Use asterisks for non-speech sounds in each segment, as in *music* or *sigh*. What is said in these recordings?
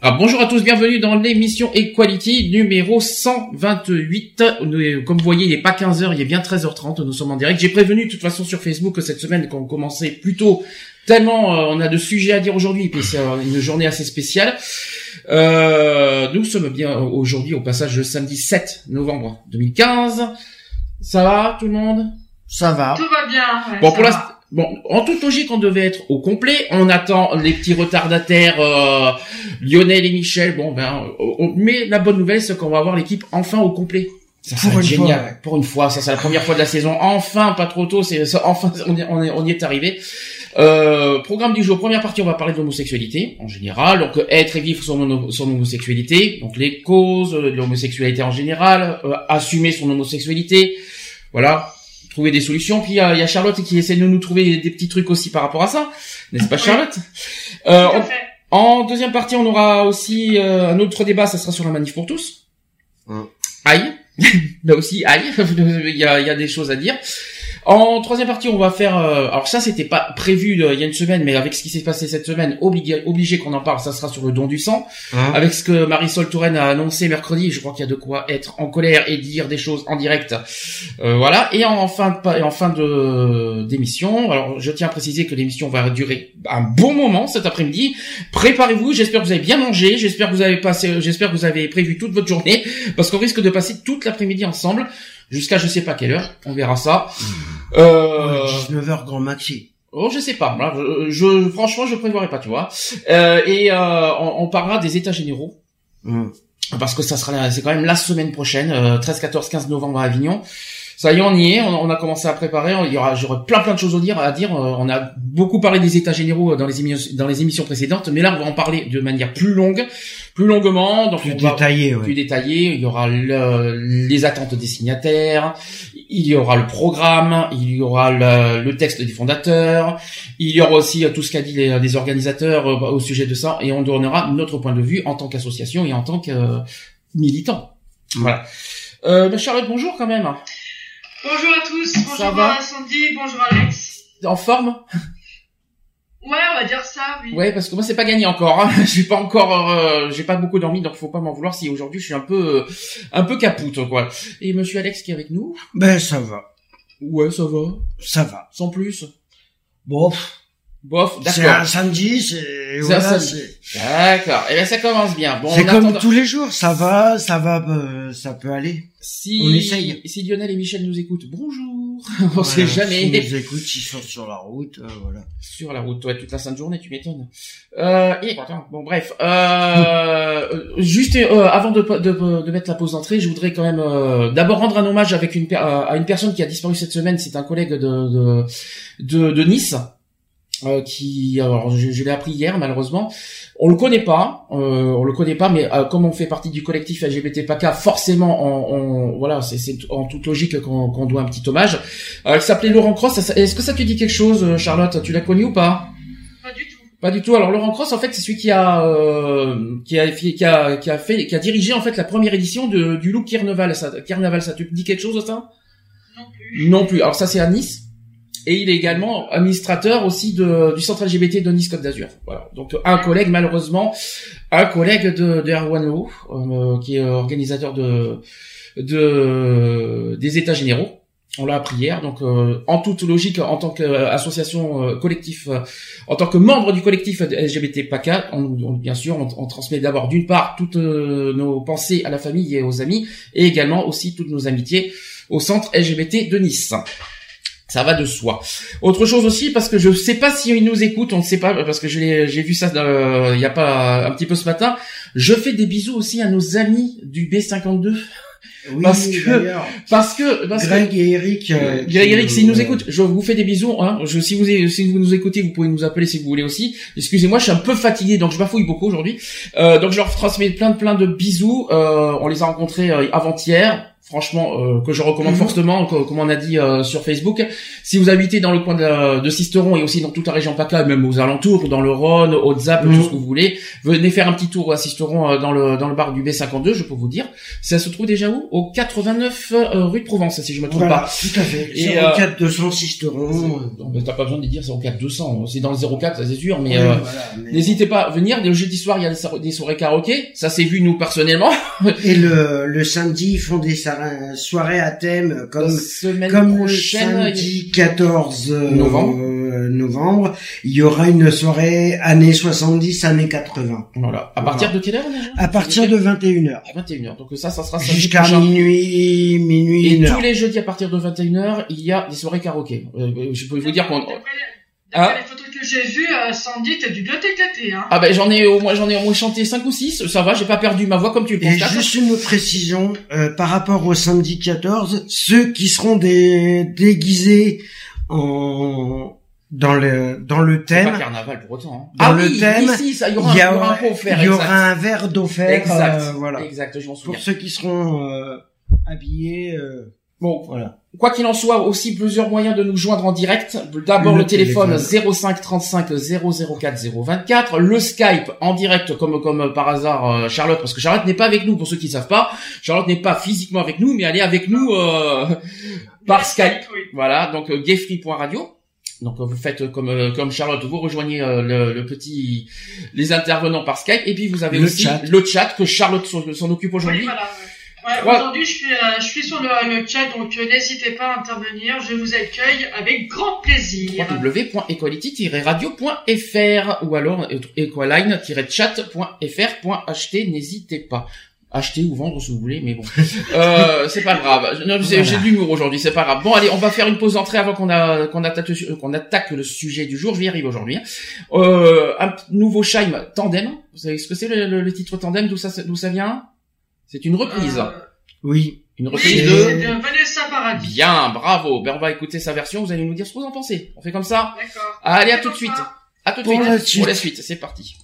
Alors, bonjour à tous, bienvenue dans l'émission Equality numéro 128. Nous, Comme vous voyez, il n'est pas 15h, il est bien 13h30, nous sommes en direct. J'ai prévenu de toute façon sur Facebook que cette semaine qu'on commençait plus tôt, tellement euh, on a de sujets à dire aujourd'hui, puis c'est euh, une journée assez spéciale. Euh, nous sommes bien aujourd'hui au passage le samedi 7 novembre 2015. Ça va tout le monde? Ça va. Tout va bien. ouais, Bon, pour l'instant, bon, en toute logique, on devait être au complet. On attend les petits retardataires euh, Lionel et Michel. Bon, ben, on- mais la bonne nouvelle, c'est qu'on va avoir l'équipe enfin au complet. Ça, ça Pour une génial. Pour une fois, ça c'est la première fois de la saison. Enfin, pas trop tôt. C'est enfin, on, est, on, est- on y est arrivé. Euh, programme du jour. Première partie, on va parler de l'homosexualité en général. Donc, être et vivre son, son homosexualité. Donc, les causes de l'homosexualité en général. euh, assumer son homosexualité. Voilà. Trouver des solutions. Puis, il y y, a Charlotte qui essaie de nous trouver des petits trucs aussi par rapport à ça. N'est-ce pas, Oui. Charlotte? Euh, Tout à on- fait. En deuxième partie, on aura aussi euh, un autre débat. Ça sera sur la manif pour tous. Hum. Aïe. *laughs* Là aussi, aïe. *laughs* il, y a, il y a des choses à dire. En troisième partie, on va faire. euh, alors ça, c'était pas prévu euh, il y a une semaine, mais avec ce qui s'est passé cette semaine, obligé, obligé qu'on en parle. Ça sera sur le don du sang. Hein Avec ce que Marisol Touraine a annoncé mercredi, je crois qu'il y a de quoi être en colère et dire des choses en direct. Euh, voilà. Et en fin de, en fin de d'émission, alors je tiens à préciser que l'émission va durer un bon moment cet après-midi. Préparez-vous. J'espère que vous avez bien mangé. J'espère que vous avez passé. J'espère que vous avez prévu toute votre journée, parce qu'on risque de passer toute l'après-midi ensemble jusqu'à je sais pas quelle heure. On verra ça. Euh, 19h grand maxi. Oh, je sais pas. Voilà, je, je- franchement, je prévoirai pas, tu vois. Euh, et euh, on, on parlera des états généraux Hum. parce que ça sera la- c'est quand même la semaine prochaine, euh, 13, 14, 15 novembre à Avignon. Ça y est, on y est. On, on a commencé à préparer. Il y aura, j'aurai plein plein de choses à dire. À dire. Euh, On a beaucoup parlé des états généraux dans les émissions, dans les émissions précédentes, mais là, on va en parler de manière plus longue, plus longuement. Donc, Plus va- détaillé, plus ouais. détaillé. Il y aura le- les attentes des signataires, il y aura le programme, il y aura le, le texte des fondateurs, il y aura aussi euh, tout ce qu'a dit les, les organisateurs euh, au sujet de ça, et on donnera notre point de vue en tant qu'association et en tant que euh, militant. Voilà. Euh, ben, Charlotte, bonjour quand même. Bonjour à tous. Bonjour Ça va à Sandy. Bonjour Alex. En forme? Ouais, on va dire ça, oui. Ouais, parce que moi c'est pas gagné encore. Hein. *laughs* J'ai pas encore, euh, j'ai pas beaucoup dormi, donc faut pas m'en vouloir si aujourd'hui je suis un peu, euh, un peu capoute quoi. Et Monsieur Alex qui est avec nous? Ben, ça va. Ouais, ça va. Ça va. Sans plus. Bof, c'est d'accord. un samedi, c'est, C'est voilà, un samedi. c'est, D'accord. Et ben ça commence bien. Bon, c'est comme tous les jours. Ça va, ça va, euh, ça peut aller. si on essaye. si Lionel et Michel nous écoutent, bonjour. *laughs* On sait Voilà, jamais. S'ils nous écoutent, ils sont sur la route, euh, voilà. Sur la route, ouais, toute la sainte journée, tu m'étonnes. Euh, et attends, bon bref, euh, euh, *laughs* juste euh, avant de, de, de mettre la pause d'entrée, je voudrais quand même euh, d'abord rendre un hommage avec une per- à une personne qui a disparu cette semaine. C'est un collègue de de, de, de Nice. Euh, qui alors je, je l'ai appris hier malheureusement on le connaît pas euh, on le connaît pas mais euh, comme on fait partie du collectif LGBT PACA forcément on, on- voilà c'est c'est en toute logique qu'on qu'on doit un petit hommage euh, il s'appelait Laurent Cross est-ce que ça te dit quelque chose euh, Charlotte? Tu l'as connu ou pas? Pas du tout. pas du tout. Alors Laurent Cross, en fait, c'est celui qui a euh, qui a qui a qui a fait qui a dirigé en fait la première édition de du Look Carnaval. Ça, Carnaval, ça te dit quelque chose ça? Non plus. Non plus. Alors ça c'est à Nice. Et il est également administrateur aussi de, du centre LGBT de Nice Côte d'Azur. Voilà. Donc un collègue malheureusement, un collègue de, de Erwan Lo, euh, qui est organisateur de, de des États généraux. On l'a appris hier. Donc euh, en toute logique, en tant qu'association euh, collectif, euh, en tant que membre du collectif LGBT PACA, on, on- bien sûr, on, on transmet d'abord d'une part toutes euh, nos pensées à la famille et aux amis, et également aussi toutes nos amitiés au centre LGBT de Nice. Ça va de soi. Autre chose aussi, parce que je sais pas si ils nous écoutent, on ne sait pas, parce que j'ai vu ça euh, il y a pas un petit peu ce matin. Je fais des bisous aussi à nos amis du B52. Oui, parce que parce que parce Greg et Eric euh, Greg et Eric s'ils nous écoutent je vous fais des bisous hein. je, si vous si vous nous écoutez vous pouvez nous appeler si vous voulez aussi excusez-moi je suis un peu fatigué donc je bafouille beaucoup aujourd'hui euh, donc je leur transmets plein de plein de bisous euh, on les a rencontrés euh, avant-hier franchement euh, que je recommande Mhm. fortement comme on a dit euh, sur Facebook si vous habitez dans le coin de, de Sisteron et aussi dans toute la région PACA même aux alentours dans le Rhône Haute-Zap Mhm. tout ce que vous voulez venez faire un petit tour à Sisteron euh, dans le dans le bar du B52 je peux vous dire ça se trouve déjà où? Au 89 euh, rue de Provence si je me trompe Voilà, pas tout à fait. Et, 04 200 Sisteron. non, mais t'as pas besoin de dire c'est au 4 200 c'est dans le 04 ça c'est sûr mais Oui, euh, voilà, mais- N'hésitez pas à venir. Le jeudi soir, il y a des so- des soirées karaoké. Ça, c'est vu nous personnellement. Et le, le samedi, ils font des sa- soirées à thème comme semaine comme le samedi 14 euh, Novembre. euh, novembre, il y aura une soirée années 70, années 80. voilà. À partir de quelle heure déjà? À partir de 21h. À 21h. Donc ça, ça sera samedi Jusqu'à minuit, minuit, Et une tous heure. les jeudis à partir de 21h, il y a des soirées karaoké. Euh, je peux vous dire qu'on D'après Ah. les photos que j'ai vues, euh, Sandy, t'as du bien éclaté, hein. ah ben j'en ai au moins j'en ai au moins chanté 5 ou 6, ça va, j'ai pas perdu ma voix comme tu le Et constates. juste une précision euh, par rapport au samedi 14, ceux qui seront des, déguisés en dans le dans le C'est pas thème, carnaval pour autant. hein. Dans ah le oui, thème, ici, ça, il y aura, il y un- y aura un offert. il y aura exact. un verre d'offert, Exact. euh, voilà. Exact, je m'en souviens. Pour ceux qui seront euh, habillés, euh, Bon, voilà. Quoi qu'il en soit, aussi plusieurs moyens de nous joindre en direct. D'abord Le le, téléphone, téléphone. 05 35 004 024, le Skype en direct comme comme par hasard euh, Charlotte parce que Charlotte n'est pas avec nous pour ceux qui savent pas. Charlotte n'est pas physiquement avec nous mais elle est avec nous euh, *laughs* par Skype. Oui. Voilà, donc euh, gayfree.radio. Donc euh, vous faites comme euh, comme Charlotte, vous rejoignez euh, le, le petit les intervenants par Skype et puis vous avez Le aussi chat. le chat que Charlotte s'en occupe Oui, aujourd'hui. voilà. ouais. Ouais, Trois- Aujourd'hui, je suis, euh, je suis sur le, le chat, donc euh, n'hésitez pas à intervenir. Je vous accueille avec grand plaisir. www.equality-radio.fr ou alors equaline-chat.fr.ht n'hésitez pas. Acheter ou vendre si vous voulez mais bon. *laughs* Euh, c'est pas grave. J'ai Voilà. de l'humour aujourd'hui c'est pas grave. Bon allez on va faire une pause d'entrée avant qu'on a qu'on attaque le- qu'on attaque le sujet du jour. Je vais y arriver aujourd'hui hein. euh, un nouveau Scheim Tandem. Vous savez ce que c'est le, le- le titre Tandem? D'où ça d'où ça vient? C'est une reprise Euh, Oui. une reprise de de Vanessa Paradis. bien bravo ben on va écouter sa version vous allez nous dire ce que vous en pensez on fait comme ça D'accord. Allez, à tout de suite. À tout de Pour suite. la suite. Pour la suite, c'est parti.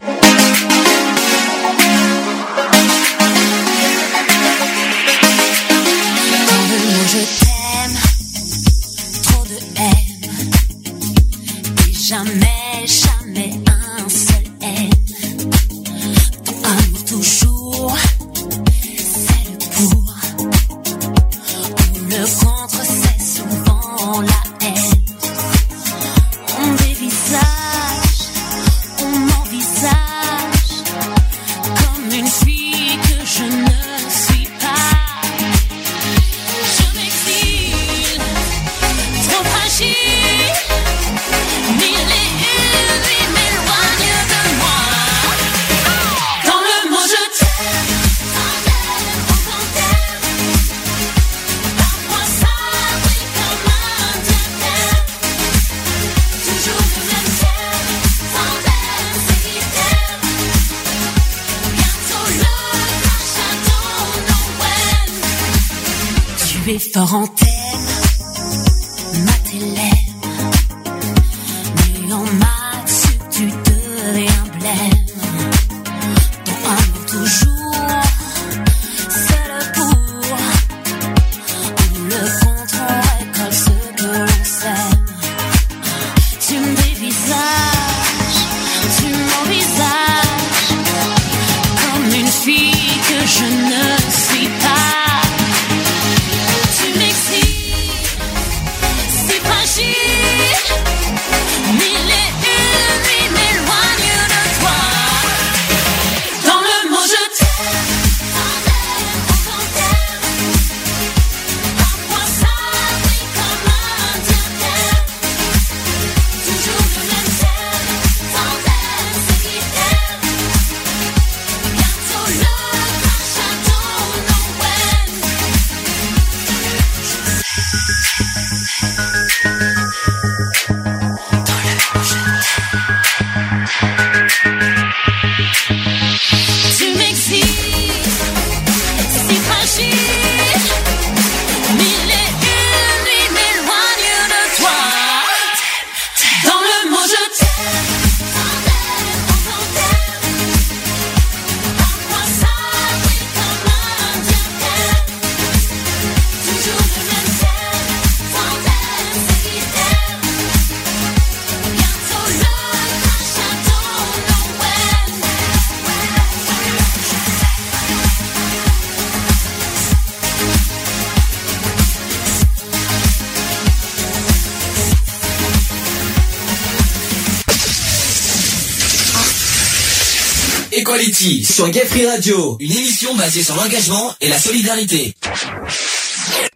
Sur Gay Free Radio, une émission basée sur l'engagement et la solidarité.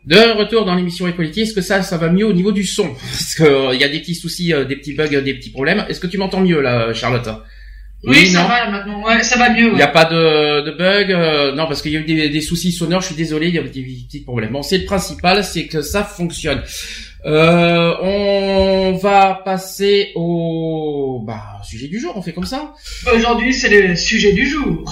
De retour dans l'émission Equality, est-ce que ça, ça va mieux au niveau du son? Parce qu'il euh, y a des petits soucis, euh, des petits bugs, des petits problèmes. Est-ce que tu m'entends mieux là, Charlotte? Oui, ça va maintenant. Ouais, ça va mieux. Il n'y a pas de, de bug, euh, non parce qu'il y a eu des, des, soucis sonores. Je suis désolé, il y a des petits problèmes. Bon, c'est le principal, c'est que ça fonctionne. Euh, on va passer au bah, sujet du jour. On fait comme ça. Aujourd'hui, c'est le sujet du jour.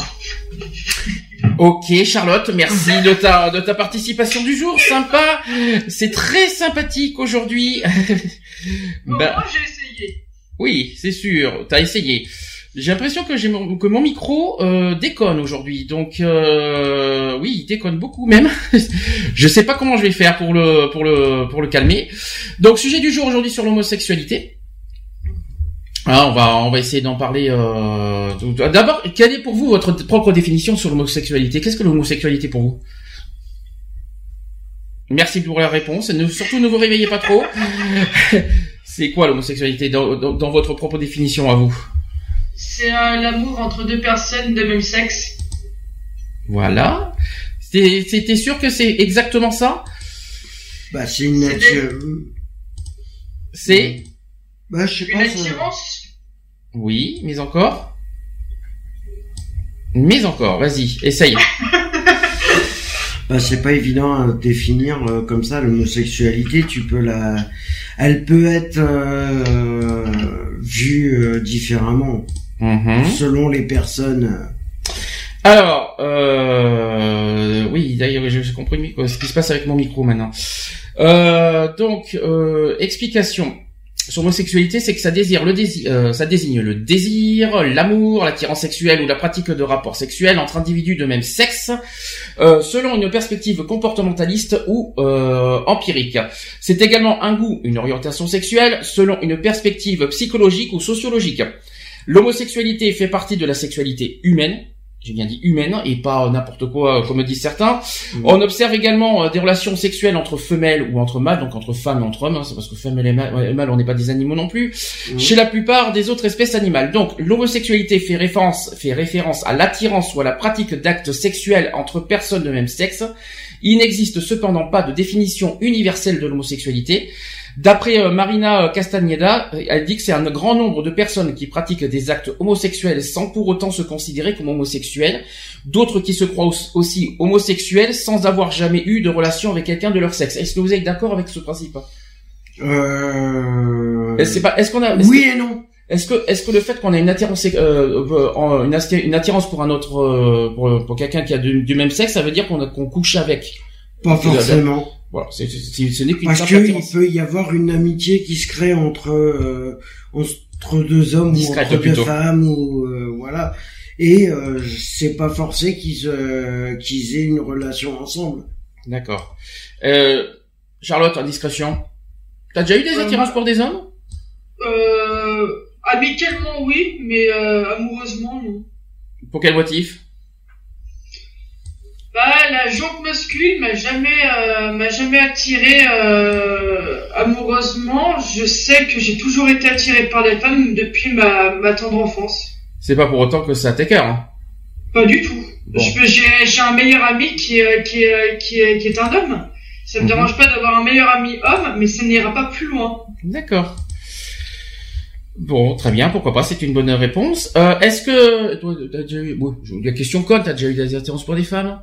Ok, Charlotte, merci de ta de ta participation du jour. Sympa. C'est très sympathique aujourd'hui. *laughs* bah, moi, j'ai essayé. Oui, c'est sûr. T'as essayé. J'ai l'impression que j'ai mon, que mon micro euh, déconne aujourd'hui. Donc euh, oui, il déconne beaucoup même. *laughs* je sais pas comment je vais faire pour le pour le pour le calmer. Donc sujet du jour aujourd'hui sur l'homosexualité. Ah, on va on va essayer d'en parler. Euh... D'abord, quelle est pour vous votre propre définition sur l'homosexualité? Qu'est-ce que l'homosexualité pour vous? Merci pour la réponse. Ne, surtout ne vous réveillez pas trop. *laughs* C'est quoi l'homosexualité dans, dans votre propre définition à vous? C'est l'amour entre deux personnes de même sexe. Voilà. C'était sûr que c'est exactement ça? Bah, c'est une nature. C'est Bah, je sais pas. Une attirance Oui, mais encore Mais encore, vas-y, essaye. *laughs* bah, c'est pas évident à définir euh, comme ça l'homosexualité. Tu peux la, elle peut être euh, vue euh, différemment. Mhm. selon les personnes. Alors, euh, oui, d'ailleurs, j'ai compris ce qui se passe avec mon micro maintenant. Euh, donc, euh, explication sur l'homosexualité, c'est que ça désire le désir, euh, ça désigne le désir, l'amour, l'attirance sexuelle ou la pratique de rapports sexuels entre individus de même sexe, euh, selon une perspective comportementaliste ou euh, empirique. C'est également un goût, une orientation sexuelle, selon une perspective psychologique ou sociologique. L'homosexualité fait partie de la sexualité humaine, j'ai bien dit humaine et pas n'importe quoi comme disent certains. Mm. On observe également euh, des relations sexuelles entre femelles ou entre mâles, donc entre femmes et entre hommes, hein, c'est parce que femelles et mâles, on n'est pas des animaux non plus, mm. chez la plupart des autres espèces animales. Donc l'homosexualité fait référence, fait référence à l'attirance ou à la pratique d'actes sexuels entre personnes de même sexe. Il n'existe cependant pas de définition universelle de l'homosexualité. D'après euh, Marina euh, Castagneda, euh, elle dit que c'est un grand nombre de personnes qui pratiquent des actes homosexuels sans pour autant se considérer comme homosexuels, d'autres qui se croient aussi homosexuels sans avoir jamais eu de relation avec quelqu'un de leur sexe. Est-ce que vous êtes d'accord avec ce principe? Euh... Est-ce pas est-ce qu'on a Oui et non. Est-ce que est-ce que le fait qu'on ait une attirance euh, une, attirance pour un autre pour, pour quelqu'un qui a du, même sexe, ça veut dire qu'on qu'on couche avec? Pas forcément. Voilà, c'est, ce n'est qu'une Parce qu'il peut y avoir une amitié qui se crée entre euh, entre deux hommes ou entre deux femmes ou euh, voilà. Et euh, c'est pas forcé qu'ils euh, qu'ils aient une relation ensemble. D'accord. Euh, Charlotte, en discrétion, t'as déjà eu des attirances pour des hommes? Euh, Amicalement oui, mais amoureusement non. Pour quel motif? Bah, la jante masculine m'a jamais, euh, m'a jamais attiré euh, amoureusement. Je sais que j'ai toujours été attiré par les femmes depuis ma, ma tendre enfance. C'est pas pour autant que ça t'écœure. Hein. Pas du tout. J'ai un meilleur ami qui est, qui qui est, qui est un homme. Ça me mhm. dérange pas d'avoir un meilleur ami homme, mais ça n'ira pas plus loin. D'accord. Bon, très bien, pourquoi pas, c'est une bonne réponse. Euh, Est-ce que... Toi, as déjà eu... Bon, la question conne, t'as déjà eu des attirances pour des femmes?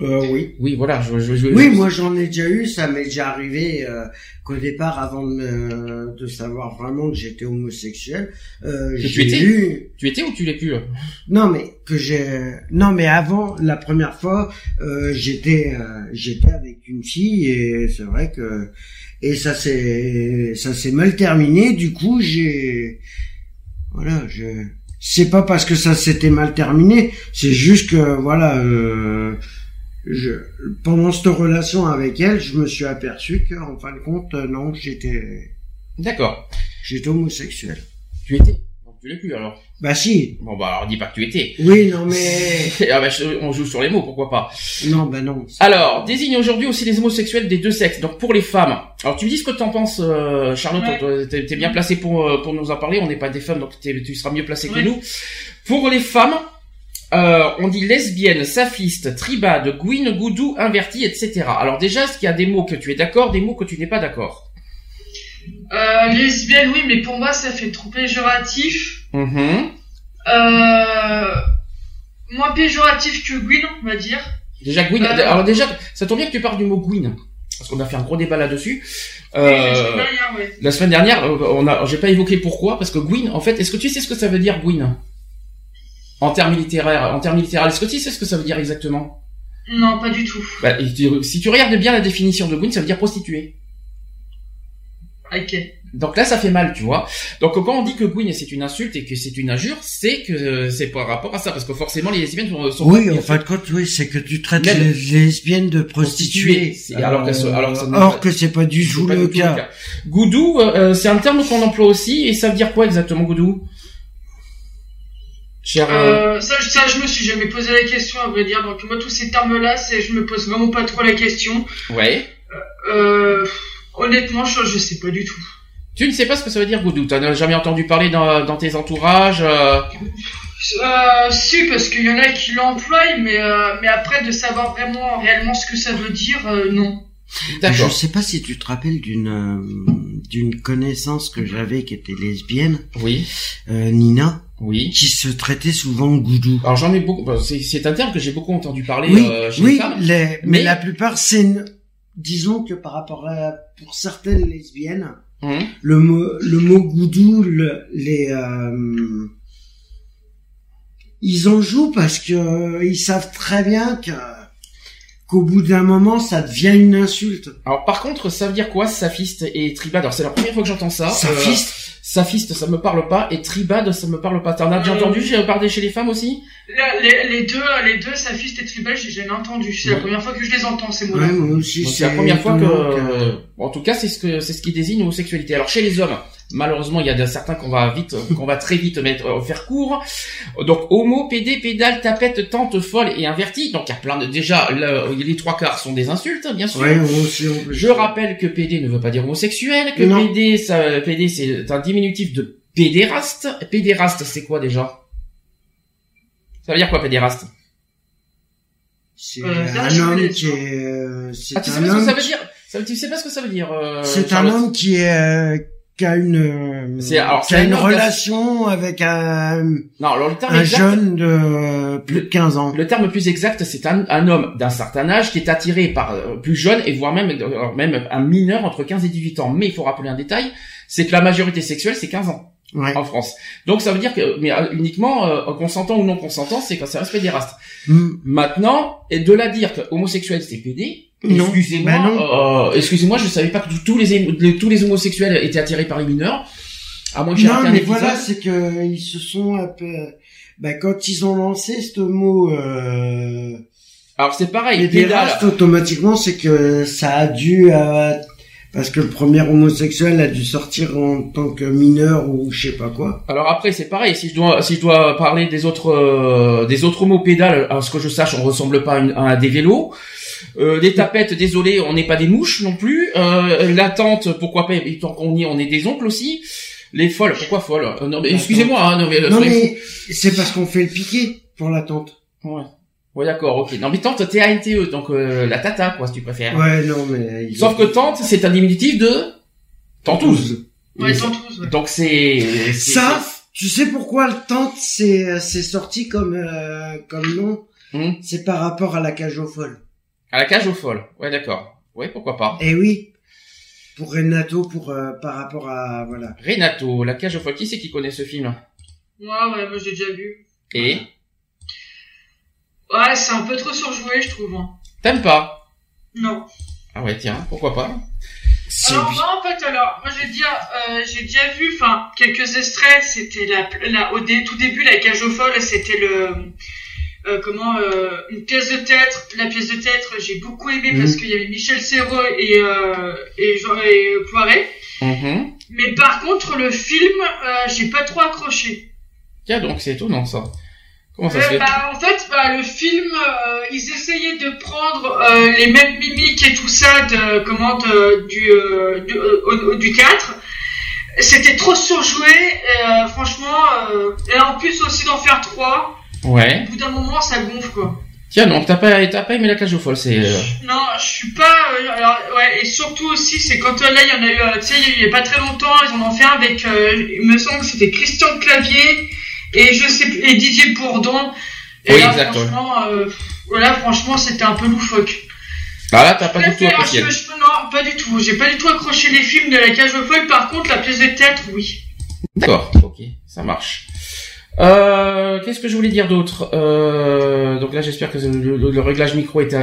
Euh, oui. Oui, voilà. Je, je, oui, moi j'en ai déjà eu. Ça m'est déjà arrivé euh, qu'au départ, avant de, de savoir vraiment que j'étais homosexuel, euh, étais eu... Tu étais ou tu l'es plus euh Non, mais que j'ai. Non, mais avant la première fois, euh, j'étais euh, j'étais avec une fille et c'est vrai que et ça s'est ça s'est mal terminé. Du coup, j'ai voilà, je c'est pas parce que ça s'était mal terminé, c'est juste que voilà. Euh, je, pendant cette relation avec elle, je me suis aperçu qu'en fin de compte, euh, non, j'étais. D'accord. J'étais homosexuel. Tu étais? Tu l'es plus alors Bah si. Bon bah alors dis pas que tu étais. Oui, non mais. *laughs* ah bah, on joue sur les mots, pourquoi pas Non, bah non. Alors, désigne aujourd'hui aussi les homosexuels des deux sexes. Donc pour les femmes. Alors tu me dis ce que t'en penses, euh, Charlotte. tu T'es bien placé pour euh, pour nous en parler. On n'est pas des femmes, donc tu seras mieux placé que nous. Pour les femmes, euh, on dit lesbienne, saphiste, tribade, gouine, goudou, inverti, etc. Alors déjà, est-ce qu'il y a des mots que tu es d'accord, des mots que tu n'es pas d'accord? Euh, Lesbienne, oui, mais pour moi, ça fait trop péjoratif. Mhm. Euh, moins péjoratif que gouine, on va dire. Déjà, gouine. Alors déjà, ça tombe bien que tu parles du mot gouine. Parce qu'on a fait un gros débat là-dessus. Euh, sais pas, rien, ouais. la semaine dernière, on a, j'ai pas évoqué pourquoi, parce que gouine, en fait, est-ce que tu sais ce que ça veut dire gouine En termes littéraires, en termes littéraires, est-ce que tu sais ce que ça veut dire exactement? Non, pas du tout. bah, et tu- Si tu regardes bien la définition de gouine, ça veut dire prostituée. Ok. Donc là, ça fait mal, tu vois. Donc quand on dit que Gwyn c'est une insulte et que c'est une injure, c'est que euh, c'est par rapport à ça, parce que forcément les lesbiennes sont, sont Oui, en fin de compte, oui, c'est que tu traites les lesbiennes de prostituées. Prostituées, c'est- alors que ça or que c'est pas du tout le tout cas. Goudou, euh, euh, c'est un terme qu'on emploie aussi, et ça veut dire quoi exactement, Goudou? Cher, euh, Euh, ça, ça, je me suis jamais posé la question, à vrai dire. Donc, moi, tous ces termes-là, c'est, je me pose vraiment pas trop la question. ouais. Euh, honnêtement, je, je sais pas du tout. Tu ne sais pas ce que ça veut dire, Goudou? T'en as jamais entendu parler dans, dans tes entourages euh, Euh, si, parce qu'il y en a qui l'emploient, mais, euh, mais après, de savoir vraiment, réellement ce que ça veut dire, euh, non. Je D'accord. sais pas si tu te rappelles d'une euh, d'une connaissance que j'avais qui était lesbienne, Oui, euh, Nina, oui. qui se traitait souvent goudou. Alors j'en ai beaucoup. bah, c'est, un terme que j'ai beaucoup entendu parler Oui, euh, chez oui, les femmes. les- mais, mais- la plupart, c'est disons que par rapport à pour certaines lesbiennes, Hum. le mot le mot goudou, le, les euh, ils en jouent parce que euh, ils savent très bien que qu'au bout d'un moment, ça devient une insulte. Alors par contre, ça veut dire quoi, saphiste et tribade Alors c'est la première fois que j'entends ça. Ça Fiste. Saphiste, ça me parle pas, et tribade, ça me parle pas. T'en as déjà Euh, entendu j'ai parlé chez les femmes aussi? Là, les, les deux, les deux, Saphiste et Tribal, j'ai jamais entendu. C'est Ouais. la première fois que je les entends, ces Ouais, mots-là. moi aussi, Donc, C'est la première fois que, en tout cas, c'est ce que c'est ce qui désigne l'homosexualité. Alors chez les hommes, malheureusement, il y a de- certains qu'on va vite, qu'on va très vite mettre euh, faire court. Donc homo, pédé, pédale, tapette, tente, folle et inverti. Donc il y a plein de déjà le- les trois quarts sont des insultes, bien sûr. Ouais, moi aussi, on peut- Je rappelle que PD ne veut pas dire homosexuel, que Non. PD, ça, PD c'est un diminutif de pédéraste. Pédéraste, c'est quoi déjà? Ça veut dire quoi pédéraste? C'est Euh, un homme qui est, euh, c'est Ah, tu sais un pas ce que homme ça veut dire ça, Tu sais pas ce que ça veut dire euh, C'est un homme qui est, euh, qui a une, C'est- alors, qui a une relation avec un, Non, alors le terme un exact, jeune de plus de 15 ans. le terme plus exact, c'est un, un homme d'un certain âge qui est attiré par euh, plus jeune et voire même euh, même un mineur entre 15 et 18 ans. Mais il faut rappeler un détail, c'est que la majorité sexuelle c'est 15 ans. Ouais. en France. Donc ça veut dire que, mais euh, uniquement euh, consentant ou non consentant, c'est quand ça reste pédéraste. Mm. Maintenant, et de là dire que homosexuel c'est pédé. Excusez-moi, Bah non. euh, excusez-moi, je savais pas que tous les, les- tous les homosexuels étaient attirés par les mineurs. À moins que Non, mais voilà, c'est que ils se sont un peu, bah, quand ils ont lancé ce mot, euh, Alors c'est pareil, pédale. pédéraste, automatiquement, c'est que ça a dû, euh, parce que le premier homosexuel a dû sortir en tant que mineur ou je sais pas quoi. Alors après c'est pareil, si je dois si je dois parler des autres euh, des autres mots pédales, à ce que je sache, on ressemble pas à, une- à des vélos. Euh, des tapettes, désolé, on n'est pas des mouches non plus. Euh, la tente, pourquoi pas et Tant qu'on y est, on est des oncles aussi. Les folles, pourquoi folles? Euh, Non mais excusez-moi, hein, non mais, euh, Non mais c'est parce qu'on fait le piqué pour la tente. fous. Ouais. Ouais d'accord, ok. Non mais tante T A N T E, donc euh, la tata quoi, si tu préfères. Ouais, non mais. Sauf que tante, c'est un diminutif de tentouse. Ouais, tantous, ouais. Donc c'est c'est- Ça, tu sais pourquoi le tente c'est c'est sorti comme euh, comme nom? Hmm? C'est par rapport à la cage aux folles. À la cage aux folles. Ouais d'accord. Ouais pourquoi pas. Eh oui. Pour Renato, pour euh, par rapport à voilà. Renato, la cage aux folles. Qui c'est qui connaît ce film? Ouais, ouais, moi j'ai déjà vu. Et? Ouais, c'est un peu trop surjoué, je trouve. hein. t'aimes pas? Non. Ah ouais tiens, pourquoi pas? C'est Alors bi- moi en fait alors moi je vais dire euh, j'ai déjà vu enfin quelques extraits c'était la, la au dé- tout début la cage aux folles c'était le euh, comment euh, une pièce de théâtre la pièce de théâtre j'ai beaucoup aimé Mhm. parce qu'il y avait Michel Serrault et euh, et Jean et Poiret Mhm. mais par contre le film j'ai pas trop accroché Tiens donc c'est étonnant ça. Comment ça se fait bah, en fait, bah, le film, ils essayaient de prendre les mêmes mimiques et tout ça de comment de- du du, au- au- du théâtre. C'était trop surjoué, euh, franchement. euh, et en plus aussi d'en faire trois, Ouais. Au bout d'un moment, ça gonfle, quoi. Tiens, donc t'as pas, t'as pas aimé la cage aux folles, c'est. Euh... Non, je suis pas. Euh, alors, ouais, et surtout aussi, c'est quand euh, là, il y en a eu, tu sais, il y a pas très longtemps, ils en ont fait un avec, il me semble que c'était Christian Clavier et je sais et Didier Bourdon. Et Oui, là, exact, ouais. franchement, voilà, franchement, c'était un peu loufoque. Bah là, t'as pas du tout je- non, pas du tout. J'ai pas du tout accroché les films de la cage aux folles. Par contre, la pièce de théâtre, oui. D'accord, ok, ça marche. Euh, Qu'est-ce que je voulais dire d'autre? Euh, Donc là, j'espère que le, réglage micro est,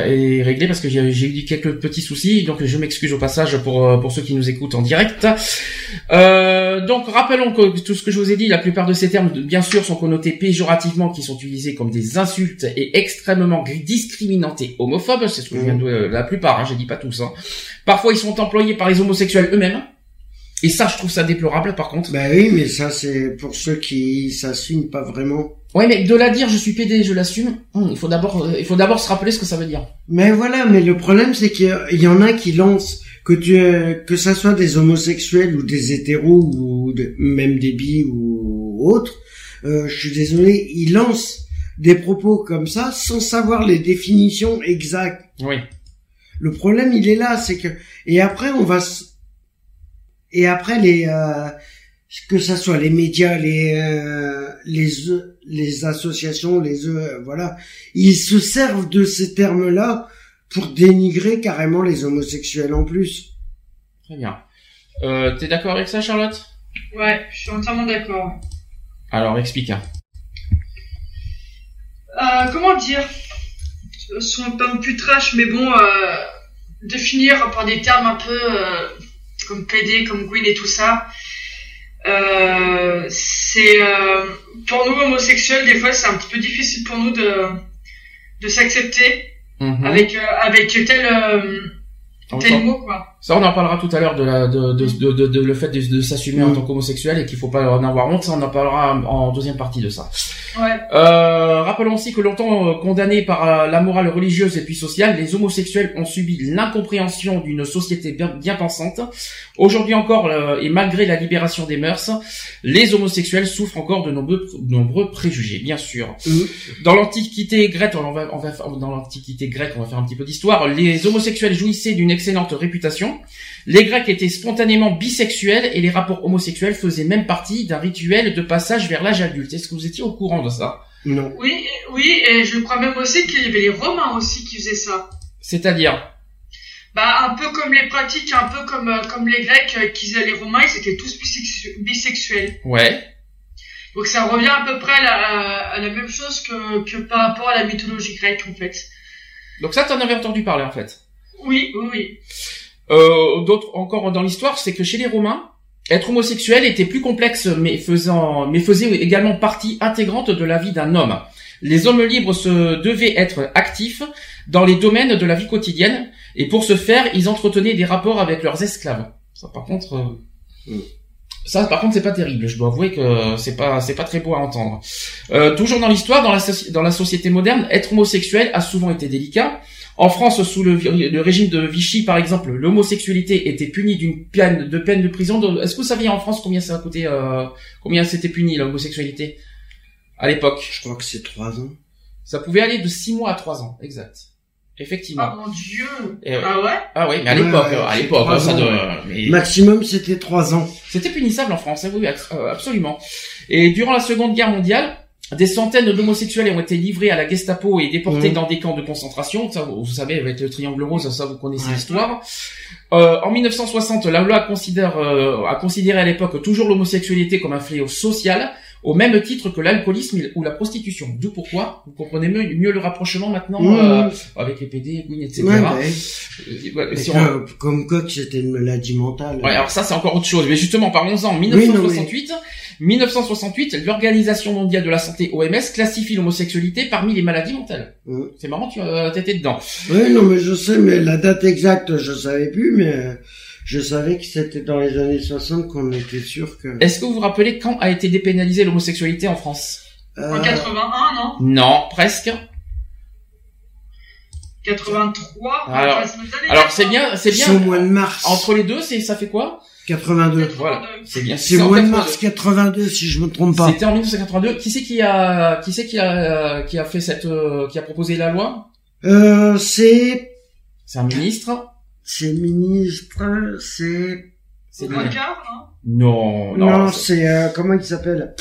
réglé parce que j'ai eu quelques petits soucis, donc je m'excuse au passage pour euh, pour ceux qui nous écoutent en direct. Euh, donc rappelons que tout ce que je vous ai dit, la plupart de ces termes, bien sûr, sont connotés péjorativement, qui sont utilisés comme des insultes et extrêmement discriminantes et homophobes. C'est ce que je viens de euh, la plupart, hein, j'ai dit pas tous. Hein. Parfois, ils sont employés par les homosexuels eux-mêmes. Et ça, je trouve ça déplorable, par contre. Bah oui, mais ça c'est pour ceux qui s'assument pas vraiment. Ouais, mais de la dire, je suis PD, je l'assume. hum, il faut d'abord, euh, il faut d'abord se rappeler ce que ça veut dire. Mais voilà, mais le problème c'est qu'il y en a qui lancent que tu euh, que ça soit des homosexuels ou des hétéros ou de- même des bi ou autres. euh, je suis désolé, ils lancent des propos comme ça sans savoir les définitions exactes. Oui. Le problème, il est là, c'est que et après on va et après les euh, que ça soit les médias, les euh, les les associations, les euh, voilà, ils se servent de ces termes-là pour dénigrer carrément les homosexuels en plus. Très bien. Euh, T'es d'accord avec ça, Charlotte? Ouais, je suis entièrement d'accord. Alors, explique. hein. Euh, comment dire? Sont pas plus trash, mais bon, euh, définir par des termes un peu euh, comme PD, comme Gwyn et tout ça. Euh, c'est euh, pour nous homosexuels, des fois, c'est un petit peu difficile pour nous de de s'accepter Mhm. avec euh, avec tel euh, tel mot quoi. Ça, on en parlera tout à l'heure de, la, de, de, de, de- de- le fait de, de s'assumer en Mm. tant qu'homosexuel et qu'il faut pas en avoir honte. Ça, on en parlera en deuxième partie de ça. Ouais. Euh, rappelons aussi que longtemps euh, condamnés par euh, la morale religieuse et puis sociale, les homosexuels ont subi l'incompréhension d'une société bien, bien pensante. Aujourd'hui encore, euh, et malgré la libération des mœurs, les homosexuels souffrent encore de nombreux, de nombreux préjugés, bien sûr. Mhm. Dans l'Antiquité grecque, on va, on va, dans l'Antiquité grecque, on va faire un petit peu d'histoire. Les homosexuels jouissaient d'une excellente réputation. Les Grecs étaient spontanément bisexuels et les rapports homosexuels faisaient même partie d'un rituel de passage vers l'âge adulte. Est-ce que vous étiez au courant de ça? Non. Oui, et- oui, et je crois même aussi qu'il y avait les Romains aussi qui faisaient ça. C'est-à-dire? Bah, un peu comme les pratiques, un peu comme, euh, comme les Grecs, euh, qui faisaient les Romains, ils étaient tous bisexu- bisexuels. Ouais. Donc ça revient à peu près à la, à- à la même chose que, que par rapport à la mythologie grecque, en fait. Donc ça, t'en avais entendu parler en fait? Oui, oui, oui. Euh, D'autres encore dans l'histoire, c'est que chez les Romains, être homosexuel était plus complexe, mais faisant, mais faisait également partie intégrante de la vie d'un homme. Les hommes libres se devaient être actifs dans les domaines de la vie quotidienne, et pour ce faire, ils entretenaient des rapports avec leurs esclaves. Ça, par contre, euh, Mm. ça, par contre, c'est pas terrible. Je dois avouer que c'est pas, c'est pas très beau à entendre. Euh, toujours dans l'histoire, dans la, soci- dans la société moderne, être homosexuel a souvent été délicat. En France, sous le, régime de Vichy, par exemple, l'homosexualité était punie d'une peine de peine de prison. Est-ce que vous saviez en France combien ça a coûté, euh, combien c'était puni l'homosexualité? À l'époque Je crois que c'est trois ans. Ça pouvait aller de 6 mois à 3 ans, exact. Effectivement. Ah mon dieu Et. Ah ouais? Ah oui, mais à l'époque, ouais, à l'époque, trois ça ans, doit- mais- Maximum, c'était trois ans. C'était punissable en France, hein, oui, euh, absolument. Et durant la Seconde Guerre mondiale, des centaines d'homosexuels ont été livrés à la Gestapo et déportés Mhm. dans des camps de concentration. Ça, vous vous savez, avec le triangle rose, ça, vous connaissez Ouais. l'histoire. Euh, en 1960, la loi considère, euh, a considéré à l'époque toujours l'homosexualité comme un fléau social, au même titre que l'alcoolisme ou la prostitution. D'où pourquoi, vous comprenez mieux, mieux le rapprochement maintenant Mmh. euh, avec les PD, etc. Ouais, ouais. Euh, voilà, Et si on- que- comme quoi que c'était une maladie mentale. Ouais, alors ça c'est encore autre chose. Mais justement, parlons-en. En 1968, 1968, l'Organisation mondiale de la santé (OMS) classifie l'homosexualité parmi les maladies mentales. Mmh. C'est marrant, tu euh, t'étais dedans. Oui, non, mais je sais, mais la date exacte, je savais plus, mais euh, je savais que c'était dans les années 60 qu'on était sûr que... Est-ce que vous vous rappelez quand a été dépénalisée l'homosexualité en France? En Euh, 81, non? Non, presque. 83 Alors- Alors c'est bien, c'est c'est au bien. mois de mars. Entre les deux, c'est ça fait quoi? 82. Voilà, c'est bien. C'est mois de mars 82 si je me trompe pas. C'était en 1982. Qui c'est qui a qui c'est qui a qui a fait cette euh, qui a proposé la loi? Euh, c'est C'est un ministre. C'est ministre, c'est C'est Rocard, non? Non non. non, c'est- euh, comment il s'appelle?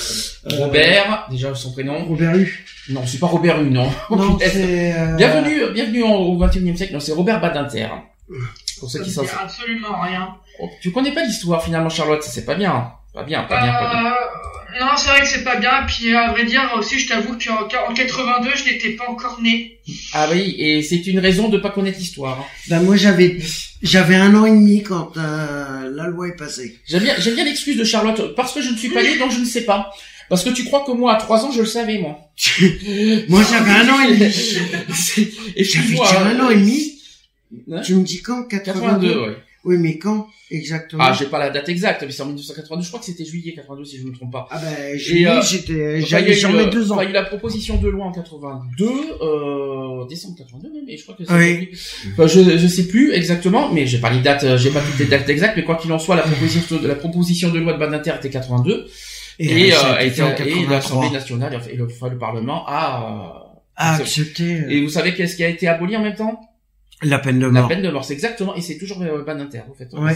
Euh, Robert, déjà son prénom. Robert Hue. Non, c'est pas Robert Hue, non. Non, *laughs* Putain. c'est euh, Bienvenue, bienvenue en- au 21e siècle. Non, c'est Robert Badinter. Pour ceux Ça qui me savent. absolument rien. Oh, tu connais pas l'histoire finalement, Charlotte? Ça c'est pas bien. Pas bien, pas bien, pas bien. Euh, non, c'est vrai que c'est pas bien. Puis à vrai dire aussi, je t'avoue qu'en en 82, je n'étais pas encore né. Ah oui, et c'est une raison de pas connaître l'histoire. hein. Ben moi j'avais j'avais un an et demi quand euh, la loi est passée. J'aime bien, j'aime bien l'excuse de Charlotte parce que je ne suis pas né, donc je ne sais pas. Parce que tu crois que moi, à 3 ans, je le savais, moi. *laughs* Moi j'avais un an et demi. *laughs* Excuse-moi. j'avais un an et demi. Hein? Tu me dis quand 82, 82, ouais. Oui, mais quand exactement? Ah, j'ai pas la date exacte, mais c'est en 1982. Je crois que c'était juillet 82, si je me trompe pas. Ah ben Et, juillet, euh, j'étais j'avais sur mes euh, deux ans. enfin, il y a eu la proposition de loi en 82, euh, décembre 82 même, et je crois que c'est... Oui. Enfin, je, je sais plus exactement, mais j'ai pas les dates, euh, j'ai pas toutes les dates exactes, mais quoi qu'il en soit, la proposition de, la proposition de loi de Badinter était 82, et, ça euh, a et, été et 83. l'Assemblée nationale et le, enfin, le Parlement a... a accepté Et vous savez qu'est-ce qui a été aboli en même temps? La peine de La mort. peine de mort, c'est exactement, et c'est toujours euh, Badinter, faites au Ouais.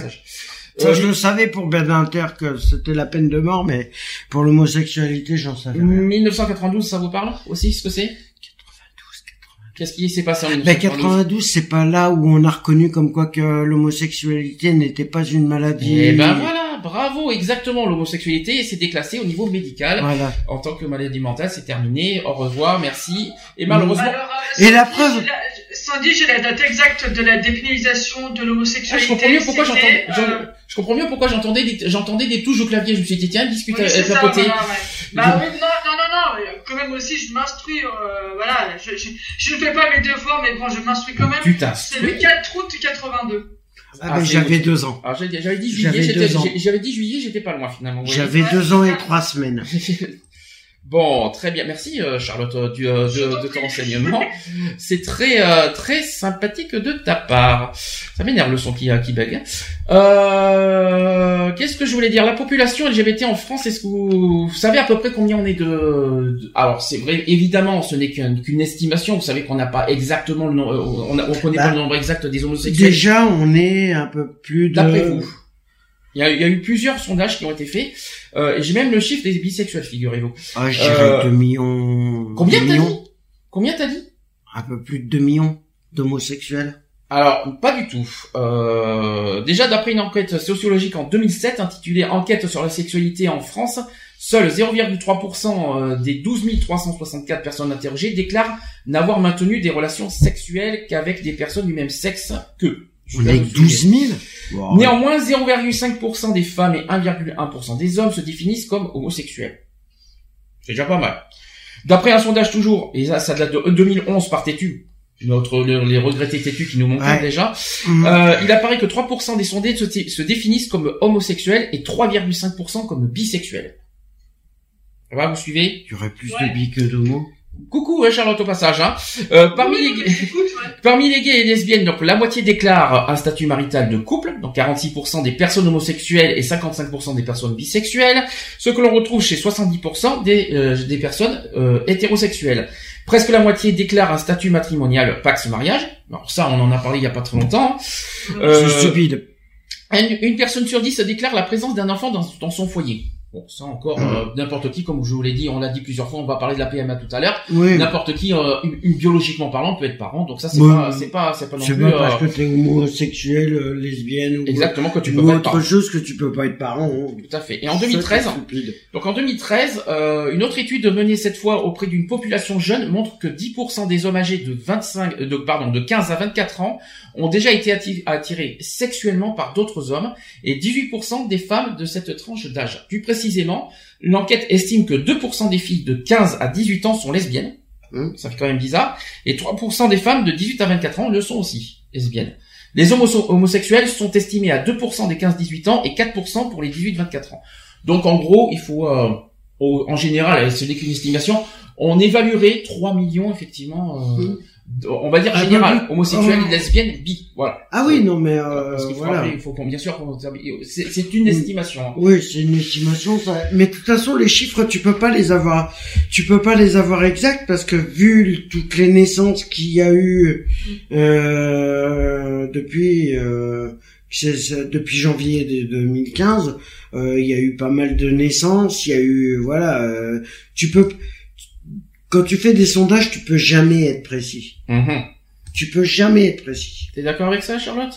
Ça, Euh, je le savais pour Badinter que c'était la peine de mort, mais pour l'homosexualité, j'en savais rien. 1992, ça vous parle aussi, ce que c'est? Qu'est-ce qui s'est passé en Ben 1992 92, c'est pas là où on a reconnu comme quoi que l'homosexualité n'était pas une maladie. Eh ben voilà, bravo, exactement, l'homosexualité s'est déclassée au niveau médical. Voilà. En tant que maladie mentale, c'est terminé, au revoir, merci. Et malheureusement, Alors, euh, Et la preuve la- J'ai la date exacte de la dépénalisation de Ah, l'homosexualité. je comprends mieux pourquoi j'entendais, euh, je, je comprends mieux pourquoi j'entendais des, j'entendais des touches au clavier. Je me suis dit, tiens, discute oui, avec ça, la côté. voilà, ouais. Bah oui, non, non, non, non, quand même aussi, je m'instruis, euh, voilà, je, je, je ne fais pas mes devoirs, mais bon, je m'instruis quand même. Putain. C'est le 4 août 82. Ah, Ah, ben j'avais deux ans. Alors j'avais j'avais dit juillet, J'avais j'étais, deux ans. j'ai- j'avais dit juillet, j'étais pas loin finalement. J'avais deux ans et trois semaines. *laughs* Bon, très bien, merci euh, Charlotte euh, du, euh, de, de ton renseignement. *laughs* C'est très euh, très sympathique de ta part. Ça m'énerve le son qui, qui bug. Euh, Qu'est-ce que je voulais dire? La population LGBT en France, est-ce que vous, vous savez à peu près combien on est de... de- Alors c'est vrai, évidemment, ce n'est qu'une qu'une estimation. Vous savez qu'on n'a pas exactement le nom, euh, on, a- on connaît Bah, pas le nombre exact des homosexuels. Déjà, on est un peu plus de... D'après vous il y, a, il y a eu plusieurs sondages qui ont été faits, euh, et j'ai même le chiffre des bisexuels, figurez-vous. Ah, je dirais Euh, 2 millions. Combien t'as dit? Combien t'as dit? Un peu plus de 2 millions d'homosexuels. Alors, pas du tout. Euh, déjà, d'après une enquête sociologique en 2007 intitulée Enquête sur la sexualité en France, seuls 0,3% euh, des 12 364 personnes interrogées déclarent n'avoir maintenu des relations sexuelles qu'avec des personnes du même sexe qu'eux. On est avec 12 000 Wow. Néanmoins, 0,5% des femmes et 1,1% des hommes se définissent comme homosexuels. C'est déjà pas mal. D'après un sondage toujours, et ça, ça date de 2011 par Tétu, notre, le- les regrettés Tétu qui nous Ouais. déjà, Mhm. euh, il apparaît que 3% des sondés se, se définissent comme homosexuels et 3,5% comme bisexuels. Ça va, vous suivez? Il y aurait plus Ouais. de bi que d'homo. Coucou hein, Charlotte au passage. Hein. Euh, parmi Oui, les... mais écoute, ouais. *laughs* Parmi les gays et lesbiennes, donc la moitié déclarent un statut marital de couple, donc 46% des personnes homosexuelles et 55% des personnes bisexuelles, ce que l'on retrouve chez 70% des, euh, des personnes euh, hétérosexuelles. Presque la moitié déclarent un statut matrimonial pax mariage. Alors ça, on en a parlé il y a pas très longtemps. Euh, C'est stupide. une, une personne sur dix déclare la présence d'un enfant dans, dans son foyer. Bon, ça encore, euh, n'importe qui, comme je vous l'ai dit, on l'a dit plusieurs fois, on va parler de la PMA tout à l'heure. Oui. N'importe qui, euh, biologiquement parlant, peut être parent. Donc ça, c'est pas, c'est pas, c'est pas non C'est plus pas euh, parce que t'es homosexuel, euh, lesbienne ou, exactement que tu peux ou pas être autre parent. chose que tu peux pas être parent. hein. Tout à fait. Et en 2013, Ça, c'est stupide. donc en 2013, euh, une autre étude menée cette fois auprès d'une population jeune montre que 10% des hommes âgés de 25, euh, de, pardon, de 15 à 24 ans ont déjà été atti- attirés sexuellement par d'autres hommes et 18% des femmes de cette tranche d'âge. Précisément, l'enquête estime que 2% des filles de 15 à 18 ans sont lesbiennes. Hum. Ça fait quand même bizarre. Et 3% des femmes de 18 à 24 ans le sont aussi lesbiennes. Les homo- homosexuels sont estimés à 2% des 15-18 ans et 4% pour les 18-24 ans. Donc en gros, il faut, euh, au- en général, ce n'est qu'une estimation, on évaluerait 3 millions effectivement euh, Mhm. On va dire Ah, général, homosexuel, oh. lesbienne, bi, voilà. Ah oui, non, mais euh, Parce qu'il faut voilà. rappeler, il faut qu'on, bien sûr, qu'on- c'est, c'est une estimation. hein. Oui, c'est une estimation. Ça... Mais de toute façon, les chiffres, tu peux pas les avoir. Tu peux pas les avoir exacts parce que vu toutes les naissances qu'il y a eu euh, depuis euh, depuis janvier de 2015, euh, il y a eu pas mal de naissances. Il y a eu voilà. euh, tu peux quand tu fais des sondages, tu peux jamais être précis. Mhm. Tu peux jamais être précis. T'es d'accord avec ça, Charlotte?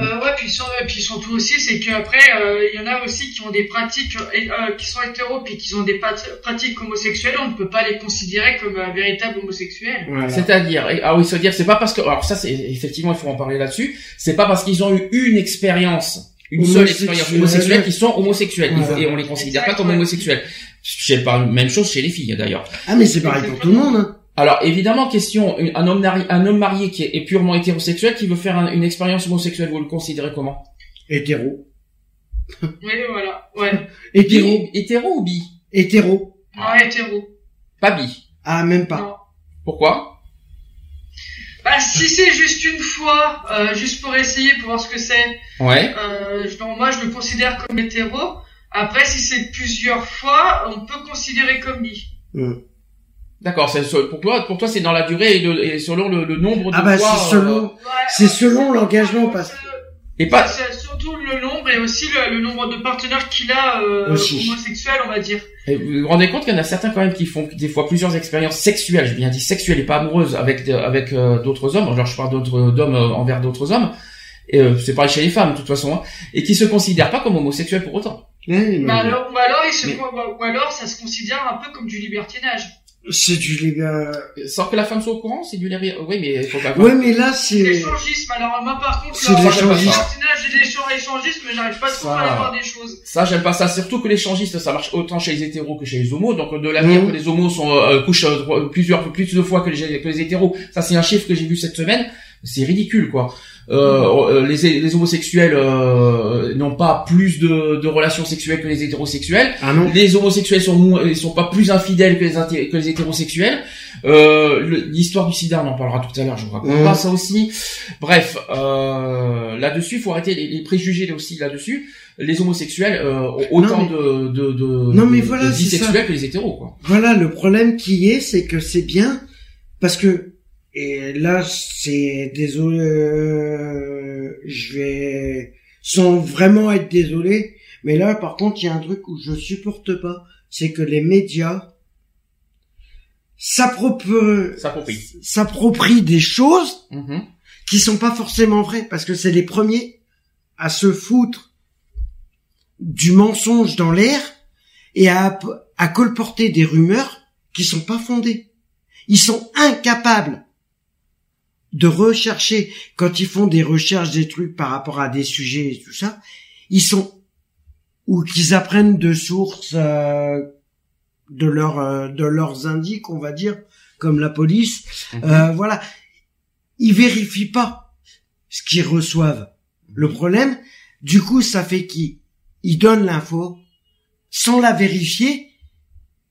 Euh, ouais, puis, sur- puis surtout aussi, c'est qu'après, euh, il y en a aussi qui ont des pratiques, euh, euh, qui sont hétéros, puis qui ont des pratiques homosexuelles, on ne peut pas les considérer comme euh, véritables homosexuels. Voilà. C'est-à-dire, ah oui, se dire, c'est pas parce que, alors ça, c'est effectivement, il faut en parler là-dessus. C'est pas parce qu'ils ont eu une expérience, une seule Homosexuelle. expérience homosexuelle, qu'ils sont homosexuels. Voilà. et on les considère pas comme homosexuels. Je sais pas, même chose chez les filles d'ailleurs. Ah mais c'est pareil pour tout le monde. Hein. Alors évidemment, question, un homme, nari- un homme marié qui est, est purement hétérosexuel, qui veut faire un- une expérience homosexuelle, vous le considérez comment? Hétéro. Oui, voilà, ouais. *laughs* Hétéro. Bi- Hétéro ou bi? Hétéro. Non, hétéro. Pas bi. Ah même pas. Non. Pourquoi? Bah, si c'est juste une fois, euh, juste pour essayer, pour voir ce que c'est, Ouais. euh, moi je le considère comme hétéro. Après, si c'est plusieurs fois, on peut considérer comme bi. Hmm. D'accord. Pour toi, pour toi, c'est dans la durée et, de- et selon le, le nombre de Ah bah fois. c'est euh, selon. Ouais, C'est euh, selon l'engagement, parce- c'est- et pas. C'est surtout le nombre et aussi le, le nombre de partenaires qu'il a euh, on va dire. Et vous vous rendez compte qu'il y en a certains quand même qui font des fois plusieurs expériences sexuelles, j'ai bien dit sexuelles et pas amoureuses avec de- avec euh, d'autres hommes. Alors je parle d'autres d'hommes euh, envers d'autres hommes. Et euh, c'est pareil chez les femmes de toute façon, hein, et qui se considèrent pas comme homosexuels pour autant. Bah alors, ou alors, il se, Mais- ou alors, ça se considère un peu comme du libertinage. C'est du les gars. Sans que la femme soit au courant, c'est du lait. Oui, mais il faut pas. Ouais mais là C'est c'est. l'échangisme. Alors moi, par contre, C'est l'échangisme. mais j'arrive pas trop Ça. à voir des choses. Ça, j'aime pas ça. Surtout que l'échangiste, ça marche autant chez les hétéros que chez les homos. Donc, de l'avenir Mhm. que les homos sont euh, couchent euh, plusieurs plus de fois que les, que les hétéros. Ça, c'est un chiffre que j'ai vu cette semaine. C'est ridicule, quoi. Euh, euh, les, les homosexuels euh, n'ont pas plus de, de relations sexuelles que les hétérosexuels. Ah non. Les homosexuels sont moins- ils sont pas plus infidèles que les, inté- que les hétérosexuels. Euh, L'histoire du sida, on en parlera tout à l'heure. Je vous raconte Mhm. pas ça aussi. Bref, euh, là-dessus, il faut arrêter les, les préjugés aussi là-dessus. Les homosexuels euh, ont autant Non, de, de, de, Non, mais de- voilà, de sexuelle que les hétéros, quoi. Voilà le problème qui est, c'est que c'est bien parce que et là c'est désolé, euh, je vais sans vraiment être désolé, mais là par contre il y a un truc où je supporte pas, c'est que les médias s'approprient des choses Mhm. qui sont pas forcément vraies parce que c'est les premiers à se foutre du mensonge dans l'air et à, à colporter des rumeurs qui sont pas fondées. Ils sont incapables de rechercher quand ils font des recherches des trucs par rapport à des sujets et tout ça. Ils sont ou qu'ils apprennent de sources euh, de leur euh, de leurs indices, on va dire, comme la police. Mhm. Euh, voilà, ils vérifient pas ce qu'ils reçoivent. Le problème, du coup, ça fait qu'ils ils donnent l'info sans la vérifier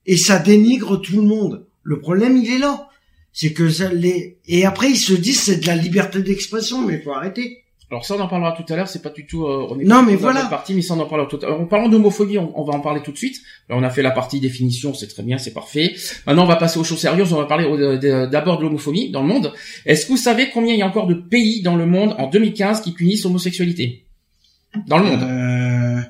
et ça dénigre tout le monde. Le problème, il est là. C'est que ça les et après ils se disent c'est de la liberté d'expression, mais faut arrêter. Alors ça, on en parlera tout à l'heure. C'est pas du tout. euh, on est Non, mais voilà. partie, mais ça, on en parlera tout à l'heure. En parlant d'homophobie, on, on va en parler tout de suite. Là, on a fait la partie définition, c'est très bien, c'est parfait. Maintenant, on va passer aux choses sérieuses. On va parler de- d'abord de l'homophobie dans le monde. Est-ce que vous savez combien il y a encore de pays dans le monde en 2015 qui punissent l'homosexualité? Dans le monde Euh...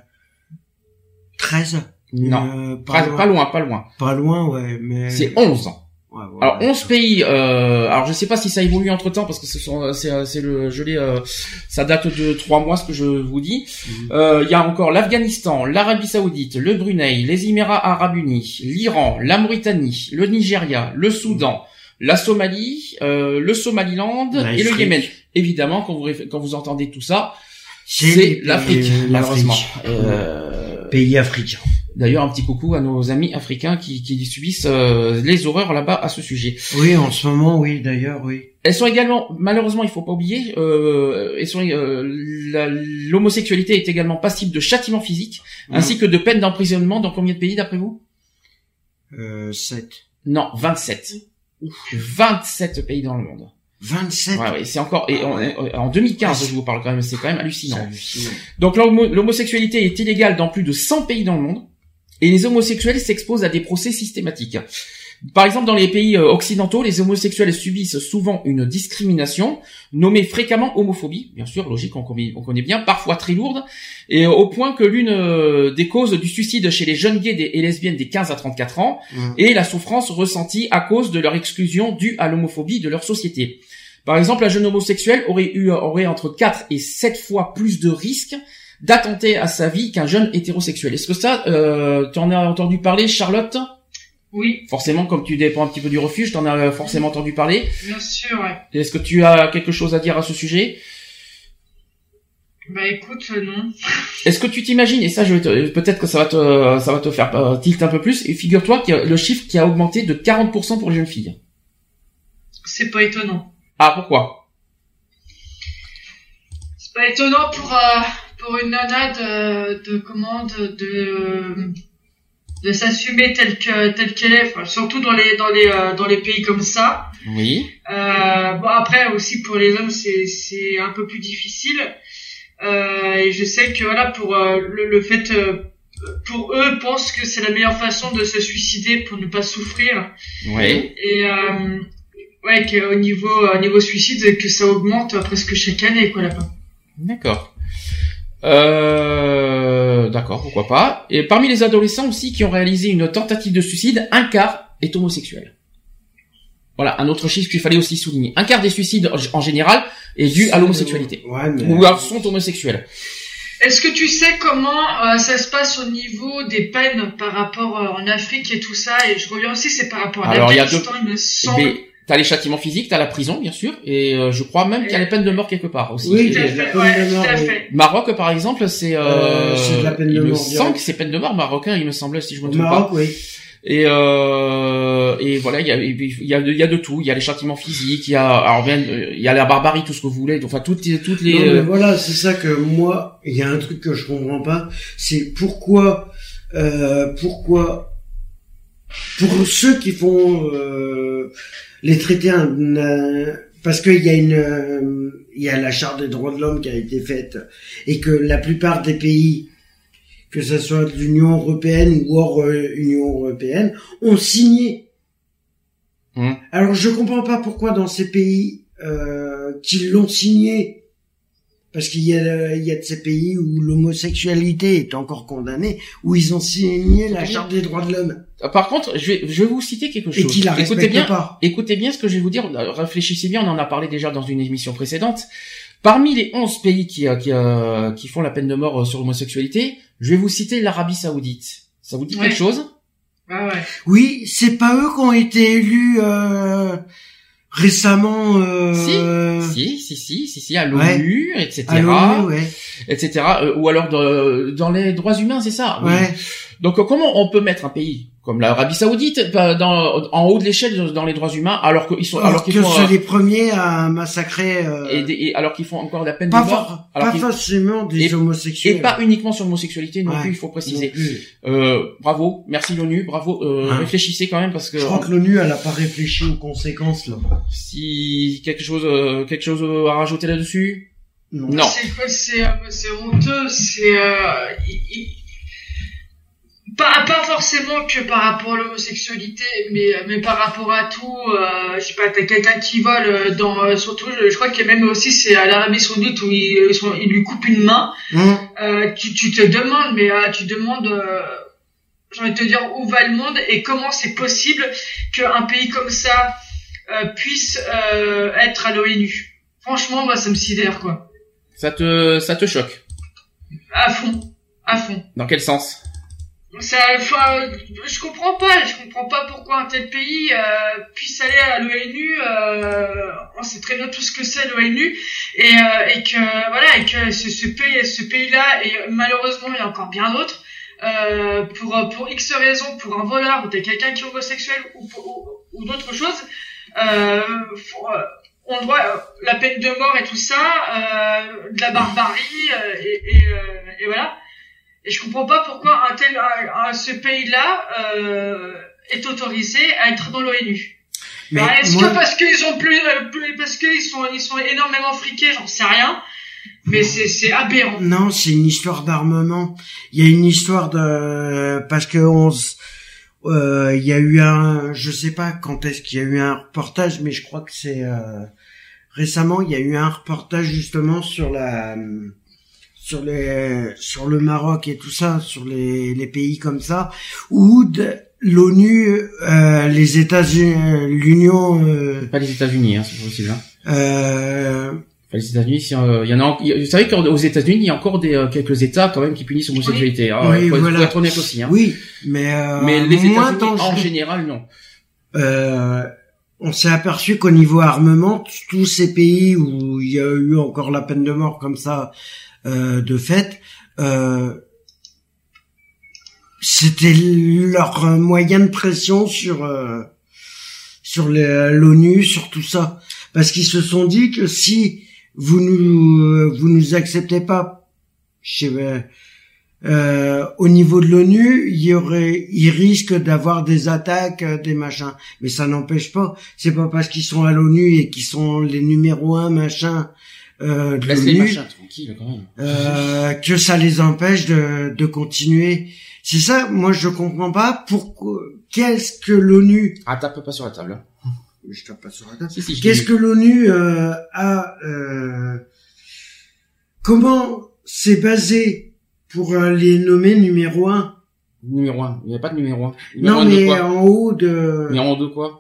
13 Non, Euh, pas, pas, loin. pas loin, pas loin. Pas loin, ouais, mais C'est 11. Ouais. Alors 11 pays. Euh, alors je sais pas si ça évolue entre temps parce que ce sont c'est le je l'ai euh, ça date de trois mois ce que je vous dis. Mhm. Euh, Il y a encore l'Afghanistan, l'Arabie Saoudite, le Brunei, les Émirats Arabes Unis, l'Iran, la Mauritanie, le Nigeria, le Soudan, la Somalie, euh, le Somaliland et le. Yémen. Évidemment quand vous quand vous entendez tout ça, C'est l'Afrique l'Afrique. malheureusement. Euh, pays africains. D'ailleurs un petit coucou à nos amis africains qui, qui subissent euh, les horreurs là-bas à ce sujet. Oui, en ce moment, oui, d'ailleurs, oui. Elles sont également, malheureusement, il faut pas oublier, euh, elles sont, euh, l'homosexualité est également passible de châtiment physique, Mm. ainsi que de peine d'emprisonnement dans combien de pays d'après vous? Euh, 7. Non, 27. 27 pays dans le monde. 27. Ouais, ouais, c'est encore et en, en 2015, je vous parle quand même, c'est quand même hallucinant. Donc l'homosexualité est illégale dans plus de 100 pays dans le monde et les homosexuels s'exposent à des procès systématiques. Par exemple, dans les pays euh, occidentaux, les homosexuels subissent souvent une discrimination, nommée fréquemment homophobie, bien sûr, logique, on connaît, on connaît bien, parfois très lourde, et au point que l'une euh, des causes du suicide chez les jeunes gays et lesbiennes des 15 à 34 ans Mmh. est la souffrance ressentie à cause de leur exclusion due à l'homophobie de leur société. Par exemple, un jeune homosexuel aurait eu aurait entre 4 et 7 fois plus de risques d'attenter à sa vie qu'un jeune hétérosexuel. Est-ce que ça, euh, tu en as entendu parler, Charlotte? Oui, Forcément, comme tu dépends un petit peu du refuge, t'en as forcément entendu parler. bien sûr, ouais. Est-ce que tu as quelque chose à dire à ce sujet? Bah écoute, euh, non. *laughs* Est-ce que tu t'imagines et ça, je vais te- peut-être que ça va te, ça va te faire euh, tilt un peu plus. Et figure-toi a le chiffre qui a augmenté de 40% pour les jeunes filles. C'est pas étonnant. Ah, pourquoi? C'est pas étonnant pour, euh, pour une nana de, de comment, de, de, de s'assumer telle que, telle qu'elle est, enfin, surtout dans les, dans les, euh, dans les pays comme ça. Oui. Euh, bon après aussi pour les hommes c'est c'est un peu plus difficile Euh, et je sais que voilà pour le, le fait pour eux pensent que c'est la meilleure façon de se suicider pour ne pas souffrir Oui. et ouais qu'au niveau au niveau suicide que ça augmente presque chaque année quoi là-bas. D'accord. Euh, d'accord, pourquoi pas. Et parmi les adolescents aussi qui ont réalisé une tentative de suicide, un quart est homosexuel. Voilà, un autre chiffre qu'il fallait aussi souligner. Un quart des suicides en- général est dû à l'homosexualité. Ouais, mais... Ou alors sont homosexuels. Est-ce que tu sais comment euh, ça se passe au niveau des peines par rapport euh, en Afrique et tout ça? Et je reviens aussi, c'est par rapport à l'Afghanistan, il me semble. Mais t'as les châtiments physiques, t'as la prison, bien sûr, et euh, je crois même qu'il y a les peines de mort quelque part aussi. Oui, de la fait, peine ouais, de mort, tout à oui. fait. Maroc, par exemple, c'est euh, Euh, c'est la peine de il me mort semble que c'est peine de mort marocain, il me semblait, si je me trompe Maroc, pas. oui. Et euh, et voilà, il y a il y a de, y a de tout. Il y a les châtiments physiques, il y a alors il y a la barbarie, tout ce que vous voulez. Enfin toutes les toutes les. Non, mais euh, voilà, c'est ça que moi, il y a un truc que je comprends pas, c'est pourquoi, euh, pourquoi, pour ceux qui font euh, les traités, un- parce qu'il y a une, euh, il y a la charte des droits de l'homme qui a été faite et que la plupart des pays, que ce soit de l'Union européenne ou hors euh, Union européenne, ont signé. Hum. Alors je comprends pas pourquoi dans ces pays euh, qui l'ont signé, parce qu'il y a il y a de ces pays où l'homosexualité est encore condamnée, où ils ont signé la charte des droits de l'homme Par contre, je vais je vais vous citer quelque et chose. qui la Écoutez respectent bien, pas. écoutez bien ce que je vais vous dire. Réfléchissez bien. On en a parlé déjà dans une émission précédente. Parmi les 11 pays qui euh, qui, euh, qui font la peine de mort euh, sur l'homosexualité, je vais vous citer l'Arabie Saoudite. Ça vous dit Ouais. quelque chose? Ah ouais. Oui, c'est pas eux qui ont été élus euh, récemment. Euh, Si, si, si, si, si, à l'ONU, etc., à ouais. etc. euh, ou alors de- dans les droits humains, c'est ça. oui. ouais. Donc comment on peut mettre un pays comme l'Arabie Saoudite euh, dans, en haut de l'échelle dans les droits humains alors qu'ils sont alors qu'ils c'est euh, les premiers à massacrer. euh, et, des- et alors qu'ils font encore la peine pas de mort alors pas forcément des et- homosexuels. et pas uniquement sur l'homosexualité non Ouais. plus il faut préciser euh, bravo merci l'ONU bravo euh, Ouais. réfléchissez quand même parce que Je crois que l'ONU elle a pas réfléchi aux conséquences là. si quelque chose euh, quelque chose à rajouter là-dessus? Non. non C'est quoi C'est euh, c'est honteux. C'est euh, il- il- pas pas forcément que par rapport à l'homosexualité, mais mais par rapport à tout. Euh, je sais pas, t'as quelqu'un qui vole euh, dans euh, surtout, je, crois qu'il y a même aussi c'est à l'Arabie Saoudite où ils, ils, sont, ils lui coupent une main. Hein Euh, tu, tu te demandes, mais euh, tu demandes, euh, j'ai envie de te dire, où va le monde et comment c'est possible qu'un pays comme ça euh, puisse euh, être à l'ONU. Franchement, moi, ça me sidère, quoi. ça te ça te choque? À fond, à fond. dans quel sens? Ça, je comprends pas, je comprends pas pourquoi un tel pays euh, puisse aller à l'ONU. Euh, on sait très bien tout ce que c'est l'ONU et, euh, et que voilà et que ce, pays, ce pays-là et malheureusement il y a encore bien d'autres. Euh, pour pour X raisons, pour un voleur ou quelqu'un qui est homosexuel ou ou, ou d'autres choses, euh, faut, euh, on doit euh, la peine de mort et tout ça, euh, de la barbarie euh, et, et voilà. Et je comprends pas pourquoi un tel, un- un- ce pays-là euh, est autorisé à être dans l'ONU. Mais bah, est-ce que parce qu'ils ont plus, plus parce qu'ils sont ils sont énormément friqués, j'en sais rien. Mais c'est c'est aberrant. Non, c'est une histoire d'armement. Il y a une histoire de parce que on euh, il y a eu un je sais pas quand est-ce qu'il y a eu un reportage mais je crois que c'est euh, récemment il y a eu un reportage justement sur la sur les sur le Maroc et tout ça sur les les pays comme ça où l'ONU euh, les États-Unis l'Union euh, pas les États-Unis hein, c'est possible hein. Euh, les États-Unis, il y en a, vous savez qu'aux États-Unis, il y a encore des euh, quelques États quand même qui punissent l'homosexualité. Oui, oui faut, voilà. être honnête aussi. Hein. Oui, mais euh, mais les États-Unis en général, non. Euh, on s'est aperçu qu'au niveau armement, tous ces pays où il y a eu encore la peine de mort comme ça euh, de fait, euh, c'était leur moyen de pression sur euh, sur l'ONU, sur tout ça, parce qu'ils se sont dit que si vous nous vous nous acceptez pas chez euh, au niveau de l'ONU, il y aurait, il risque d'avoir des attaques, euh, des machins. Mais ça n'empêche pas. C'est pas parce qu'ils sont à l'ONU et qu'ils sont les numéros un machin euh, de l'ONU euh, que ça les empêche de, de continuer. C'est ça. Moi, je comprends pas pourquoi. Qu'est-ce que l'ONU Ah, tape pas sur la table. Hein je tape pas sur la table. Qu'est-ce que l'ONU euh, a euh, Comment c'est basé pour euh, les nommer numéro un? Numéro un. Il n'y a pas de numéro un. non, mais en haut de. Mais en haut de quoi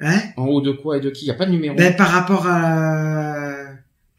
Hein? En haut de quoi et de qui? Il n'y a pas de numéro. Ben par rapport à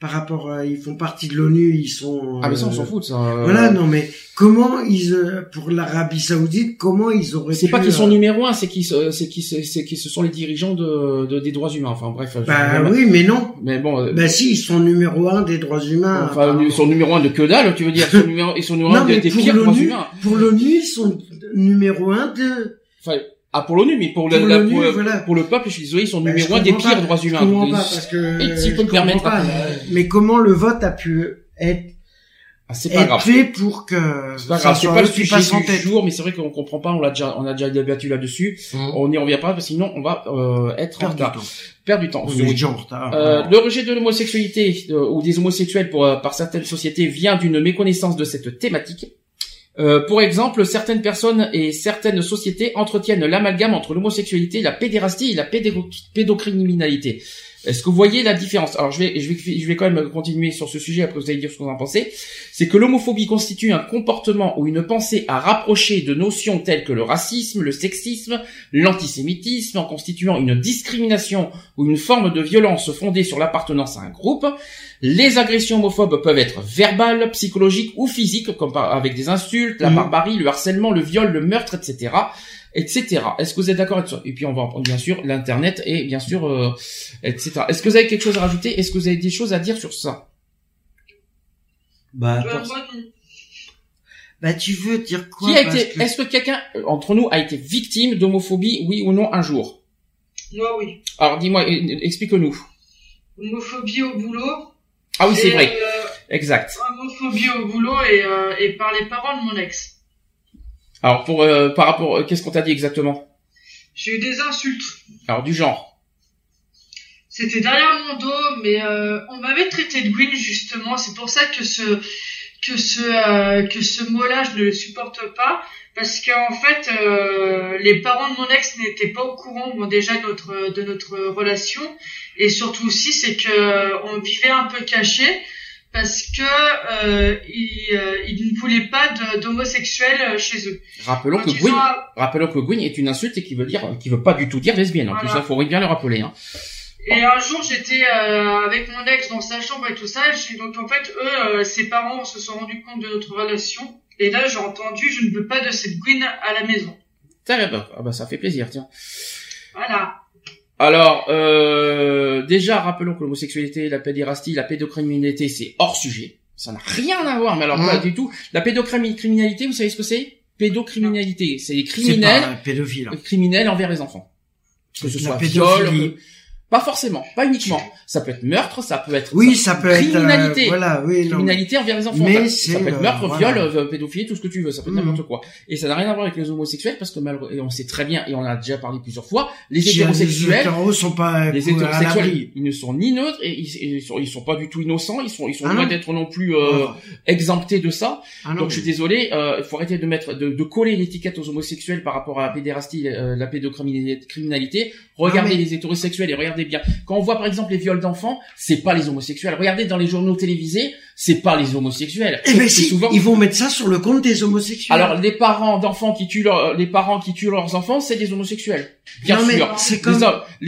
par rapport à, ils font partie de l'ONU, ils sont. Ah mais ça on s'en fout ça. Euh. Voilà non mais comment ils euh, pour l'Arabie Saoudite comment ils auraient. C'est pas qu'ils sont euh, numéro un, c'est qu'ils c'est qu'ils c'est qu'ils ce sont les dirigeants de, de des droits humains. Enfin bref. Bah oui mais non. Mais bon. Bah si ils sont numéro un des droits humains. Enfin ils sont numéro un de que dalle tu veux dire ils sont numéro ils sont numéro un des, des pires droits humains. Pour l'ONU ils sont numéro un de. Enfin, ah pour l'ONU, mais pour, le, pour, le peuple, je suis désolé, ils sont ben, numéro un des pires droits humains. Je comprends pas parce que et si je peux me permettre. Pas, mais comment le vote a pu être ah, c'est pas grave. fait pour que c'est pas grave, c'est pas le sujet du jour, mais c'est vrai qu'on comprend pas, on l'a déjà, on a déjà débattu là-dessus. Mmh. On n'y revient pas, parce que sinon on va euh, être Perdre en retard. Perdre du temps. On est déjà en retard. Euh, le rejet de l'homosexualité euh, ou des homosexuels pour, euh, par certaines sociétés vient d'une méconnaissance de cette thématique. Euh, pour exemple, certaines personnes et certaines sociétés entretiennent l'amalgame entre l'homosexualité, la pédérastie et la pédocriminalité. Est-ce que vous voyez la différence? Alors je vais, je vais, je vais quand même continuer sur ce sujet. Après vous allez dire ce que vous en pensez. C'est que l'homophobie constitue un comportement ou une pensée à rapprocher de notions telles que le racisme, le sexisme, l'antisémitisme, en constituant une discrimination ou une forme de violence fondée sur l'appartenance à un groupe. Les agressions homophobes peuvent être verbales, psychologiques ou physiques, comme avec des insultes, la mmh. barbarie, le harcèlement, le viol, le meurtre, etc etc. Est-ce que vous êtes d'accord avec ça? Et puis on va bien sûr l'internet et bien sûr euh, etc. Est-ce que vous avez quelque chose à rajouter? Est-ce que vous avez des choses à dire sur ça? Bah, bah tu veux dire quoi? Qui a été Est-ce que quelqu'un euh, entre nous a été victime d'homophobie, oui ou non, un jour? Moi, oui. Alors dis-moi, euh, explique-nous. Homophobie au boulot. Ah oui, c'est vrai. exact. Homophobie au boulot et, et par les parents de mon ex. Alors pour euh, par rapport, euh, qu'est-ce qu'on t'a dit exactement? J'ai eu des insultes. Alors du genre? C'était derrière mon dos, mais euh, on m'avait traité de green justement. C'est pour ça que ce que ce que ce mot-là je ne le supporte pas. Parce qu'en fait les parents de mon ex n'étaient pas au courant bon déjà de notre de notre relation. Et surtout aussi c'est que on vivait un peu caché parce que euh, ils, euh, ne voulaient pas d'homosexuels euh, chez eux. Rappelons que Gwyn, rappelons que Gwyn est une insulte et qui veut dire, qui veut pas du tout dire lesbienne. En plus, ça faut bien le rappeler. Hein. Et un jour, j'étais euh, avec mon ex dans sa chambre et tout ça. Et donc en fait, eux, euh, ses parents se sont rendus compte de notre relation. Et là, j'ai entendu, je ne veux pas de cette Gwyn à la maison. Ça, ah bah, ça fait plaisir, tiens. Voilà. Alors, euh, déjà, rappelons que l'homosexualité, la pédérastie, la pédocriminalité, c'est hors sujet. Ça n'a rien à voir, mais alors pas du tout. La pédocriminalité, vous savez ce que c'est? Pédocriminalité, c'est les criminels, pédophile. criminels envers les enfants. Que ce soit viol, Pas forcément, pas uniquement. Ça peut être meurtre, ça peut être oui, ça, peut criminalité. être voilà, oui, criminalité envers les enfants. Mais ça peut être meurtre, viol, euh, pédophilie, tout ce que tu veux. Ça peut être mhm. n'importe quoi. Et ça n'a rien à voir avec les homosexuels parce que malheureusement, on sait très bien et on a déjà parlé plusieurs fois, les hétérosexuels, les sont pas les hétérosexuels, ils ne sont ni neutres et ils, ils, sont, ils sont pas du tout innocents. Ils sont ils sont ah loin d'être non plus euh, ah. exemptés de ça. Ah Donc je suis désolé, euh, il faut arrêter de mettre de, de coller l'étiquette aux homosexuels par rapport à la pédérastie, euh, la pédocriminalité. Regardez les hétérosexuels et regardez bien. Quand on voit par exemple les viols d'enfants, c'est pas les homosexuels. Regardez dans les journaux télévisés, c'est pas les homosexuels. Eh ben si, souvent... ils vont mettre ça sur le compte des homosexuels. Alors les parents d'enfants qui tuent leur... les parents qui tuent leurs enfants, c'est des homosexuels. Bien sûr. C'est comme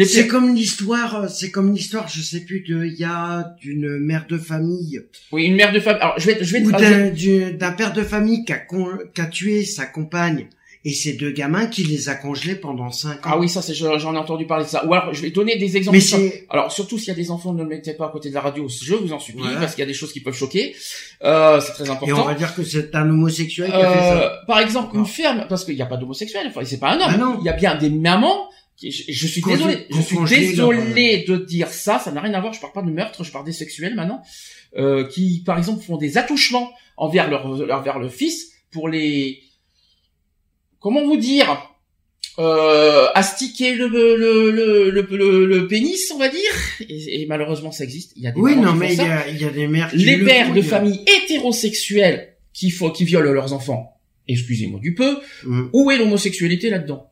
c'est comme l'histoire, c'est comme l'histoire, je sais plus de il y a d'une mère de famille. Oui, une mère de famille. Alors je vais je vais d'un père de famille qui a, qui a tué sa compagne et ces deux gamins qui les a congelés pendant cinq ans. Ah oui, ça c'est j'en ai entendu parler de ça. Ou alors je vais donner des exemples. Mais alors surtout s'il y a des enfants, ne le mettez pas à côté de la radio. Je vous en supplie parce qu'il y a des choses qui peuvent choquer. Euh, c'est très important. Et on va dire que c'est un homosexuel qui a fait ça. Euh, par exemple, une ferme, parce qu'il n'y a pas d'homosexuel. Enfin, c'est pas un homme. Ah non. Il y a bien des mamans. Je, suis désolé, je suis désolé de dire ça. Ça n'a rien à voir. Je parle pas de meurtre, je parle des sexuels maintenant, euh, qui par exemple font des attouchements envers leur envers le fils pour les comment vous dire euh, astiquer le le, le, le, le, pénis, on va dire? Et, malheureusement, ça existe. Il y a des oui, non, mais il y a, y a, des mères qui Les pères de familles hétérosexuelles qui, font, qui violent leurs enfants. Excusez-moi du peu. Mm. Où est l'homosexualité là-dedans?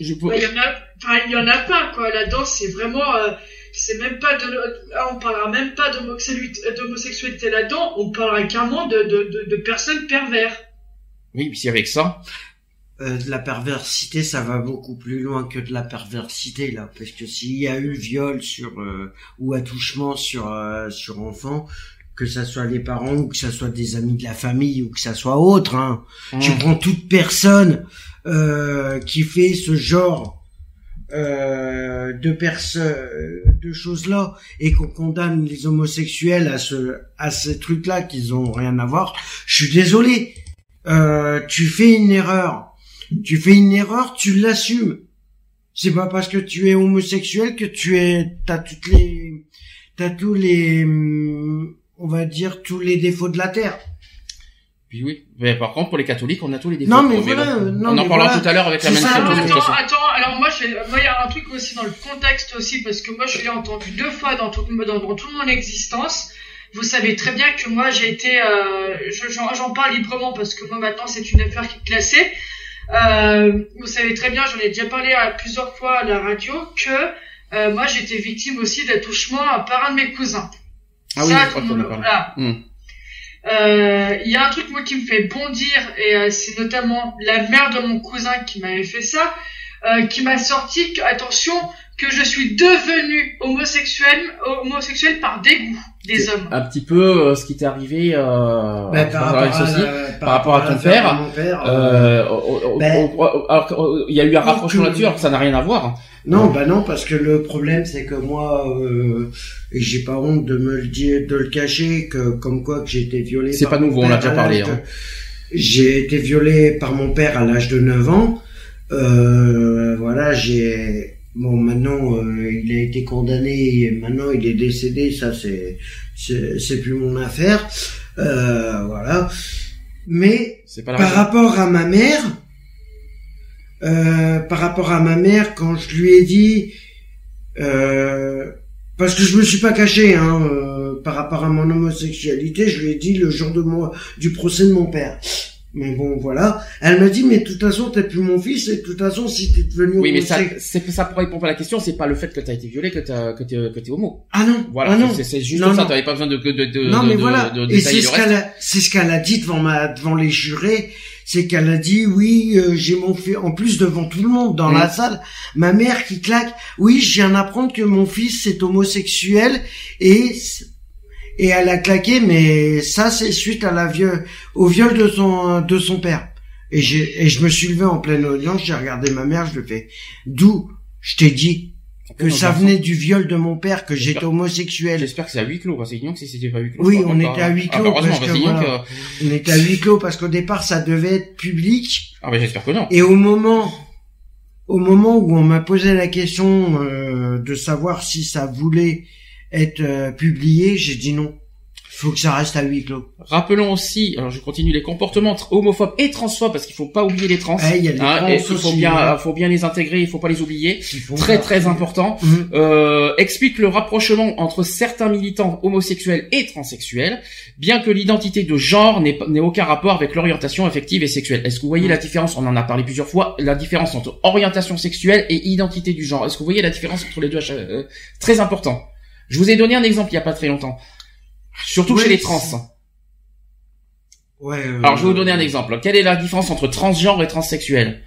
Je Il y en a, enfin, il y en a pas quoi. Là-dedans, c'est vraiment. Euh, c'est même pas de, on parlera même pas d'homosexualité là-dedans, on parlera carrément de, de, de, de personnes pervers. Oui, puis avec ça. Euh, de la perversité, ça va beaucoup plus loin que de la perversité là, parce que s'il y a eu viol sur euh, ou attouchement sur euh, sur enfant, que ça soit les parents ou que ça soit des amis de la famille ou que ça soit autre, hein. Mmh. tu prends toute personne qui fait ce genre de personnes, de choses là, et qu'on condamne les homosexuels à ce à ces trucs là qu'ils ont rien à voir. Je suis désolé euh, tu fais une erreur. Tu fais une erreur, tu l'assumes. C'est pas parce que tu es homosexuel que tu es, t'as toutes les, t'as tous les, hum, on va dire tous les défauts de la terre. Puis oui, mais par contre pour les catholiques, on a tous les défauts. Non mais voilà, on en parlera tout à l'heure avec la même Attends, attends, alors moi il y a un truc aussi dans le contexte aussi parce que moi je l'ai entendu deux fois dans, tout, dans, dans toute mon existence vous savez très bien que moi j'ai été, euh, j'en parle librement parce que moi maintenant c'est une affaire qui est classée. Euh, vous savez très bien, j'en ai déjà parlé à plusieurs fois à la radio que euh, moi j'étais victime aussi d'attouchement par un de mes cousins. Ah oui, Ça, tout le monde, voilà. Hmm. Euh, il y a un truc moi qui me fait bondir et c'est notamment la mère de mon cousin qui m'avait fait ça, qui m'a sorti attention que je suis devenu homosexuel, homosexuel par dégoût des hommes. Un petit peu euh, ce qui t'est arrivé euh, ben, par, rapport à, par, rapport à, ton père. alors il y a eu un rapprochement là-dessus, alors ça n'a rien à voir. Non, bah non, parce que le problème c'est que moi, euh, j'ai pas honte de me le dire, de le cacher, que comme quoi que j'ai été violé. C'est pas nouveau, on l'a déjà parlé. Hein. J'ai été violé par mon père à l'âge de 9 ans. Euh, voilà, j'ai Bon, maintenant, euh, il a été condamné, et maintenant il est décédé, ça c'est c'est plus mon affaire, euh, voilà. Mais par rapport à ma mère, euh, par rapport à ma mère, quand je lui ai dit, euh, parce que je me suis pas caché, hein, par rapport à mon homosexualité, je lui ai dit le jour de moi du procès de mon père. Mais bon, voilà. Elle m'a dit, mais de toute façon, t'es plus mon fils, et de toute façon, si t'es devenu Oui, mais ça, c'est ça pour répondre à la question, c'est pas le fait que t'as été violé que t'as, que t'es, que t'es homo. Ah non. Voilà. Ah non. C'est juste ça, t'avais pas besoin de, de, de, non, mais voilà. et c'est ce qu'elle a, c'est ce qu'elle a dit devant ma, devant les jurés, c'est qu'elle a dit, oui, euh, j'ai mon fils, en plus devant tout le monde dans la salle, ma mère qui claque, oui, je viens d'apprendre que mon fils est homosexuel, et et elle a claqué, mais ça c'est suite à la viol, au viol de son de son père. Et j'ai et je me suis levé en pleine audience, j'ai regardé ma mère, je lui fais d'où je t'ai dit que ça venait du viol de mon père, que j'étais homosexuel. J'espère que c'est à huis clos, parce que si c'était pas huis clos. Oui, on était à huis clos. Ah, parce que, On était à huis clos parce qu'au départ ça devait être public. Ah mais j'espère que non. Et au moment au moment où on m'a posé la question euh, de savoir si ça voulait être euh, publié, j'ai dit non. Faut que ça reste à huis clos. Rappelons aussi, alors je continue les comportements homophobes et transphobes parce qu'il faut pas oublier les trans. Eh, il y a les Hein, trans et faut aussi, bien, hein. faut bien les intégrer, il faut pas les oublier. Très très important. Mhm. Euh, explique le rapprochement entre certains militants homosexuels et transsexuels, bien que l'identité de genre n'ait aucun rapport avec l'orientation affective et sexuelle. Est-ce que vous voyez la différence? On en a parlé plusieurs fois. La différence entre orientation sexuelle et identité du genre. Est-ce que vous voyez la différence entre les deux? Euh, Très important. Je vous ai donné un exemple il y a pas très longtemps. Surtout Ouais, chez les trans. Ouais. euh, Alors je vais vous donner un exemple. Quelle est la différence entre transgenre et transsexuel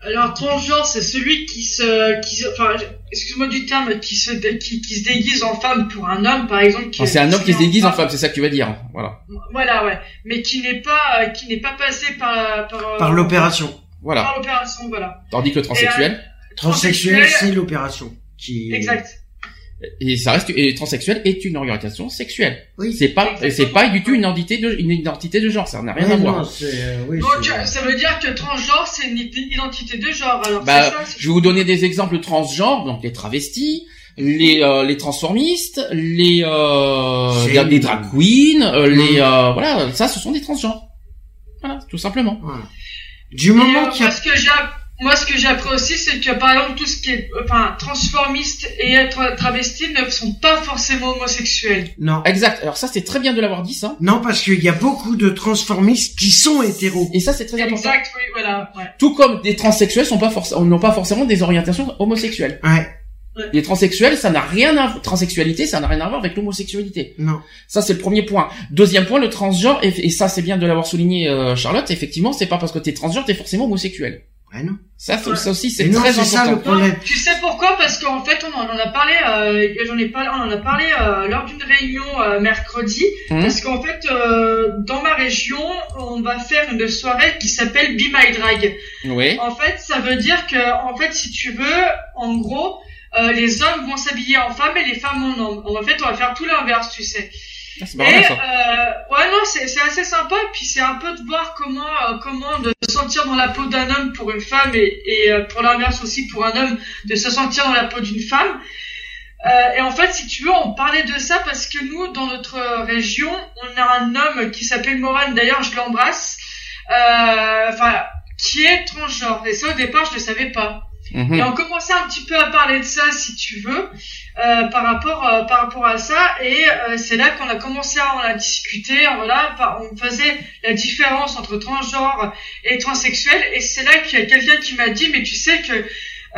Alors transgenre, c'est celui qui se, qui se, enfin, excuse-moi du terme, qui se, dé- qui, qui se déguise en femme pour un homme, par exemple. qui- Enfin, C'est un homme qui se déguise en femme, c'est ça que tu vas dire. Voilà. Voilà, ouais. Mais qui n'est pas, euh, qui n'est pas passé par, par, euh, Par l'opération. Voilà. Par l'opération, voilà. Tandis que le transsexuel, Transsexuel, Transsexuel. c'est l'opération. Qui... Exact. Et ça reste, et transsexuel est une orientation sexuelle. Oui. C'est pas, c'est pas du tout une identité de, une identité de genre, ça n'a rien Ouais, à non, voir. c'est, euh, oui, Donc, ça veut dire que transgenre, c'est une identité de genre. Alors, Bah, c'est ça, je vais vous donner des exemples transgenres, donc les travestis, les euh, les transformistes, les euh, les drag queens, euh, les euh, voilà, ça ce sont des transgenres. Voilà, tout simplement. Voilà. Du moment euh, qu'il a... ce que j'ai, moi, ce que j'ai appris aussi, c'est que par exemple, tout ce qui est, enfin, transformiste et être travesti ne sont pas forcément homosexuels. Non. Exact. Alors ça c'est très bien de l'avoir dit ça. Non, parce qu'il y a beaucoup de transformistes qui sont hétéros. Et ça c'est très important. Exact, oui, voilà, ouais. Tout comme des transsexuels sont pas forcément n'ont pas forcément des orientations homosexuelles. Ouais. Les transsexuels, ça n'a rien à transsexualité, ça n'a rien à voir avec l'homosexualité. Non. Ça c'est le premier point. Deuxième point, le transgenre et, et ça c'est bien de l'avoir souligné euh, Charlotte, effectivement, c'est pas parce que t'es transgenre t'es forcément homosexuel. Ouais, non. Ça, c'est- Ouais. ça aussi c'est très c'est ça important. le problème. Tu sais pourquoi? Parce qu'en fait, on en a parlé, euh, j'en ai parlé, on en a parlé euh, lors d'une réunion euh, mercredi. Hum. Parce qu'en fait, euh, dans ma région, on va faire une soirée qui s'appelle Be My Drag. Oui. En fait, ça veut dire que, en fait, si tu veux, en gros, euh, les hommes vont s'habiller en femmes et les femmes en hommes. En fait, on va faire tout l'inverse, tu sais. Ah, c'est Et ça. euh, ouais non c'est c'est assez sympa et puis c'est un peu de voir comment euh, comment de se sentir dans la peau d'un homme pour une femme et, et euh, pour l'inverse aussi pour un homme de se sentir dans la peau d'une femme. Euh, et en fait si tu veux on parlait de ça parce que nous dans notre région on a un homme qui s'appelle Moran d'ailleurs je l'embrasse. Enfin qui est transgenre. Et ça au départ je ne savais pas Mhm. et on commençait un petit peu à parler de ça, si tu veux, euh, par rapport euh, par rapport à ça. Et euh, c'est là qu'on a commencé à en a discuté. Voilà, par- on faisait la différence entre transgenre et transsexuel. Et c'est là qu'il y a quelqu'un qui m'a dit, mais tu sais que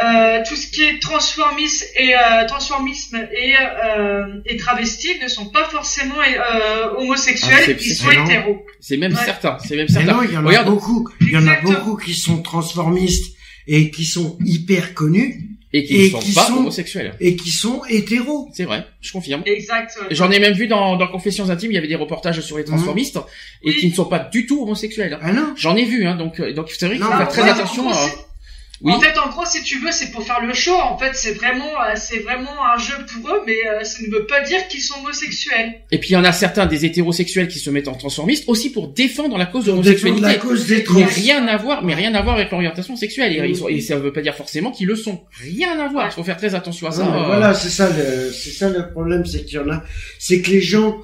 euh, tout ce qui est transformisme et euh, transformisme et, euh, et travesti ne sont pas forcément euh, homosexuels, Ah, c'est- ils c'est sont hétéros. C'est même Ouais. certain, c'est même Mais certain. non, il y en a Regarde. beaucoup. Il y en a beaucoup qui sont transformistes et qui sont hyper connus Et qui Et ne sont qui pas sont- homosexuels. et qui sont hétéros. C'est vrai, je confirme. Exact. J'en ai même vu dans, dans Confessions intimes, il y avait des reportages sur les transformistes et Oui. qui ne sont pas du tout homosexuels. Ah non J'en ai vu, hein, donc euh, donc c'est vrai qu'il faut faire très attention. à- Oui. En fait, en gros, si tu veux, c'est pour faire le show. En fait, c'est vraiment, euh, c'est vraiment un jeu pour eux, mais euh, ça ne veut pas dire qu'ils sont homosexuels. Et puis il y en a certains des hétérosexuels qui se mettent en transformistes aussi pour défendre la cause de l'homosexualité. la cause des Mais trans. rien à voir, mais rien à voir avec l'orientation sexuelle. Et, Oui. ils sont- et ça veut pas dire forcément qu'ils le sont. Rien à voir. Il faut faire très attention à ça. Non, mais euh. Voilà, c'est ça le, c'est ça le problème, c'est qu'il y en a, c'est que les gens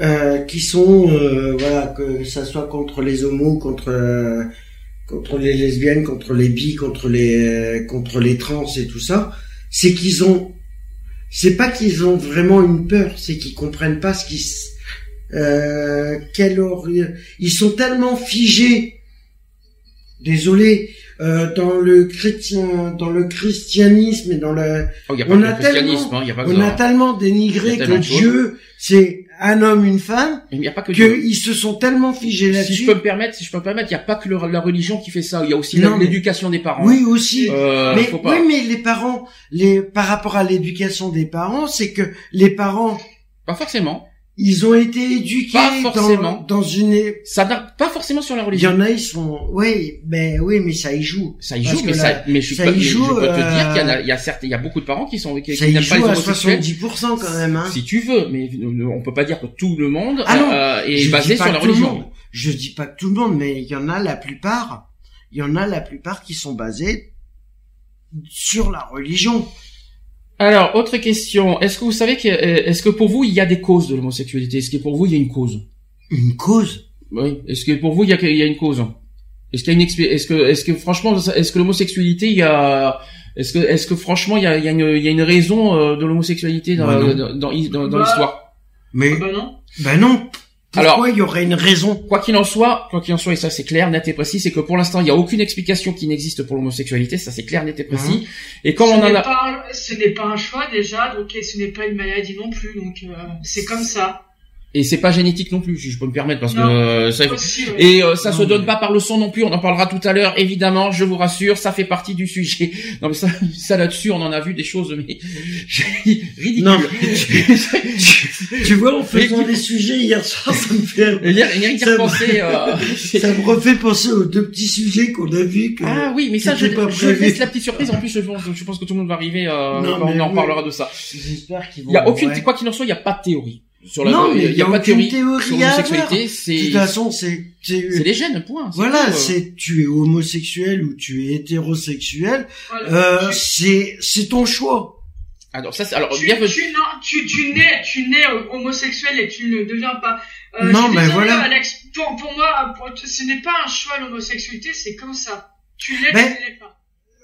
euh, qui sont, euh, voilà, que ça soit contre les homos, contre euh, contre les lesbiennes, contre les bi, contre les euh, contre les trans et tout ça, c'est qu'ils ont, c'est pas qu'ils ont vraiment une peur, c'est qu'ils comprennent pas ce qui, euh, quelle ils sont tellement figés, désolé, euh, dans le chrétien, dans le christianisme et dans le Oh, a on a tellement- hein, a on a tellement dénigré a que tellement. Dieu, c'est un homme, une femme, Il n'y a pas que qu'ils se sont tellement figés Si je là-dessus. peux me permettre, si je peux me permettre, il n'y a pas que le- la religion qui fait ça. Il y a aussi l'éducation des parents. Oui, aussi. Euh, mais, faut pas. oui, mais les parents, les, par rapport à l'éducation des parents, c'est que les parents, Pas forcément. Ils ont été éduqués Pas forcément. dans, dans une, Ça n'a pas forcément sur la il y religion. en a, ils sont, oui, ben, oui, mais ça y joue. Ça y joue, mais, la- ça, mais je suis ça pas, y mais je joue, peux te euh, dire qu'il y a, il y a certes, il y a beaucoup de parents qui sont, qui, Ça qui n'aiment pas les joue homosexuels. 70% quand même, hein. Si tu veux, mais euh, on peut pas dire que tout le monde Ah non, euh, est basé sur la religion. Je dis pas que tout le monde, mais il y en a la plupart, il y en a la plupart qui sont basés sur la religion. Alors, autre question. Est-ce que vous savez que, euh, est-ce que pour vous, il y a des causes de l'homosexualité? Est-ce que pour vous, il y a une cause? Une cause? Oui. Est-ce que pour vous, il y a, il y a une cause? Est-ce qu'il y a une est-ce que, est-ce que franchement, est-ce que l'homosexualité, il y a, est-ce que, est-ce que franchement, il y a, il y a une, il y a une raison euh, de l'homosexualité dans, Bah non. dans, dans, dans Bah, l'histoire? Mais Ah bah non. ben non. Pourquoi Alors- il y aurait une raison Quoi qu'il en soit, quoi qu'il en soit, et ça c'est clair, net et précis, c'est que pour l'instant, il n'y a aucune explication qui n'existe pour l'homosexualité, ça c'est clair, net et précis. Et comme ce on en n'est a, pas un- ce n'est pas un choix déjà, donc et ce n'est pas une maladie non plus, donc euh, c'est comme ça. Et c'est pas génétique non plus, si je peux me permettre, parce que euh, ça, Aussi. Et euh, ça se donne mais- pas par le son non plus, on en parlera tout à l'heure, évidemment, je vous rassure, ça fait partie du sujet. *laughs* Non mais ça, ça là-dessus, on en a vu des choses mais *laughs* ridicules. Non. *laughs* Tu vois, en faisant des sujets hier soir, ça me fait, Il y a rien qu'à Ça me- penser. euh, ça me refait penser aux deux petits sujets qu'on a vus. Que... Ah oui, mais ça, je, pas je laisse la petite surprise. En plus, je pense, je pense que tout le monde va arriver. Euh, Non, quand mais on en oui. parlera de ça. J'espère qu'ils vont. Il y a aucune, ouais. quoi qu'il en soit, il y a pas de théorie sur la. Non, mais il y a pas de aucune théorie, théorie sur à l'homosexualité. De C'est toute façon, c'est, c'est, les gènes, point. voilà, euh. c'est, tu es homosexuel ou tu es hétérosexuel, Voilà. euh, c'est, c'est ton choix. Alors ça, c'est alors tu, bienvenue. tu, non, tu, tu nais, tu nais homosexuel et tu ne deviens pas. Euh, Non, mais voilà. Alex, pour, pour moi, pour- ce n'est pas un choix l'homosexualité, c'est comme ça. Tu l'es, Ben, tu l'es pas.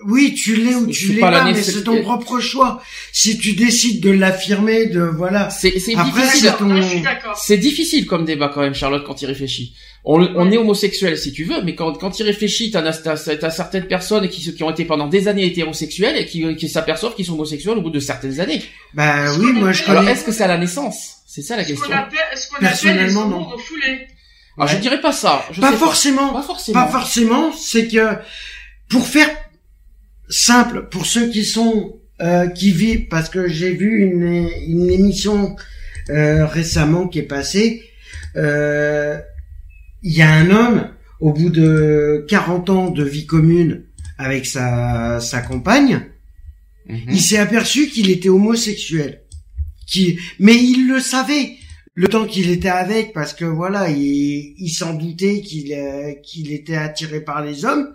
Oui, tu l'es ou tu l'es pas mais c'est ton propre choix. Si tu décides de l'affirmer, de voilà. C'est c'est Après, difficile. c'est ton- d'accord. C'est difficile comme débat quand même, Charlotte, quand il réfléchit. On, on est homosexuel si tu veux, mais quand, quand il réfléchit, t'as, t'as, t'as certaines personnes qui, qui ont été pendant des années hétérosexuelles et qui, qui s'aperçoivent qu'ils sont homosexuels au bout de certaines années. Bah oui, moi je appelle- Alors connais. est-ce que c'est à la naissance? C'est ça la question. ce qu'on appelle les Personnellement, non. refoulés. Alors je Ouais. dirais pas ça. Je Pas sais forcément. Pas forcément. Pas forcément, c'est que pour faire simple, pour ceux qui sont euh, qui vivent, parce que j'ai vu une, une émission euh, récemment qui est passée, euh, il y a un homme au bout de 40 ans de vie commune avec sa, sa compagne, Mhm. il s'est aperçu qu'il était homosexuel. Qui, mais il le savait le temps qu'il était avec, parce que voilà, il, il s'en doutait qu'il euh, qu'il était attiré par les hommes,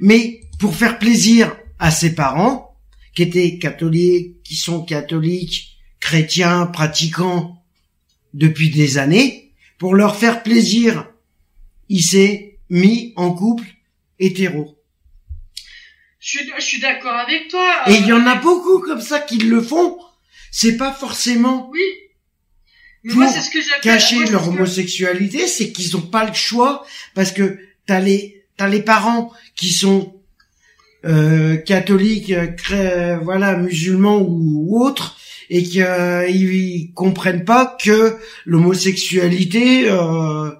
mais pour faire plaisir à ses parents, qui étaient catholiques, qui sont catholiques, chrétiens, pratiquants depuis des années, pour leur faire plaisir, il s'est mis en couple hétéro. Je suis, je suis d'accord avec toi. Et il y en a euh, beaucoup comme ça qui le font. C'est pas forcément Oui. Mais Pour moi, c'est ce que j'appelle. cacher moi, leur que- homosexualité, c'est qu'ils ont pas le choix parce que t'as les t'as les parents qui sont euh, catholiques, euh, cré- voilà musulmans ou, ou autres et qui euh, comprennent pas que l'homosexualité euh,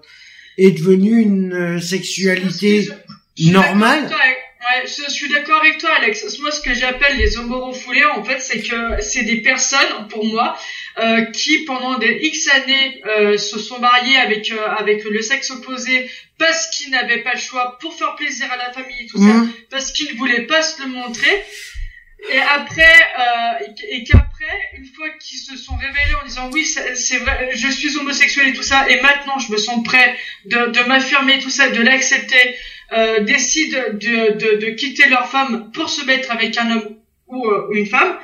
est devenue une euh, sexualité Je je normale. toi, Ouais, je, je suis d'accord avec toi, Alex. Moi, ce que j'appelle les homorofoulés, en fait, c'est que c'est des personnes, pour moi, euh, qui pendant des X années euh, se sont mariées avec euh, avec le sexe opposé parce qu'ils n'avaient pas le choix pour faire plaisir à la famille et tout ça, Mhm. parce qu'ils ne voulaient pas se le montrer. Et après, euh, et- qu'après, une fois qu'ils se sont révélés en disant oui, c'est vrai, je suis homosexuel et tout ça, et maintenant je me sens prêt de, de m'affirmer tout ça, de l'accepter, euh, décident de, de, de quitter leur femme pour se mettre avec un homme ou une femme.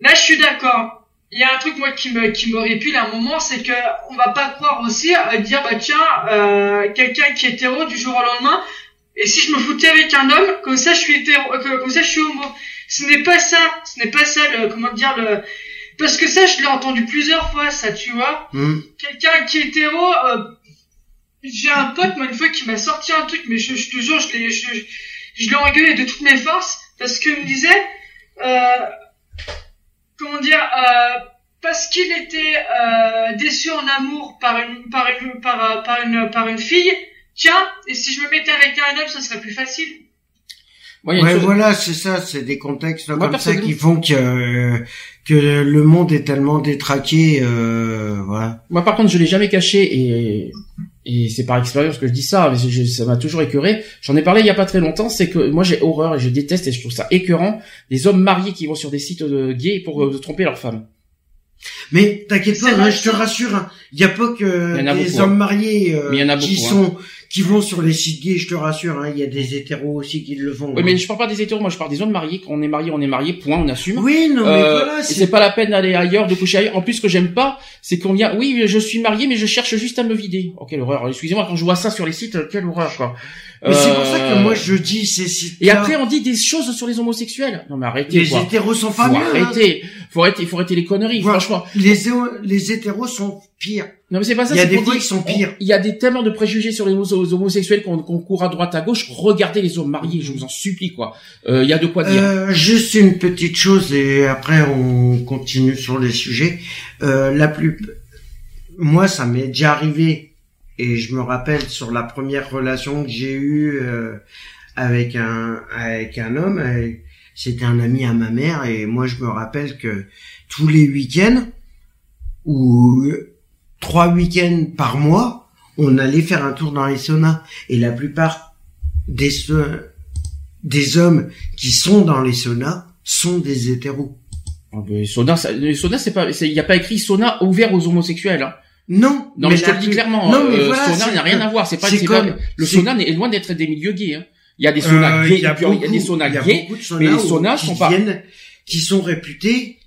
Là, je suis d'accord. Il y a un truc moi qui me qui me répule à un moment, c'est que on va pas croire aussi à dire bah tiens, euh, quelqu'un qui est hétéro du jour au lendemain. Et si je me foutais avec un homme, comme ça je suis hétéro, euh, comme ça je suis homo. Ce n'est pas ça, ce n'est pas ça le comment dire le parce que ça je l'ai entendu plusieurs fois ça tu vois. Mhm. Quelqu'un qui est hétéro euh, j'ai un pote moi une fois qui m'a sorti un truc mais je, je te jure je l'ai je, je, je l'ai engueulé de toutes mes forces parce qu'il me disait euh, comment dire euh, parce qu'il était euh, déçu en amour par une par une par, euh, par une par une fille tiens et si je me mettais avec un homme ça serait plus facile Ouais, chose- voilà, c'est ça, c'est des contextes Moi, comme ça qui font que que le monde est tellement détraqué, euh, voilà. Moi, par contre, je l'ai jamais caché et et c'est par expérience que je dis ça, mais je- ça m'a toujours écœuré. J'en ai parlé il y a pas très longtemps, c'est que moi j'ai horreur et je déteste et je trouve ça écœurant des hommes mariés qui vont sur des sites de gays pour euh, tromper leur femme. Mais t'inquiète pas, hein, je te rassure, il y a pas que Il y en a des beaucoup, hommes hein. mariés euh, Mais il y en a qui hein. Qui vont sur les sites gays, je te rassure, hein, il y a des hétéros aussi qui le font. Oui, mais je parle pas des hétéros, moi je parle des hommes mariés. Quand on est marié, on est marié, point, on assume. Oui, non, mais Euh, voilà, c'est pas la peine d'aller ailleurs, de coucher ailleurs. En plus, ce que j'aime pas, c'est qu'on vient, oui, je suis marié, mais je cherche juste à me vider. Oh, quelle horreur. Excusez-moi, quand je vois ça sur les sites, quelle horreur, quoi. Mais c'est pour ça Euh, que moi je dis ces sites. Et après, on dit des choses sur les homosexuels. Non, mais arrêtez, les quoi. hétéros sont pas Faut mieux. hein. Faut arrêter, faut arrêter les conneries, Voilà. franchement. Les, les hétéros sont pires. Non, mais c'est pas ça. Il y a des fois qui sont pires. Il y a des tellement de préjugés sur les homosexuels qu'on qu'on court à droite à gauche. Regardez les hommes mariés, je vous en supplie, quoi. Euh, Il y a de quoi dire. Euh, juste une petite chose et après on continue sur les sujets. Euh, la plus, moi ça m'est déjà arrivé et je me rappelle sur la première relation que j'ai eue euh, avec un avec un homme. euh, C'était un ami à ma mère et moi je me rappelle que tous les week-ends ou trois week-ends par mois, on allait faire un tour dans les saunas et la plupart des des hommes qui sont dans les saunas sont des hétéros. Ah, ben, les saunas, saunas, c'est pas, il n'y a pas écrit sauna ouvert aux homosexuels. Hein. Non, Non, mais, je te le dis clairement. Non, mais euh, voilà, sauna n'a rien à voir. C'est pas, le sauna est loin d'être des milieux gays. Hein. Il y a des saunas Euh, gays, il y a et puis il y a des saunas gays, de mais les saunas saunas qui sont pas. viennent- qui sont réputés,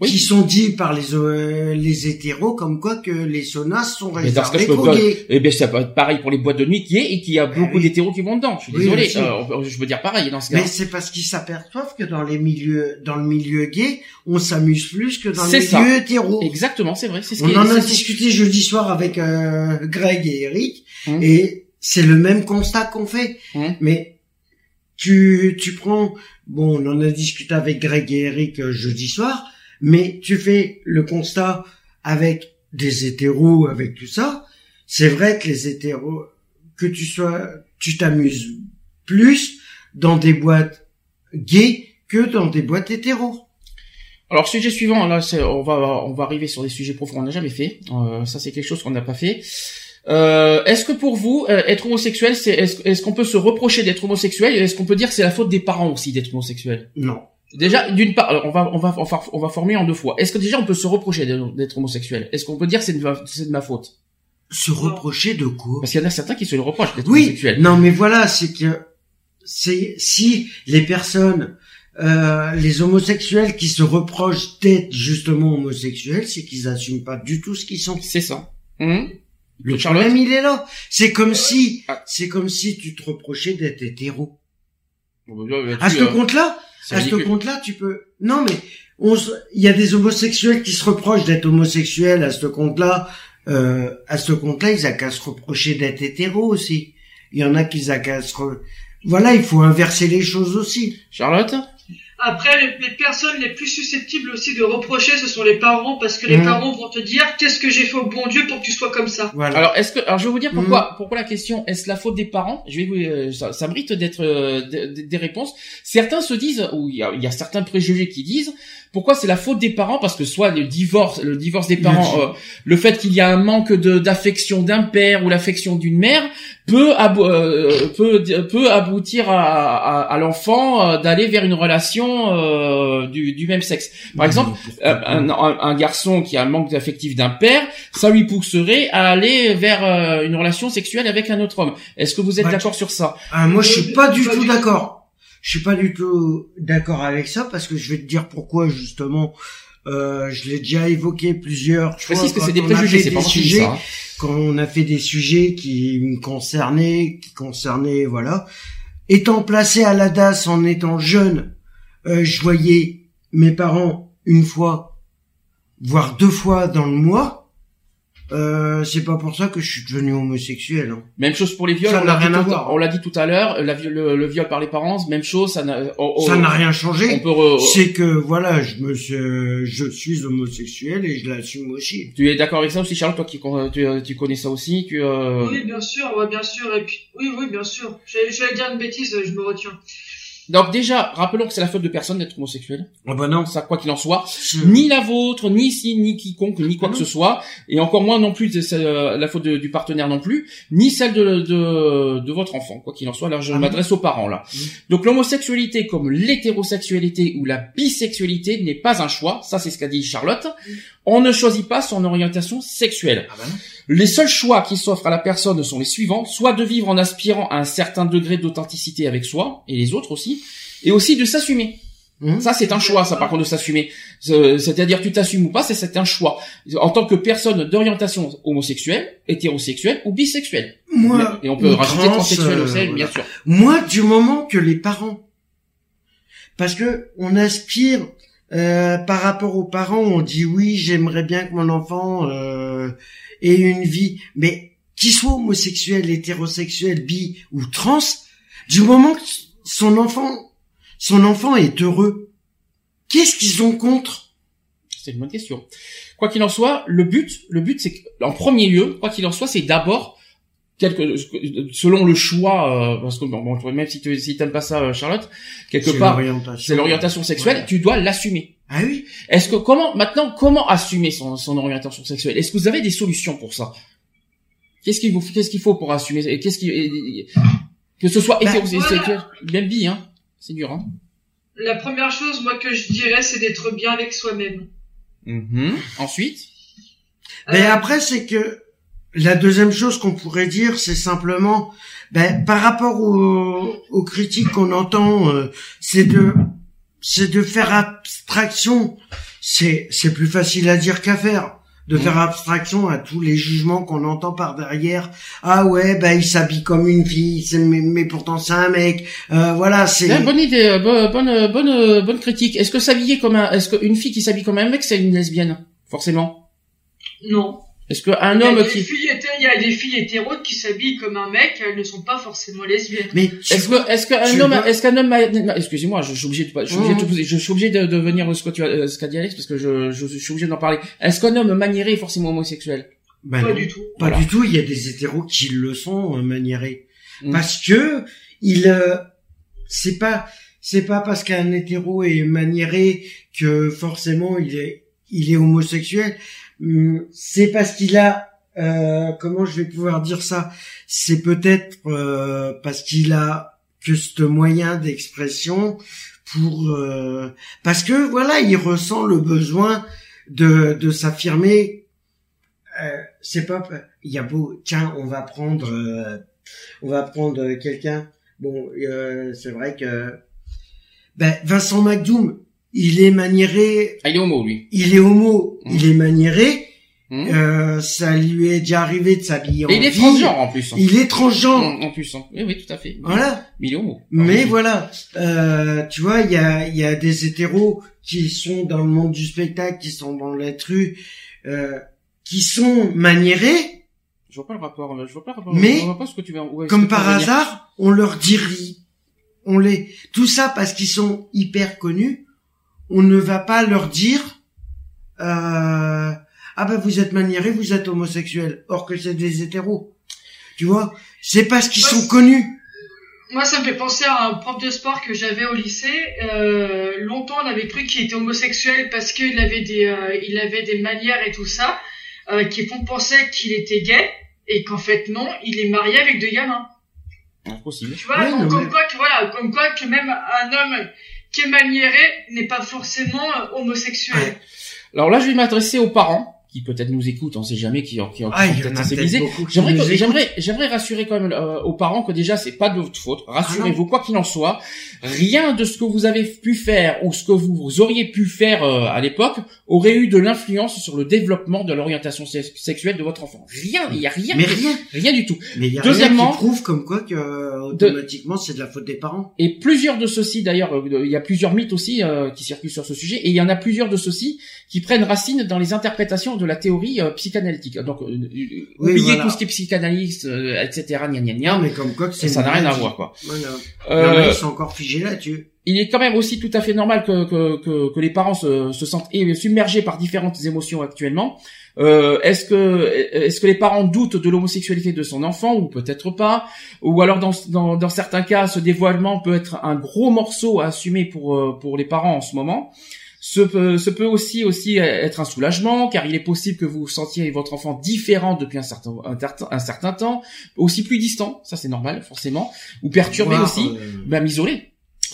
Oui. qui sont dits par les euh, les hétéros comme quoi que les saunas sont réservés pas- gays. Eh bien, ça peut être pareil pour les boîtes de nuit qui est et qu'il y a beaucoup oui. d'hétéros qui vont dedans. Je suis Oui, désolé. Euh, je veux dire pareil dans ce cas. Mais c'est parce qu'ils s'aperçoivent que dans les milieux, dans le milieu gay, on s'amuse plus que dans le milieu hétéro. Exactement, c'est vrai. C'est ce On en a discuté jeudi soir avec euh, Greg et Eric, Hum. et c'est le même constat qu'on fait. Hum. Mais tu tu prends, bon, on en a discuté avec Greg et Eric euh, jeudi soir, mais tu fais le constat avec des hétéros, avec tout ça. C'est vrai que les hétéros, que tu sois, tu t'amuses plus dans des boîtes gays que dans des boîtes hétéros. Alors sujet suivant, là, on va on va arriver sur des sujets profonds qu'on n'a jamais fait. Euh, ça c'est quelque chose qu'on n'a pas fait. Euh, est-ce que pour vous, euh, être homosexuel, c'est est-ce, est-ce qu'on peut se reprocher d'être homosexuel? Et est-ce qu'on peut dire que c'est la faute des parents aussi d'être homosexuel? Non. Déjà, d'une part, alors, on va on va on va on va former en deux fois. Est-ce que déjà on peut se reprocher d'être homosexuel? Est-ce qu'on peut dire c'est de, ma- c'est de ma faute? Se reprocher de quoi? Parce qu'il y en a certains qui se le reprochent d'être Oui, homosexuel. non, mais voilà, c'est que c'est si les personnes, euh, les homosexuels qui se reprochent d'être justement homosexuels, c'est qu'ils assument pas du tout ce qu'ils sont. C'est ça. Hum Le Charlotte problème, il est là. C'est comme si, Ah. c'est comme si tu te reprochais d'être hétéro. Bon, bah, là-dessus, À ce euh, compte-là, à ce compte-là, tu peux. Non, mais on, se- il y a des homosexuels qui se reprochent d'être homosexuels. À ce compte-là, euh, à ce compte-là, ils ont qu'à se reprocher d'être hétéro aussi. Il y en a qui ont qu'à se. re- Voilà, il faut inverser les choses aussi. Charlotte? Après, les, les personnes les plus susceptibles aussi de reprocher, ce sont les parents, parce que les Mhm. parents vont te dire qu'est-ce que j'ai fait au bon Dieu pour que tu sois comme ça. Voilà. Alors, est-ce que, alors, je vais vous dire Mm. pourquoi, pourquoi la question, est-ce la faute des parents? Je vais vous, euh, ça, ça mérite d'être euh, des- des des réponses. Certains se disent, ou il y a, il y a certains préjugés qui disent, pourquoi c'est la faute des parents? Parce que soit le divorce, le divorce des parents, euh, le fait qu'il y a un manque d'affection d'un père ou l'affection d'une mère peut abo- euh, peut peut aboutir à, à, à l'enfant euh, d'aller vers une relation euh, du, du même sexe. Par exemple, euh, un, un- un garçon qui a un manque d'affectif d'un père, ça lui pousserait à aller vers euh, une relation sexuelle avec un autre homme. Est-ce que vous êtes Bah, d'accord sur ça? Ah, moi, je suis pas du Pas tout du d'accord. Je suis pas du tout d'accord avec ça parce que je vais te dire pourquoi justement. Euh, je l'ai déjà évoqué plusieurs Je fois. précise que c'est des préjugés, fait c'est pas sujets, ça. hein. quand on a fait des sujets qui me concernaient, qui concernaient, voilà. Étant placé à la DAS en étant jeune, euh, je voyais mes parents une fois, voire deux fois dans le mois. Euh, c'est pas pour ça que je suis devenu homosexuel. hein. Même chose pour les viols. Ça on n'a l'a dit rien à tout- voir. On l'a dit tout à l'heure. Le, le viol par les parents, même chose. Ça n'a. oh, oh, Ça n'a rien changé. C'est que voilà, je me suis, je suis homosexuel et je l'assume aussi. Tu es d'accord avec ça aussi, Charlotte, toi qui tu, tu connais ça aussi, tu. euh, Oui, bien sûr, ouais, bien sûr. Et puis, oui, oui, bien sûr. J'allais dire une bêtise, je me retiens. Donc déjà, rappelons que c'est la faute de personne d'être homosexuel. Ah bah non. Ça, quoi qu'il en soit. Ni la vôtre, ni si, ni quiconque, ni quoi Ah que non. ce soit, et encore moins non plus c'est, euh, la faute de- du partenaire non plus, ni celle de, de, de votre enfant, quoi qu'il en soit. Là, je Ah m'adresse aux parents là. Mm. Donc l'homosexualité, comme l'hétérosexualité ou la bisexualité, n'est pas un choix. Ça, c'est ce qu'a dit Charlotte. On ne choisit pas son orientation sexuelle. Ah bah les seuls choix qui s'offrent à la personne sont les suivants soit de vivre en aspirant à un certain degré d'authenticité avec soi et les autres aussi, et aussi de s'assumer. Hum. Ça, c'est un choix, ça, par contre, de s'assumer. C'est-à-dire, tu t'assumes ou pas, c'est- un choix. En tant que personne d'orientation homosexuelle, hétérosexuelle ou bisexuelle. Moi, Et on peut ou rajouter trans, transsexuel euh, aussi, bien sûr. Moi, du moment que les parents, parce que on aspire euh, par rapport aux parents, on dit oui, j'aimerais bien que mon enfant euh, ait une vie, mais qu'il soit homosexuel, hétérosexuel, bi ou trans, du moment que son enfant, son enfant est heureux, qu'est-ce qu'ils ont contre? C'est une bonne question. Quoi qu'il en soit, le but, le but, c'est en premier lieu, quoi qu'il en soit, c'est d'abord quelque, selon le choix, euh, parce que bon, bon, même si tu si t'aimes pas ça, euh, Charlotte, quelque part, c'est l'orientation sexuelle, Ouais. tu dois l'assumer. Ah oui. Est-ce que comment maintenant comment assumer son, son orientation sexuelle? Est-ce que vous avez des solutions pour ça? Qu'est-ce qu'il vous qu'est-ce qu'il faut pour assumer? Et Qu'est-ce qui que ce soit Bah, hétérosexuel, même bi hein C'est dur hein. La première chose, moi, que je dirais, c'est d'être bien avec soi-même. Mhm. Ensuite, Mais Euh, après, c'est que la deuxième chose qu'on pourrait dire, c'est simplement, ben, par rapport aux, aux critiques qu'on entend, euh, c'est de, c'est de faire abstraction. C'est, c'est plus facile à dire qu'à faire. De faire abstraction à tous les jugements qu'on entend par derrière. Ah ouais, ben il s'habille comme une fille, c'est- mais, mais pourtant c'est un mec. Euh, voilà, c'est. Ah, bonne idée, euh, bo- bonne euh, bonne euh, bonne critique. Est-ce que s'habiller comme un est-ce qu'une fille qui s'habille comme un mec c'est une lesbienne forcément? Non. Est-ce qu'un homme qui filles hété- il y a des filles hétéros qui s'habillent comme un mec, elles ne sont pas forcément lesbiennes. Mais Est-ce que, est-ce qu'un homme, est-ce qu'un homme, excusez-moi, je, je suis obligé de, je suis obligé de, poser- je suis obligé de, de venir ce que tu as, euh, ce qu'a dit Alex parce que je, je, suis obligé d'en parler. Est-ce qu'un homme maniéré est forcément homosexuel? Ben pas non. du tout. Pas Voilà. du tout. Il y a des hétéros qui le sont euh, maniérés Mm. parce que il euh, c'est pas c'est pas parce qu'un hétéro est maniéré que forcément il est il est homosexuel. Hum, C'est parce qu'il a euh, comment je vais pouvoir dire ça? C'est peut-être euh, parce qu'il a que ce moyen d'expression pour euh, parce que voilà il ressent le besoin de de s'affirmer. Euh, c'est pas il y a beau tiens on va prendre euh, on va prendre quelqu'un. Bon euh, c'est vrai que ben Vincent McDoom il est maniéré Ah, il est homo, lui. il est homo Mm. il est maniéré Hmm euh, ça lui est déjà arrivé de s'habiller en Et il est transgenre, en plus. hein. il est transgenre En, en plus, hein. Oui, oui, tout à fait. voilà Mais il est homo. mais voilà, euh, tu vois, il y a, y a des hétéros qui sont dans le monde du spectacle, qui sont dans l'être rue, euh, qui sont maniérés, Je vois pas le rapport, euh, je vois pas le rapport. Mais, je vois pas ce que tu veux, ouais, comme par hasard, on leur dit. On les, tout ça parce qu'ils sont hyper connus, on ne va pas leur dire, euh, ah ben vous êtes maniérés, vous êtes homosexuel, or que c'est des hétéros. Tu vois, c'est parce qu'ils sont connus. Moi, ça me fait penser à un prof de sport que j'avais au lycée. Euh, longtemps, on avait cru qu'il était homosexuel parce qu'il avait des, euh, il avait des manières et tout ça, euh, qui font penser qu'il était gay, et qu'en fait non, il est marié avec deux gamins. Ah, possible. Tu vois, Ouais, comme, quoi que voilà, comme quoi que même un homme maniéré n'est pas forcément euh, homosexuel. Alors là, je vais m'adresser aux parents qui peut-être nous écoutent, on sait jamais, qui, qui, qui Ah, peut-être sensibilisés. J'aimerais, j'aimerais, j'aimerais rassurer quand même euh, aux parents que déjà c'est pas de votre faute. Ah Rassurez-vous, quoi qu'il en soit, rien de ce que vous avez pu faire ou ce que vous auriez pu faire euh, à l'époque aurait eu de l'influence sur le développement de l'orientation sex- sexuelle de votre enfant. Rien, il y a rien, Mais rien. rien du tout. Mais y a Deuxièmement- rien qui prouve comme quoi que euh, automatiquement c'est de la faute des parents. Et plusieurs de ceux-ci, d'ailleurs, euh, il y a plusieurs mythes aussi euh, qui circulent sur ce sujet, et il y en a plusieurs de ceux-ci qui prennent racine dans les interprétations de la théorie euh, psychanalytique. Donc, euh, euh, Oui, oubliez voilà. tout ce qui est psychanalyste, euh, etc., gna gna gna. Non, mais comme quoi que ça n'a rien à voir, quoi. Voilà. A, Euh, ils sont encore figés là-dessus. il est quand même aussi tout à fait normal que, que, que, que les parents se, se sentent submergés par différentes émotions actuellement. Euh, est-ce que est-ce que les parents doutent de l'homosexualité de son enfant ou peut-être pas? Ou alors dans, dans, dans certains cas ce dévoilement peut être un gros morceau à assumer pour pour les parents en ce moment ce peut, ce peut aussi aussi être un soulagement car il est possible que vous sentiez votre enfant différent depuis un certain un, certain- un certain temps aussi plus distant ça c'est normal forcément ou perturbé aussi euh, même isolé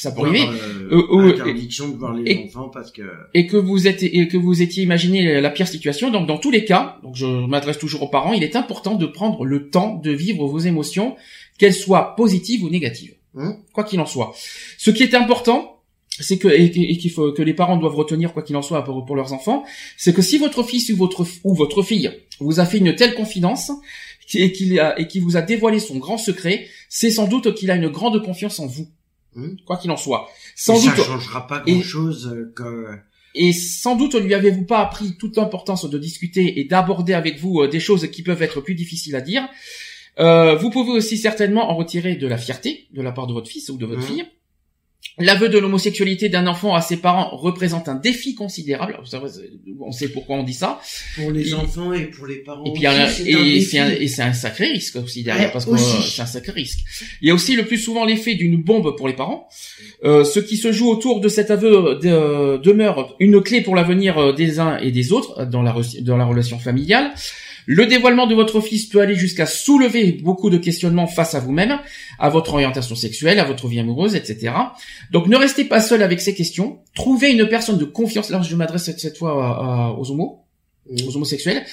ça peut arriver. Euh, interdiction de voir les enfants parce que et que vous êtes et que vous étiez imaginé la pire situation. Donc dans tous les cas, donc je m'adresse toujours aux parents, il est important de prendre le temps de vivre vos émotions, qu'elles soient positives ou négatives, hein? Quoi qu'il en soit. Ce qui est important, c'est que et, qu'il faut que les parents doivent retenir quoi qu'il en soit pour, pour leurs enfants, c'est que si votre fils ou votre ou votre fille vous a fait une telle confidence et qu'il et qui vous a dévoilé son grand secret, c'est sans doute qu'il a une grande confiance en vous. Hmm. Quoi qu'il en soit. Sans doute. Ça changera pas grand chose euh, que... Et sans doute lui avez-vous pas appris toute l'importance de discuter et d'aborder avec vous euh, des choses qui peuvent être plus difficiles à dire. Euh, vous pouvez aussi certainement en retirer de la fierté de la part de votre fils ou de votre hmm. fille. L'aveu de l'homosexualité d'un enfant à ses parents représente un défi considérable. On sait pourquoi on dit ça. Pour les enfants et pour les parents. Et puis et c'est un, sacré risque aussi derrière parce que c'est un sacré risque. Il y a aussi le plus souvent l'effet d'une bombe pour les parents. Euh, ce qui se joue autour de cet aveu de, demeure une clé pour l'avenir euh, des uns et des autres dans la dans la relation familiale. Le dévoilement de votre fils peut aller jusqu'à soulever beaucoup de questionnements face à vous-même, à votre orientation sexuelle, à votre vie amoureuse, etc. Donc ne restez pas seul avec ces questions. Trouvez une personne de confiance. Là, je m'adresse cette fois aux homos, aux homosexuels.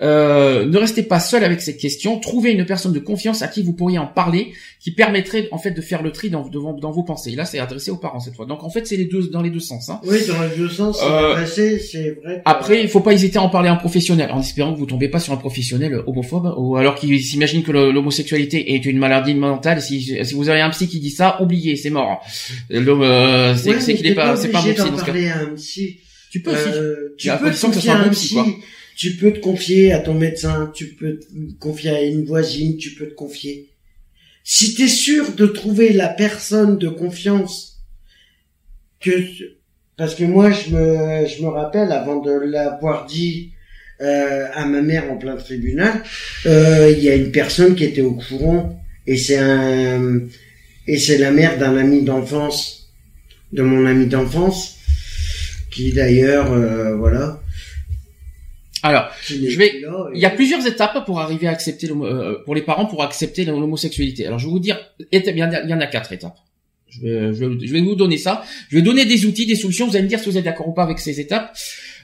Euh, ne restez pas seul avec cette question. Trouvez une personne de confiance à qui vous pourriez en parler, qui permettrait en fait de faire le tri dans, dans, vos pensées. là, c'est adressé aux parents cette fois. Donc en fait, c'est les deux dans les deux sens. Hein. Oui, dans les deux sens. Euh, c'est vrai. Après, il faut pas hésiter à en parler à un professionnel, en espérant que vous tombez pas sur un professionnel homophobe ou alors qui s'imagine que l'homosexualité est une maladie mentale. Si, si vous avez un psy qui dit ça, oubliez, c'est mort. Euh, c'est qu'il est pas, c'est pas un psy. Un. Tu peux, aussi. Euh, tu peux confier à un psy. Tu peux te confier à ton médecin, tu peux te confier à une voisine, tu peux te confier. Si tu es sûr de trouver la personne de confiance que parce que moi je me je me rappelle avant de l'avoir dit euh, à ma mère en plein tribunal, euh, il y a une personne qui était au courant et c'est un et c'est la mère d'un ami d'enfance de mon ami d'enfance qui d'ailleurs euh, voilà alors, je vais. Il y a plusieurs étapes pour arriver à accepter euh, pour les parents pour accepter l'homosexualité. Alors, je vais vous dire, il y en a quatre étapes. Je vais, je vais, vous donner ça. Je vais donner des outils, des solutions. Vous allez me dire si vous êtes d'accord ou pas avec ces étapes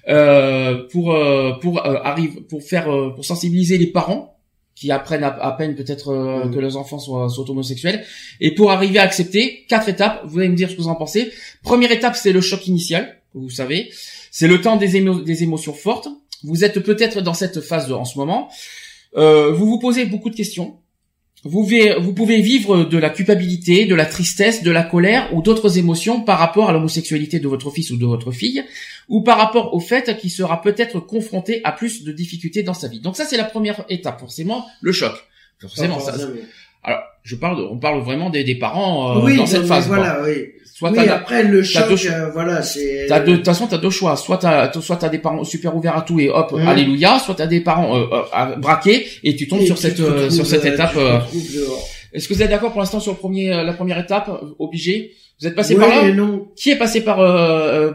euh, pour euh, pour euh, arrive pour faire pour sensibiliser les parents qui apprennent à, peine peut-être mmh. que leurs enfants soient, soient, homosexuels et pour arriver à accepter quatre étapes. Vous allez me dire ce que vous en pensez. Première étape, c'est le choc initial. Vous savez, c'est le temps des, des émotions fortes vous êtes peut-être dans cette phase en ce moment. Euh, vous vous posez beaucoup de questions. Vous, vous pouvez vivre de la culpabilité, de la tristesse, de la colère ou d'autres émotions par rapport à l'homosexualité de votre fils ou de votre fille, ou par rapport au fait qu'il sera peut-être confronté à plus de difficultés dans sa vie. Donc ça, c'est la première étape, forcément, le choc. Forcément, ça. Alors, je parle, on parle vraiment des, parents euh, dans cette phase. Voilà, oui. Soit oui, après le choc, euh, voilà, c'est. T'as de toute façon, t'as deux choix. Soit t'as, soit t'as des parents super ouverts à tout et hop, mmh. alléluia. Soit t'as des parents euh, euh braqués et tu tombes sur cette euh, sur cette étape. Est-ce que vous êtes d'accord pour l'instant sur le premier, la première étape, obligé? Vous êtes passé par là? non. Qui est passé par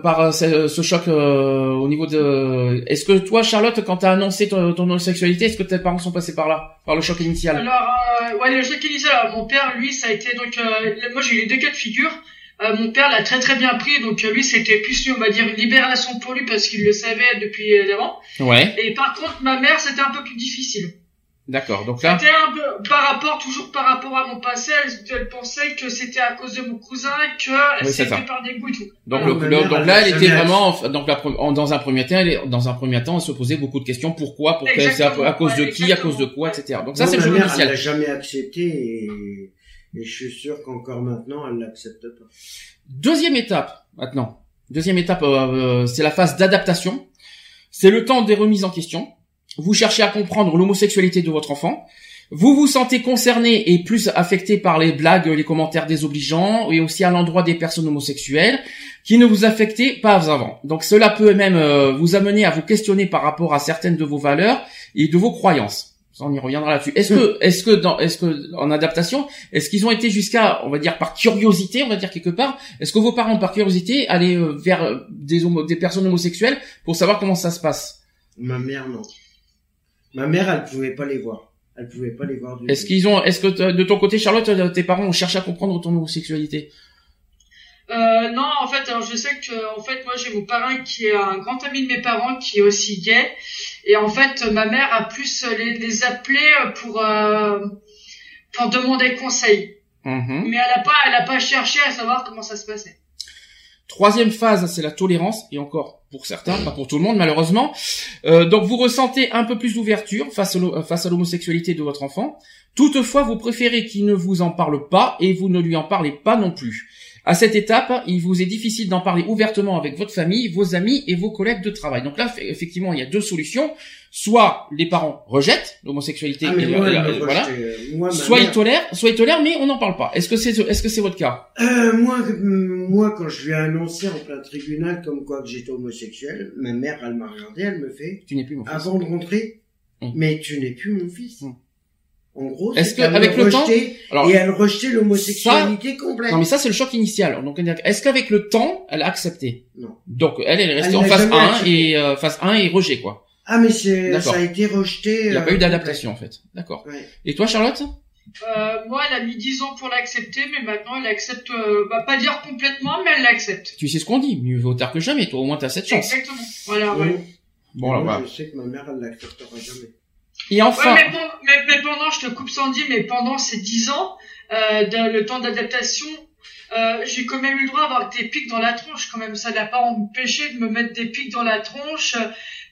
par ce, ce choc au niveau de Est-ce que toi, Charlotte, quand t'as annoncé ton, ton homosexualité, est-ce que tes parents sont passés par là, par le choc initial? Alors, ouais, le choc initial. mon père, lui, ça a été donc, moi j'ai eu les deux cas de figure. Euh, mon père l'a très très bien pris, donc euh, lui c'était plus on va dire une libération pour lui parce qu'il le savait depuis euh, avant. Ouais. Et par contre ma mère c'était un peu plus difficile. D'accord. Donc là. C'était un peu par rapport toujours par rapport à mon passé, elle, pensait que c'était à cause de mon cousin que c'était par des goûts et tout. Donc, le, donc là elle était vraiment donc la, dans un premier temps elle, dans un premier temps elle se posait beaucoup de questions pourquoi? Pourquoi? C'est à, cause de qui? À cause de quoi? Etc. Donc ça c'est le jeu initial. Elle a jamais accepté. Et je suis sûr qu'encore maintenant, elle l'accepte pas. Deuxième étape, maintenant. Deuxième étape, euh, euh, c'est la phase d'adaptation. C'est le temps des remises en question. Vous cherchez à comprendre l'homosexualité de votre enfant. Vous vous sentez concerné et plus affecté par les blagues, les commentaires désobligeants et aussi à l'endroit des personnes homosexuelles qui ne vous affectaient pas avant. Donc cela peut même euh, vous amener à vous questionner par rapport à certaines de vos valeurs et de vos croyances on y reviendra là-dessus. Est-ce que, est-ce que dans, est-ce que en adaptation, est-ce qu'ils ont été jusqu'à, on va dire par curiosité, on va dire quelque part, est-ce que vos parents par curiosité allaient euh, vers euh, des homo, des personnes homosexuelles pour savoir comment ça se passe? Ma mère non. Ma mère, elle pouvait pas les voir. Elle pouvait pas les voir. Est-ce qu'ils ont, est-ce que de ton côté, Charlotte, euh, tes parents ont cherché à comprendre ton homosexualité? Euh, non, en fait, alors je sais que, en fait, moi j'ai mon parrain qui est un grand ami de mes parents qui est aussi gay, et en fait, ma mère a plus les, les appelé pour euh, pour demander conseil, Mhm. mais elle a pas, elle a pas cherché à savoir comment ça se passait. Troisième phase, c'est la tolérance, et encore pour certains, pas pour tout le monde malheureusement. Euh, donc vous ressentez un peu plus d'ouverture face, face à l'homosexualité de votre enfant. Toutefois, vous préférez qu'il ne vous en parle pas et vous ne lui en parlez pas non plus. À cette étape, il vous est difficile d'en parler ouvertement avec votre famille, vos amis et vos collègues de travail. Donc là, effectivement, il y a deux solutions. Soit les parents rejettent l'homosexualité, Ah, voilà. Moi, ma Soit ils tolèrent, soit ils tolèrent, mais on n'en parle pas. Est-ce que c'est, est-ce que c'est votre cas? Euh, moi, euh, moi, quand je lui ai annoncé en plein tribunal comme quoi que j'étais homosexuel, ma mère, elle m'a regardé, elle me fait, Tu n'es plus mon fils. avant de rentrer, Mm. mais tu n'es plus mon fils. Mm. En gros, Est-ce que, avec me le temps- Alors, et elle rejetait l'homosexualité complète. Non mais ça c'est le choc initial. Donc est-ce qu'avec le temps, elle a accepté? Non. Donc elle, elle est restée Elle en phase jamais 1 accepté. et euh, phase 1 et rejet quoi. Ah, mais c'est, ça a été rejeté. Il n'y a euh, pas eu d'adaptation en fait. D'accord. Ouais. Et toi Charlotte? Euh, moi, elle a mis 10 ans pour l'accepter, mais maintenant elle accepte, euh, bah, pas dire complètement, mais elle l'accepte. Tu sais ce qu'on dit, mieux vaut tard que jamais. Toi au moins t'as cette chance. Exactement. Voilà, Ouais. ouais. Bon là moi, voilà. Je sais que ma mère, elle l'acceptera jamais. Et enfin, Ouais, mais, pendant, je te coupe Sandy, mais pendant ces 10 ans, euh, de, le temps d'adaptation, euh, j'ai quand même eu le droit d'avoir des pics dans la tronche, quand même. Ça n'a pas empêché de me mettre des pics dans la tronche, euh,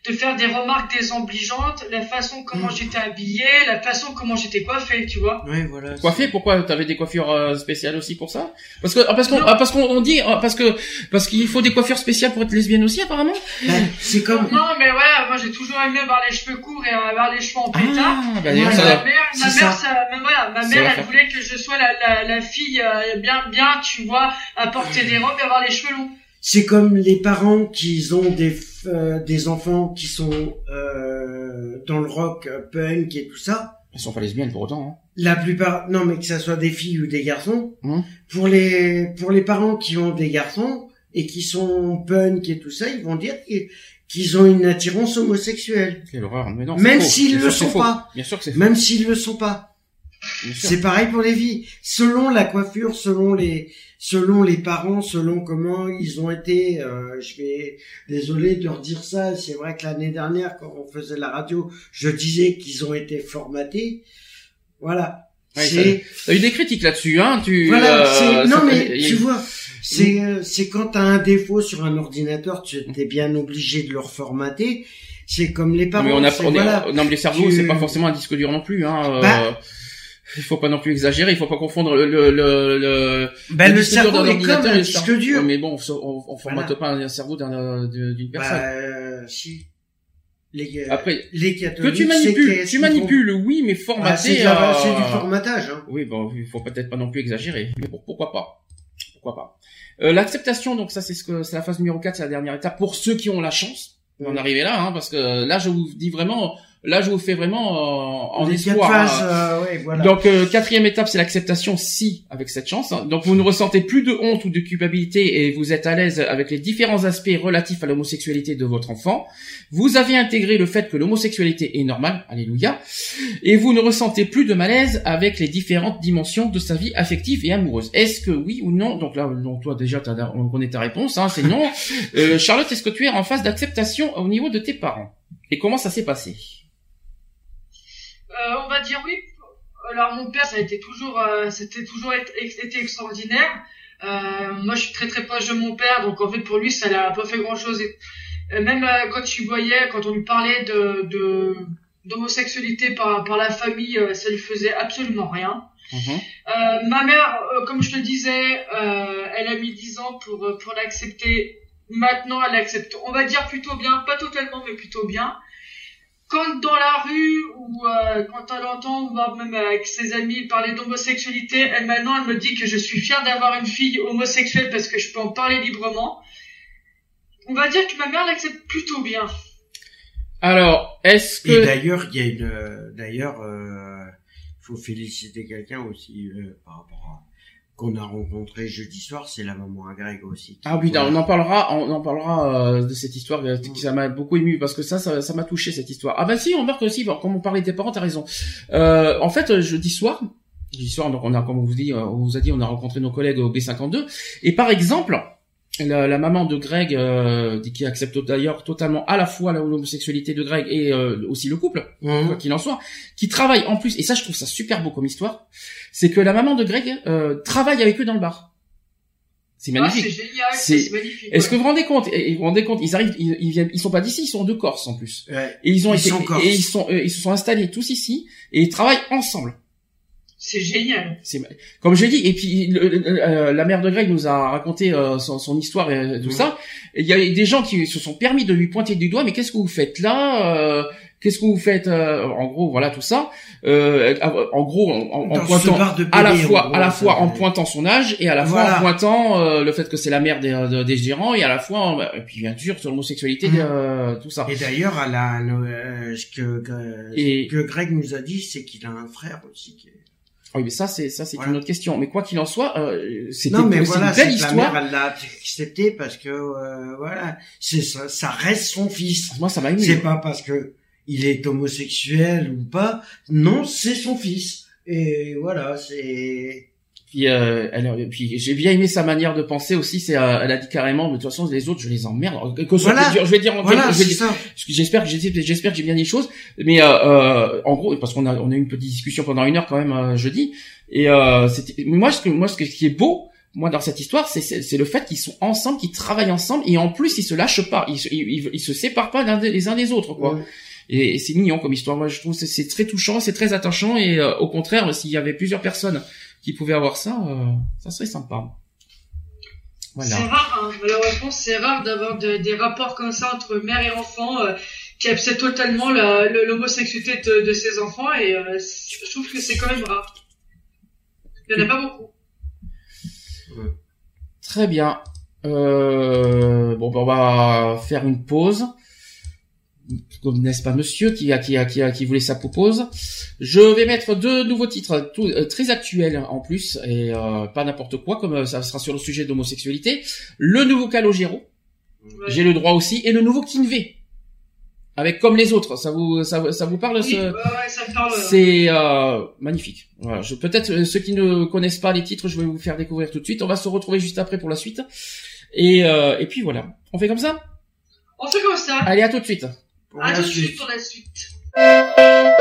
de faire des remarques désobligeantes, la façon comment Mm. j'étais habillée, la façon comment j'étais coiffée, tu vois. Ouais, voilà. coiffé, pourquoi t'avais des coiffures euh, spéciales aussi pour ça? Parce que ah, parce qu'on ah, parce qu'on on dit ah, parce que parce qu'il faut des coiffures spéciales pour être lesbienne aussi apparemment. Ben, c'est comme, Non, mais voilà, moi j'ai toujours aimé avoir les cheveux courts et avoir les cheveux en pétard. Ah bah Ouais, ça ma mère, ma mère, ça. ça, mais voilà, ma mère, elle faire. voulait que je sois la, la, la fille euh, bien, bien, tu vois, à porter des robes et avoir les cheveux longs. C'est comme les parents qui ont des, euh, des enfants qui sont, euh, dans le rock, euh, punk et tout ça. Elles sont pas lesbiennes pour autant. Hein. La plupart, non, mais que ça soit des filles ou des garçons, Hum. pour les pour les parents qui ont des garçons et qui sont punk et tout ça, ils vont dire qu'ils- ont une attirance homosexuelle, Quelle horreur. Mais non. c'est même s'ils le sont faux. pas, Bien sûr que c'est même s'ils le sont pas. C'est pareil pour les filles. Selon la coiffure, selon les selon les parents, selon comment ils ont été. euh, je vais désolé de redire ça. C'est vrai que l'année dernière, quand on faisait la radio, je disais qu'ils ont été formatés. Voilà. Ouais, c'est T'as eu des critiques là-dessus, hein Tu. voilà. euh, c'est non mais tu vois. C'est euh, c'est quand t'as un défaut sur un ordinateur, tu es bien obligé de le reformater. C'est comme les parents. mais on a, on est- voilà. non, mais les cerveaux, Tu- c'est pas forcément un disque dur non plus, hein. euh, Bah. Il faut pas non plus exagérer, il faut pas confondre le, le, le, le, Ben, le dur cerveau est comme un disque dur. Ouais, Mais bon, on, on, formate Voilà. pas un cerveau d'une personne. Bah, euh, si. Les, Après, les que tu manipules, tu manipules, oui, mais font Ah, c'est euh, du formatage. Hein. Oui, bon, il faut peut-être pas non plus exagérer, mais bon, pourquoi pas? Pourquoi pas? Euh, L'acceptation, donc ça c'est ce que c'est la phase numéro 4, c'est la dernière étape pour ceux qui ont la chance d'en arriver là, hein, parce que là je vous dis vraiment, là je vous fais vraiment euh, en Les espoir. hein. euh, ouais, voilà. Donc euh, quatrième étape, c'est l'acceptation si avec cette chance. hein. Donc vous ne ressentez plus de honte ou de culpabilité et vous êtes à l'aise avec les différents aspects relatifs à l'homosexualité de votre enfant. Vous avez intégré le fait que l'homosexualité est normale, alléluia, et vous ne ressentez plus de malaise avec les différentes dimensions de sa vie affective et amoureuse. Est-ce que oui ou non? Donc là, donc toi déjà, on connaît ta réponse, hein, c'est non. *laughs* Euh, Charlotte, est-ce que tu es en phase d'acceptation au niveau de tes parents? Et comment ça s'est passé? On va dire oui. Alors mon père, ça a été toujours, euh, c'était toujours été, extraordinaire. Euh, moi, je suis très très proche de mon père, donc en fait pour lui, ça n'a pas fait grand chose. même euh, quand tu voyais, quand on lui parlait de, de d'homosexualité par par la famille, euh, ça lui faisait absolument rien. Mhm. Euh, ma mère, euh, comme je te disais, euh, elle a mis 10 ans pour, euh, pour l'accepter. Maintenant, elle l'accepte, on va dire plutôt bien, pas totalement, mais plutôt bien. Quand dans la rue, ou euh, quand elle entend, ou même avec ses amis, parler d'homosexualité, elle maintenant, elle me dit que je suis fière d'avoir une fille homosexuelle parce que je peux en parler librement. On va dire que ma mère l'accepte plutôt bien. Alors, est-ce Et que d'ailleurs, il y a une, euh, d'ailleurs, euh, faut féliciter quelqu'un aussi euh, par rapport à qu'on a rencontré jeudi soir, c'est la maman à Greg aussi. Ah oui, on en parlera, on en parlera euh, de cette histoire euh, qui ça m'a beaucoup ému parce que ça, ça, ça m'a touché cette histoire. Ah bah si, on marque aussi, comme on parlait de tes parents, t'as raison. Euh, en fait, euh, jeudi soir, L'histoire, donc on a, comme on vous dit, on vous a dit, on a rencontré nos collègues au B52. Et par exemple, la, la maman de Greg, euh, qui accepte d'ailleurs totalement à la fois l'homosexualité de Greg et euh, aussi le couple, Mhm. quoi qu'il en soit, qui travaille en plus, et ça je trouve ça super beau comme histoire, c'est que la maman de Greg euh, travaille avec eux dans le bar. C'est Ah, magnifique. c'est génial, C'est- c'est magnifique. Est-ce que vous vous rendez compte et- Vous vous rendez compte Ils arrivent, ils, ils viennent, ils sont pas d'ici, ils sont de Corse en plus. Ouais. Et ils ont Ils été, sont et ils sont, euh, ils se sont installés tous ici et ils travaillent ensemble. C'est génial. C'est comme j'ai dit. Et puis le- le- euh, la mère de Greg nous a raconté euh, son, son histoire et tout Mhm. ça. Il y a des gens qui se sont permis de lui pointer du doigt. Mais qu'est-ce que vous faites là Euh, Qu'est-ce que vous faites euh, En gros, voilà tout ça. Euh, en gros, en, pointant à la fois, gros, à la fois en pointant son âge et à la fois Voilà. en pointant euh, le fait que c'est la mère des, de- des gérants et à la fois, euh, et puis bien sûr, sur l'homosexualité, euh, tout ça. Et d'ailleurs, à la, euh, ce que, que, Et- ce que Greg nous a dit, c'est qu'il a un frère aussi. Qui est... Ah Oui, mais ça, c'est ça, c'est Voilà. une autre question. Mais quoi qu'il en soit, euh, c'était Non, mais c'est voilà, une c'est belle que la histoire. mère, elle l'a accepté parce que, euh, voilà, c'est ça, ça reste son fils. Moi, ça m'a ému. C'est pas parce que il est homosexuel ou pas. Non, c'est son fils. Et voilà, c'est. Puis, euh, elle, puis j'ai bien aimé sa manière de penser aussi. C'est, euh, elle a dit carrément, de toute façon, les autres, je les emmerde. Que Voilà. je vais dire, en Voilà, j'espère que j'ai, j'espère que j'ai bien dit les choses. Mais euh, euh, en gros, parce qu'on a, on a eu une petite discussion pendant une heure quand même euh, jeudi. Et euh, c'était, mais moi, ce que, moi, ce que- ce qui est beau, moi, dans cette histoire, c'est, c'est, c'est le fait qu'ils sont ensemble, qu'ils travaillent ensemble, et en plus, ils se lâchent pas, ils se, ils, se séparent pas des- les uns des autres, quoi. Ouais. Et, et c'est mignon comme histoire. Moi, je trouve c'est très touchant, c'est très attachant, et euh, au contraire, s'il y avait plusieurs personnes qui pouvaient avoir ça, euh, ça serait sympa. Voilà. C'est rare, hein. malheureusement, c'est rare d'avoir de- des rapports comme ça entre mère et enfant euh, qui acceptent totalement l'homosexualité de, de ses enfants et euh, je trouve que c'est quand même rare. Il y en a pas beaucoup. Très bien. Euh, bon, ben, on va faire une pause. Comme n'est-ce pas monsieur qui a, qui a, qui a, qui voulait sa pause. Je vais mettre deux nouveaux titres, tout- euh, très actuels en plus, et euh, pas n'importe quoi, comme euh, ça sera sur le sujet d'homosexualité. Le nouveau Calogero, Ouais. j'ai le droit aussi, et le nouveau Kinvé. Avec comme les autres, ça vous, ça, vous- ça vous parle Oui, ce... ouais, ça parle. C'est euh, magnifique. Voilà, je peut-être euh, ceux qui ne connaissent pas les titres, je vais vous faire découvrir tout de suite. On va se retrouver juste après pour la suite. Et euh, et puis voilà. On fait comme ça? On fait comme ça. Allez, à tout de suite. Pour À la tout de suite. suite pour la suite.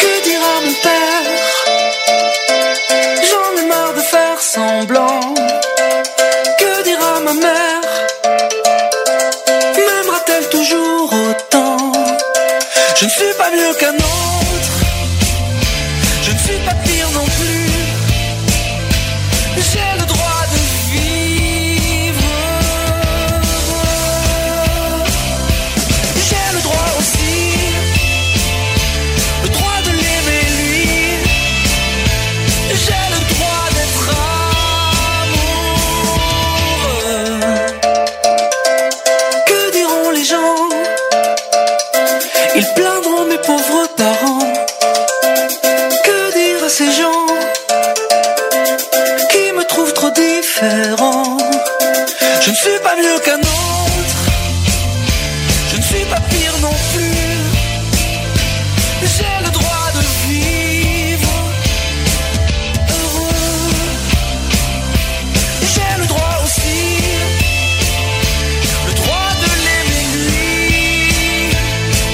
Que dira mon père? J'en ai marre de faire semblant. Que dira ma mère? M'aimera-t-elle toujours autant? Je ne suis pas mieux qu'un autre. Je ne suis pas mieux qu'un autre. Je ne suis pas pire non plus. J'ai le droit de vivre. J'ai le droit aussi, le droit de l'aimer lui.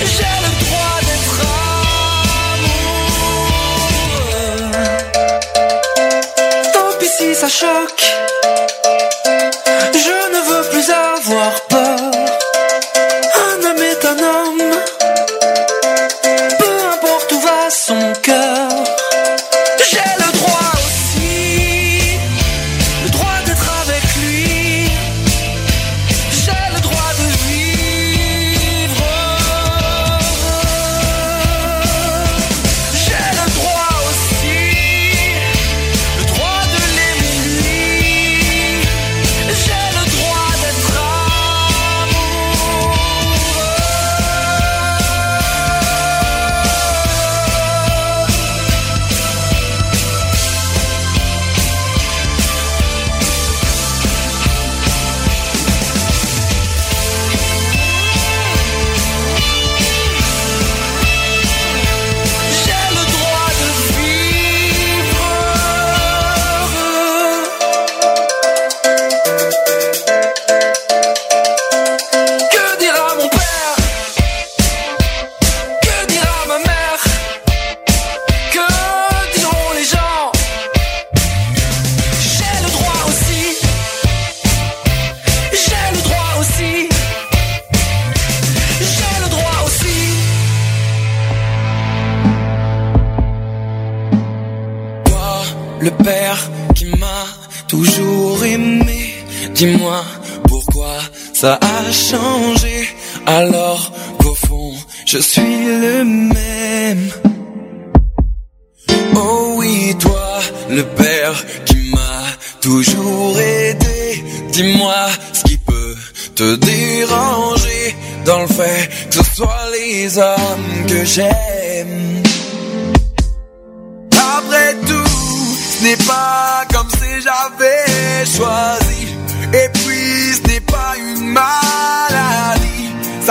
J'ai le droit d'être amoureux. Tant pis si ça choque. Plus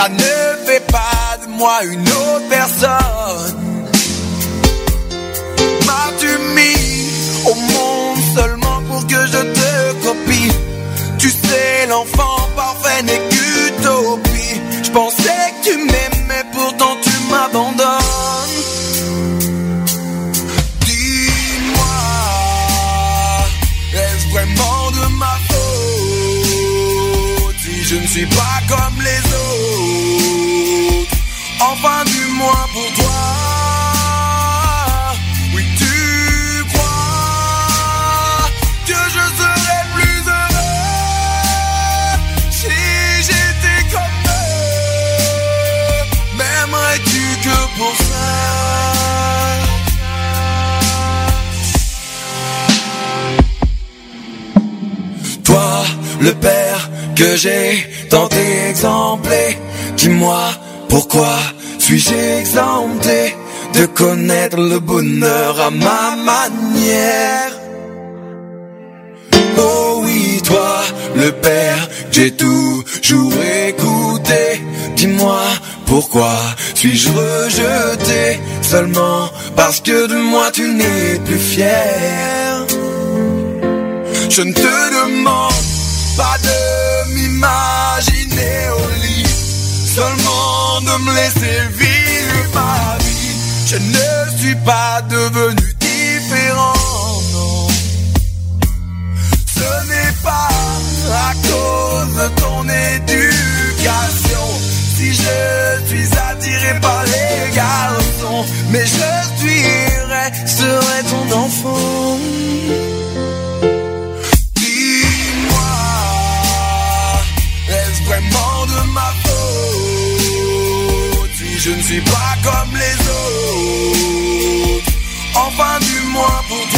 Ne fait pas de moi une autre personne. M'as-tu mis au monde seulement pour que je te copie? Tu sais, l'enfant parfait n'est qu'utopie. Je pensais que tu m'aimais, pourtant tu m'abandonnes. Dis-moi, est-ce vraiment de ma faute si je ne suis pas le père que j'ai tant exemplé, dis-moi pourquoi suis-je exempté de connaître le bonheur à ma manière? Oh oui, toi, le père, que j'ai toujours écouté. Dis-moi pourquoi suis-je rejeté? Seulement parce que de moi tu n'es plus fier. Je ne te demande pas de m'imaginer au lit, seulement de me laisser vivre ma vie. Je ne suis pas devenu différent, non. Ce n'est pas à cause de ton éducation si je suis attiré par les garçons, mais je suis serai ton enfant. Ne suis pas comme les autres? Enfin, du moins pour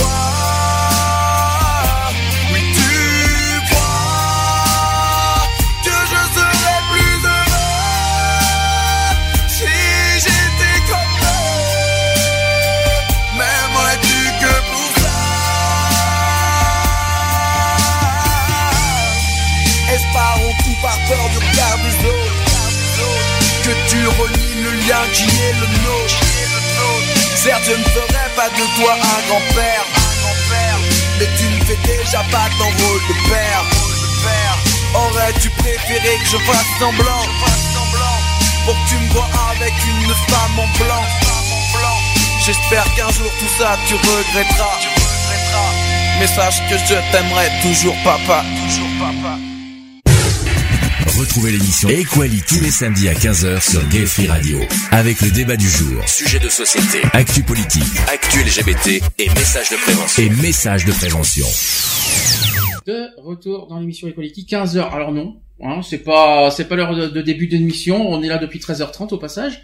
Je ne ferai pas de toi un grand-père, mais tu ne fais déjà pas ton rôle de père. Aurais-tu préféré que je fasse semblant? Pour que tu me vois avec une femme en blanc? J'espère qu'un jour tout ça tu regretteras. Mais sache que je t'aimerai. Toujours, papa. Retrouvez l'émission Equality tous les samedis à 15h sur Gay Free Radio. Avec le débat du jour, sujet de société, actu politique, actu LGBT et messages de prévention. Et messages de prévention. De retour dans l'émission Equality, 15h. Alors non, hein, c'est pas c'est pas l'heure de, de début d'émission. On est là depuis 13h30 au passage.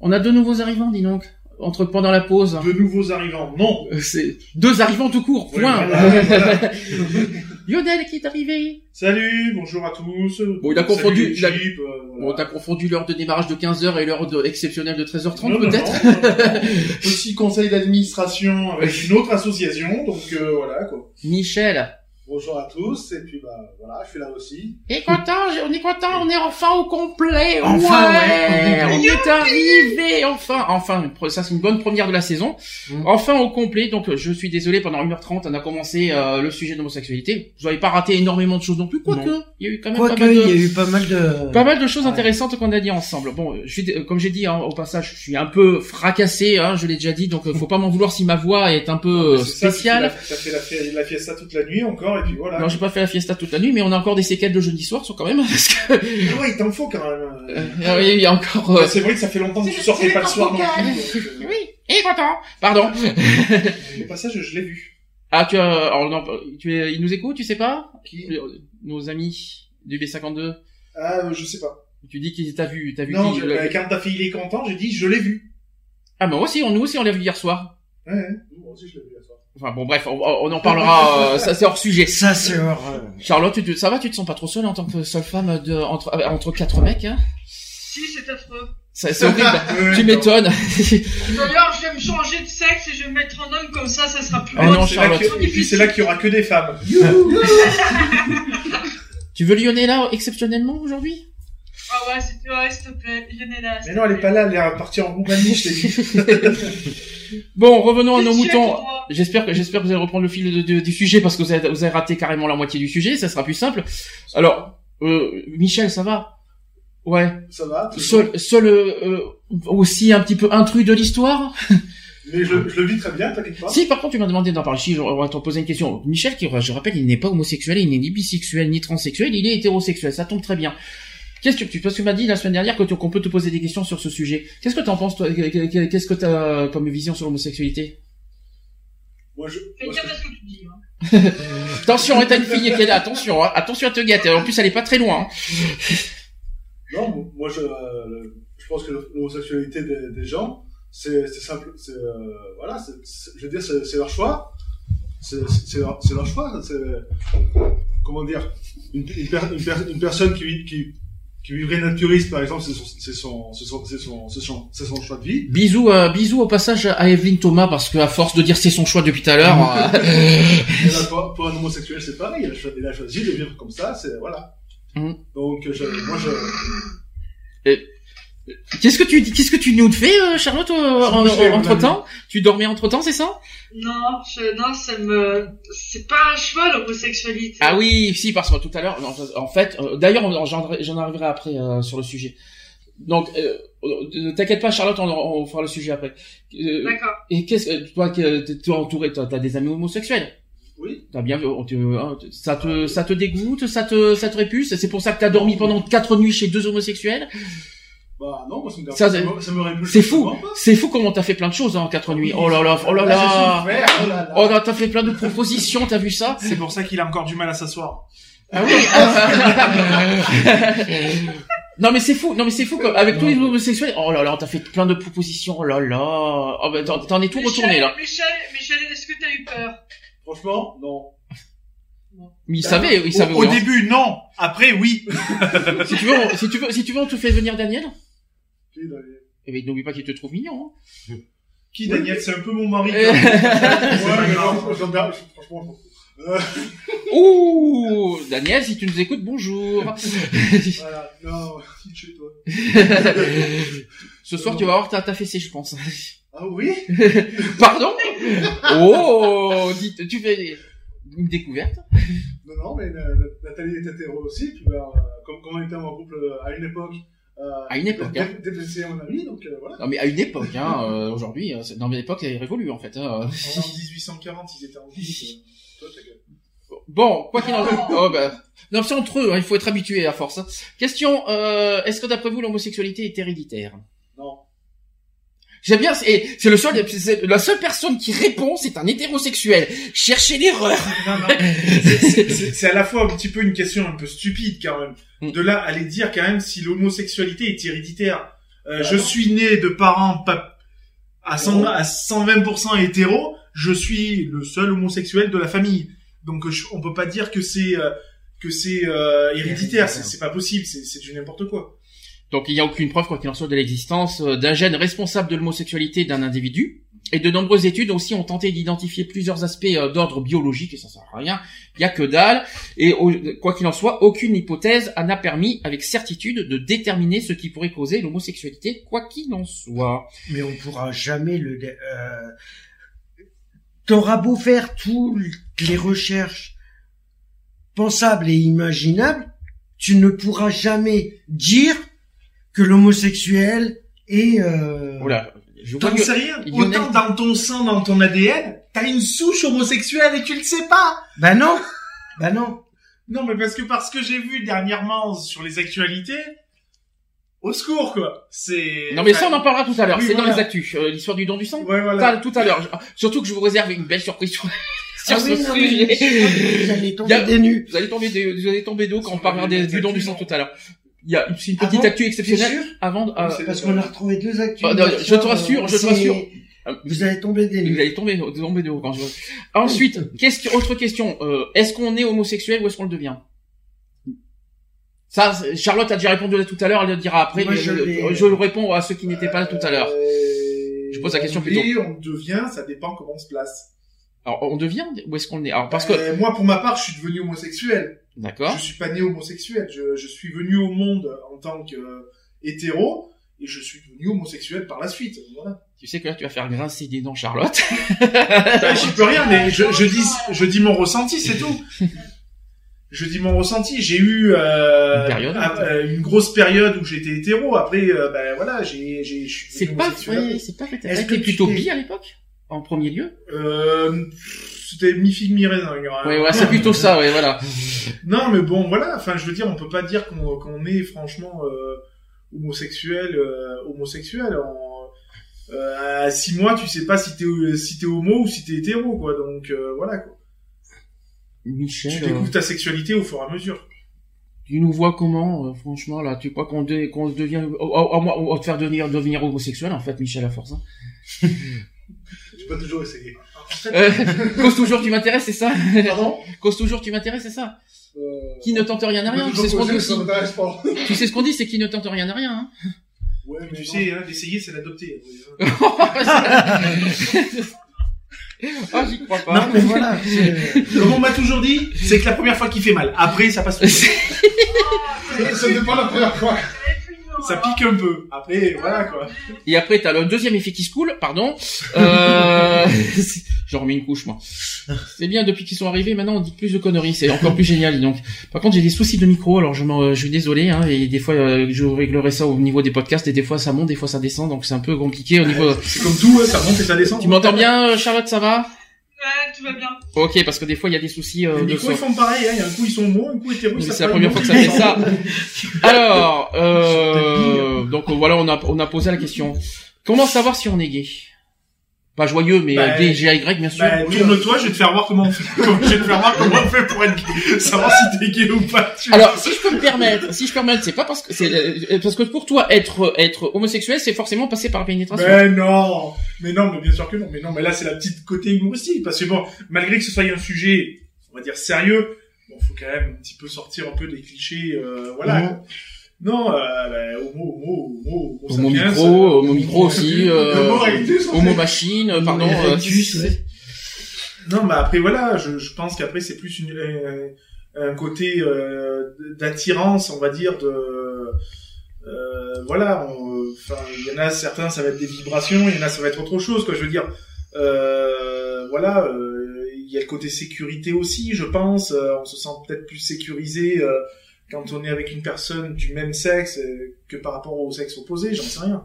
On a deux nouveaux arrivants, dis donc. Entre pendant la pause. De nouveaux arrivants, non. Euh, C'est deux arrivants tout court. Oui, Point. voilà. *laughs* Lionel qui est arrivé. Salut, bonjour à tous. Bon, il a confondu- Salut, il a- euh, voilà. Bon, t'as confondu l'heure de démarrage de 15h et l'heure de- exceptionnelle de 13h30 Non, non, peut-être. Petit conseil d'administration avec une autre association, donc euh, voilà quoi. Michel. Bonjour à tous, et puis bah voilà, je suis là aussi. Et content, on est content, on est enfin au complet. Enfin, ouais, ouais. on est arrivé, enfin, enfin, ça c'est une bonne première de la saison. Mm. Enfin au complet, donc je suis désolé, pendant 1h30, on a commencé euh, le sujet de l'homosexualité. Vous n'avez pas raté énormément de choses non plus, quoique, il y a eu quand même pas mal il y a de... eu pas mal de... Pas mal de choses Ouais. intéressantes qu'on a dit ensemble. Bon, je suis, euh, comme j'ai dit hein, au passage, je suis un peu fracassé, hein, je l'ai déjà dit, donc euh, faut pas m'en vouloir si ma voix est un peu euh, ça, spéciale. T'as fait la, fi- la fiesta toute la nuit encore, et puis voilà. Non, j'ai pas fait la fiesta toute la nuit, mais on a encore des séquelles de jeudi soir, sur quand même, *laughs* parce que Ah ouais, il t'en faut quand même. euh, oui, il y a encore. euh, Ouais, C'est vrai que ça fait longtemps que tu sortais pas le soir non plus. donc, euh, Oui, et content. Pardon. Au passage, je l'ai vu. Ah, tu as, alors, non, tu es, ils nous écoutent, tu sais pas? Qui? Nos amis du B52. Ah, euh, je sais pas. Tu dis qu'il t'a vu, t'as vu Non, qui je- le- euh, quand ta fille il est content, j'ai dit je l'ai vu. Ah, mais moi aussi, on, nous aussi, on l'a vu hier soir. Ouais. Moi aussi je l'ai vu hier soir. Enfin, bon, bref, on, on en parlera, euh, ça c'est hors sujet. Ça, c'est horreur. Charlotte, tu te- ça va, tu te sens pas trop seule en tant que seule femme de, entre, euh, entre quatre mecs, hein? Si, c'est affreux. Ça- C'est horrible. *laughs* Tu non. m'étonnes. D'ailleurs, je vais me changer de sexe et je vais me mettre en homme comme ça, ça sera plus Oh non, C'est là Charlotte. que- Et puis c'est là qu'il y aura que des femmes. tu veux Lyonnais là, exceptionnellement, aujourd'hui? Ah ouais, s'il te plaît, Lionella. Mais non, elle est pas là, elle est partie en Roumanie, je t'ai dit. *laughs* Bon, revenons à nos moutons. J'espère que j'espère que vous allez reprendre le fil de- de- du sujet parce que vous avez, vous avez raté carrément la moitié du sujet. Ça sera plus simple. Alors, euh, Michel, ça va? Ouais. Ça va Seul, seul euh, euh, aussi un petit peu intrus de l'histoire? *laughs* Mais je, je le vis très bien, t'inquiète pas. Si, par contre, tu m'as demandé d'en parler. Si, on va te poser une question. Michel, qui, je rappelle, il n'est pas homosexuel, il n'est ni bisexuel, ni transsexuel, il est hétérosexuel. Ça tombe très bien. Qu'est-ce que tu, parce que tu m'as dit la semaine dernière que qu'on peut te poser des questions sur ce sujet. Qu'est-ce que tu en penses, toi? Qu'est-ce que tu as comme vision sur l'homosexualité? Moi, je, Fais moi, que tu dis. Hein. *laughs* Attention, hein, t'as une fille qui est là. Attention, hein, attention à te gâter. En plus, elle est pas très loin. hein. *laughs* non, moi, je, euh, je pense que l'homosexualité des, des gens, c'est c'est simple, c'est, euh, voilà, je veux dire, c'est leur choix. C'est c'est leur, leur choix. C'est, comment dire, une, une, per- une, per- une personne qui, qui, qui vivrait naturiste, par exemple, c'est son, c'est son, c'est son, c'est son, c'est son, choix de vie. Bisous, euh, bisous au passage à Evelyne Thomas parce que à force de dire c'est son choix depuis tout à l'heure. *laughs* euh, pour, pour un homosexuel, c'est pareil. Il a, cho- il a choisi de vivre comme ça, c'est, voilà. Mhm. Donc, je, moi, je, Qu'est-ce que tu qu'est-ce que tu nous fais, euh, Charlotte, entre temps? Tu dormais entre temps, c'est ça? Non, je, non, ça me, c'est pas un choix l'homosexualité. Ah oui, si, parce que tout à l'heure, en fait, euh, d'ailleurs, on- j'en j'en arriverai après euh, sur le sujet. Donc, euh, euh, t'inquiète pas, Charlotte, on, on fera le sujet après. Euh, D'accord. et qu'est-ce que toi, que t'es entouré, t'as t'as des amis homosexuels? Oui. T'as bien hein, ça te ça te dégoûte, ça te ça te répuce. C'est pour ça que t'as dormi pendant quatre nuits chez deux homosexuels? Bah, non, moi, ça me dérange Ça, pas, c'est- ça me- fou, c'est fou comment t'as fait plein de choses hein, en quatre nuits. Oh là là, oh là Là, là. j'ai souffert, oh là là. Oh là, t'as fait plein de propositions, t'as vu ça? C'est pour ça qu'il a encore du mal à s'asseoir. Ah oui. *laughs* non mais c'est fou, non mais c'est fou comme avec tous les homosexuels. Oh là là, t'as fait plein de propositions. Oh là là. Oh bah t'en es tout retourné là. Michel, Michel, est-ce que t'as eu peur? Franchement, non. Mais il savait, il Au, savait. au oui, hein. début, non. Après, oui. *laughs* Si tu veux, on- si tu veux, si tu veux, on te fait venir Daniel? Qui, Daniel Eh ben n'oublie pas qu'il te trouve mignon. Hein. *laughs* Qui, Daniel C'est un peu mon mari. *laughs* Ouais, mais non, j'en franchement. Euh, *laughs* Ouh, Daniel, si tu nous écoutes, bonjour. voilà, non, chez toi. Ce soir, tu vas avoir ta, ta fessée, je pense. Ah oui? Pardon? Oh, dites, tu fais une découverte. Non, non, mais Nathalie est hétéro aussi, bah, euh, comme, comme on était en couple euh, à une époque, À une époque, hein. mon ami, donc euh, voilà. Non mais à une époque, hein, *laughs* euh, aujourd'hui, euh, dans l'époque, elle est révolue en fait. Hein. En *laughs* 1840, ils étaient en couple. Toi, ta gueule. Bon, quoi qu'il en soit, oh, bah, non c'est entre eux, hein, il faut être habitué à force. hein. Question, euh, est-ce que d'après vous l'homosexualité est héréditaire? J'aime bien, c'est c'est le seul, c'est la seule personne qui répond, c'est un hétérosexuel. Cherchez l'erreur. Non, non. C'est- C'est c'est à la fois un petit peu une question un peu stupide quand même. Mm. De là, à aller dire quand même si l'homosexualité est héréditaire. Euh, Ah je non. suis né de parents pas- à, 100 Non. à 120% hétéro. Je suis le seul homosexuel de la famille. Donc je- on peut pas dire que c'est euh, que c'est euh, héréditaire. C'est c'est pas possible. C'est c'est du n'importe quoi. Donc il n'y a aucune preuve, quoi qu'il en soit, de l'existence euh, d'un gène responsable de l'homosexualité d'un individu. Et de nombreuses études aussi ont tenté d'identifier plusieurs aspects euh, d'ordre biologique, et ça sert à rien. Il y a que dalle. Et quoi qu'il en soit, aucune hypothèse n'a permis avec certitude de déterminer ce qui pourrait causer l'homosexualité, quoi qu'il en soit. Mais on pourra jamais le. Euh... T'auras beau faire toutes les recherches pensables et imaginables, tu ne pourras jamais dire que l'homosexuel est. Euh... Je vois T'en que- sais rien. Lionel- Autant dans ton sang, dans ton ADN, t'as une souche homosexuelle et tu le sais pas. Bah non, bah non. Non, mais parce que parce que j'ai vu dernièrement sur les actualités, au secours quoi. C'est. Non mais ça on en parlera tout à l'heure, Oui, c'est dans les actus, euh, l'histoire du don du sang. Ouais, Tout voilà. à- tout à l'heure. Surtout que je vous réserve une belle surprise sur, sur Ah ce oui, non, mais sujet. vous allez tomber a- des. Vous allez tomber des, vous allez tomber d'eau quand on parlera des- du don du sang tout à l'heure. Il y a une Ah petite actu exceptionnelle avant. de- euh, Parce qu'on a retrouvé deux actus. Ah, non, hier je te rassure, je te rassure. Vous allez tomber des vous nues. allez tomber, tomber d'eau quand je. Ensuite, question, autre question. Euh, est-ce qu'on est homosexuel ou est-ce qu'on le devient? Ça, Charlotte a déjà répondu là tout à l'heure. Elle le dira après. Moi, mais je je, réponds à ceux qui n'étaient pas là tout à l'heure. Euh, Je pose la question on plutôt. est, on devient, ça dépend comment on se place. Alors, on devient ou est-ce qu'on est? Alors, parce que Euh, moi, pour ma part, je suis devenu homosexuel. D'accord. Je suis pas né homosexuel. Je, je suis venu au monde en tant que euh, hétéro et je suis devenu homosexuel par la suite. Voilà. Tu sais que là, tu vas faire grincer des dents, Charlotte. *laughs* Bah, J'y peux rien, mais je, je dis, je dis mon ressenti, c'est tout. Je dis mon ressenti. J'ai eu euh, Une période. ah, euh, une grosse période où j'étais hétéro. Après, euh, ben voilà, j'ai, j'ai, je suis C'est pas vrai, c'est pas Est-ce que tu plutôt bi à l'époque En premier lieu? Euh, c'était mi figue mi raisin. Ouais, ouais, c'est plutôt ça, ouais, voilà. *laughs* Non, mais bon, voilà. Enfin, je veux dire, on peut pas dire qu'on qu'on est franchement euh, homosexuel, euh, homosexuel. En, euh, à six mois, tu sais pas si t'es si t'es homo ou si t'es hétéro, quoi. Donc euh, voilà. Quoi. Michel, Tu découvres ta sexualité au fur et à mesure. tu nous vois comment, euh, franchement, là Tu crois qu'on de- qu'on devient... Oh, oh, oh, moi, on va te faire devenir, devenir homosexuel, en fait, Michel, à force. Hein. J'ai pas toujours essayé. Euh, *laughs* cause toujours, tu m'intéresses, c'est ça? Pardon? Cause toujours, tu m'intéresses, c'est ça? Euh, Qui ne tente rien à rien, tu sais ce qu'on dit ça. *laughs* Tu sais ce qu'on dit, c'est qui ne tente rien à rien. Hein. Ouais, mais Tu non. sais, hein, d'essayer, c'est d'adopter. *laughs* *laughs* Ah, j'y crois pas. Non, mais voilà. Comme on m'a toujours dit, c'est que la première fois qu'il fait mal. Après, ça passe. n'est pas la première fois. Ça pique un peu. Après, voilà quoi. Et après, t'as le deuxième effet qui se coule, pardon. Euh... *laughs* J'en remets une couche, moi. C'est bien, depuis qu'ils sont arrivés, maintenant, on dit plus de conneries. C'est encore plus génial, donc. Par contre, j'ai des soucis de micro, alors je, m'en- je suis désolé, hein, et des fois, euh, je réglerai ça au niveau des podcasts, et des fois, ça monte, des fois, ça descend, donc c'est un peu compliqué au niveau... C'est comme tout, hein, ça monte et ça descend. Tu m'entends bien, euh, Charlotte, ça va? Tout va bien. Ok, parce que des fois, il y a des soucis euh, de son. ils font pareil. Hein. Il y a un coup, ils sont homo, un coup hétéro. Oui, C'est la première fois que ça fait ça. *laughs* Alors, euh, donc voilà, on a on a posé la question. Comment savoir si on est gay? Pas joyeux, mais Bah, euh, gay, G-Y, bien sûr. Bah, tourne-toi, je vais te faire voir comment on fait. je vais te faire voir comment on fait pour être gay. Savoir si t'es gay ou pas. Tu Alors, si je peux me permettre, si je peux me permettre, c'est pas parce que c'est euh, parce que pour toi être être homosexuel, c'est forcément passer par la pénétration. Mais non, mais non, mais bien sûr que non. Mais non, mais là c'est la petite côté humoristique parce que bon, malgré que ce soit un sujet, on va dire sérieux, bon, faut quand même un petit peu sortir un peu des clichés, euh, voilà. Mhm. Non, euh, bah, homo, homo, homo, Homo sapiens, micro, euh, homo micro aussi, euh, Homo erectus, en homo machine, euh, pardon. Homo euh, erectus, ouais. Non, mais après voilà, je, je pense qu'après c'est plus une, un côté euh, d'attirance, on va dire de euh, voilà. on- Enfin, il y en a certains, ça va être des vibrations, il y en a ça va être autre chose, quoi. Je veux dire, euh, voilà, euh, il y a le côté sécurité aussi, je pense. euh, on se sent peut-être plus sécurisé euh, quand on est avec une personne du même sexe euh, que par rapport au sexe opposé, j'en sais rien.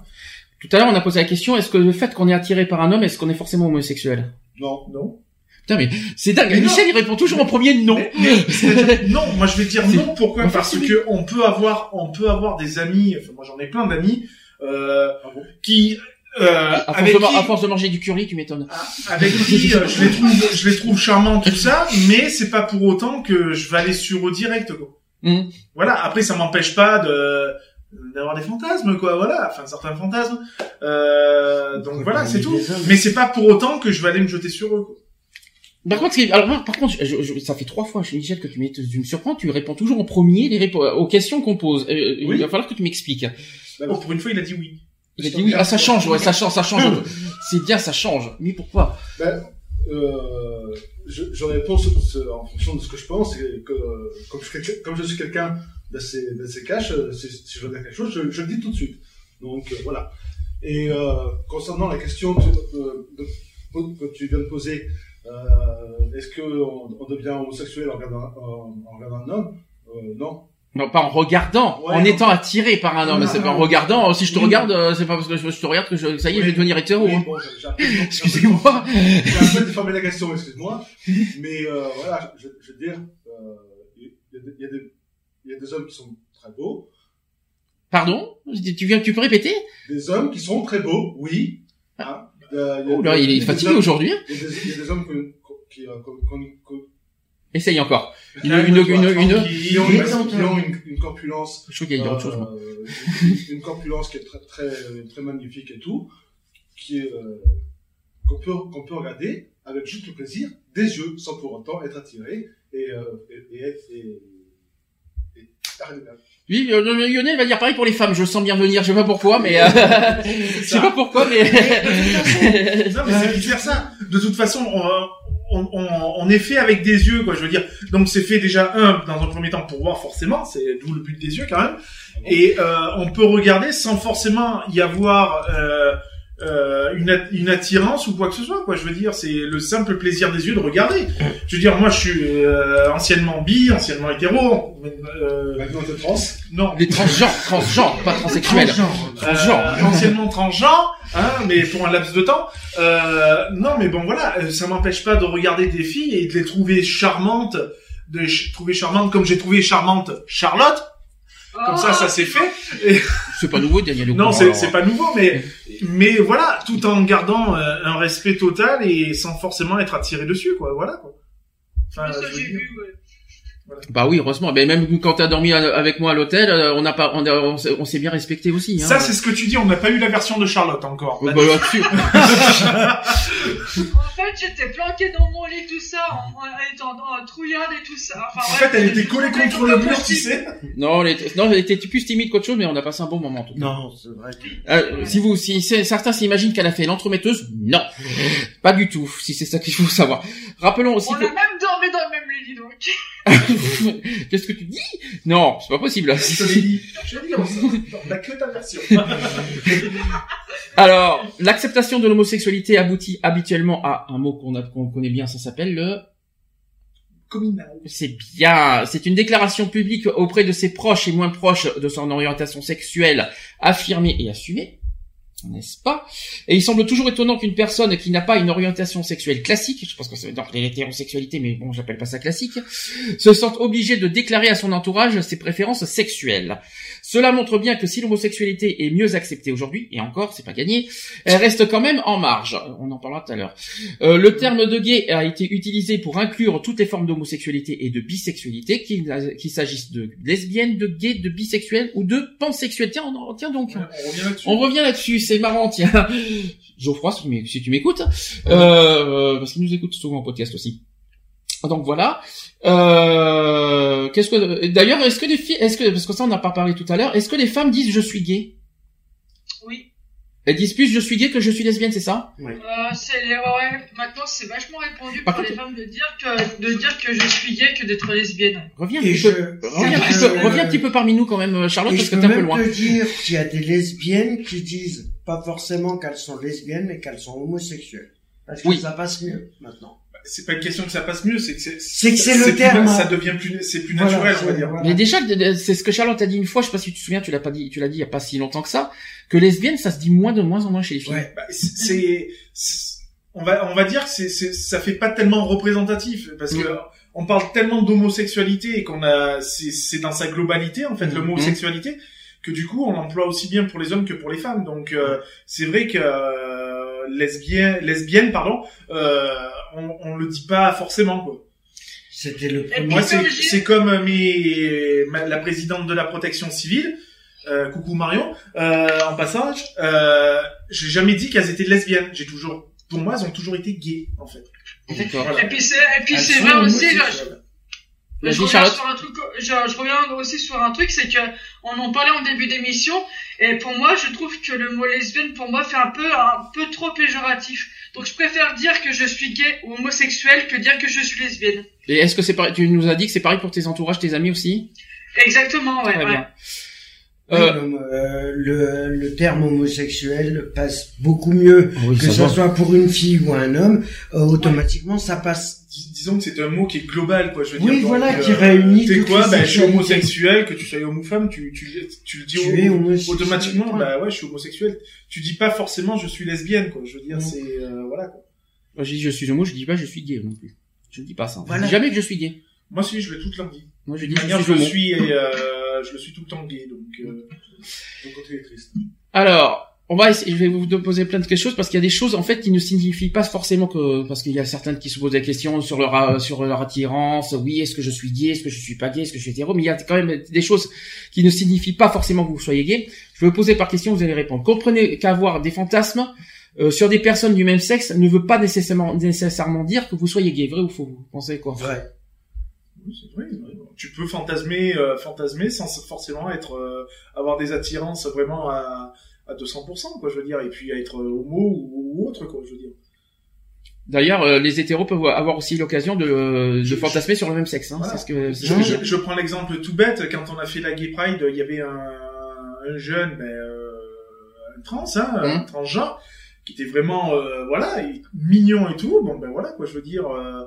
Tout à l'heure, on a posé la question est-ce que le fait qu'on est attiré par un homme, est-ce qu'on est forcément homosexuel? Non. Non. Putain, mais c'est dingue. Mais non. Michel, il répond toujours en premier non. Mais- mais- *laughs* non, moi je vais dire non. Pourquoi? Parce que on peut avoir, on peut avoir des amis. Enfin, moi j'en ai plein d'amis euh, Ah bon? qui, euh, à, force avec de, qui, à force de manger du curly, tu m'étonnes. avec qui euh, je les trouve, je les trouve charmants tout ça, mais c'est pas pour autant que je vais aller sur eux direct. Quoi. Mhm. Voilà. Après, ça m'empêche pas de d'avoir des fantasmes, quoi. Voilà. Enfin, certains fantasmes. Euh, donc voilà, c'est tout. Mais c'est pas pour autant que je vais aller me jeter sur eux. Quoi. Par contre, alors moi, par contre, je- je- ça fait trois fois chez Michel que tu, me surprends, tu réponds toujours en premier les répo- aux questions qu'on pose. Euh, Il Oui. va falloir que tu m'expliques. Oh, pour une fois, il a dit oui. Il a dit oui, ah ça change, ouais, ça change, ça change. *laughs* C'est bien, ça change. Mais pourquoi? Ben, euh, je, je réponds en fonction de ce que je pense et comme je, comme je suis quelqu'un d'assez d'assez cash, euh, si, je veux dire quelque chose, je, le dis tout de suite. Donc euh, voilà. Et concernant la question que, tu viens de poser, est-ce qu'on on devient homosexuel en regardant, un homme? Non. Non, pas en regardant, Ouais, en étant attiré par un homme. C'est pas en regardant. Si je te Oui. regarde, euh, c'est pas parce que je, je te regarde que je, ça y est, je vais devenir hétéro. Oui, hein. bon, *laughs* Excusez-moi. J'ai un peu déformé la question, excuse-moi. Mais euh, voilà, je, je veux dire, euh, il y, a des- y y a hommes qui sont très beaux, Pardon? Tu viens, tu peux répéter? Des hommes qui sont très beaux, oui. Hein. Oh là, des- il est fatigué aujourd'hui. hein. Il y, a des, hommes qui, euh, Essaye encore. Une, Ouais, une, une, une, ont, une, ont corpulence, Je trouve qu'il y a autre chose, moi. euh, une corpulence qui est très, très, très magnifique et tout, qui est, euh, qu'on peut, qu'on peut regarder avec juste le plaisir des yeux, sans pour autant être attiré et, euh, et, et, et, et, et arrêter là. Oui, euh, Lionel va dire pareil pour les femmes. Je le sens bien venir. Je sais pas pourquoi, mais euh, je sais pas pourquoi, mais Non, mais c'est versa. De toute façon, on, on, on, on est fait avec des yeux, quoi. Je veux dire. Donc c'est fait déjà un dans un premier temps pour voir forcément. C'est d'où le but des yeux quand même. Et euh, on peut regarder sans forcément y avoir euh, euh, une, at- une attirance ou quoi que ce soit. Quoi. Je veux dire, c'est le simple plaisir des yeux de regarder. Je veux dire, moi, je suis euh, anciennement bi, anciennement hétéro. Euh, Maintenant, trans. non, les transgenres, transgenres, pas transsexuels. Transgenres. euh, anciennement transgenre, hein, mais pour un laps de temps. Euh, non, mais bon, voilà, euh, ça m'empêche pas de regarder des filles et de les trouver charmantes, de les ch- trouver charmantes comme j'ai trouvé charmante Charlotte. Comme ça, ça s'est fait. *laughs* C'est pas nouveau, Daniel. Non, c'est pas nouveau, mais mais voilà, tout en gardant euh, un respect total et sans forcément être attiré dessus, quoi. Voilà, quoi. Enfin, Ça, je veux j'ai dire. vu, ouais. Bah oui, heureusement. Mais même quand t'as dormi à- avec moi à l'hôtel, euh, on n'a pas, on, s'est- on s'est bien respecté aussi. Hein. Ça, c'est ce que tu dis. On n'a pas eu la version de Charlotte encore. Euh, bah, là-dessus. *laughs* *laughs* En fait, j'étais planqué dans mon lit, tout ça, en, étant dans la trouillarde et tout ça. Enfin, En bref, fait, elle était collée contre le mur, tu sais. non, elle était, non, elle était plus timide qu'autre chose, mais on a passé un bon moment. En tout cas. Non, c'est vrai. que- Euh, si vous, si certains s'imaginent qu'elle a fait l'entremetteuse, non, pas du tout. Si c'est ça qu'il faut savoir. Rappelons aussi On que. même dis donc. *laughs* Qu'est-ce que tu dis? Non, c'est pas possible. Je te l'ai dit. Je l'ai dit, on s'en- on a que ta version. *laughs* Alors, l'acceptation de l'homosexualité aboutit habituellement à un mot qu'on connaît bien, ça s'appelle le Communal. C'est bien. C'est une déclaration publique auprès de ses proches et moins proches de son orientation sexuelle affirmée et assumée. N'est-ce pas? Et il semble toujours étonnant qu'une personne qui n'a pas une orientation sexuelle classique, je pense que c'est dans l'hétérosexualité, mais bon, j'appelle pas ça classique, se sente obligée de déclarer à son entourage ses préférences sexuelles. Cela montre bien que si l'homosexualité est mieux acceptée aujourd'hui, et encore, c'est pas gagné, elle reste quand même en marge. On en parlera tout à l'heure. Euh, le terme de gay a été utilisé pour inclure toutes les formes d'homosexualité et de bisexualité, qu'il s'agisse de lesbiennes, de gays, de bisexuels ou de pansexuels. Tiens, on- tiens donc. On revient là-dessus. On revient là-dessus, c'est marrant, tiens. *laughs* Geoffroy, si tu m'é- si tu m'écoutes, euh, parce qu'il nous écoute souvent en podcast aussi. Donc voilà. Euh, qu'est-ce que d'ailleurs est-ce que les filles, est-ce que parce que ça on n'a pas parlé tout à l'heure, est-ce que les femmes disent je suis gay Oui. Elles disent plus je suis gay que je suis lesbienne, c'est ça? Euh, c'est les, ouais, maintenant c'est vachement répandu Par pour contre- les femmes de dire que, de dire que je suis gay que d'être lesbienne. Reviens un Et petit je- peu, reviens un petit je- peu, reviens un petit peu parmi nous quand même, Charlotte, Et parce je que peux t'es un peu même loin. te dire qu'il y a des lesbiennes qui disent pas forcément qu'elles sont lesbiennes, mais qu'elles sont homosexuelles. Parce que Oui. ça passe mieux maintenant. C'est pas une question que ça passe mieux, c'est que c'est. C'est que c'est le plus- terme. Ça devient plus, c'est plus Voilà, naturel, on va dire. voilà. Mais déjà, c'est ce que Charlotte a dit une fois, je sais pas si tu te souviens, tu l'as pas dit, tu l'as dit il y a pas si longtemps que ça, que lesbienne, ça se dit moins de moins en moins chez les filles. Ouais. Bah, c'est, on va, on va dire que c'est, c'est, ça fait pas tellement représentatif parce que Mm. on parle tellement d'homosexualité et qu'on a, c'est, c'est dans sa globalité en fait, Mm. l'homosexualité, que du coup on l'emploie aussi bien pour les hommes que pour les femmes. Donc euh, c'est vrai que euh, lesbien, lesbienne, pardon, euh, on, on le dit pas forcément quoi. C'était le premier. Moi, c'est, comme je- c'est comme euh, mes, ma- la présidente de la protection civile, euh, coucou Marion, euh, en passage, euh, j'ai jamais dit qu'elles étaient lesbiennes. J'ai toujours, pour moi, elles ont toujours été gays, en fait. Voilà. Et puis c'est, et puis c'est vrai aussi, là, je, reviens sur un truc, je, je reviens aussi sur un truc, c'est que on en parlait en début d'émission, et pour moi, je trouve que le mot lesbienne, pour moi, fait un peu, un peu trop péjoratif. Donc je préfère dire que je suis gay ou homosexuel que dire que je suis lesbienne. Et est-ce que c'est pareil, tu nous as dit que c'est pareil pour tes entourages, tes amis aussi? Exactement, ouais. Très ouais. bien. Oui, Euh, le, euh, le, le terme homosexuel passe beaucoup mieux oui, que ça ce va. soit pour une fille ou un homme. euh, automatiquement, ça passe. Dis- disons que c'est un mot qui est global, quoi. Je veux Oui, dire. voilà, donc, qui réunit C'est quoi? Ben, je suis homosexuel, que tu sois homme ou femme, tu, tu, tu le dis Tu es automatiquement. Bah ouais, je suis homosexuel. Tu dis pas forcément je suis lesbienne, quoi. Je veux dire, c'est, euh, voilà, quoi. Moi, je dis je suis homo, je dis pas je suis gay non plus. Je dis pas ça. Je Voilà. dis jamais que je suis gay. Moi, si, je l'ai toute leur vie. Moi, je dis je manière, suis je le suis et, euh, je le suis tout le temps gay, donc, euh, est triste. Alors, on va essayer, je vais vous poser plein de choses parce qu'il y a des choses en fait qui ne signifient pas forcément que parce qu'il y a certaines qui se posent des questions sur leur euh, sur leur attirance. Oui, est-ce que je suis gay, est-ce que je suis pas gay, est-ce que je suis hétéro, mais il y a quand même des choses qui ne signifient pas forcément que vous soyez gay. Je vais vous poser par question, vous allez répondre. Comprenez qu'avoir des fantasmes euh, sur des personnes du même sexe ne veut pas nécessairement nécessairement dire que vous soyez gay, vrai ou faux? Vous pensez quoi? Vrai. Oui, c'est vrai, c'est vrai. Tu peux fantasmer, euh, fantasmer sans forcément être, euh, avoir des attirances vraiment à, à 200%, quoi, je veux dire, et puis à être homo ou, ou autre, quoi, je veux dire. D'ailleurs, euh, les hétéros peuvent avoir aussi l'occasion de, de Je- fantasmer sur le même sexe. Hein. Voilà. Ce que Je, que je- prends l'exemple tout bête, quand on a fait la Gay Pride, il y avait un, un jeune, ben, euh, un trans, hein, un Mhm. transgenre, qui était vraiment, euh, voilà, il- mignon et tout. Bon, ben voilà, quoi, je veux dire, euh,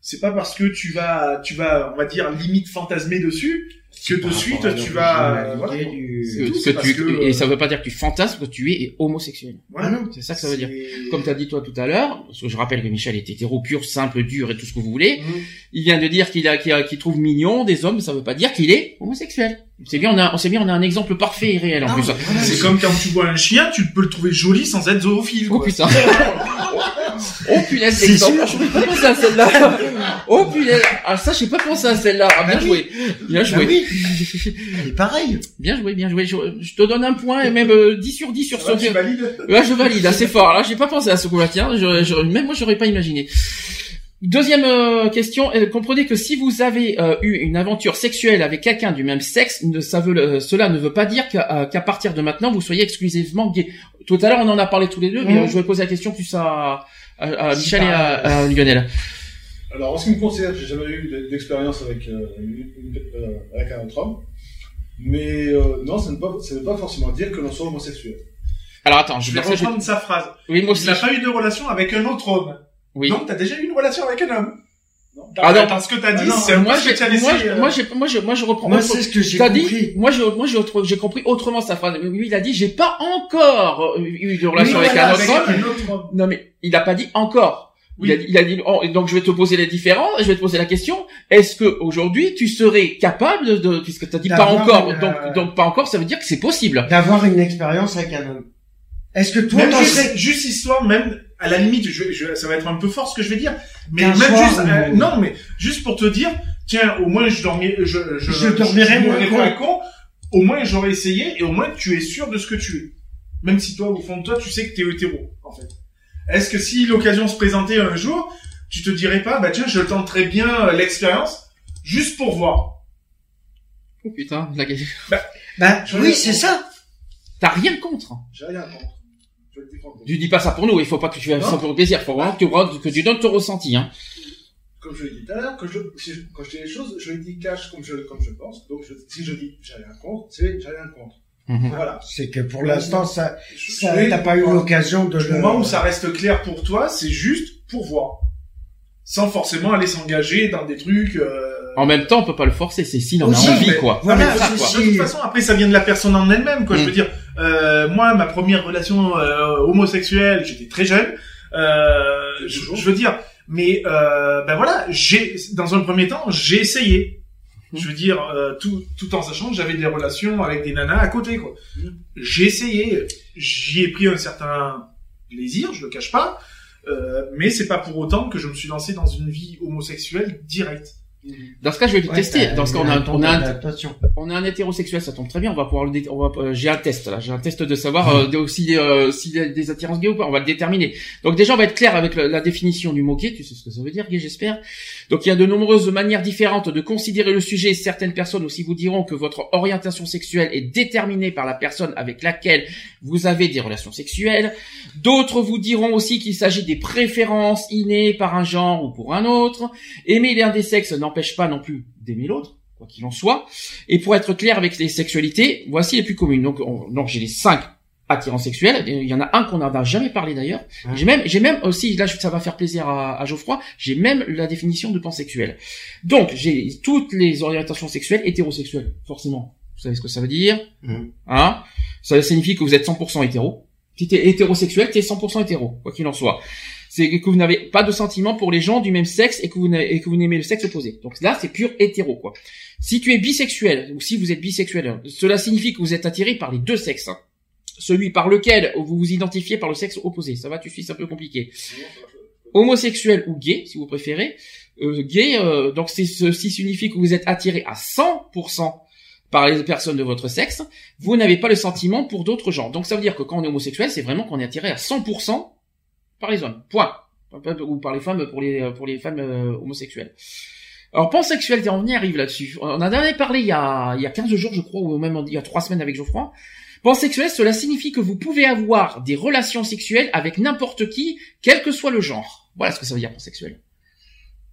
c'est pas parce que tu vas, tu vas, on va dire, limite fantasmer dessus, que de suite, tu vas, l'originalité voilà. du- C'est que- tout, que c'est parce tu- que, et euh, ça veut pas dire que tu fantasmes que tu es homosexuel. Voilà. Ah non. C'est ça que ça veut dire. Comme tu as dit toi tout à l'heure, parce que je rappelle que Michel est hétéro pur, simple, dur et tout ce que vous voulez. Mhm. Il vient de dire qu'il a, qu'il a- qu'il trouve mignon des hommes, mais ça veut pas dire qu'il est homosexuel. C'est bien, on a, on sait bien, on a un exemple parfait et réel en Ah, plus. voilà, C'est comme quand tu vois un chien, tu peux le trouver joli sans être zoophile. Oh quoi. putain. *laughs* *laughs* oh punaise, C'est l'exemple. Je pas pensé à celle-là. Oh punaise. Ah ça, j'ai pas pensé à celle-là. Ah, bien Bah joué. Bien Bah joué. oui. C'est pareil. Bien joué, bien joué. Je, je te donne un point et même euh, 10 sur 10 sur ce tu valides Là, je valide, assez fort. Là, j'ai pas pensé à ce coup-là. Tiens, je, je- même moi, j'aurais pas imaginé. Deuxième euh, question. euh, comprenez que si vous avez euh, eu une aventure sexuelle avec quelqu'un du même sexe, ne, ça veut, cela ne veut pas dire qu'à partir de maintenant, vous soyez exclusivement gay. Tout à l'heure, on en a parlé tous les deux, mais euh, je vais poser la question plus à, à, à C'est Michel et à, pas- à Lionel. Alors, en ce qui me concerne, j'ai jamais eu d'expérience avec, euh, euh, avec un autre homme. Mais euh, non, ça ne, veut pas, ça ne veut pas forcément dire que l'on soit homosexuel. Alors attends, je vais reprendre sa phrase. Oui, moi Tu aussi. n'as pas eu de relation avec un autre homme. Oui. Donc, t'as déjà eu une relation avec un homme. Non. Ah non. Dans ce que t'as dit, Ah non, c'est moi, j'ai, tu as laissé. moi, euh, moi, j'ai, moi, je, moi, je reprends. Moi, c'est ce que j'ai compris. dit, moi, je, moi, j'ai, compris autrement sa phrase. Lui, il a dit, j'ai pas encore eu de relation avec un autre. Non, mais il a pas dit encore. Oui. Il a dit, il a dit oh, donc je vais te poser les différents, je vais te poser la question. Est-ce que aujourd'hui tu serais capable de, de puisque t'as dit pas encore, une, donc euh, donc pas encore, ça veut dire que c'est possible. D'avoir une expérience avec un homme. Est-ce que toi, Même juste, serais... juste histoire, même à la limite, je, je- ça va être un peu fort ce que je vais dire, mais même soir juste, euh, non, mais juste pour te dire, tiens, au moins je dormirai, je, je, Je dormirai mourrai con. pas con. Au moins j'aurais essayé et au moins tu es sûr de ce que tu es. Même si toi, au fond de toi, tu sais que t'es hétéro, en fait. Est-ce que si l'occasion se présentait un jour, tu te dirais pas, bah tiens, je tenterais bien euh, l'expérience, juste pour voir. Oh putain, la... Bah, Je oui, c'est ça. t'as rien contre. J'ai rien contre. Tu dis pas ça pour nous, il faut pas que tu fasses ça pour le plaisir, faut vraiment que tu, que tu donnes ton ressenti. Hein. Comme je l'ai dit tout à l'heure, je, quand je dis les choses, je les dis cash comme je, comme je pense. Donc, je- si je dis j'ai rien contre, c'est j'ai rien contre. Mhm. Voilà. C'est que pour l'instant, ça, ça, t'as pas eu l'occasion de le... moment où ça reste clair pour toi, c'est juste pour voir. Sans forcément aller s'engager dans des trucs... euh, En même temps, on peut pas le forcer, c'est s'il en a envie, mais- quoi. Voilà, Ah, mais ça, de, quoi. de toute façon, après, ça vient de la personne en elle-même, quoi. Je Mm. veux dire, euh, moi, ma première relation euh, homosexuelle, j'étais très jeune. Euh, je, je veux dire, mais euh, ben voilà, j'ai dans un premier temps, j'ai essayé. Je veux dire, euh, tout, tout en sachant que j'avais des relations avec des nanas à côté, quoi. J'ai essayé, j'y ai pris un certain plaisir, je le cache pas, euh, mais c'est pas pour autant que je me suis lancé dans une vie homosexuelle directe. Dans ce cas, je vais le Ouais, tester. Dans ce cas, on a, on a un, on a un hétérosexuel, ça tombe très bien. On va pouvoir le, on va, euh, j'ai un test là, j'ai un test de savoir euh, de- si euh, s'il y a des attirances gays ou pas. On va le déterminer. Donc déjà, on va être clair avec la, la définition du mot gay. Tu sais ce que ça veut dire, gay, j'espère. Donc il y a de nombreuses manières différentes de considérer le sujet. Certaines personnes aussi vous diront que votre orientation sexuelle est déterminée par la personne avec laquelle vous avez des relations sexuelles. D'autres vous diront aussi qu'il s'agit des préférences innées par un genre ou pour un autre. Aimer l'un des sexes n'empêche pas non plus d'aimer l'autre, quoi qu'il en soit. Et pour être clair avec les sexualités, voici les plus communes. Donc, on- donc j'ai les cinq attirances sexuelles. Et Il y en a un qu'on n'a jamais parlé d'ailleurs. J'ai même, j'ai même aussi, là ça va faire plaisir à, à Geoffroy, j'ai même la définition de pansexuel. Donc j'ai toutes les orientations sexuelles hétérosexuelles, forcément. Vous savez ce que ça veut dire Mhm. Hein Ça signifie que vous êtes 100% hétéro. Si t'es hétérosexuel, t'es 100% hétéro, quoi qu'il en soit. C'est que vous n'avez pas de sentiments pour les gens du même sexe et que vous n'aimez le sexe opposé. Donc là, c'est pur hétéro, quoi. Si tu es bisexuel ou si vous êtes bisexuel, cela signifie que vous êtes attiré par les deux sexes. hein. celui par lequel vous vous identifiez par le sexe opposé. Ça va, tu suis, c'est un peu compliqué. Homosexuel ou gay, si vous préférez. Euh, gay, euh, donc ceci signifie que vous êtes attiré à 100% par les personnes de votre sexe. Vous n'avez pas le sentiment pour d'autres genres. Donc ça veut dire que quand on est homosexuel, c'est vraiment qu'on est attiré à 100% par les hommes. Point. Ou par les femmes pour les pour les femmes euh, homosexuelles. Alors pansexuel, on y arrive là-dessus. On en avait parlé il y a il y a 15 jours, je crois, ou même il y a 3 semaines avec Geoffroy. Pansexuel, cela signifie que vous pouvez avoir des relations sexuelles avec n'importe qui, quel que soit le genre. Voilà ce que ça veut dire pansexuel.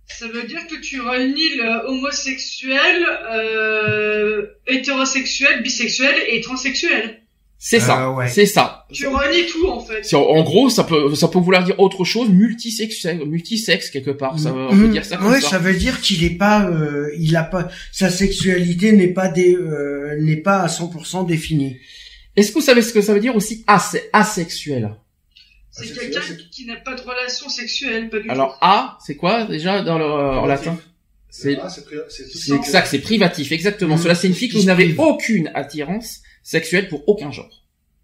Ça veut dire que tu réunis le homosexuel, euh, hétérosexuel, bisexuel et transsexuel. C'est ça, Euh, ouais. c'est ça. Tu réunis tout en fait. En gros, ça peut, ça peut vouloir dire autre chose, multisexe, multisexe quelque part. Ça, on peut Mhm. dire ça comme ouais, ça. ça veut dire qu'il est pas, euh, il a pas, sa sexualité n'est pas des, euh, n'est pas à 100% définie. Est-ce que vous savez ce que ça veut dire aussi ase- asexuel? C'est quelqu'un qui n'a pas de relation sexuelle, pas du Alors a, c'est quoi déjà dans le en latin? C'est Ah, c'est pri- c'est privatif, exactement. Mhm. Cela signifie que vous n'avez aucune attirance sexuelle pour aucun genre.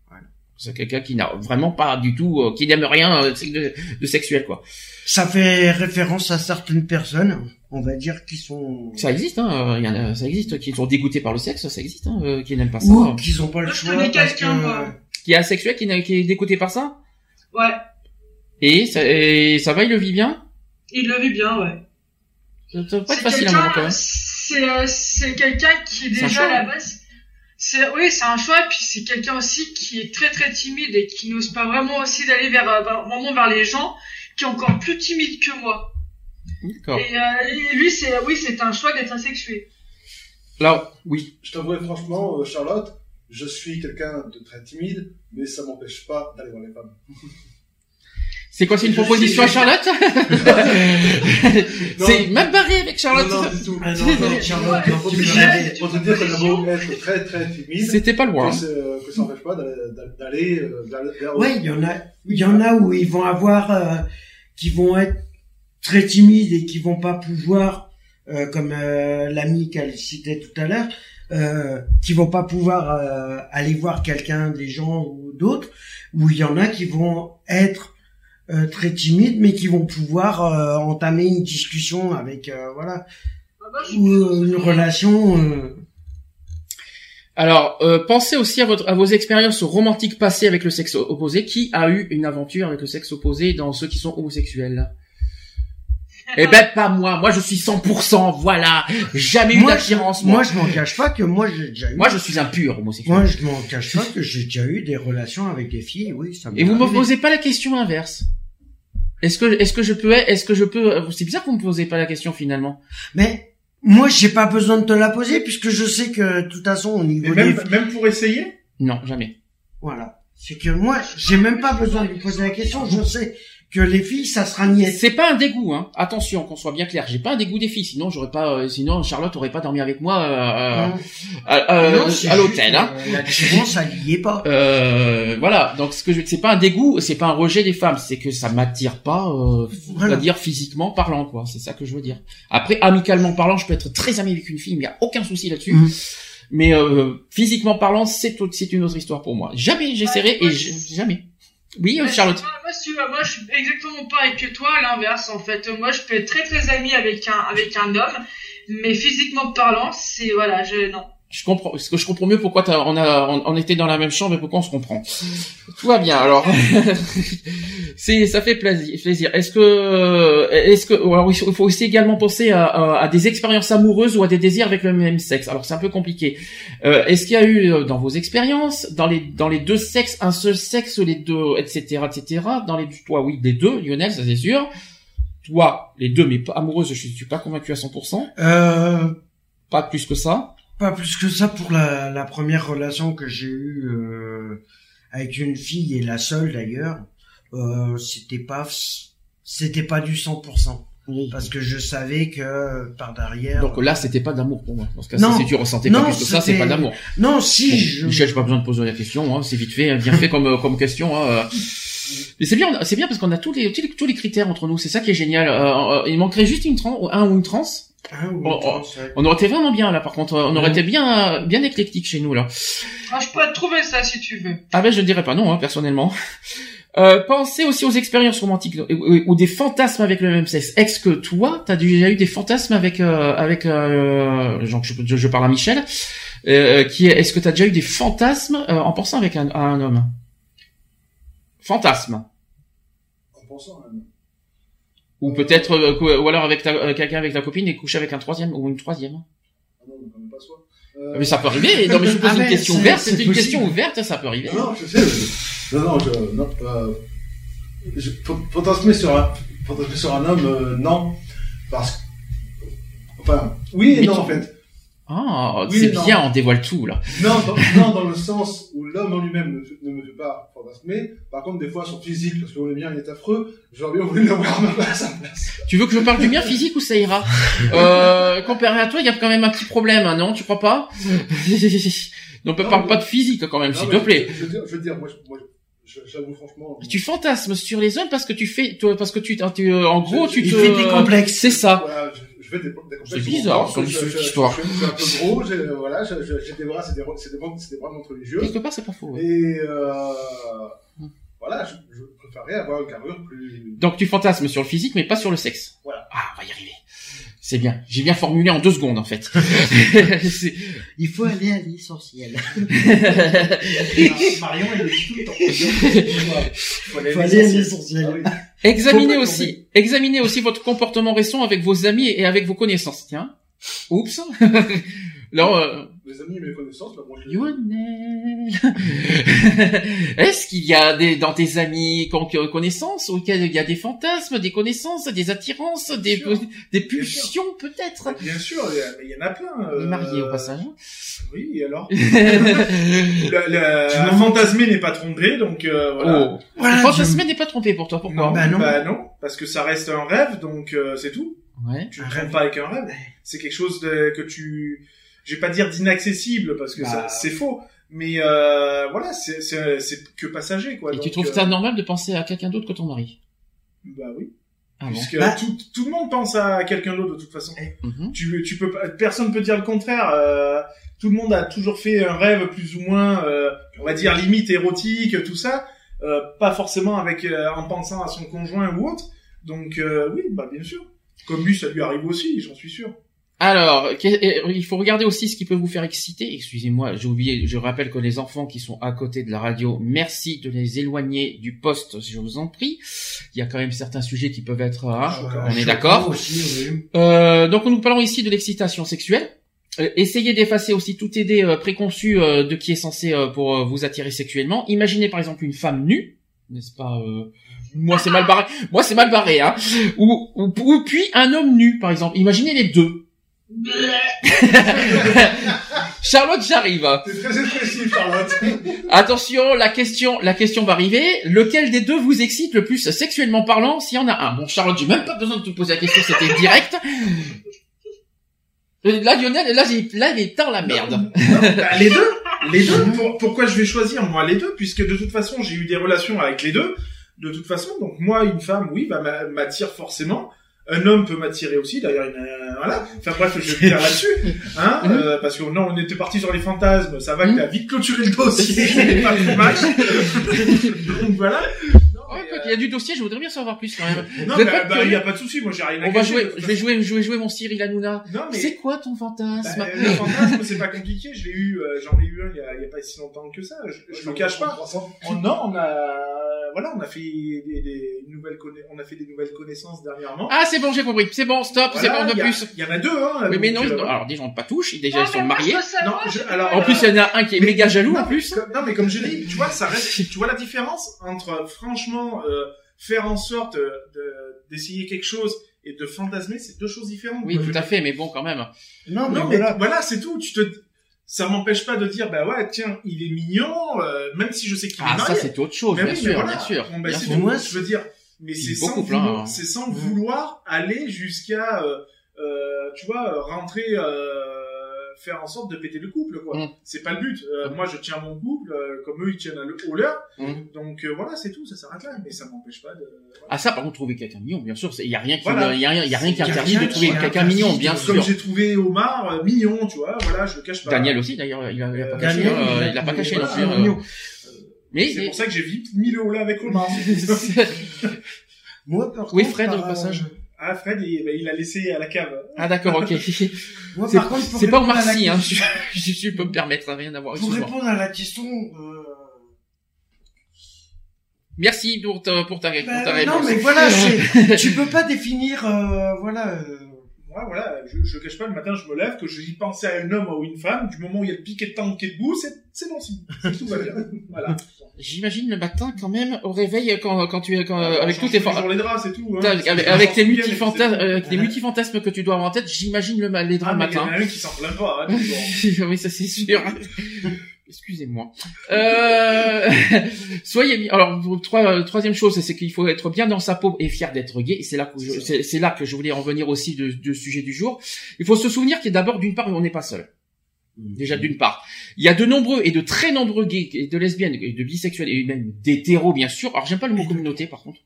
Voilà. C'est quelqu'un qui n'a vraiment pas du tout, euh, qui n'aime rien euh, de, de sexuel quoi. Ça fait référence à certaines personnes, on va dire, qui sont, Ça existe, hein. euh, il y en a- ça existe, qui sont dégoûtés par le sexe, ça existe, hein, euh, qui n'aiment pas ça. ou qui ont pas le choix connais parce que, quelqu'un, moi. Qui est asexuel, qui, n'a- qui est dégoûté par ça? Ouais, Et ça, et ça va, il le vit bien? Il le vit bien, ouais. Ça ça va pas être C'est facile à un moment quand quelqu'un, même. c'est euh, c'est quelqu'un qui est déjà à la base. C'est oui, c'est un choix. Puis c'est quelqu'un aussi qui est très très timide et qui n'ose pas vraiment aussi d'aller vers euh, vers- vraiment vers les gens, qui est encore plus timide que moi. D'accord. Et, euh, et lui, c'est oui, c'est un choix d'être asexué. Là, oui. Je t'avouerai franchement, euh, Charlotte, je suis quelqu'un de très timide, mais ça m'empêche pas d'aller voir les femmes. *laughs* C'est quoi, c'est une proposition à Charlotte *laughs* C'est même barré avec Charlotte. Non, non, du tout. Ah non, non, Charlotte, non, Pour tu te me dire- l'avais- pour te dire que j'ai beau être très très C'était pas loin. que, c'est- euh, que ça n'empêche pas d'aller- euh, vers, Ouais, il y en a, il y en a où ils vont avoir, euh, qui vont être très timides et qui vont pas pouvoir, euh, comme euh, l'ami qu'elle citait tout à l'heure, euh, qui vont pas pouvoir euh, aller voir quelqu'un, des gens ou d'autres, où il y en a qui vont être euh, très timides, mais qui vont pouvoir euh, entamer une discussion avec, euh, voilà, Ah bah, ou euh, une relation. euh, Alors, euh, pensez aussi à, votre, à vos expériences romantiques passées avec le sexe opposé. Qui a eu une aventure avec le sexe opposé dans ceux qui sont homosexuels? Eh ben, pas moi. Moi, je suis 100%. Voilà. Jamais eu Moi, d'attirance, moi. moi, je m'en cache pas que moi j'ai déjà eu. Moi, je suis un pur homosexuel. Moi, je m'en cache pas que j'ai déjà eu des relations avec des filles, oui, ça Et vous me posez pas la question inverse. Est-ce que, est-ce que je peux, est-ce que je peux, c'est bizarre que vous me posez pas la question finalement. Mais moi, j'ai pas besoin de te la poser puisque je sais que de toute façon au niveau même, des même pour essayer? Non, jamais. voilà, c'est que moi, j'ai même pas besoin de lui poser la question. Je sais que les filles, ça sera niette. C'est pas un dégoût, hein. Attention, qu'on soit bien clair. J'ai pas un dégoût des filles. Sinon, j'aurais pas, euh, sinon Charlotte aurait pas dormi avec moi euh, euh, Non. à, euh, juste, l'hôtel, hein. euh, L'attirance, ça y est pas. Euh, voilà. Donc, ce que je, c'est pas un dégoût, c'est pas un rejet des femmes. C'est que ça m'attire pas, euh, on Voilà. va dire physiquement parlant, quoi. C'est ça que je veux dire. Après, amicalement parlant, je peux être très ami avec une fille, mais y a aucun souci là-dessus. Mhm. Mais euh, physiquement parlant, c'est c'est une autre histoire pour moi. Jamais j'essaierai et jamais. Oui, euh, Charlotte. Moi, moi, si tu moi, je suis exactement pareil que toi, à l'inverse, en fait. Moi, je peux être très très ami avec un, avec un homme, mais physiquement parlant, c'est, voilà, je, non. Je comprends, parce que je comprends mieux pourquoi on a, on, on était dans la même chambre et pourquoi on se comprend. Tout va bien, alors. *laughs* c'est, ça fait plaisir. Est-ce que, est-ce que, alors il faut aussi également penser à, à- à des expériences amoureuses ou à des désirs avec le même sexe. Alors c'est un peu compliqué. Euh, est-ce qu'il y a eu euh, dans vos expériences, dans les, dans les deux sexes, un seul sexe, les deux, etc., etc. Dans les, toi, oui, les deux, Lionel, ça c'est sûr. Toi, les deux, mais pas amoureuse, je suis pas convaincu à 100%. Euh, Pas plus que ça. Pas plus que ça pour la, la première relation que j'ai eue euh, avec une fille et la seule d'ailleurs. Euh, c'était pas, c'était pas du 100%. Parce que je savais que par derrière. Donc là, c'était pas d'amour pour moi. Dans ce cas, Non. si tu ressentais Non, pas plus que ça, c'est pas d'amour. non, si Bon, je. Michel, j'ai pas besoin de poser la question, hein, c'est vite fait, bien fait comme euh, comme question. Hein. Mais c'est bien, c'est bien parce qu'on a tous les, tous les tous les critères entre nous. C'est ça qui est génial. Euh, il manquerait juste une trans, un ou une trans. Ou Oh, oh. On aurait été vraiment bien là, par contre. On aurait été bien, bien éclectique chez nous là. Ah, je pourrais te trouver ça si tu veux. Ah ben je ne dirais pas non, hein, personnellement. *laughs* Euh, pensez aussi aux expériences romantiques ou, ou- ou des fantasmes avec le même sexe. Est-ce que toi, t'as déjà eu des fantasmes avec euh, avec euh, genre je, je, je parle à Michel, euh, qui est- est-ce que t'as déjà eu des fantasmes euh, en pensant avec un, à un homme? Fantasme. Ou peut-être euh, ou alors avec ta, euh, quelqu'un avec ta copine et coucher avec un troisième ou une troisième. Ah non, mais quand même pas soi. Euh, Mais ça peut arriver. Non mais je vous pose Ah une question c'est- ouverte. c'est une possible. question ouverte, ça peut arriver. Non, non, je sais. Non, non, je. Non, euh, je fantasmer sur un, fantasmer sur un homme, euh, non. Parce que. Enfin, oui et Mais non, tu- en fait. Ah, Oui, c'est bien, on dévoile tout là. Non dans, non, dans le sens où l'homme en lui-même ne, me fait pas fantasmer. Par contre, des fois, son physique, parce qu'on est bien, il est affreux, j'aurais bien voulu l'avoir à ma place. à sa place. Tu veux que je parle du mien physique ou ça ira? *laughs* Euh, Comparé à toi, il y a quand même un petit problème, hein, non? Tu crois pas? *laughs* Non, ne parle mais- pas de physique quand même, s'il te plaît. Je, je veux dire, je veux dire, moi, j'avoue franchement. Tu fantasmes sur les hommes parce que tu fais, toi, parce que tu, tu en gros, tu Il te. fait des complexes. C'est ça. Voilà, fais des, des C'est bizarre, comme histoire. Je, suis un peu gros, j'ai, euh, voilà, j'ai des bras, c'est des, c'est des bras, c'est des bras montre religieuse. Quelque part, c'est pas faux. ouais. Et euh, voilà, je, je préférerais avoir une carrure plus. Donc tu fantasmes sur le physique, mais pas sur le sexe. Voilà. Ah, on va y arriver. C'est bien. J'ai bien formulé en deux secondes en fait. *laughs* Il faut aller à l'essentiel. Marion, elle le dit tout le temps. Il faut aller à l'essentiel. Ah oui. Examinez aussi, examinez aussi votre comportement récent avec vos amis et avec vos connaissances. Tiens. Oups. *laughs* Alors, euh, Mes amis et mes connaissances, bah, moi, je Lionel. *laughs* Est-ce qu'il y a des, dans tes amis con- connaissances auxquels il y a des fantasmes, des connaissances, des attirances, des, sûr. des pulsions peut-être? Bien sûr, il y a- mais il y en a plein. Il est euh, marié au passage. Oui, et alors? *laughs* Le, le, Tu fantasmé n'est pas trompé, donc euh, voilà. Oh. Voilà, Fantasmer n'est pas trompé pour toi, pourquoi? Non, Bah non. bah non, parce que ça reste un rêve, donc euh, c'est tout. Ouais. Tu ne Un trompes rêve. pas avec un rêve. C'est quelque chose de, que tu, je vais pas dire d'inaccessible parce que Bah. ça- c'est faux, mais euh, voilà, c'est c'est c'est que passager quoi. Et tu trouves euh, ça normal de penser à quelqu'un d'autre que ton mari? Bah oui, Ah bon? Puisque Bah. tout, tout le monde pense à quelqu'un d'autre de toute façon. Mhm. Tu tu peux pas, personne peut dire le contraire. euh, tout le monde a toujours fait un rêve plus ou moins, euh, on va dire limite érotique, tout ça, euh, pas forcément avec euh, en pensant à son conjoint ou autre. Donc euh, oui, bah bien sûr. Comme lui, ça lui arrive aussi, j'en suis sûr. Alors, il faut regarder aussi ce qui peut vous faire exciter. Excusez-moi, j'ai oublié, je rappelle que les enfants qui sont à côté de la radio, merci de les éloigner du poste, je vous en prie. Il y a quand même certains sujets qui peuvent être... hein, on est d'accord oui. Euh, donc nous parlons ici de l'excitation sexuelle. Euh, essayez d'effacer aussi toute idée euh, préconçue de qui est censé pour vous attirer sexuellement. Imaginez par exemple une femme nue, n'est-ce pas euh, Moi c'est mal barré. Moi c'est mal barré, hein. Ou, ou, ou puis un homme nu, par exemple. Imaginez les deux. *laughs* Charlotte, j'arrive. T'es très expressif, Charlotte. *laughs* Attention, la question, la question va arriver. Lequel des deux vous excite le plus sexuellement parlant S'il y en a un? Bon, Charlotte, j'ai même pas besoin de te poser la question, c'était direct. Euh, Là, Lionel, là, j'ai, là, il est dans la merde. Non, bah, les deux, les deux. Pour- pourquoi je vais choisir moi les deux? Puisque de toute façon, j'ai eu des relations avec les deux. De toute façon, donc moi, une femme, oui, bah, m'a- m'attire forcément. Un homme peut m'attirer aussi. D'ailleurs, voilà. Enfin bref, je vais faire *laughs* là-dessus, hein, Mhm. euh, parce que non, on était parti sur les fantasmes. Ça va que Mhm. t'as vite clôturé le dossier. pas plus mal. *laughs* donc voilà. Mais, qu'il y a du dossier, je voudrais bien savoir plus quand même. *laughs* non, Vous êtes bah, pas bah, curieux y a pas de souci. Moi, j'ai rien à On va jouer, je vais jouer, je vais jouer mon Cyril Hanouna. Non, mais C'est quoi ton fantasme Bah, le fantasme, c'est pas compliqué. Je l'ai eu, euh, j'en ai eu un il y, a, il y a pas si longtemps que ça. Je, je le cache pas. 300. Oh, non, on a, voilà, on a fait des, des nouvelles conna- on a fait des nouvelles connaissances dernièrement. Ah, c'est bon, j'ai compris. C'est bon, stop, c'est bon, de il y a- plus. Il y en a deux, hein. Oui, mais non, ils- euh, alors déjà on ne pas touche, déjà Non, ils sont mais mariés. Non, alors, En plus, il y en a un qui est Mais- méga jaloux en non, plus. comme- non, mais comme je dis, tu vois, ça reste, tu vois la différence entre, franchement, euh, faire en sorte euh, de- d'essayer quelque chose et de fantasmer, c'est deux choses différentes. Oui, tout à fait, mais bon, quand même. Non, mais Non, mais voilà. voilà, c'est tout. Tu te, ça m'empêche pas de dire, bah ouais, tiens, il est mignon, euh, même si je sais qu'il est Ah, ça marié. c'est autre chose, Mais bien oui, mais sûr, voilà. bien sûr. Bon, bah, bien sûr. Moi, je veux dire, mais Il c'est est sans, vouloir, hein. c'est sans vouloir aller jusqu'à, euh, euh, tu vois, rentrer, euh, faire en sorte de péter le couple, quoi. Mm. C'est pas le but. Euh, Moi, je tiens mon couple, euh, comme eux, ils tiennent à le- au leur. Mm. Donc euh, voilà, c'est tout, ça s'arrête là. Mais ça m'empêche pas de. voilà. Ah ça, par contre, trouver quelqu'un mignon, bien sûr, il y a rien qui, Voilà. il y a rien, y a rien qui interdit de trouver quelqu'un mignon, bien Comme sûr. j'ai trouvé Omar euh, mignon, tu vois, voilà, je le cache pas. Daniel aussi, d'ailleurs, il il a pas caché, Daniel, euh, il a- pas caché non mignon. Mais, C'est pour ça que j'ai vite mis le haut là avec Omar. *laughs* Moi, par Oui, Fred, au passage. Ah, Fred, il, ben, il a laissé à la cave. ah d'accord, ok. *laughs* Moi, C'est par contre, pour c'est pas Omar la Sy, hein. Je, *laughs* je, je peux me permettre, hein, rien à voir. Pour répondre à la question, euh, Merci pour ta, pour ta, pour bah, ta réponse. non, mais voilà, c'est- *laughs* tu peux pas définir, euh, voilà, euh, Moi, voilà, je, je cache pas, le matin, je me lève, que j'y pensais à un homme ou une femme, du moment où il y a le piquet de temps qui est debout, c'est, c'est bon signe. Tout va bien. *laughs* Voilà. J'imagine le matin quand même au réveil quand, quand tu quand, Alors, avec tous tes tous les draps, c'est tout. Hein. Avec, un tes multifantasmes, avec les multifantasmes que tu dois avoir en tête, j'imagine le, les draps Ah, le mais il y en matin. a un qui s'en plaint pas, hein, *laughs* toujours. oui, ça c'est sûr. *laughs* Excusez-moi. Euh... *laughs* Soyez. Alors, trois- euh, troisième chose, c'est qu'il faut être bien dans sa peau et fier d'être gay. C'est là que je, c'est là que je voulais en venir aussi de, de sujet du jour. Il faut se souvenir qu'il y a d'abord d'une part, on n'est pas seul. Déjà d'une part, il y a de nombreux et de très nombreux gays et de lesbiennes et de bisexuels et même d'hétéros bien sûr. Alors j'aime pas le mot *laughs* communauté par contre.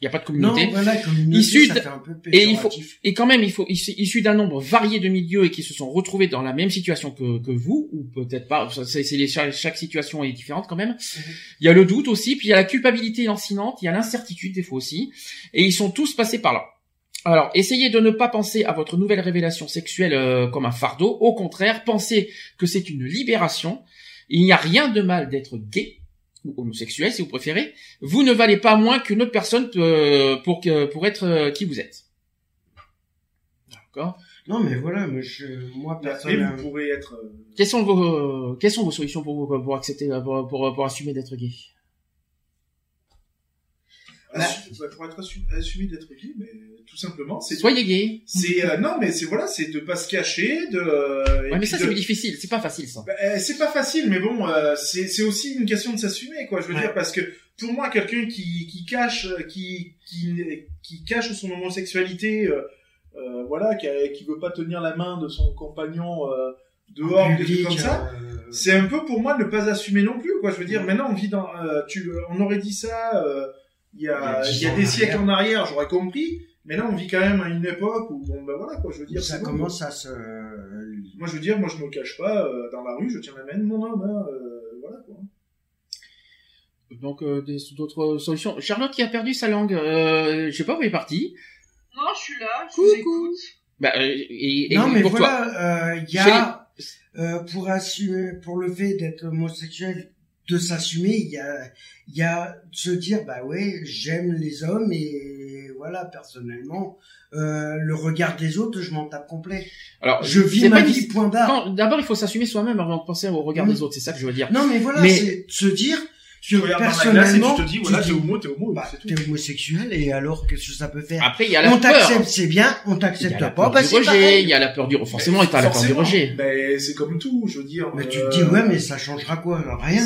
Il n'y a pas de non, communauté. voilà, communauté, Issu ça de- fait un peu et il faut-. Et quand même, il faut issu issus d'un nombre varié de milieux et qui se sont retrouvés dans la même situation que, que vous, ou peut-être pas. C'est, chaque, chaque situation est différente quand même. Il y a le doute aussi, puis il y a la culpabilité lancinante, il y a l'incertitude des fois aussi, et ils sont tous passés par là. Alors, essayez de ne pas penser à votre nouvelle révélation sexuelle euh, comme un fardeau. Au contraire, pensez que c'est une libération. Il n'y a rien de mal d'être gay ou homosexuel, si vous préférez. Vous ne valez pas moins qu'une autre personne euh, pour que pour être euh, qui vous êtes. D'accord. Non, mais voilà, moi, je, moi, vous pourrez être... euh, Quelles sont vos quelles sont vos solutions pour vous pour accepter pour pour, pour assumer d'être gay? Assu- bah, pour être assu- assumé d'être gay, mais tout simplement, c'est... Soyez gay. C'est euh, non mais c'est voilà c'est de pas se cacher de euh, Ouais, mais ça de- c'est difficile, c'est pas facile ça. Bah, euh, c'est pas facile mais bon euh, c'est c'est aussi une question de s'assumer quoi je veux Ouais. dire parce que pour moi quelqu'un qui qui cache euh, qui qui qui cache son homosexualité euh, euh, voilà qui a- qui veut pas tenir la main de son compagnon euh, dehors en des trucs public, comme ça euh, c'est un peu pour moi de ne pas assumer non plus quoi je veux dire maintenant on vit dans euh, tu on aurait dit ça euh, il y a Il y a dix il y a ans des en siècles arrière. en arrière j'aurais compris mais là on vit quand même à une époque où bon ben voilà quoi je veux dire ça commence à se, moi je veux dire moi je me cache pas euh, dans la rue je tiens la main de mon homme hein, euh, voilà quoi Donc euh, des- d'autres solutions. Charlotte qui a perdu sa langue, euh, je sais pas où elle est partie. Non, je suis là, je Coucou. vous écoute. Bah, euh, et, et non, mais pour toi. voilà, euh, il y a, euh, pour assumer, pour le fait d'être homosexuel, de s'assumer, il y a, il y a de se dire, bah ouais, j'aime les hommes et voilà, personnellement, euh, le regard des autres, je m'en tape complet. Alors, Je vis ma vie, point barre. D'abord, il faut s'assumer soi-même avant de penser au regard des autres. C'est ça que je veux dire. Non, mais voilà, Mais- c'est se dire tu que regardes dans la glace et personnellement, tu te dis voilà t'es homo t'es homo bah, c'est tout t'es homosexuel et alors qu'est-ce que ça peut faire? Après, il y a la On peur. t'accepte, c'est bien, on Il y a t'accepte la pas, peur bah du c'est rejet. Il y a la peur du forcément, t'as la peur du rejet. ben c'est comme tout je veux dire Mais tu euh, te dis, ouais, mais ça changera quoi? Rien.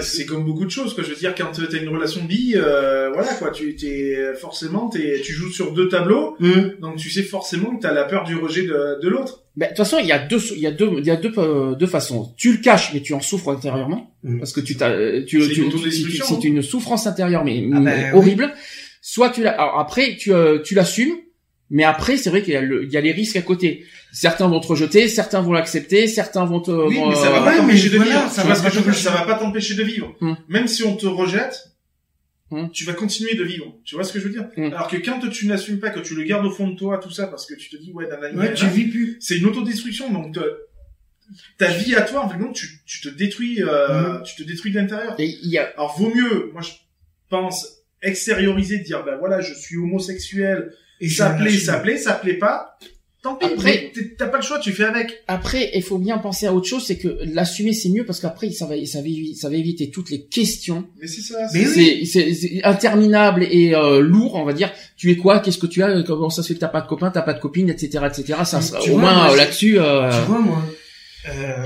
c'est comme beaucoup de choses quoi je veux dire quand t'as une relation bi euh, voilà quoi tu t'es forcément t'es tu joues sur deux tableaux Hum. donc tu sais forcément que t'as la peur du rejet de, de l'autre de toute façon, il y a deux, il y a deux, il y a deux, euh, deux façons. Tu le caches, mais tu en souffres intérieurement, Mm. parce que tu t'as, euh, tu, C'est tu, une tu- c'est une souffrance intérieure, mais Ah mais ben, oui. horrible. Soit tu l'as, alors après, tu, euh, tu l'assumes, mais après, c'est vrai qu'il y a le, il y a les risques à côté. Certains vont te rejeter, certains vont l'accepter, certains vont te, oui vont, mais ça va euh, pas t'empêcher de vivre ça va pas t'empêcher. ça va pas t'empêcher de vivre Hum. même si on te rejette Hum. tu vas continuer de vivre tu vois ce que je veux dire Hum. alors que quand tu n'assumes pas que tu le gardes au fond de toi tout ça parce que tu te dis ouais dans la Ouais, tu vis plus. c'est une autodestruction donc te- ta vie à toi en fait non tu, tu te détruis euh, Mhm. tu te détruis de l'intérieur a, alors vaut mieux moi je pense extérioriser dire ben voilà je suis homosexuel Et ça plaît ça plaît ça plaît pas tant pis Après- t'as pas le choix tu fais avec après, il faut bien penser à autre chose, c'est que l'assumer c'est mieux parce qu'après, ça va, ça va, ça va éviter toutes les questions mais c'est ça Mais c'est- oui. interminable et euh, lourd, on va dire. Tu es quoi? Qu'est-ce que tu as? Comment ça se fait que t'as pas de copain, t'as pas de copine, etc., etc. Ça, tu au vois, moins moi, euh, là-dessus. euh, Tu vois, moi, euh,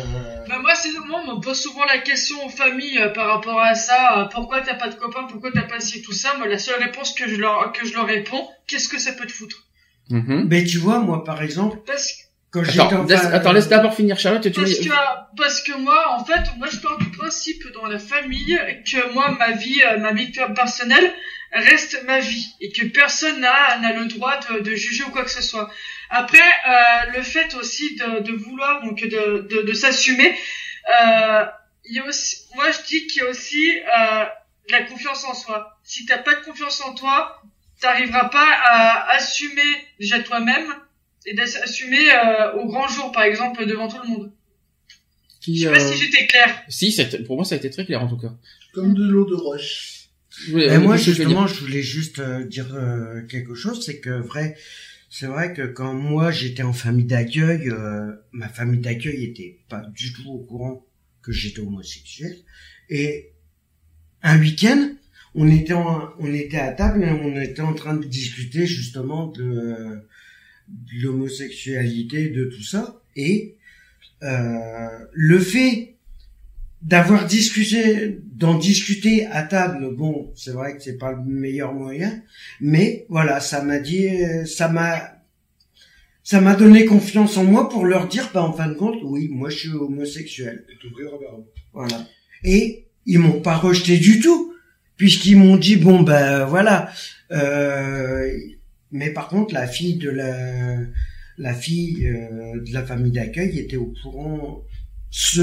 Bah moi, c'est moi, on me pose souvent la question aux familles euh, par rapport à ça. euh, pourquoi t'as pas de copain Pourquoi t'as pas ci tout ça Moi, la seule réponse que je leur que je leur réponds, qu'est-ce que ça peut te foutre? Mhm. mais tu vois, moi, par exemple, Parce que quand j'étais Attends, en laisse, attends, laisse d'abord finir Charlotte. Tu Parce me- que, parce que moi, en fait, moi, je pars du principe dans la famille que moi, ma vie, euh, ma vie personnelle reste ma vie et que personne n'a, n'a le droit de, de juger ou quoi que ce soit. Après, euh, le fait aussi de, de vouloir, donc de, de, de s'assumer, euh, il y a aussi, moi, je dis qu'il y a aussi euh, de la confiance en soi. Si t'as pas de confiance en toi, t'arriveras pas à assumer déjà toi-même et d'assumer euh, au grand jour, par exemple, devant tout le monde. qui, Je sais pas euh, si j'étais claire. Si, c'était- pour moi, ça a été très clair en tout cas. Comme de l'eau de roche. Et moi, euh, dire- justement, je voulais juste euh, dire euh, quelque chose, c'est que vrai, c'est vrai que quand moi j'étais en famille d'accueil, euh, ma famille d'accueil était pas du tout au courant que j'étais homosexuel. Et un week-end, on était en- on était à table et on était en train de discuter justement de, de l'homosexualité, de tout ça. Et euh, le fait d'avoir discuté, d'en discuter à table, bon, c'est vrai que c'est pas le meilleur moyen, mais voilà, ça m'a dit, euh, ça m'a, ça m'a donné confiance en moi pour leur dire, bah en fin de compte, oui, moi je suis homosexuel. Et. Voilà. Et ils m'ont pas rejeté du tout, puisqu'ils m'ont dit bon ben voilà. Euh, mais par contre, la fille de la la fille euh, de la famille d'accueil était au courant, se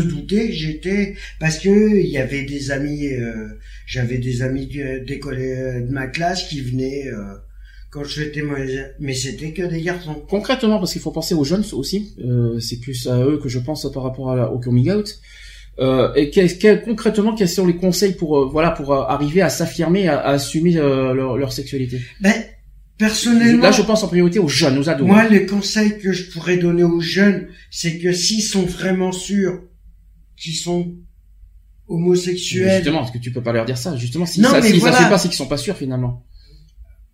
que j'étais parce que il y avait des amis, euh, j'avais des amis de- euh, de ma classe qui venaient euh, quand je mes- mais c'était que des garçons. Concrètement, parce qu'il faut penser aux jeunes aussi, euh, c'est plus à eux que je pense par rapport au coming out. Euh, et quel- quel- concrètement, quels sont les conseils pour euh, voilà pour euh, arriver à s'affirmer, à, à assumer euh, leur, leur sexualité? Ben personnellement. Là, je pense en priorité aux jeunes, aux ados. Moi, les conseils que je pourrais donner aux jeunes, c'est que s'ils sont vraiment sûrs qu'ils sont homosexuels, Justement, parce que tu peux pas leur dire ça. Justement, si Non, ça, mais s'ils voilà. pas, c'est qu'ils sont pas sûrs finalement.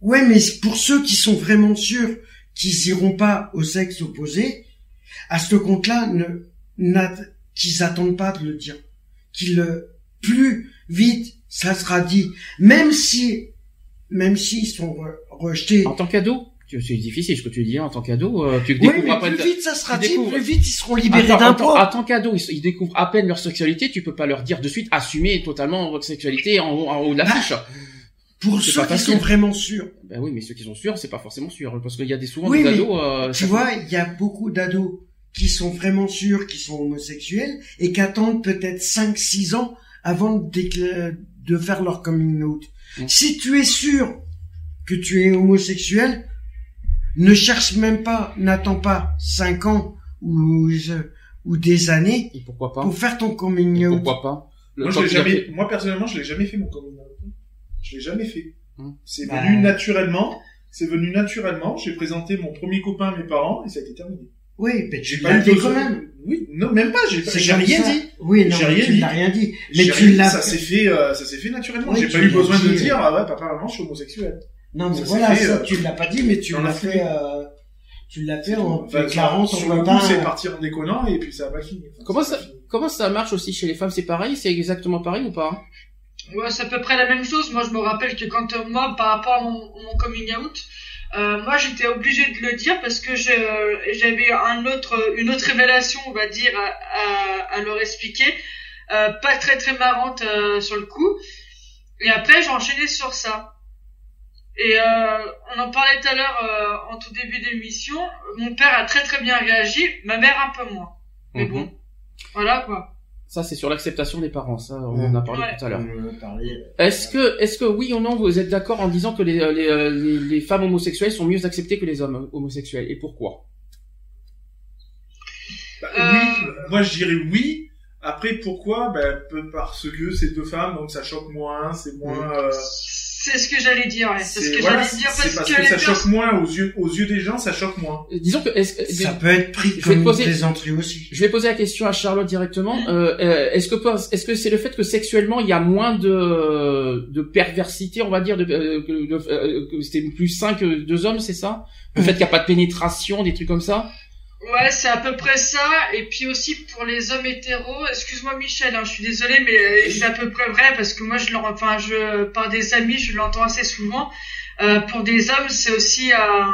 ouais, mais pour ceux qui sont vraiment sûrs qu'ils iront pas au sexe opposé, à ce compte-là, ne, n'a- qu'ils attendent pas de le dire, qu'ils le, plus vite ça sera dit, même si, même s'ils sont re- rejetés. En tant qu'ado, tu- c'est difficile ce que tu dis. En tant qu'ado, euh, tu Oui, découvres mais après. plus vite ça sera dit, découvres- plus vite ils seront libérés d'impôts. En tant qu'ado, ils, ils découvrent à peine leur sexualité. Tu peux pas leur dire de suite assumer totalement votre sexualité en, haut- en haut de la Bah, fiche. Pour ceux qui facile. sont vraiment sûrs. Ben oui, mais ceux qui sont sûrs, c'est pas forcément sûr, parce qu'il y a des souvent Oui, des mais ados. euh, Tu vois, il y a beaucoup d'ados qui sont vraiment sûrs qu'ils sont homosexuels et qui attendent peut-être 5-6 ans avant de, faire leur coming out. Mm. Si tu es sûr que tu es homosexuel, ne cherche même pas, n'attends pas 5 ans ou, ou des années Et pourquoi pas? pour faire ton coming Et out. Pourquoi pas? Moi, je jamais, fait- personnellement, je l'ai jamais fait, mon coming out. Je l'ai jamais fait. Hum. C'est Bah. venu naturellement. C'est venu naturellement. J'ai présenté mon premier copain à mes parents et ça a été terminé. Oui, mais tu J'ai pas l'as eu dit besoin. quand même. Oui, non, même pas. J'ai, rien ça. dit. Oui, non, rien tu dit. l'as rien dit. Mais tu l'as Ça s'est fait, euh, ça s'est fait naturellement. Oui, j'ai pas eu besoin de dit. dire, ah ouais, papa, maman, je suis homosexuel. Non, mais Ça voilà, fait, ça, euh, tu l'as pas dit, mais tu l'as fait, euh, tu l'as fait en Enfin, déclarant sur ton le coup, copain. c'est parti en déconnant et puis ça a pas fini. Enfin, Comment ça. Comment ça marche aussi chez les femmes? C'est pareil? C'est exactement pareil ou pas? Ouais, c'est à peu près la même chose. Moi, je me rappelle que quand moi, par rapport à mon, mon coming out, euh, moi, j'étais obligée de le dire parce que j'avais un autre, une autre révélation, on va dire, à, à, à leur expliquer, euh, pas très très marrante euh, sur le coup. Et après, j'ai enchaîné sur ça. Et euh, on en parlait tout à l'heure euh, en tout début d'émission. Mon père a très très bien réagi, ma mère un peu moins. Mais Mhm. bon, voilà quoi. Ça, c'est sur l'acceptation des parents. Ça, on Ouais. en a parlé Ouais. tout à l'heure. Parlé. Est-ce que, est-ce que oui ou non, vous êtes d'accord en disant que les, les, euh, les, les femmes homosexuelles sont mieux acceptées que les hommes homosexuels Et pourquoi? Bah, Euh, Oui, moi je dirais oui. Après, pourquoi? Ben, Parce que c'est deux femmes, donc ça choque moins, c'est moins... euh, C'est ce que j'allais dire, ouais. C'est ce que voilà, j'allais dire c'est parce, parce que, que, les ça choque moins aux yeux, aux yeux des gens, ça choque moins. Euh, Disons que, est-ce que- Ça peut être pris Je vais comme poser- plaisanterie aussi. Je vais poser la question à Charlotte directement. Euh, euh, est-ce que est-ce que c'est le fait que sexuellement il y a moins de de perversité, on va dire, de, euh, que, c'était plus sain que deux hommes, c'est ça? Le Mm. fait qu'il n'y a pas de pénétration, des trucs comme ça? Ouais, c'est à peu près ça. Et puis aussi pour les hommes hétéros, excuse-moi Michel, hein, je suis désolée, mais euh, c'est à peu près vrai parce que moi je leur, enfin je par des amis, je l'entends assez souvent. Euh, pour des hommes, c'est aussi un,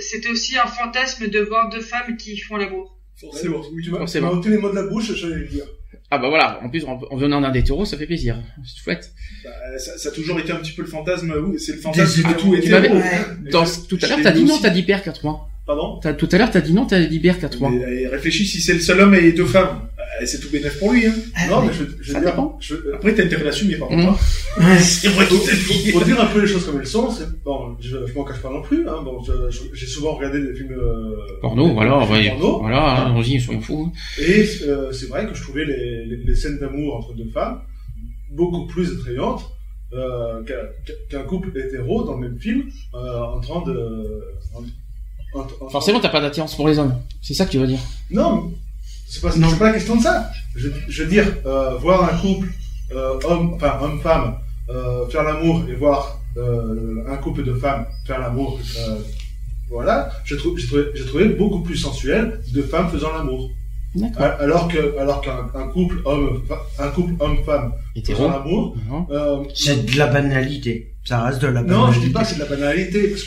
c'était aussi un fantasme de voir deux femmes qui font l'amour. Forcément. Oui, tu m'as Forcément. ôté les mots de la bouche, j'allais le dire. Ah bah voilà, en plus en, en venant d'un hétéro, ça fait plaisir. C'est chouette. Bah, ça, ça a toujours été un petit peu le fantasme, oui, c'est le fantasme Des de tout hétéro. Ouais. Dans, tout à l'heure, t'as dit non, t'as dit père 4 mois. Pardon Tout à l'heure, t'as dit non, t'as dit père 4 mois. Mais, euh, réfléchis, si c'est le seul homme et deux femmes, euh, c'est tout bénéf pour lui. Hein. Non, mais je, je Ça dire, dépend. je, euh, Après, t'as intérêt à l'assumer, par contre. hein. Ouais. *laughs* C'est vrai qu'il t'a dit. faut dire un peu les choses comme elles sont. Bon, je, je m'en cache pas non plus. Hein, bon, j'ai souvent regardé des films euh, Porno, des- voilà, films ouais, porno. voilà, hein, vas-y, soyons fous. Et euh, c'est vrai que je trouvais les, les, les scènes d'amour entre deux femmes beaucoup plus attrayantes euh, qu'un couple hétéro dans le même film euh, en train de. en- Forcément, t'as pas d'attirance pour les hommes. C'est ça que tu veux dire. Non, c'est pas, Non. c'est pas la question de ça. Je, je veux dire, euh, voir un couple, euh, homme, enfin homme-femme, euh, faire l'amour et voir euh, un couple de femmes faire l'amour, euh, voilà, je trouve, j'ai trouvé, beaucoup plus sensuel de femmes faisant l'amour. Alors que, alors qu'un un couple homme, un couple homme-femme faisant l'amour, euh, C'est de la banalité. Ça reste de la banalité. non, je dis pas que c'est de la banalité, parce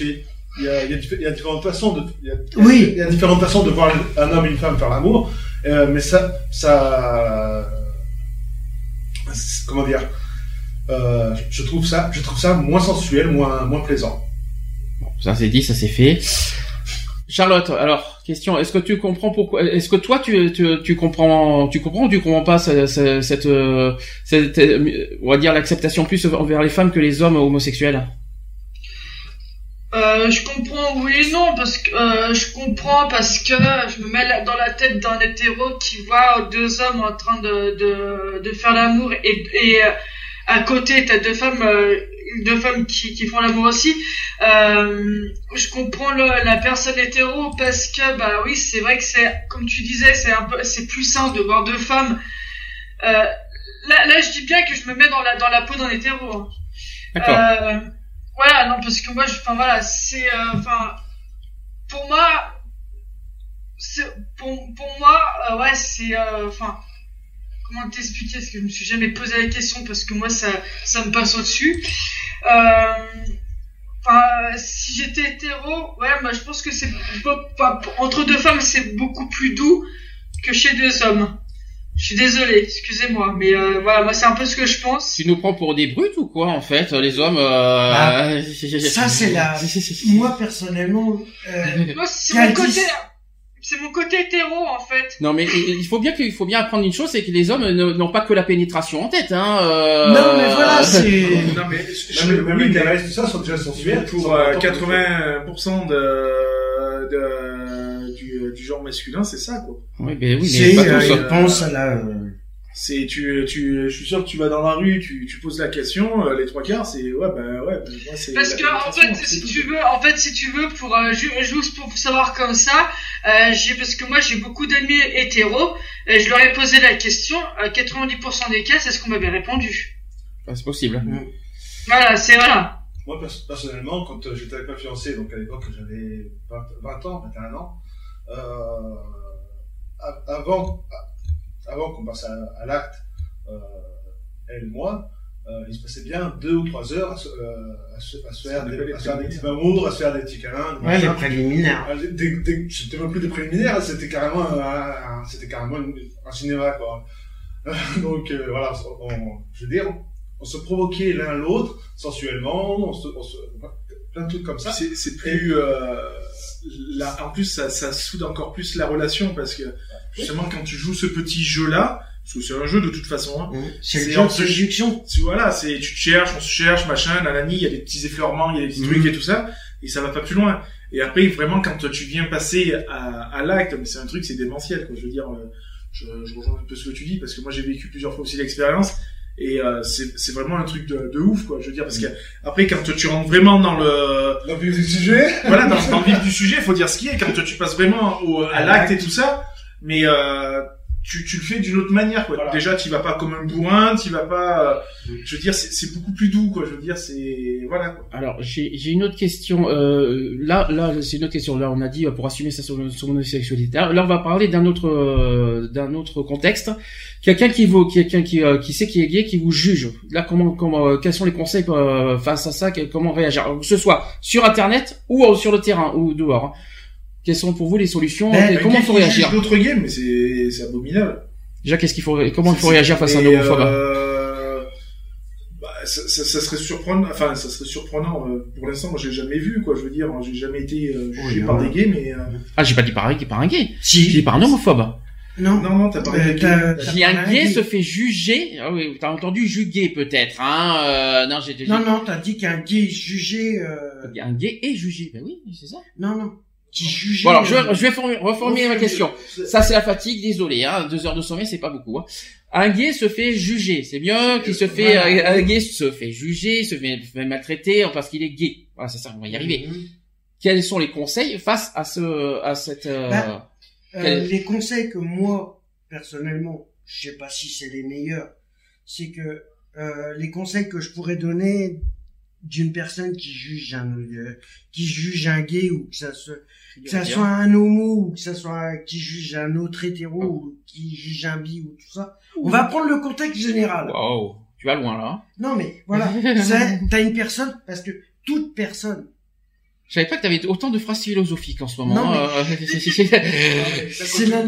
qu'il y a, il y, a, il y a différentes façons de, il y a, Oui. il y a différentes façons de voir un homme et une femme faire l'amour, euh, mais ça, ça, comment dire, euh, je trouve ça, je trouve ça moins sensuel, moins, moins plaisant. Bon, ça c'est dit, ça c'est fait. Charlotte, alors question, est-ce que tu comprends pourquoi Est-ce que toi tu, tu, tu comprends, tu comprends ou tu comprends pas ce- ce- cette, euh, cette, euh, on va dire l'acceptation plus envers les femmes que les hommes homosexuels? Euh, je comprends oui et non parce que euh, je comprends parce que je me mets dans la tête d'un hétéro qui voit deux hommes en train de de, de faire l'amour et et euh, à côté t'as deux femmes euh, deux femmes qui qui font l'amour aussi. Euh, je comprends le, la personne hétéro parce que bah oui c'est vrai que c'est comme tu disais c'est un peu c'est plus sain de voir deux femmes. Euh, là là je dis bien que je me mets dans la dans la peau d'un hétéro. hein. D'accord. Voilà, non, parce que moi, enfin voilà, c'est, euh, enfin, pour moi, c'est, pour, pour moi, euh, ouais, c'est, euh, enfin, comment t'expliquer, parce que je me suis jamais posé la question, parce que moi, ça, ça me passe au-dessus. Enfin, si j'étais hétéro, ouais, moi, je pense que c'est, entre deux femmes, c'est beaucoup plus doux que chez deux hommes. Je suis désolé, excusez-moi, mais euh, voilà, moi, c'est un peu ce que je pense. Tu nous prends pour des brutes ou quoi en fait, les hommes euh... Ah, *laughs* Ça, c'est la... *laughs* Moi, personnellement... Euh, Moi, c'est mon côté, c'est mon côté hétéro, en fait. Non mais il faut bien qu'il faut bien apprendre une chose, c'est que les hommes n'ont pas que la pénétration en tête. Hein, euh... Non, mais voilà, c'est... *laughs* Non, mais je- oui, les mais tout ça sont déjà sensuels. pour sont euh, importants. 80% de, de, du, du genre masculin, c'est ça, quoi. Oui, ben oui, mais C'est, pas euh, hein. pense à la... C'est, tu, tu, je suis sûr que tu vas dans la rue, tu, tu poses la question, euh, les trois quarts, c'est, ouais, bah, ouais, bah, moi, c'est. Parce que, en fait, si tu veux, en fait, si tu veux, pour, euh, ju- juste pour savoir comme ça, euh, j'ai, parce que moi, j'ai beaucoup d'amis hétéros, et je leur ai posé la question, euh, 90% des cas, c'est ce qu'on m'avait répondu. Ah, c'est possible. Voilà, c'est, voilà. Moi, pers- personnellement, quand euh, j'étais avec ma fiancée, donc à l'époque j'avais 20, 20 ans, 21 ans, euh, avant, a- avant qu'on passe à, à l'acte, euh, elle et moi, euh, il se passait bien deux ou trois heures à se, euh, à se, à se faire, des, à se faire des petits amours, à se faire des petits câlins. Ouais, les préliminaires. Ah, C'était même plus des préliminaires, c'était carrément, un, un- c'était carrément une- un cinéma, quoi. *laughs* Donc euh, voilà, on, on- je veux dire, on se provoquait l'un l'autre sensuellement, on se, on se- plein de trucs comme ça. C'est, c'est plus, là, en plus, ça, ça soude encore plus la relation parce que, justement, quand tu joues ce petit jeu-là, parce que c'est un jeu de toute façon, hein, C'est C'est se- séduction. tu, voilà, c'est, tu te cherches, on se cherche, machin, nanani, il y a des petits effleurements, il y a des petits Mhm. trucs et tout ça, et ça va pas plus loin. Et après, vraiment, quand tu viens passer à, à l'acte, mais c'est un truc, c'est démentiel, quoi. Je veux dire, euh, je, je rejoins un peu ce que tu dis, parce que moi, j'ai vécu plusieurs fois aussi l'expérience, et euh, c'est, c'est vraiment un truc de, de ouf, quoi. Je veux dire, parce que après, quand tu rentres vraiment dans le, Dans le vif du sujet, *laughs* voilà, dans, dans le vif du sujet, il faut dire ce qui est, quand tu passes vraiment au, à l'acte et tout ça, mais euh, tu, tu le fais d'une autre manière quoi. Voilà. Déjà tu vas pas comme un bourrin, tu vas pas euh, je veux dire c'est c'est beaucoup plus doux quoi, je veux dire c'est voilà quoi. Alors j'ai j'ai une autre question. Euh, là là c'est une autre question. Là on a dit euh, pour assumer sa son son homosexualité. Là on va parler d'un autre euh, d'un autre contexte. Quelqu'un qui vous quelqu'un qui euh, qui sait qui est gay qui vous juge. Là comment comment euh, quels sont les conseils euh, face à ça? Comment réagir? Alors, Que ce soit sur internet ou sur le terrain ou dehors. hein. Quelles sont pour vous les solutions Ben, Un Comment gay faut réagir D'autres gays mais c'est abominable. Déjà qu'est-ce qu'il faut comment il faut réagir face à un homophobe euh, bah, ça, ça, ça serait surprenant, enfin, ça serait surprenant. euh, pour l'instant, moi, j'ai jamais vu, quoi. Je veux dire, j'ai jamais été euh, jugé Oui, par des gays, mais euh, Ah j'ai pas dit par un, par un gay. Si. J'ai dit par un homophobe. Non. non, non, t'as parlé Euh, t'as Si un gay se fait juger, ah oui, t'as entendu juguer peut-être, hein euh, Non, j'ai j'ai- Non, non, t'as dit qu'un gay jugé. Euh... un gay est jugé. Ben oui, c'est ça. Non, non. Qui jugeait. Bon alors, je euh, vais, je vais formuler- reformuler ma question. Ça, c'est la fatigue, désolé, hein. Deux heures de sommeil, c'est pas beaucoup. Hein. Un gay se fait juger, c'est bien qu'il se fait, Voilà. euh, un gay se fait juger, se fait, maltraiter parce qu'il est gay. Voilà, c'est ça, on va y arriver. Mhm. Quels sont les conseils face à ce, à cette, euh, Bah, Euh, Quel- les conseils que moi, personnellement, je sais pas si c'est les meilleurs, c'est que euh, les conseils que je pourrais donner d'une personne qui juge un euh, qui juge un gay ou que ça se que ça soit un homo ou que ça soit qui juge un autre hétéro ou qui juge un bi ou tout ça, on va prendre le contexte général. Wow, tu vas loin là. hein. Non mais voilà, *laughs* t'as une personne parce que toute personne Je savais pas que t'avais autant de phrases philosophiques en ce moment. Non, mais- hein. *laughs* *laughs* C'est la-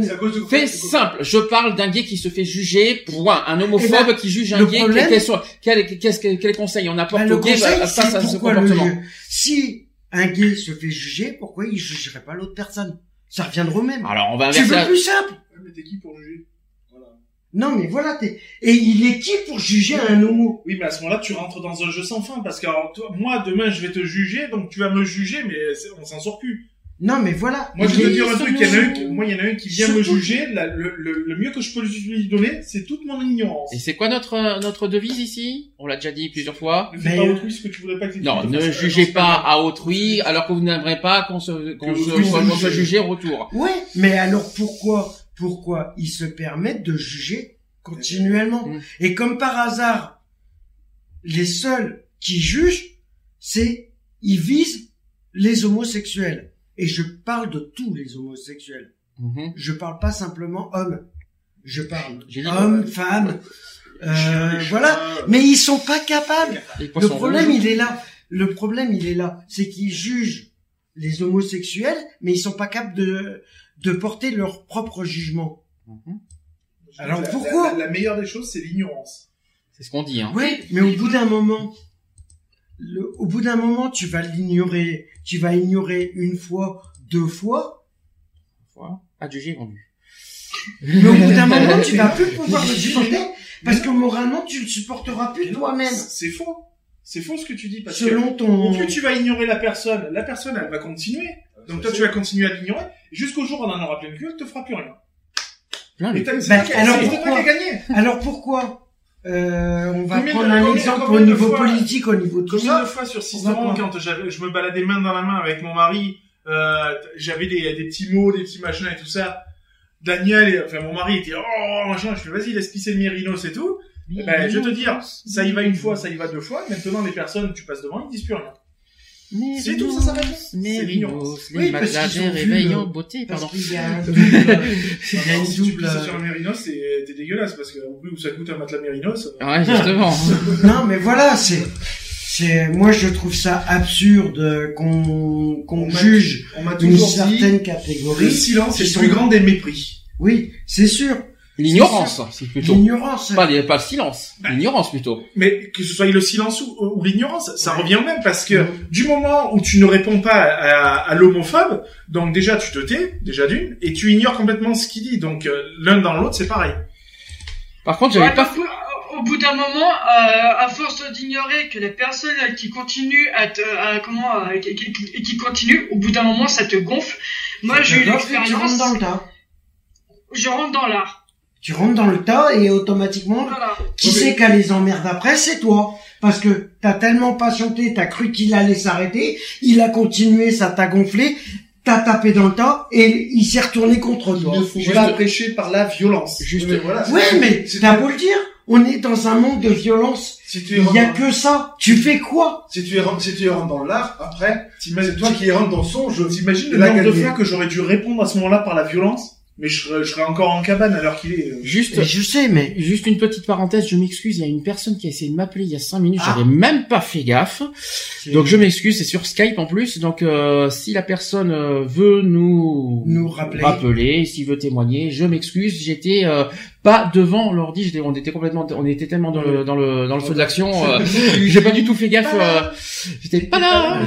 Fait simple, je parle d'un gay qui se fait juger, point. Un homophobe Eh ben, qui juge un gay, problème- quels sont, quels, qu'est-ce que- quels conseils on apporte Bah, le au gay conseil, face à ce le comportement. Si un gay se fait juger, pourquoi il jugerait pas l'autre personne? Ça reviendra au même. Alors, on va tu inverser veux la- plus simple? Mais t'es qui pour juger? Voilà. Non, mais voilà, t'es... Et il est qui pour juger un homo? Oui, mais à ce moment-là, tu rentres dans un jeu sans fin, parce que alors, toi, moi, demain, je vais te juger, donc tu vas me juger, mais c'est- on s'en sort plus. Non, mais voilà. Moi, je vais te dire un truc, il y en a un, qui- moi, il y en a un qui vient me juger, la- le, le, le mieux que je peux lui donner, c'est toute mon ignorance. Et c'est quoi notre, euh, notre devise ici? On l'a déjà dit plusieurs fois. Ne Mais, pas euh, autrui ce que tu voudrais pas que Non, ne fasses. jugez Euh, pas à autrui alors que vous n'aimerez pas qu'on se, qu'on se, autrui qu'on se qu'on se juge. retour. Ouais, mais alors pourquoi Pourquoi ils se permettent de juger continuellement? Mm. Et comme par hasard, les seuls qui jugent, c'est ils visent les homosexuels. Et je parle de tous les homosexuels. Mhm. Je parle pas simplement hommes. Je parle hommes, femmes. euh, voilà. Mais ils sont pas capables. Les Le problème, rouges. il est là. Le problème, il est là. C'est qu'ils jugent les homosexuels, mais ils sont pas capables de, de porter leur propre jugement. Mhm. Alors la- pourquoi la, la meilleure des choses, c'est l'ignorance. C'est ce qu'on dit, hein. Oui, mais au bout d'un moment, le, au bout d'un moment, tu vas l'ignorer. Tu vas ignorer une fois, deux fois, Voilà. Adjugé vendu. mais au bout d'un moment, *laughs* tu vas plus pouvoir le supporter parce que moralement, tu le supporteras plus toi-même. C'est faux. C'est faux ce que tu dis, parce Selon que ton... plus tu vas ignorer la personne, la personne, elle va continuer. Donc toi, tu vas continuer à l'ignorer, jusqu'au jour où on en aura plein le cul, elle te fera plus rien. Plein Et t'as- c'est Bah, alors pourquoi. Alors pourquoi? Euh, On va Combien prendre un combien- exemple combien au niveau fois- politique, au niveau de tout Combien de ça. fois sur On va Sisteron, voir. quand je me baladais main dans la main avec mon mari, euh, j'avais des, des petits mots, des petits machins et tout ça. Daniel, enfin mon mari était oh machin, je fais vas-y laisse pisser le et tout. Eh ben, je vais te dire, ça y va une fois, ça y va deux fois. Maintenant les personnes, tu passes devant, ils disent plus rien. C'est tout, ça s'arrête Mérinos, Oui, les vu réveillants le- beauté, pardon. il y a une double. sur un mérinos, c'est t'es dégueulasse parce que au plus où ça coûte un matelas mérinos. Ouais, justement. *laughs* Non, mais voilà, c'est, c'est, moi je trouve ça absurde qu'on qu'on juge On une certaine le catégorie. silence est le plus sont- grand des mépris. Oui, c'est sûr. L'ignorance, c'est plutôt. L'ignorance. Pas, le silence. L'ignorance plutôt. Mais que ce soit le silence ou, ou l'ignorance, ça Ouais. revient au même parce que du moment où tu ne réponds pas à, à l'homophobe, donc déjà tu te tais, déjà d'une, et tu ignores complètement ce qu'il dit. Donc euh, l'un dans l'autre, c'est pareil. Par contre, j'avais Ouais, pas coup, au- bout d'un moment, euh, à force d'ignorer que la personne qui continue à te, à, comment, euh, qui, qui- qui- qui continue, au bout d'un moment, ça te gonfle. Moi, j'ai eu l'expérience. Je rentre dans l'art. Tu rentres dans le tas et automatiquement, Voilà. qui c'est qui a les emmerdes après, c'est toi. Parce que t'as tellement patienté, t'as cru qu'il allait s'arrêter, il a continué, ça t'a gonflé. t'as tapé dans le tas et il s'est retourné contre toi. Il ne faut pas prêcher par la violence. Juste, Mais voilà, c'est- mais c'est- t'as beau le dire, on est dans un monde de violence. si tu Il y a que ça. Tu fais quoi? Si tu rentres, si tu rentres dans l'art, après, c'est toi qui rentres dans son jeu. T'imagines le nombre de fois que j'aurais dû répondre à ce moment-là par la violence, mais je serais, je serais encore en cabane alors qu'il est. euh, juste, Je sais, mais Juste une petite parenthèse, je m'excuse, il y a une personne qui a essayé de m'appeler il y a cinq minutes, Ah. j'avais même pas fait gaffe. Donc je m'excuse, c'est sur Skype en plus. Donc euh, si la personne euh, veut nous Nous rappeler. s'il veut témoigner, je m'excuse. J'étais euh, pas devant l'ordi, j'étais- on était complètement, on était tellement dans le dans le dans le feu de l'action. *laughs* euh, j'ai pas du tout fait gaffe. euh, J'étais pas là.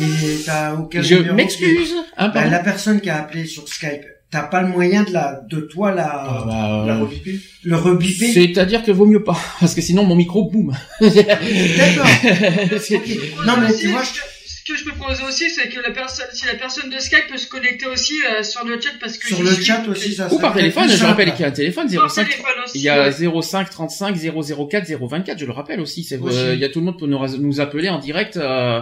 et t'as aucun Je m'excuse. Hein, Bah, la personne qui a appelé sur Skype, t'as pas le moyen de la, de toi la, Ah, bah, la euh, reviper. le rebiper. C'est-à-dire que vaut mieux pas, *laughs* parce que sinon mon micro boum. D'accord. *laughs* Non mais tu vois, ce que- ce que je peux proposer aussi, c'est que la personne, si la personne de Skype peut se connecter aussi euh, sur le chat parce que sur le suis. chat aussi ça. Ou par téléphone, je rappelle qu'il y a un téléphone Par 05 téléphone aussi, Il y a ouais. 05 35 004 024, je le rappelle aussi. Euh, il y a tout le monde pour nous, nous appeler en direct. euh,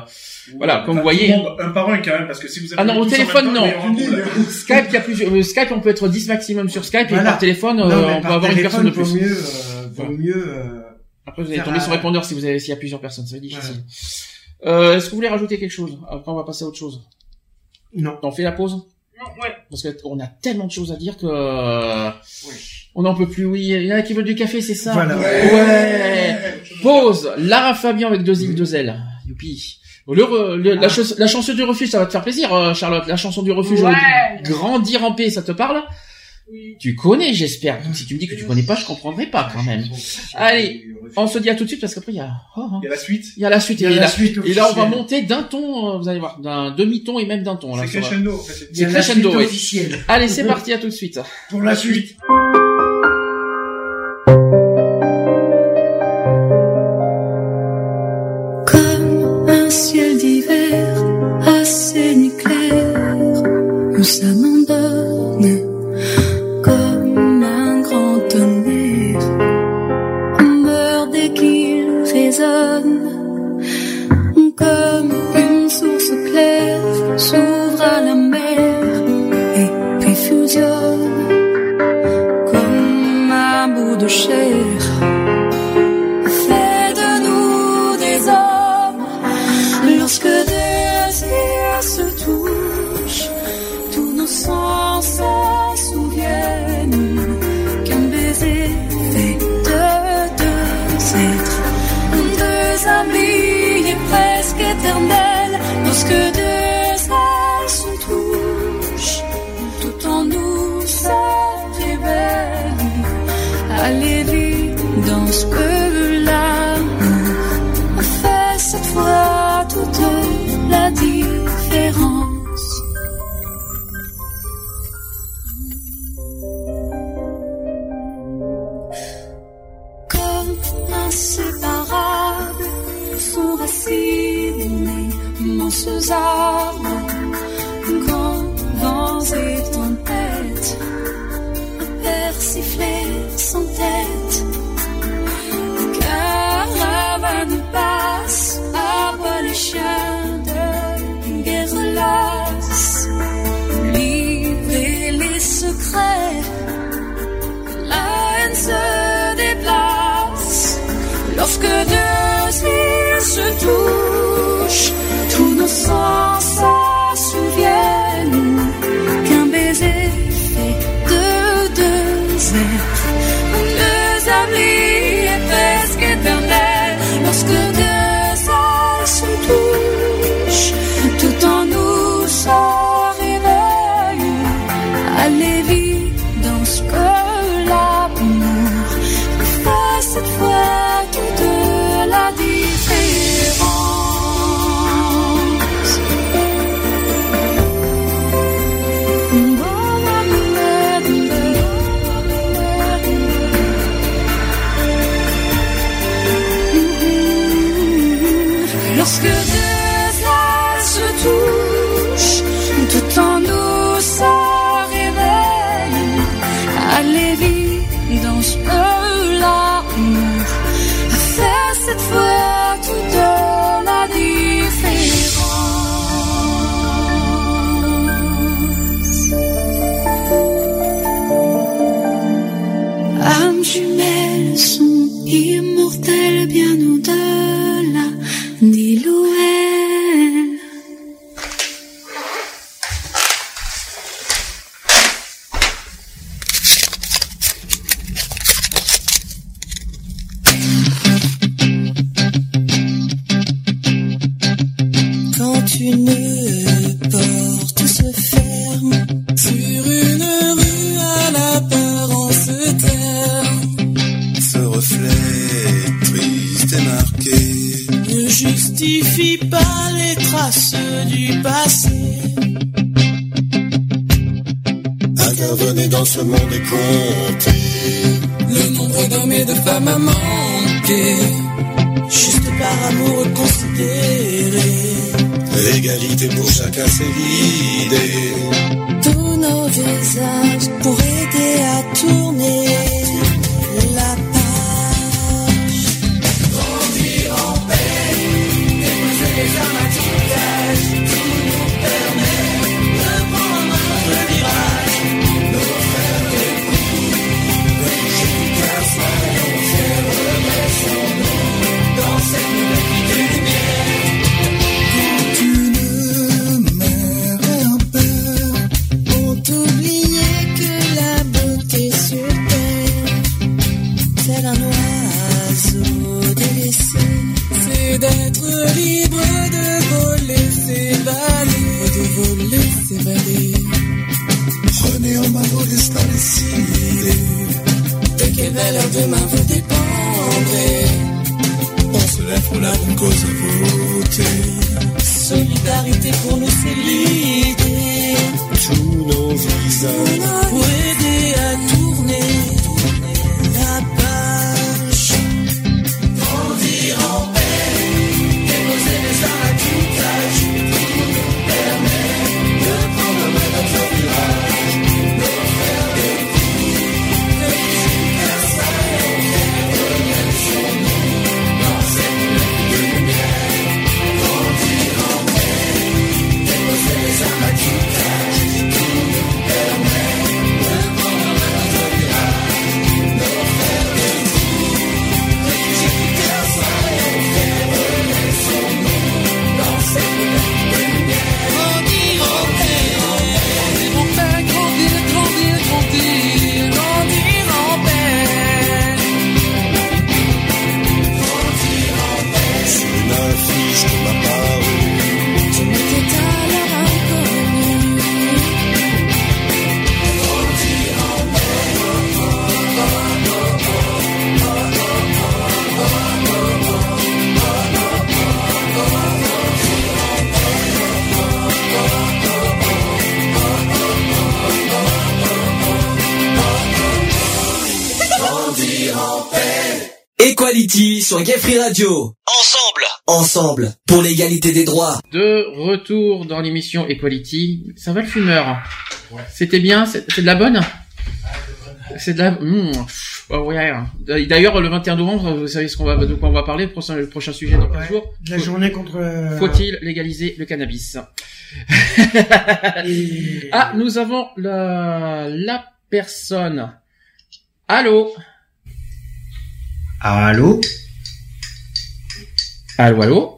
Voilà, comme Enfin, vous voyez. un par un quand même, parce que si vous Ah non, au téléphone, temps, non. *laughs* Skype, il y a plusieurs. euh, Skype, on peut être 10 maximum sur Skype et par téléphone, Non, euh, on par peut avoir une personne de plus. Vaut mieux, euh, vaut Voilà. mieux. euh, Après, vous allez tomber sur répondeur si vous avez, s'il y a plusieurs personnes. Ça va être difficile. Euh, est-ce que vous voulez rajouter quelque chose? Après, on va passer à autre chose. Non. On fait la pause? Non, ouais. parce qu'on a tellement de choses à dire que euh, on n'en peut plus. Oui, il y en a qui veulent du café, c'est ça? Voilà. Ouais. Pause. Lara Fabian avec deux îles, deux ailes. Youpi. Le, re- le- la, chauss- la chanson du refuge, ça va te faire plaisir, euh, Charlotte. La chanson du refuge, Ouais. euh, grandir en paix, ça te parle? Oui. Tu connais, j'espère. Si tu me dis que tu connais pas, je comprendrai pas quand même. Allez, On se dit à tout de suite parce qu'après il y a, oh, oh. Il y a la suite. il y a la suite. Il y a et, la là, suite et là, on va monter d'un ton, euh, vous allez voir, d'un demi-ton et même d'un ton. C'est va. crescendo. en fait, c'est- crescendo. Allez, c'est parti, à tout de suite. Pour la suite. On s'abandonne passé. Intervenez dans ce monde et comptez Le nombre d'hommes et de femmes a manqué, juste par amour considéré. L'égalité pour chacun c'est l'idée Tous nos visages pour aider à tourner Radio. Ensemble. Ensemble. Pour l'égalité des droits. De retour dans l'émission Equality. Ça va le fumeur C'était bien C'est de la bonne C'est de la... Mmh. Oh, ouais. D'ailleurs, le 21 novembre, vous savez ce qu'on va, de quoi on va parler, le prochain, le prochain sujet dans 15 jours. La journée contre. euh, Faut-il légaliser le cannabis et- *laughs* Ah, nous avons la, la personne. Allô? Allô? Allô, allô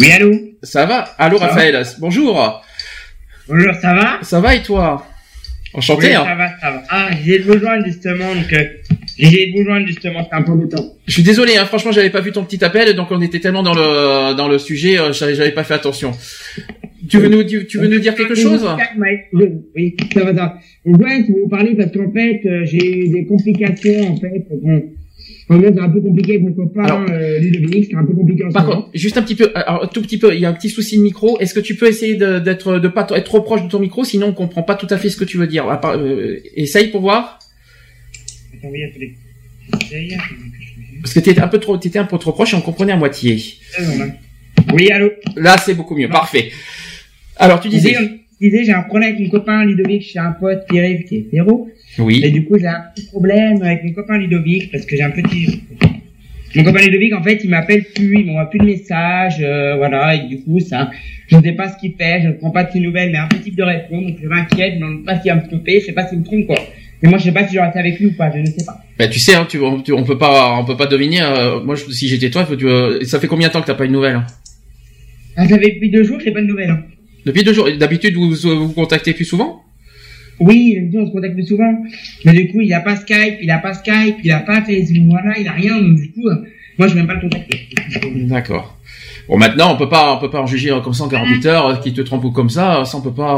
Oui, allô Ça va Allô, Ça va Raphaël Bonjour Bonjour, ça va Ça va et toi Enchanté, Oui, hein ça va, ça va. Ah, j'ai joindre justement, donc euh, j'ai joindre justement, c'est un peu de temps. Je suis désolé, hein, franchement, j'avais pas vu ton petit appel, donc on était tellement dans le dans le sujet, euh, j'avais pas fait attention. Tu veux nous dire, tu veux nous dire quelque chose oui, ça va, ça ouais, je vais vous parler parce qu'en fait, euh, j'ai eu des complications, en fait. Bon, en fait, c'est un peu compliqué avec mon copain, Alors- euh, un peu compliqué en ce Par contre, juste un petit peu, alors, un tout petit peu, il y a un petit souci de micro. Est-ce que tu peux essayer de- d'être de pas t- être trop proche de ton micro, sinon on comprend pas tout à fait ce que tu veux dire. Part- euh, essaye pour voir, Attends, oui, attendez. J'essaye. parce que t'étais un peu trop, t'étais un peu trop proche et on comprenait à moitié. Oui, allô? Là, c'est beaucoup mieux, parfait. Alors, tu disais. Je disais, j'ai un problème avec mon copain Ludovic, j'ai un pote Pierre qui est hétéro. Oui. Et du coup, j'ai un petit problème avec mon copain Ludovic parce que j'ai un petit. Mon copain Ludovic, en fait, il m'appelle plus, il m'envoie plus de messages, euh, voilà, et du coup, ça, je ne sais pas ce qu'il fait, je ne prends pas de ses nouvelles, mais type de réponse, donc je m'inquiète, je ne sais pas s'il va me tromper, je sais pas s'il me trompe, quoi. Mais moi, je sais pas si je reste avec lui ou pas, je ne sais pas. Bah, tu sais, hein, tu, on, tu- on peut pas, on peut pas deviner. euh, moi, je- si j'étais toi, faut- tu, euh, ça fait combien de temps que t'as pas une nouvelle hein? Ah, ça fait depuis deux jours que j'ai pas de nouvelles, hein. Depuis deux jours. D'habitude, vous vous vous contactez plus souvent? Oui, dit, on se contacte plus souvent. Mais du coup, il a pas Skype, il a pas Skype, il a pas Facebook, voilà, il a rien, donc du coup, euh, moi, je vais même pas le contacter. D'accord. Bon, maintenant, on peut pas, on peut pas en juger comme ça en 48 heures, qui te trompe ou comme ça. Ça, on peut pas.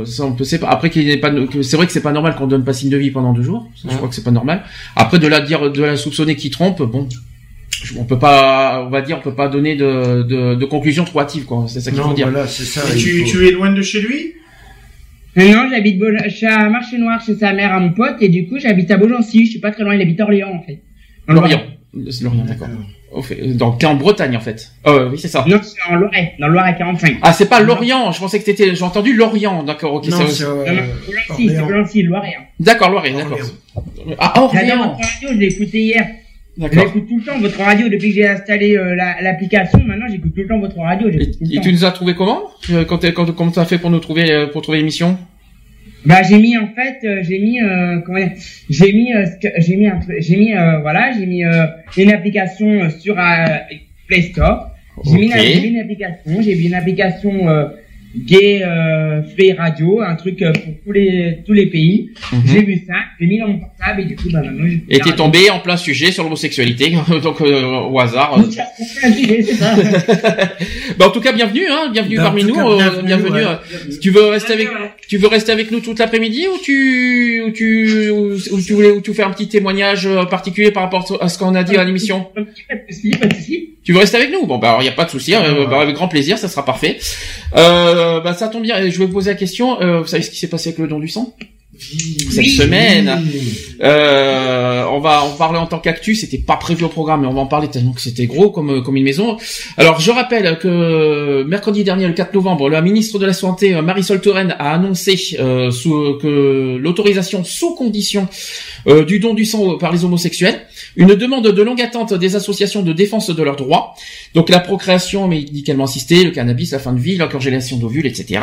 euh, ça, on peut. C'est pas. Après, qu'il n'est pas. que C'est vrai que c'est pas normal qu'on donne pas signe de vie pendant deux jours. Ça, Je crois que c'est pas normal. Après, de la dire, de la soupçonner qui trompe, bon. On peut pas, on va dire, on peut pas donner de, de, de conclusion trop hâtive, quoi. C'est ça qu'il faut Non, dire. voilà, c'est ça. Tu, faut- tu es loin de chez lui? Non, j'habite Beau- je suis à Marché Noir chez sa mère à mon pote et du coup j'habite à Beaugency. Je suis pas très loin. Il habite Orléans en fait. Lorient. C'est Lorient, d'accord. Donc, t'es en Bretagne, en fait. Euh, oui, c'est ça. Non, c'est en Loiret, dans Loiret 45. Ah, c'est pas Lorient. Je pensais que t'étais, j'ai entendu Lorient. D'accord, ok. Non, c'est- euh, Non, non, Beaugency, c'est Beaugency, le Loiret. hein. D'accord, Lorient, d'accord. Ah, Orléans. radio, je l'ai écouté hier. L'écoute tout le temps, votre radio, depuis que j'ai installé euh, la- l'application. Maintenant, j'écoute tout le temps votre radio. j'écoute tout le Et temps. tu nous as trouvé comment Euh, Quand quand comment t'as fait pour nous trouver euh, pour trouver l'émission? Bah j'ai mis en fait euh, j'ai mis euh, comment j'ai mis euh, j'ai mis j'ai mis euh, voilà j'ai mis une application sur Play Store j'ai mis, une- Ok. j'ai mis une application j'ai mis une application euh, gay euh, free radio un truc euh, pour tous les tous les pays j'ai vu ça j'ai mis dans mon portable et du coup bah maintenant j'ai Mhm. Et t'es tombé en plein sujet sur l'homosexualité, *laughs* donc euh, au hasard. *laughs* ça *laughs* bah, en tout cas, bienvenue, hein, bienvenue Bah, parmi nous, cas, euh, bienvenue, bienvenue. ouais. euh, Tu veux rester avec, tu veux rester avec nous toute l'après-midi ou tu, ou tu, ou, ou tu voulais, ou tu fais un petit témoignage particulier par rapport à ce qu'on a dit à l'émission? Pas de souci pas de souci Tu veux rester avec nous? Bon, bah, alors, il y a pas de souci, hein, bah, avec grand plaisir, ça sera parfait. Euh, bah, ça tombe bien. Je vais vous poser la question. Euh, vous savez ce qui s'est passé avec le don du sang? Cette semaine euh, on va en parler en tant qu'actu. C'était pas prévu au programme, mais on va en parler tellement que c'était gros comme comme une maison. Alors, je rappelle que mercredi dernier, le 4 novembre, la ministre de la Santé, euh, Marisol Touraine, a annoncé euh, sous, que l'autorisation sous condition euh, du don du sang par les homosexuels, une demande de longue attente des associations de défense de leurs droits, donc la procréation médicalement assistée, le cannabis, la fin de vie, la congélation d'ovules, etc.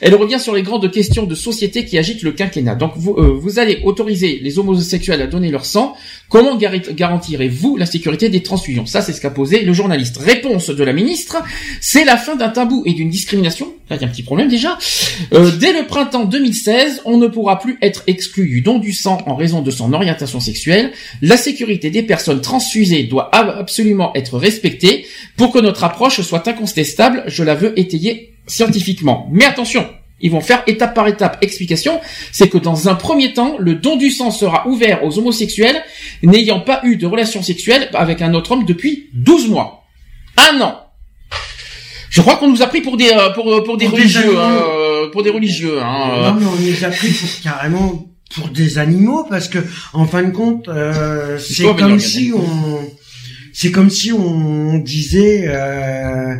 Elle revient sur les grandes questions de société qui agitent le quinquennat. Donc vous, euh, vous allez autoriser les homosexuels à donner leur sang. Comment gar- garantirez-vous la sécurité des transfusions? Ça, c'est ce qu'a posé le journaliste. Réponse de la ministre c'est la fin d'un tabou et d'une discrimination. Il y a un petit problème déjà. Euh, dès le printemps 2016, on ne pourra plus être exclu du don du sang en raison de son orientation sexuelle. La sécurité des personnes transfusées doit ab- absolument être respectée pour que notre approche soit incontestable. Je la veux étayer scientifiquement. Mais attention, ils vont faire étape par étape. Explication, c'est que dans un premier temps, le don du sang sera ouvert aux homosexuels n'ayant pas eu de relation sexuelle avec un autre homme depuis 12 mois. Un an. Je crois qu'on nous a pris pour des euh, pour pour des Pour des religieux, animaux. euh, pour des religieux. Hein, euh. Non, mais on les a pris pour carrément pour des animaux parce que en fin de compte, euh, c'est comme si on, c'est comme si on disait euh,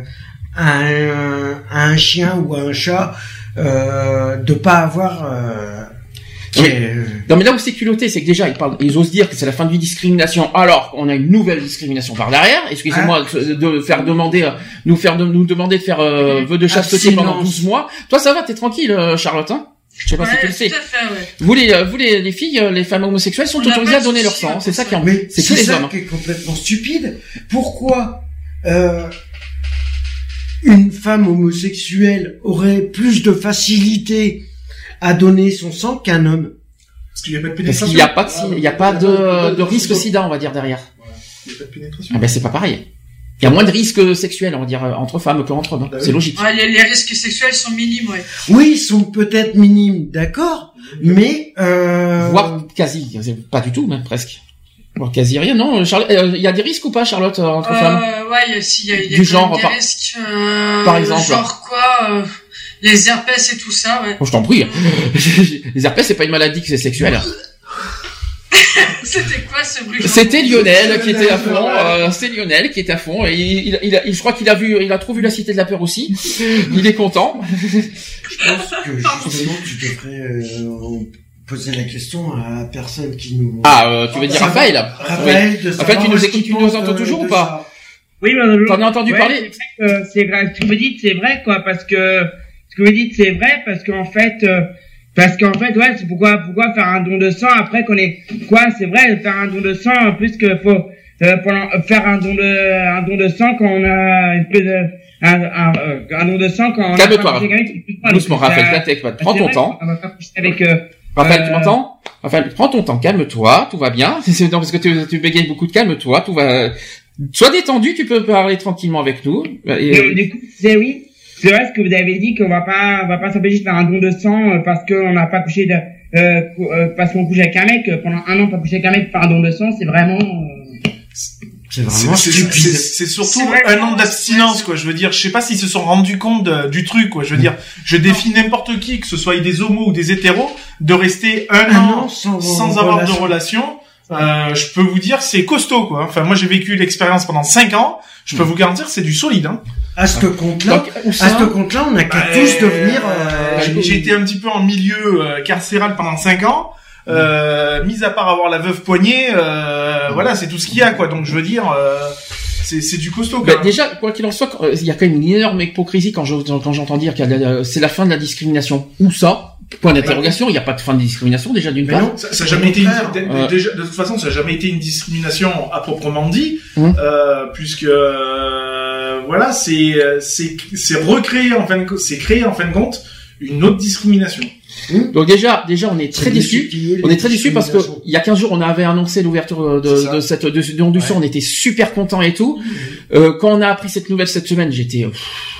à, un, à un chien ou à un chat euh, de pas avoir. Euh, qui Oui. est- Non mais là où c'est culotté, c'est que déjà ils parlent, ils osent dire que c'est la fin d'une discrimination, alors qu'on a une nouvelle discrimination par derrière. Excusez-moi de, de faire demander, euh, nous faire de, nous demander de faire euh, vœu de chasteté Abstinence. pendant 12 mois. Toi ça va, t'es tranquille, euh, Charlotte. Hein? Je sais pas si tu le sais. fait, ouais. Vous les, euh, vous les, les filles, euh, les femmes homosexuelles sont On autorisées à donner leur sang. hein, C'est ça qui est, en- Mais c'est que les ça hommes. hein. qui est complètement stupide. Pourquoi euh, une femme homosexuelle aurait plus de facilité à donner son sang qu'un homme Parce qu'il n'y a pas de Parce pénétration. qu'il n'y a pas de, il y a pas de, de risque sida, on va dire derrière. Il n'y a pas de pénétration. Ah ben c'est pas pareil. Il y a moins de risques sexuels, on va dire, entre femmes qu'entre hommes. hein. Bah C'est oui. logique. Ouais, les, les risques sexuels sont minimes, ouais. Oui, ils sont peut-être minimes, d'accord, mais euh, Voire quasi, pas du tout même presque. Voire quasi rien, non Charlotte, euh, Il y a des risques ou pas, Charlotte, euh, entre femmes Euh, ouais, il y a, si, il y a, il y a Du genre, des par- risques, euh, par exemple. Genre quoi, euh, les herpès et tout ça, ouais. Bon, je t'en prie. *laughs* Les herpès, c'est pas une maladie que c'est sexuelle. *laughs* C'était quoi ce bruit C'était Lionel qui était à fond. Euh, c'est Lionel qui était à fond. Et il, il, il a- je crois qu'il a vu, il a trop vu la Cité de la peur aussi. Il est content. je pense que justement tu devrais euh, poser la question à la personne qui nous. Ah, euh, tu veux dire Raphaël Raphaël, de En fait, savoir tu nous écoutes, tu nous entends de- toujours de ou pas Oui, mais T'en as entendu Ouais, parler c'est vrai que c'est vrai. Ce que vous dites, c'est vrai, quoi, parce que ce que vous dites, c'est vrai, parce qu'en fait, euh, parce qu'en fait, ouais, c'est pourquoi, pourquoi faire un don de sang après qu'on est, quoi, c'est vrai, faire un don de sang, en plus que faut euh, pendant- faire un don de, un don de sang quand on a une plus de, un, un, euh, un don de sang quand on a Calme-toi, pas Doucement, Raphaël, euh, la tête, c'est prends ton vrai, temps. On va pas coucher avec. Euh, Raphaël, tu euh, m'entends Raphaël, prends ton temps, calme-toi, tout va bien. *laughs* C'est non parce que tu, tu bégayes beaucoup de calme-toi, tout va. Sois détendu, tu peux parler tranquillement avec nous. Et, du coup, c'est oui. C'est vrai ce que vous avez dit qu'on va pas, on va pas s'empêcher de faire un don de sang euh, parce qu'on n'a pas couché de, euh, euh, parce qu'on couche avec un mec pendant un an, pas coucher avec un mec, faire un don de sang, c'est vraiment. Euh, C'est C'est- c'est- c'est- surtout un an d'abstinence, quoi. Je veux dire, je sais pas s'ils se sont rendus compte de- du truc, quoi. Je veux dire, je défie n'importe qui, que ce soit des homos ou des hétéros, de rester un, Un an an sans sans, avoir relation. de relation. Euh, je peux vous dire, c'est costaud, quoi. Enfin, moi, j'ai vécu l'expérience pendant 5 ans. Je peux vous garantir, c'est du solide, hein. À ce compte-là, à ce compte-là, on n'a qu'à Bah, tous devenir. euh, j'ai- J'ai été un petit peu en milieu euh, carcéral pendant 5 ans. Euh, mis à part avoir la veuve poignée, euh, voilà, c'est tout ce qu'il y a, quoi. Donc, je veux dire, euh, c'est du costaud, Bah, quoi. déjà, quoi qu'il en soit, quand- euh, il y a quand même une énorme hypocrisie quand je- quand j'entends dire que c'est la fin de la discrimination. Où ça? Point d'interrogation. Il n'y a pas de fin de discrimination déjà d'une part. non. Ça, ça a jamais été une, contraire. de, déjà, toute façon, ça a jamais été une discrimination à proprement dit, euh, puisque euh, voilà, c'est c'est recréé en fin de c'est créé en fin de compte une autre discrimination. Donc déjà, déjà, on est très déçus. On est très déçus parce que il y a 15 jours, on avait annoncé l'ouverture euh, de, de cette de ce don du sang. On était super contents et tout. Euh, quand on a appris cette nouvelle cette semaine, j'étais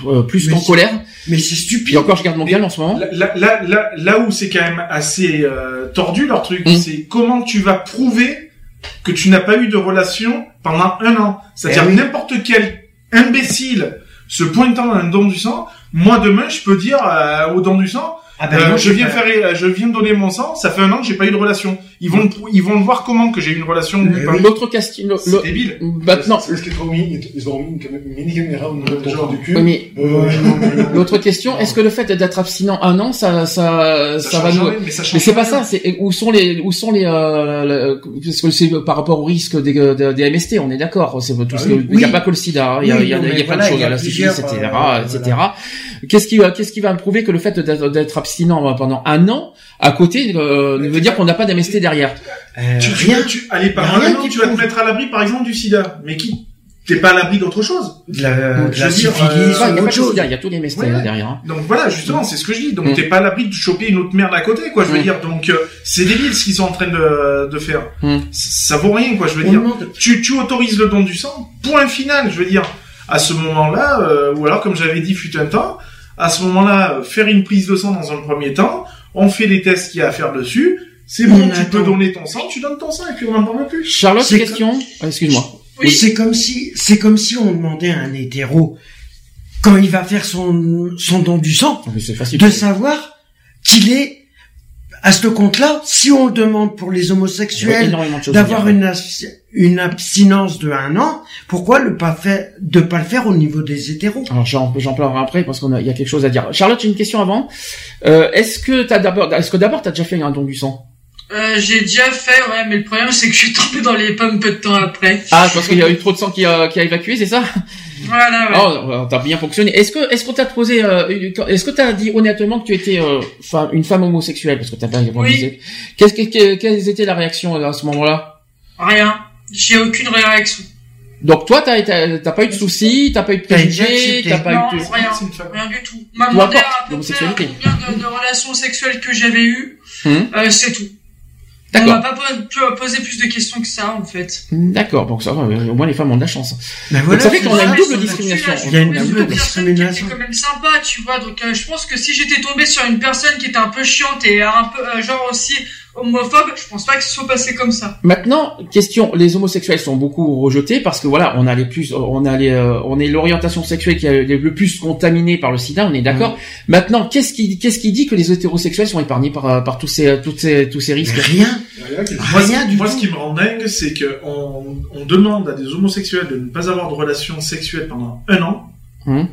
euh, plus qu'en colère. Mais c'est Et stupide. encore, je garde mon calme en ce moment. Là, là, là, là, où c'est quand même assez euh, tordu leur truc, Hum. c'est comment tu vas prouver que tu n'as pas eu de relation pendant un an. C'est-à-dire Eh oui. n'importe quel imbécile se pointant dans un don du sang, moi demain je peux dire euh, au don du sang, Ah ben Euh, je viens pas- faire, euh, je viens de donner mon sang. Ça fait un an que j'ai pas eu de relation. Ils vont, ils vont le voir comment que j'ai eu une relation. L'autre question, le- C'est le- débile. maintenant, C'est ce qu'ils ont mis, ils ont mis une mini caméra au niveau de Genre. du cul. oui, mais Euh, l'autre question, est-ce que le fait d'être abstinent un an, ça, ça, ça, va nous, mais c'est pas ça, c'est où sont les où sont les euh, parce que c'est par rapport au risque des, des, MST, on est d'accord, c'est tout Ah ce oui. que- il y a pas que le sida, hein, il y a il y a, plein de choses, il y a la etc., etc. Qu'est-ce qui va qu'est-ce qui va me prouver que le fait d'être d'être abstinent pendant un an à côté euh, veut dire qu'on n'a pas d'MST derrière Euh, Tu, tu, rien. tu, allez, par Rien un an, tu vas te mettre à l'abri, par exemple, du sida. Mais qui, t'es pas à l'abri d'autre chose. De la, de la syphilis euh, Il y a chose. il y a tous les MST Ouais, là, ouais. derrière. hein. Donc voilà, justement, c'est ce que je dis. Donc Mm. t'es pas à l'abri de choper une autre merde à côté, quoi. Je veux Mm. dire. Donc euh, c'est débile ce qu'ils sont en train de, de faire. Mm. Ça vaut rien, quoi. Je veux On dire. demande- tu, tu autorises le don du sang, point final, je veux dire. À ce moment-là, euh, ou alors comme j'avais dit fut un temps, à ce moment-là, euh, faire une prise de sang dans un premier temps, on fait les tests qu'il y a à faire dessus, c'est bon, On tu peux donner ton sang, tu donnes ton sang et puis on n'en parle plus. Charlotte, C'est question. Ah, Excuse-moi. Oui. C'est comme si, c'est comme si on demandait à un hétéro, quand il va faire son, son don du sang, C'est facile. de savoir qu'il est, à ce compte-là, si on demande pour les homosexuels, d'avoir une, abs- une abstinence de un an, pourquoi le pas faire, de pas le faire au niveau des hétéros? Alors j'en j'en parlerai après parce qu'on a il y a quelque chose à dire. Charlotte, j'ai une question avant. Euh, est-ce que t'as d'abord est-ce que d'abord t'as déjà fait un don du sang? Euh, j'ai déjà fait, ouais, mais le problème c'est que je suis tombé dans les pommes peu de temps après. Ah, parce qu'il y a eu trop de sang qui a qui a évacué, c'est ça? Voilà, ouais. Oh, t'as bien fonctionné. Est-ce que est-ce qu'on t'a posé euh, est-ce que t'as dit honnêtement que tu étais euh, femme- une femme homosexuelle? Parce que t'as pas répondu. Oui. Qu'est-ce que que- quelles étaient la réaction à ce moment-là? Rien. J'ai aucune réaction. Donc toi t'as t'as pas eu de soucis, t'as pas eu de préjugés, t'as pas eu de rien. Rien du tout. M'a demandé à peu près combien de, de relations sexuelles que j'avais eues. Hum. Euh, c'est tout. On m'a D'accord. pas po- posé plus de questions que ça, en fait. D'accord. Donc ça va, au moins les femmes ont de la chance. Ben ça fait c'est qu'on a une double c'est- discrimination. Il y a une double discrimination. Était quand même sympa, tu vois. Donc, euh, je pense que si j'étais tombée sur une personne qui était un peu chiante et un peu, euh, genre aussi homophobe, je pense pas que ce soit passé comme ça. Maintenant, question, les homosexuels sont beaucoup rejetés parce que voilà, on a les plus, on a les, euh, on est l'orientation sexuelle qui est le plus contaminée par le SIDA, on est d'accord. Maintenant, qu'est-ce qui, qu'est-ce qui dit que les hétérosexuels sont épargnés par, par tous ces, toutes ces, tous ces risques? Rien. Rien Moi, Rien du moi, tout. ce qui me rend dingue, c'est que on, on demande à des homosexuels de ne pas avoir de relations sexuelles pendant un an. Hum.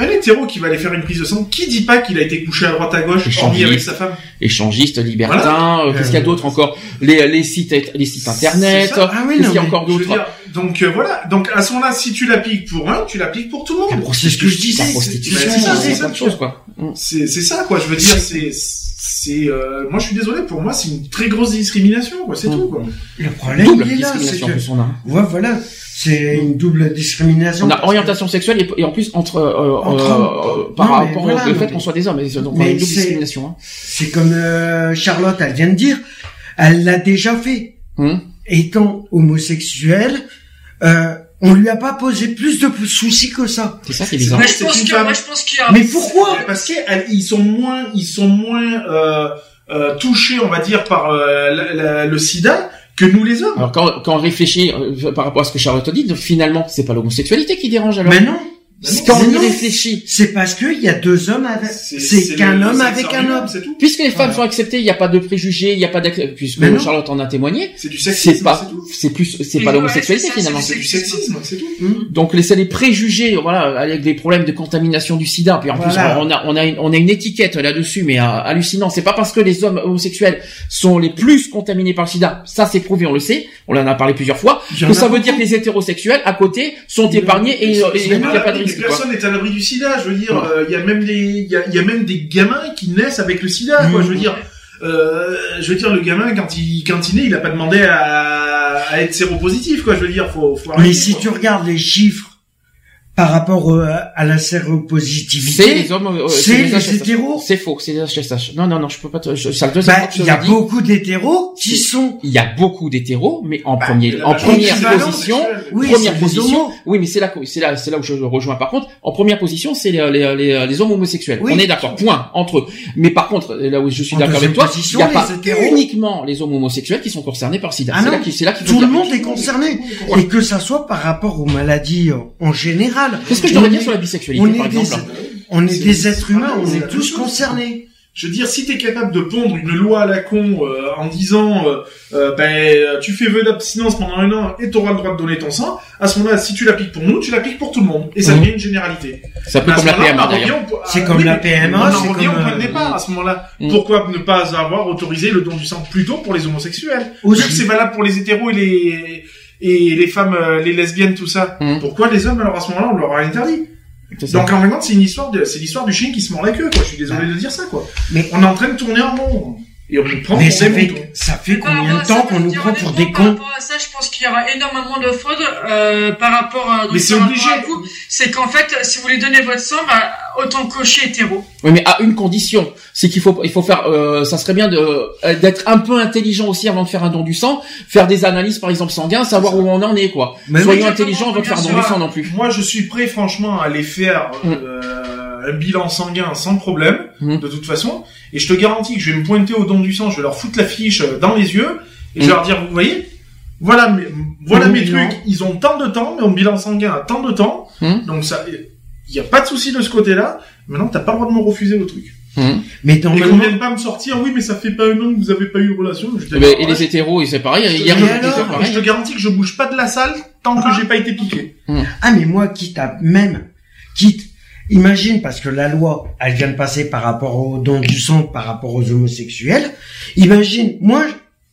Un hétéro qui va aller faire une prise de sang, qui dit pas qu'il a été couché à droite à gauche, Échangiste. hormis avec sa femme Échangistes, libertins, euh, qu'est-ce qu'il y a d'autre encore? Les, les sites, les sites internet. Ah oui, qu'il y a encore d'autre? Donc euh, voilà, donc à ce moment-là, si tu l'appliques pour un, tu l'appliques pour tout le monde. C'est ce que je disais. La c'est- prostitution, c'est ça, c'est ça. de choses quoi. Hum. C'est c'est ça quoi, je veux dire, c'est c'est euh, moi je suis désolé, pour moi c'est une très grosse discrimination quoi, c'est Mm. tout quoi. Le problème, Double il est là, c'est que, on ouais, voilà, c'est une double discrimination. On a orientation sexuelle et, et en plus entre, euh, Entre euh, par Non, rapport voilà, au fait mais- qu'on soit des hommes. Donc on Mais a une double discrimination. Hein. C'est comme euh, Charlotte, elle vient de dire, elle l'a déjà fait. Hum. Étant homosexuelle, euh, on lui a pas posé plus de soucis que ça. C'est ça qui est bizarre. Moi, je pense une que, femme. moi, je pense qu'il y a. Mais pourquoi Parce qu'ils sont moins, ils sont moins euh, euh, touchés, on va dire, par euh, la- la- le SIDA que nous les hommes. Alors quand, quand on réfléchit euh, par rapport à ce que Charlotte dit, donc, finalement, c'est pas l'homosexualité qui dérange alors. Mais non. Quand on Mais y réfléchit, C'est parce qu'il y a deux hommes avec, c'est qu'un homme avec un homme. C'est tout. puisque les femmes sont acceptées, il n'y a pas de préjugés, il n'y a pas d'acc- puisque. Charlotte en a témoigné. C'est du sexisme. C'est pas, c'est tout. c'est plus, c'est pas l'homosexualité finalement. c'est du sexisme, c'est tout. Donc laisser les préjugés, voilà, avec des problèmes de contamination du SIDA. Puis en plus, on a, on a, une, on a une étiquette là-dessus, mais euh, hallucinant. C'est pas parce que les hommes homosexuels sont les plus contaminés par le SIDA, ça c'est prouvé, on le sait, on en a parlé plusieurs fois, que ça veut dire que les hétérosexuels à côté sont épargnés et il n'y a pas de Mais. Personne n'est à l'abri du sida, je veux dire, Ouais. euh, il y a même des, il y a, il y a même des gamins qui naissent avec le sida, quoi, je veux dire. Euh, je veux dire, le gamin, quand il, quand il naît, il a pas demandé à, à être séropositif, quoi, je veux dire, faut, faut arrêter, Mais si quoi. tu regardes les chiffres par rapport au- à la séropositivité, C'est les hommes, euh, c'est les hétéros. C'est faux, c'est les HSH. Non, non, non, je peux pas te, je- la deuxième Bah, il y le a beaucoup d'hétéros qui sont Il y a beaucoup d'hétéros, mais en Bah, premier, en première position, oui, première position. Oui, mais c'est là, c'est là, c'est là où je rejoins. Par contre, en première position, c'est les, les, les, les hommes homosexuels. Oui. On est d'accord, point, entre eux. Mais par contre, là où je suis d'accord avec toi, il n'y a pas hétéros. uniquement les hommes homosexuels qui sont concernés par le SIDA. Ah c'est là là tout le monde est concerné. Et que ça soit par rapport aux maladies euh, en général. Qu'est-ce que je devrais dire sur la bisexualité, on est par des- exemple? On est C'est- des êtres humains, on est tous concernés. Je veux dire, si t'es capable de pondre une loi à la con euh, en disant, euh, euh, ben, tu fais vœu d'abstinence pendant un an et t'auras le droit de donner ton sang, à ce moment-là, si tu l'appliques pour nous, tu l'appliques pour tout le monde. Et ça Mhm. devient une généralité. C'est un peu Mais à comme la PMA d'ailleurs. C'est ah, comme la PMA, On en c'est revient au point de départ à ce moment-là. Mm. Pourquoi ne pas avoir autorisé le don du sang plus tôt pour les homosexuels? Aussi. Vu que c'est valable pour les hétéros et les et les femmes, euh, les lesbiennes, tout ça. Mm. Pourquoi les hommes alors à ce moment-là on leur a interdit. Donc en même temps c'est une histoire de c'est l'histoire du chien qui se mord la queue quoi. Je suis désolé de dire ça quoi. Mais- on est en train de tourner en rond et on nous prend Mais pour ça des fait, moutons. ça fait Par combien de temps qu'on nous prend pour des Par cons rapport à ça, je pense qu'il y aura énormément de fraude euh, par rapport à. Mais c'est par obligé. C'est qu'en fait, si vous voulez donner votre sang, bah, autant cocher hétéro. Oui, mais à une condition, c'est qu'il faut, il faut faire, euh, ça serait bien de, euh, d'être un peu intelligent aussi avant de faire un don du sang, faire des analyses par exemple sanguin, savoir où on en est quoi. Mais Soyons intelligents avant de faire un don du sang non plus. Moi je suis prêt franchement à aller faire Mm. euh, un bilan sanguin sans problème Mm. de toute façon et je te garantis que je vais me pointer au don du sang, je vais leur foutre la fiche euh, dans les yeux et je vais Mm. leur dire vous voyez voilà mes, voilà mes bilan. trucs, ils ont tant de temps, mais mon bilan sanguin a tant de temps, Mm. donc ça, il y a pas de souci de ce côté-là. Maintenant, t'as pas le droit de me refuser le truc. Mais Et qu'on normalement, vienne pas me sortir, oui, mais ça fait pas un an que vous avez pas eu de relation. Je Eh ben, ah, et les hétéros, c'est pareil. Je te Hier, dis, je alors, je te garantis que je bouge pas de la salle tant que j'ai pas été piqué. ah mais moi quitte à même quitte imagine parce que la loi elle vient de passer par rapport au don du sang par rapport aux homosexuels. Imagine moi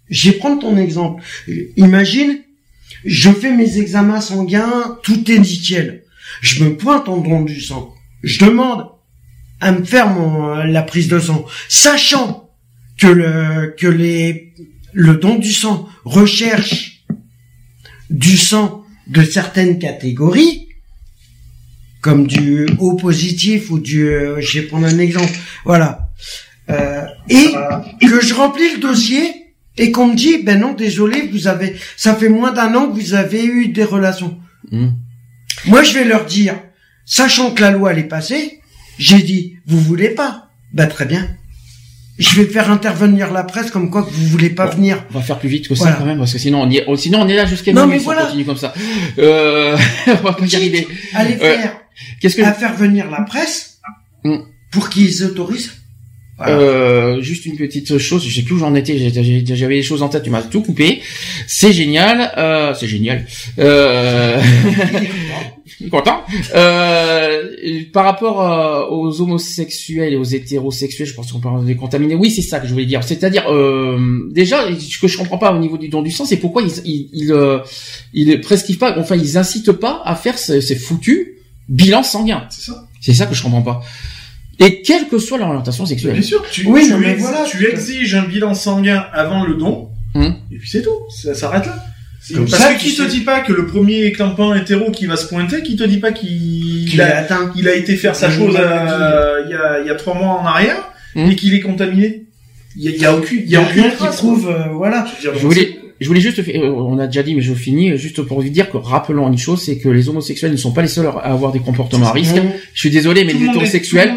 je vais prendre ton exemple. Imagine je fais mes examens sanguins tout est nickel. Je me pointe en don du sang. Je demande à me faire mon la prise de sang sachant que le que les le don du sang recherche du sang de certaines catégories, comme du O positif ou du, euh, je vais prendre un exemple, voilà, euh, et que je remplis le dossier et qu'on me dit, ben non, désolé, vous avez, ça fait moins d'un an que vous avez eu des relations. Mm. Moi, je vais leur dire, sachant que la loi elle est passée, j'ai dit, vous voulez pas, ben très bien. Je vais faire intervenir la presse comme quoi que vous voulez pas Bon. venir. On va faire plus vite que ça quand même, parce que sinon on y est, sinon on est là jusqu'à Non, minuit mais si voilà. on continue comme ça. Euh, *laughs* on va pas y arriver. Allez Euh, faire, Qu'est-ce que, à faire venir la presse Mm. pour qu'ils autorisent. Voilà. Euh, juste une petite chose, je sais plus où j'en étais, j'avais des choses en tête, tu m'as tout coupé. C'est génial, euh, c'est génial. Euh... *laughs* content. Euh, par rapport euh, aux homosexuels et aux hétérosexuels, je pense qu'on peut les contaminer. Oui, c'est ça que je voulais dire. C'est-à-dire, euh, déjà, ce que je comprends pas au niveau du don du sang, c'est pourquoi ils, ils, ils, euh, ils prescrivent pas, enfin, ils incitent pas à faire ces foutus bilans sanguins. C'est ça. C'est ça que je comprends pas. Et quelle que soit leur orientation sexuelle. Bien sûr, tu, Oui, tu, non, mais ex- voilà, tu exiges un bilan sanguin avant le don, Hum. et puis c'est tout. Ça s'arrête là. Comme Parce ça, que qui te sais- dit pas que le premier clampin hétéro qui va se pointer, qui te dit pas qu'il a, a atteint. il a été faire sa chose euh, il y, a, il y a trois mois en arrière Mmh. et qu'il est contaminé. Il y a, il y a aucune, il Il y a aucune rien qui prouve, euh, voilà. Je veux dire, Je voulais, je voulais juste, euh, on a déjà dit, mais je finis juste pour vous dire que rappelons une chose, c'est que les homosexuels ne sont pas les seuls à avoir des comportements à risque. Je suis désolé, mais Tout les le hétérosexuels,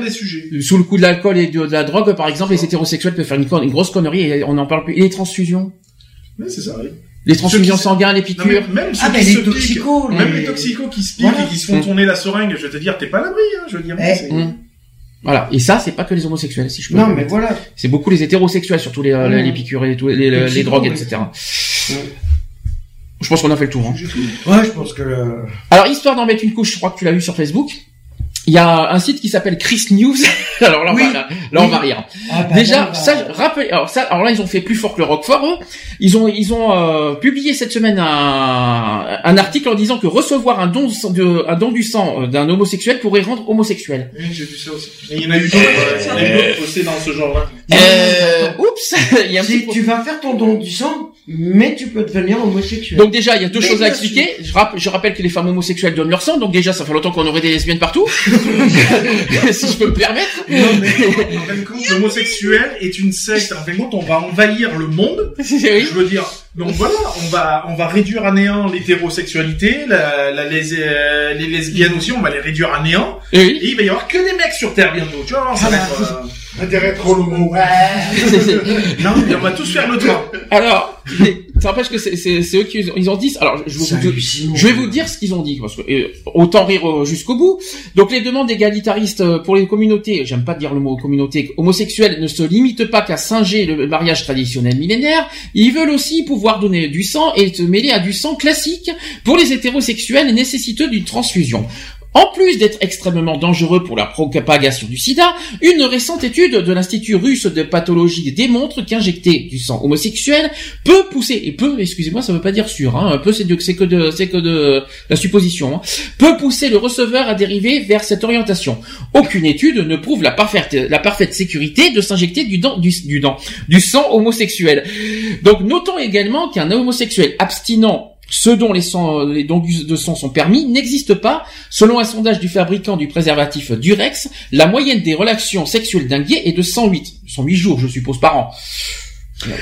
sous le coup de l'alcool et de, de la drogue, par exemple, les hétérosexuels peuvent faire une, grosse connerie et on n'en parle plus. Et les transfusions, Mais c'est ça, oui. les transfusions sanguines, les Non, piqûres? même ceux Ah, qui les se piquent, même les- toxicos qui se piquent Voilà. et qui se font tourner la seringue, je vais te dire, t'es pas à l'abri, hein, je veux dire. Eh, c'est- Mmh. Voilà. Et ça, c'est pas que les homosexuels, si je peux. Non, mais voilà. C'est beaucoup les hétérosexuels, surtout les, euh, Mmh. les piqûres et tout, les, drogues, oui. etc. Je pense qu'on a fait le tour. Hein. Ouais, je pense que. euh, Alors, histoire d'en mettre une couche, je crois que tu l'as vu sur Facebook. Il y a un site qui s'appelle Chris News. *laughs* alors là, on Oui. va, là, là, on Oui. va rire. Ah, bah, Déjà, bah, ça, rappelez, alors ça, alors là, ils ont fait plus fort que le Roquefort. eux. Ils ont, ils ont euh, publié cette semaine un, un article en disant que recevoir un don, de un don du sang euh, d'un homosexuel pourrait rendre homosexuel. Oui, j'ai vu ça aussi. Et il y en a eu d'autres, euh, il y en a eu d'autres postés dans ce genre-là. Euh, oups, *laughs* il y a un petit Si tu vas faire ton don du sang, mais tu peux devenir homosexuel. Donc déjà, il y a deux Mais choses à expliquer. Je, rapp- je rappelle que les femmes homosexuelles donnent leur sang, donc déjà, ça fait longtemps qu'on aurait des lesbiennes partout, *laughs* si je peux me permettre. *laughs* En fin de compte, l'homosexuel est une secte. En fin de compte, on va envahir le monde. *laughs* Oui. Je veux dire, donc voilà, on va, on va réduire à néant l'hétérosexualité, la, la lés- euh, les lesbiennes aussi, on va les réduire à néant. Et oui. Et il va y avoir que des mecs sur Terre bientôt. Tu vois, ça va être, euh, Intérêt trop le mot. non, mais on va tous faire le train. Alors, mais ça n'empêche que c'est eux qui ils ont dit. Alors, je vais, C'est vous, hallucinant. je vais vous dire ce qu'ils ont dit parce que euh, autant rire euh, jusqu'au bout. Donc, les demandes égalitaristes euh, pour les communautés, j'aime pas dire le mot communauté homosexuelle, ne se limitent pas qu'à singer le mariage traditionnel millénaire. Ils veulent aussi pouvoir donner du sang et se mêler à du sang classique pour les hétérosexuels nécessiteux d'une transfusion. En plus d'être extrêmement dangereux pour la propagation du sida, une récente étude de l'Institut russe de pathologie démontre qu'injecter du sang homosexuel peut pousser, et peut, excusez-moi, ça veut pas dire sûr, hein, un peu c'est que de, c'est que la supposition, hein, peut pousser le receveur à dériver vers cette orientation. Aucune étude ne prouve la parfaite, sécurité de s'injecter du sang homosexuel. Donc notons également qu'un homosexuel abstinent ce dont les, les dons de sang sont permis n'existe pas. Selon un sondage du fabricant du préservatif Durex, la moyenne des relations sexuelles d'un gay est de 108. 108 jours, je suppose, par an.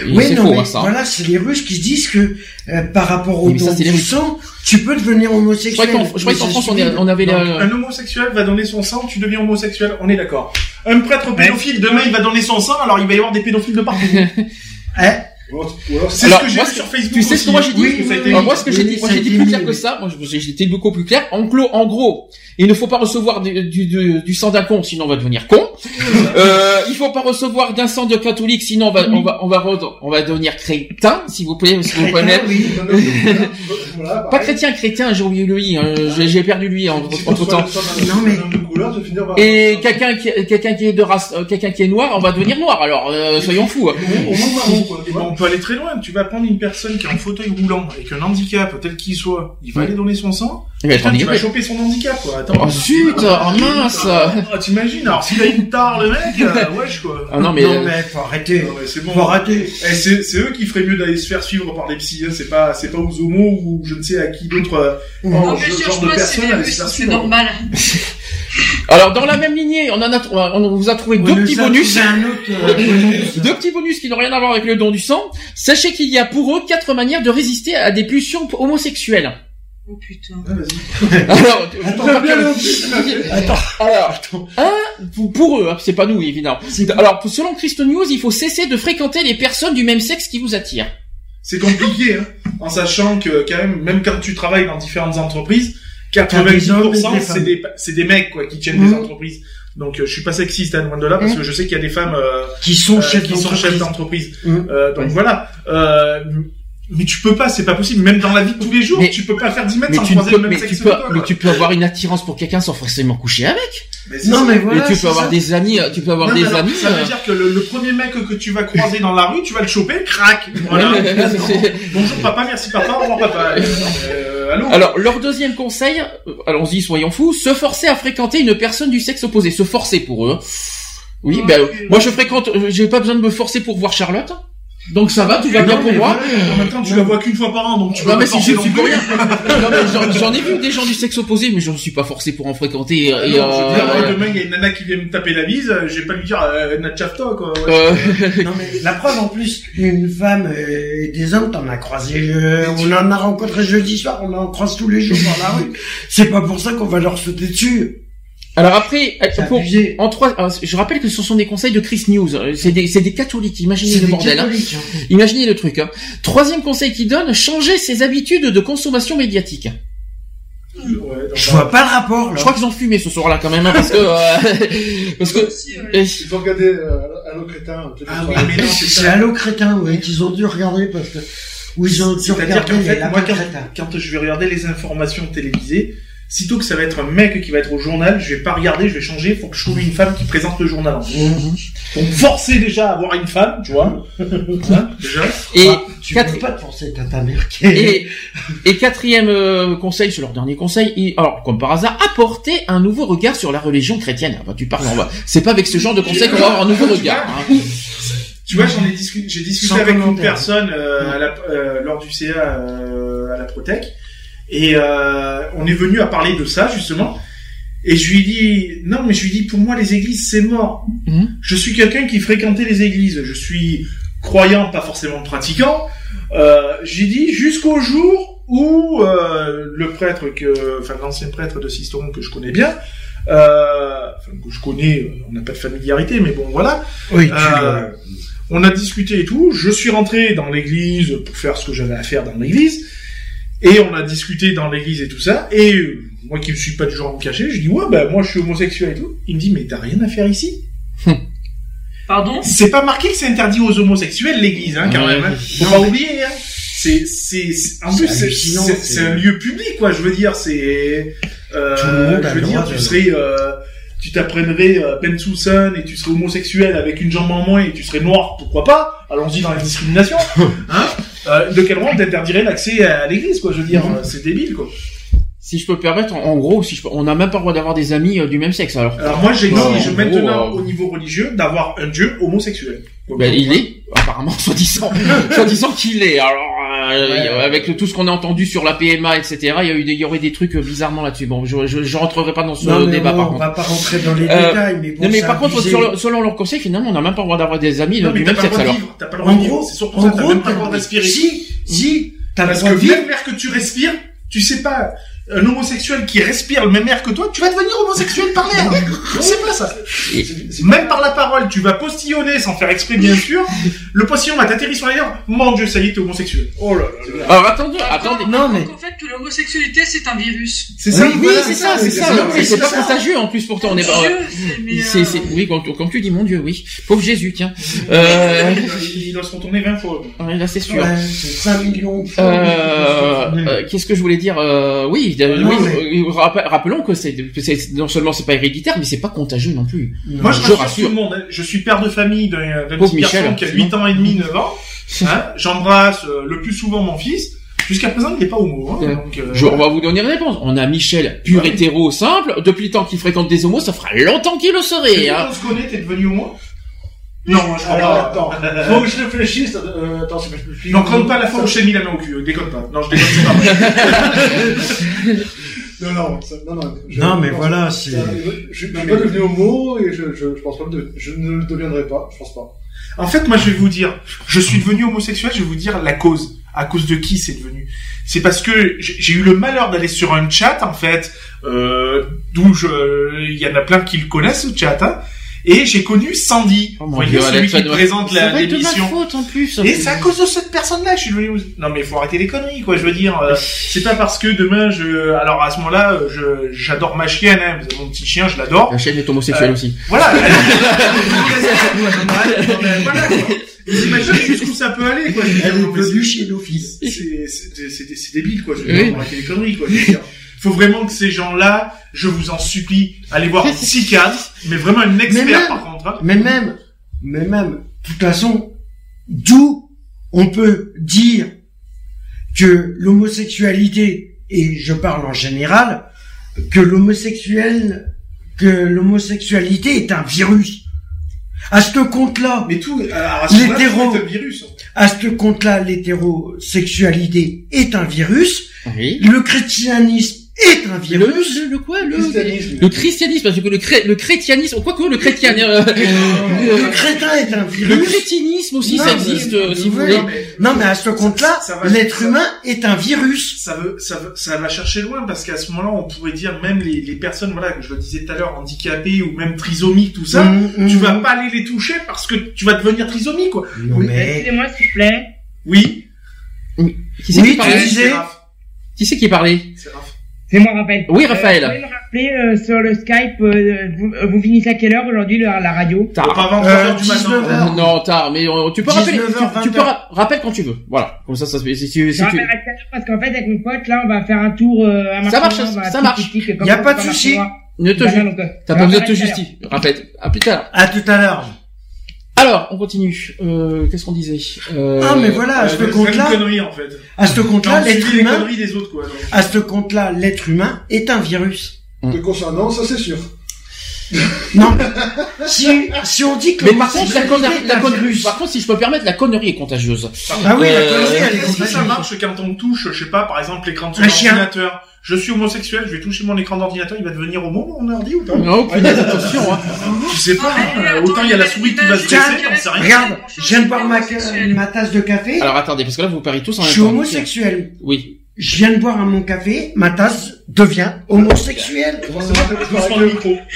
Oui, non, faux, mais hein, ça. hein. voilà, c'est les Russes qui se disent que euh, par rapport au don du sang, tu peux devenir homosexuel. je croyais qu'en France, on, est- stupide. on avait Donc, un homosexuel va donner son sang, tu deviens homosexuel, on est d'accord. Un prêtre pédophile, demain il va donner son sang, alors il va y avoir des pédophiles de partout. *laughs* *laughs* Eh, C'est Alors, ce que j'ai sur Facebook. Tu sais ce que moi j'ai dit moi ce que j'ai dit, moi j'ai dit été plus clair que ça. Moi j'ai- j'étais beaucoup plus clair. En gros, en gros, il ne faut pas recevoir du, du, du, du sang d'un con, sinon on va devenir con. *laughs* euh, il faut pas recevoir d'un sang de catholique, sinon on va on va on va on va devenir crétin, s'il vous plaît, s'il vous. Voilà, Pas chrétien, chrétien, j'ai oublié lui, hein, j'ai perdu lui en- Si entre temps. Et quelqu'un qui quelqu'un qui est de race, euh, quelqu'un qui est noir, on va devenir noir. Alors euh, soyons fous. Peut aller très loin. Tu vas prendre une personne qui est en fauteuil roulant avec un handicap tel qu'il soit. Il va Ouais. aller donner son sang. Il va être Putain, tu vas handicapé. choper son handicap, quoi. Attends. Oh zut, oh mince. Ah, t'imagines Alors s'il a une tare, le mec, euh, *laughs* wesh quoi. Ah non mais non, euh, mais faut arrêter. Non, mais c'est bon. Faut arrêter. Eh, c'est, c'est eux qui feraient mieux d'aller se faire suivre par des psys. Hein. C'est pas, c'est pas aux homos ou je ne sais à qui d'autre. euh, Non, mais genre cherche de pas, c'est personnes les allaient se Russes, faire c'est suivre. normal. *laughs* alors dans la même lignée, on en a on vous a trouvé deux petits bonus. trouvé un autre, euh, *laughs* bonus. Deux petits bonus qui n'ont rien à voir avec le don du sang. Sachez qu'il y a pour eux quatre manières de résister à des pulsions homosexuelles. Oh putain. Ah, vas-y. *laughs* *laughs* Alors, Attends, vous rappelle- bien le- Attends. alors, un, pour, pour eux, hein, c'est pas nous évidemment. C'est- Alors, selon Christo News, il faut cesser de fréquenter les personnes du même sexe qui vous attirent. C'est compliqué, hein. En sachant que, quand même, même quand tu travailles dans différentes entreprises, des hommes et des 90% c'est femmes. des, c'est des mecs, quoi, qui tiennent des entreprises. Donc, euh, je suis pas sexiste, hein, loin de là, parce que je sais qu'il y a des femmes, euh, Qui sont euh, chefs qui sont d'entreprise. chefs d'entreprise. Mhm. Euh, donc Ouais. voilà. Euh, mais tu peux pas, c'est pas possible. Même dans la vie de tous les jours, Mais- tu peux pas faire 10 mètres sans tu, ne croiser peux, le même mais, sexe tu que peux, toi, mais tu peux avoir une attirance pour quelqu'un sans forcément coucher avec. Mais Non, ça. mais voilà. et tu peux avoir ça. des amis, euh, tu peux avoir Non, des amis. Ça veut euh, dire que le, le premier mec que tu vas croiser dans la rue, tu vas le choper, crac. Voilà. *laughs* Bonjour papa, merci papa, au revoir papa. *laughs* Euh, allô Alors, leur deuxième conseil, euh, allons-y, soyons fous, se forcer à fréquenter une personne du sexe opposé. Se forcer pour eux. Oui, Oh, ben, moi je fréquente, euh, j'ai pas besoin de me forcer pour voir Charlotte. Donc ça va, tout va Non, bien pour moi. voilà, En même temps, tu la vois qu'une fois par an, donc tu Non peux mais pas si je suis non pour rien. *laughs* Non, mais j'en- ai vu des gens du sexe opposé, mais je ne suis pas forcé pour en fréquenter. Et, Non, et, je veux dire, euh, demain, il y a une nana qui vient me taper la bise, euh, je vais pas lui dire, euh, Natchafta, quoi. ouais. euh, *laughs* Non mais la preuve en plus, une femme euh, et des hommes, t'en as croisé, euh, on en a rencontré jeudi soir, on en croise tous les jours dans la rue. C'est pas pour ça qu'on va leur sauter dessus. Alors après, C'est pour- en trois, alors, je rappelle que ce sont des conseils de Chris News. Euh, C'est des, c'est des catholiques. Imaginez le des bordel. hein. hein. Imaginez le truc. Hein. Troisième conseil qu'il donne changer ses habitudes de consommation médiatique. Ouais, Je vois pas le rapport là. Je crois qu'ils ont fumé ce soir-là quand même, hein, parce que euh, *laughs* parce que Aussi, ouais. eh, Il faut regarder euh, Allo Crétin. Ah oui, mais non, c'est. Allo Crétin, ouais, qu'ils ont dû regarder parce que... Ou ils ont dû regarder fait, lapins moi, quand je vais regarder les informations télévisées, sitôt que ça va être un mec qui va être au journal, je vais pas regarder, je vais changer, faut que je trouve une femme qui présente le journal. Mhm. Pour me forcer déjà à avoir une femme, tu vois. *laughs* Hein, déjà. et Ah, tu quatre- peux pas te forcer, t'as ta mère qui et, et quatrième euh, conseil, c'est leur dernier conseil. il- alors comme par hasard, apporter un nouveau regard sur la religion chrétienne. Ah bah, tu parles, va. C'est pas avec ce genre de conseil qu'on va avoir un nouveau regard. hein. Tu vois, j'en ai discuté, j'ai discuté Sans avec une personne euh, à la, euh, lors du CA euh, à la Protec, et euh, on est venu à parler de ça justement. Et je lui ai dit, non, mais je lui ai dit, pour moi, les églises, c'est mort. Mhm. Je suis quelqu'un qui fréquentait les églises. Je suis croyant, pas forcément pratiquant. Euh, J'ai dit jusqu'au jour où euh, le prêtre, que, enfin l'ancien prêtre de Sisteron que je connais bien, euh, enfin, que je connais, on n'a pas de familiarité, mais bon voilà. Oui, tu Euh, on a discuté et tout. Je suis rentré dans l'église pour faire ce que j'avais à faire dans l'église. Et on a discuté dans l'église et tout ça. Et euh, moi qui ne suis pas du genre à me cacher, je dis ouais bah moi je suis homosexuel et tout. Il me dit mais t'as rien à faire ici. Pardon? C'est pas marqué que c'est interdit aux homosexuels l'église hein quand Ouais. même. hein. Faut pas oublier. Hein. C'est c'est c'est- en plus c'est un lieu public quoi. Je veux dire c'est euh, Tout le monde a je veux le dire tu serais euh, tu t'apprendrais euh, Ben Susan et tu serais homosexuel avec une jambe en moins et tu serais noir, pourquoi pas? Allons-y dans la discrimination. *laughs* hein Euh, de quel droit on t'interdirait l'accès à l'église, quoi Je veux dire, Mhm. c'est débile, quoi. Si je peux me permettre, en, en gros, si je peux- on n'a même pas le droit d'avoir des amis euh, du même sexe. Alors, Alors moi, j'exige en maintenant, gros, euh, au niveau religieux, d'avoir un dieu homosexuel. Donc, Ben, il est, apparemment, *laughs* soi-disant, soi-disant qu'il est. Alors, euh, Ouais. avec tout ce qu'on a entendu sur la PMA, etc., il y a eu des, il y aurait des trucs euh, bizarrement là-dessus. Bon, je, je, je rentrerai pas dans ce Non, débat, on, par on contre. va pas rentrer dans les Euh, détails, mais bon, non, mais par contre, abusé. selon leur conseil, finalement, on n'a même pas le droit d'avoir des amis Non, du mais t'as même pas le sexe, droit de alors. vivre. T'as pas le droit En de vivre. gros, C'est surtout ça, t'as même pas le droit de respirer. Si, si, t'as le Parce droit que de vivre. même l'air que tu respires, tu sais pas, un homosexuel qui respire le même air que toi, tu vas devenir homosexuel par l'air. Sais pas ça. Même par la parole, tu vas postillonner sans faire exprès, bien sûr. Le postillon va t'atterrir sur l'air. Mon dieu, ça y est, t'es homosexuel. Oh là là là. Alors, attendez, attendez. Non, mais- En fait, que l'homosexualité, c'est un virus. C'est Oui, ça, Oui, voilà, c'est ça, c'est ça. oui, C'est pas contagieux, en plus, pourtant, on est pas, c'est- c'est, euh, c'est, oui, comme tu dis, mon Dieu, oui. Pauvre Jésus, tiens. Euh, Il doit se retourner 20 fois. là, c'est sûr. Ouais, c'est 5 millions. Euh, euh, qu'est-ce que je voulais dire euh, Oui, euh, Non, oui, mais- euh, rappe- rappelons que c'est, non seulement c'est pas héréditaire, mais c'est pas contagieux non plus. Moi, je, Je rassure, tout le monde. hein. Je suis père de famille d'un petit garçon Michel, qui a sinon. 8 ans et demi, 9 ans. *laughs* Hein J'embrasse le plus souvent mon fils. Jusqu'à présent, il n'est pas homo. Hein, Ouais. donc, euh, Je, on va vous donner une réponse. On a Michel, pur Ouais. hétéro, simple. Depuis le temps qu'il fréquente des homos, ça fera longtemps qu'il le serait. Hein. qu'on se connaît, t'es devenu homo? Non, je crois Alors, pas. attends, *laughs* faut que je réfléchisse. Euh, attends, c'est pas plus. Non, compte pas la fois où je t'ai mis la main au cul. euh, Déconne pas. Non, je déconne c'est pas vrai. *laughs* Non, non, ça- non, non. je- Non, mais je pense- voilà, c'est- ça- Je, je suis pas devenu homo et je, je, je pense pas que je ne le deviendrai pas. Je pense pas. En fait, moi, je vais vous dire, je suis devenu homosexuel, je vais vous dire la cause. À cause de qui c'est devenu? C'est parce que j'ai j'ai eu le malheur d'aller sur un chat, en fait, euh, d'où je, il y en a plein qui le connaissent, ce chat, hein, et j'ai connu Sandy, Oh vous mon voyez, Dieu, celui qui présente la- être de ma l'émission. faute en plus. Et c'est à cause de cette personne-là que je suis devenu. Non mais il faut arrêter les conneries quoi. Je veux dire, euh, c'est pas parce que demain je. Alors à ce moment-là, euh, je j'adore ma chienne. Hein, mon petit chien, je l'adore. La chaîne est homosexuelle Euh, aussi. Voilà. *laughs* voilà. Vous imaginez jusqu'où ça peut aller quoi. Elle est non, mais venue c'est- chez l'office. c'est c'est- c'est c'est débile quoi. Je veux Oui. dire, faut arrêter les conneries quoi. Je veux dire. Faut vraiment que ces gens-là, je vous en supplie, allez voir un *laughs* psychiatre, mais vraiment un expert même- par contre. hein. Mais même, mais même, de toute façon, d'où on peut dire que l'homosexualité, et je parle en général, que l'homosexuel, que l'homosexualité est un virus. À ce compte-là, Mais tout, alors, à ce moment-là, L'hétéro. virus. À ce compte-là, l'hétérosexualité est un virus. Oui. Le chrétianisme est un Le, virus. le, le quoi le, Christianisme. le christianisme, parce que le, cré, le chrétianisme, quoi que le chrétien, euh, Le crétin est un le virus. chrétinisme aussi, Non, ça mais- existe, euh, si vous voulez. Non, mais à ce compte-là, l'être humain est un virus. ça veut, ça veut, ça va chercher loin parce qu'à ce moment-là, on pourrait dire même les, les personnes, voilà, que je le disais tout à l'heure, handicapées ou même trisomiques, tout ça, Mmh, tu mmh. vas pas aller les toucher parce que tu vas devenir trisomique, quoi. Non, mais... Excusez-moi, s'il vous plaît. Oui. Qui c'est Oui, qui parlait tu. Qui c'est qui parlait C'est Raph. C'est moi, Raphaël. Oui, Raphaël. Euh, vous pouvez me rappeler euh, sur le Skype, euh, vous, euh, vous finissez à quelle heure aujourd'hui la, la radio? Tard. Pas avant Euh, 3h du matin. 19 Euh, non, tard, mais euh, tu peux rappeler, 19h, tu, tu 20h. peux ra- rappelle quand tu veux. Voilà. Comme ça, ça se fait, si, si, si Je tu... rappelle parce qu'en fait, avec mon pote, là, on va faire un tour euh, à Ça marche, ça marche. petit, comme Y a pas de souci. Ne te euh, T'as pas besoin de te rappelle à justifier. Répète. À plus tard. À tout à l'heure. Alors, on continue. Euh, qu'est-ce qu'on disait euh... Ah, mais voilà, à ce Euh, c'est compte-là, une connerie, en fait. à ce compte-là, l'être humain, conneries des autres, quoi. donc. à ce compte-là, l'être humain est un virus. Te concernant, ça c'est sûr. Non. si, si on dit que Mais par contre, la connerie, est la connerie, par contre, si je peux me permettre, la connerie est contagieuse. Ah oui, la Euh, connerie, elle est que ça contagieuse. marche quand on touche, je sais pas, par exemple, l'écran de son Un chien. ordinateur Je suis homosexuel, je vais toucher mon écran d'ordinateur, il va devenir homo, mon ordi ou pas Non, punaise, attention, hein. Je sais pas, Ah, euh, autant il y a la souris qui va se dresser, rien. Regarde, je viens de boire ma, ma tasse de café. Alors attendez, parce que là vous parlez tous en Je même suis temps. homosexuel. Oui. Je viens de boire mon café, ma tasse devient homosexuelle.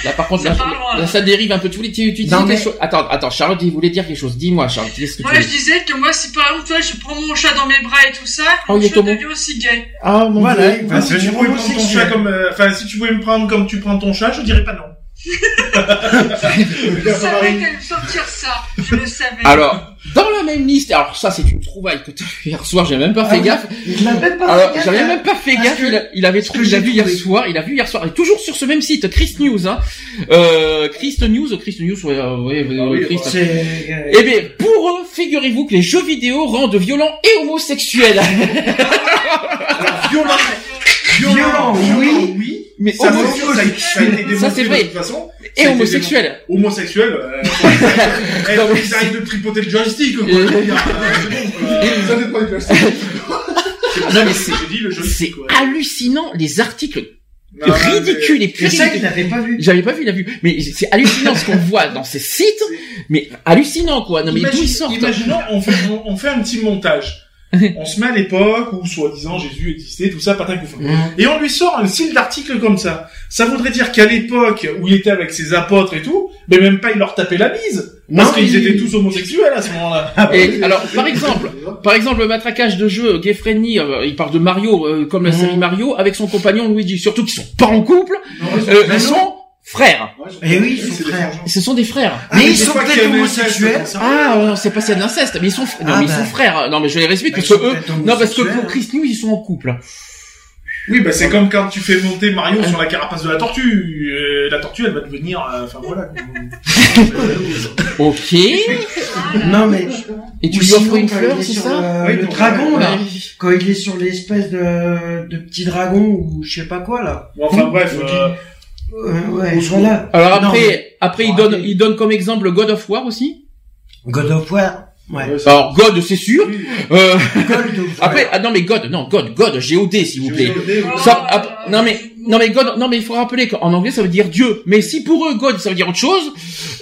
Là par contre, Ça là, ça dérive un peu. Tu voulais, tu, tu disais Non, mais- quelque chose. Attends, attends, Charlotte, il voulait dire quelque chose. Dis-moi, Charlotte, qu'est-ce que tu Moi, je disais que moi, si par exemple, toi, je prends mon chat dans mes bras et tout ça, Oh, homo. devient aussi gay. Ah mon Voilà, Dieu. Enfin, si tu pouvais prendre ton chat comme, euh, enfin, si tu pouvais me prendre comme tu prends ton chat, je dirais pas non. Je savais qu'elle sortir ça. Je le savais. Alors, dans la même liste, alors ça c'est une trouvaille que t'as fait hier soir, j'ai même pas fait Ah oui, gaffe. Il l'a même pas Alors, fait gaffe, j'avais hein. même pas fait gaffe, que- il, a- il avait trouvé, que il a vu hier soir, il a vu hier soir, et toujours sur ce même site, Chris News, hein. Euh, Chris News, Chris News, ouais, euh, ouais, Ah oui, Chris. C'est, euh, Eh bien, pour eux, figurez-vous que les jeux vidéo rendent violents et homosexuels. *laughs* Violent. Violent, oui. oui. Mais Ça, homo- c'est sûr, ça, a- été démontré de toute façon. et démontré. Homosexuel, euh, *laughs* ils arrêtent de tripoter le joystick, quoi. *laughs* Ça dépend du plastique. Non, mais c'est, c'est joystick, hallucinant, les articles Non, non, mais- ridicules et C'est ça puériles. n'avait pas vu. J'avais pas vu, il a vu. Mais c'est hallucinant ce qu'on *laughs* voit dans ces sites. Mais hallucinant, quoi. Non, mais d'où Imagine- ils sortent? Imaginons, on fait, on, on fait un petit montage. On se met à l'époque où, soi-disant, Jésus existait, tout ça, patin couffin. Mmh. Et on lui sort un style d'article comme ça. Ça voudrait dire qu'à l'époque où il était avec ses apôtres et tout, mais même pas il leur tapait la bise. Parce Non, qu'ils il- étaient tous homosexuels à ce moment-là. *laughs* Et alors, par exemple, par exemple, le matraquage de jeu, Gay Freddy, euh, il parle de Mario, euh, comme la série Mario, avec son compagnon Luigi. Surtout qu'ils sont pas en couple, euh, ils sont frères. Eh oui, ils sont frères. Ce sont des frères. Mais des ils sont peut-être homosexuels. Ah, on sait pas s'il y a de l'inceste, mais ils sont, non, Ah, mais ils bah. sont frères. Non, mais je les respecte Bah, parce que eux, non, parce que pour. Chris News, ils sont en couple. Oui, bah c'est comme quand tu fais monter Mario sur la carapace de la tortue. Euh, la tortue, elle va devenir... euh, Enfin, voilà. *laughs* Ok. Non, mais. Et tu lui offres une quand fleur, il est c'est sur, ça euh, Oui, le dragon, là. Ouais. Quand il est sur l'espèce de, de petit dragon ou je sais pas quoi, là. Bon, enfin, bref. Euh, ouais, voilà. Alors Non, après, mais- après, il donne, il donne comme exemple God of War aussi. God of War. Ouais. Alors God, c'est sûr. Euh, God of War. *laughs* après, ah non mais God, non God, God, G-O-D s'il vous plaît. Ça, ap- non mais non mais God, non mais il faut rappeler qu'en anglais ça veut dire Dieu. Mais si pour eux God ça veut dire autre chose,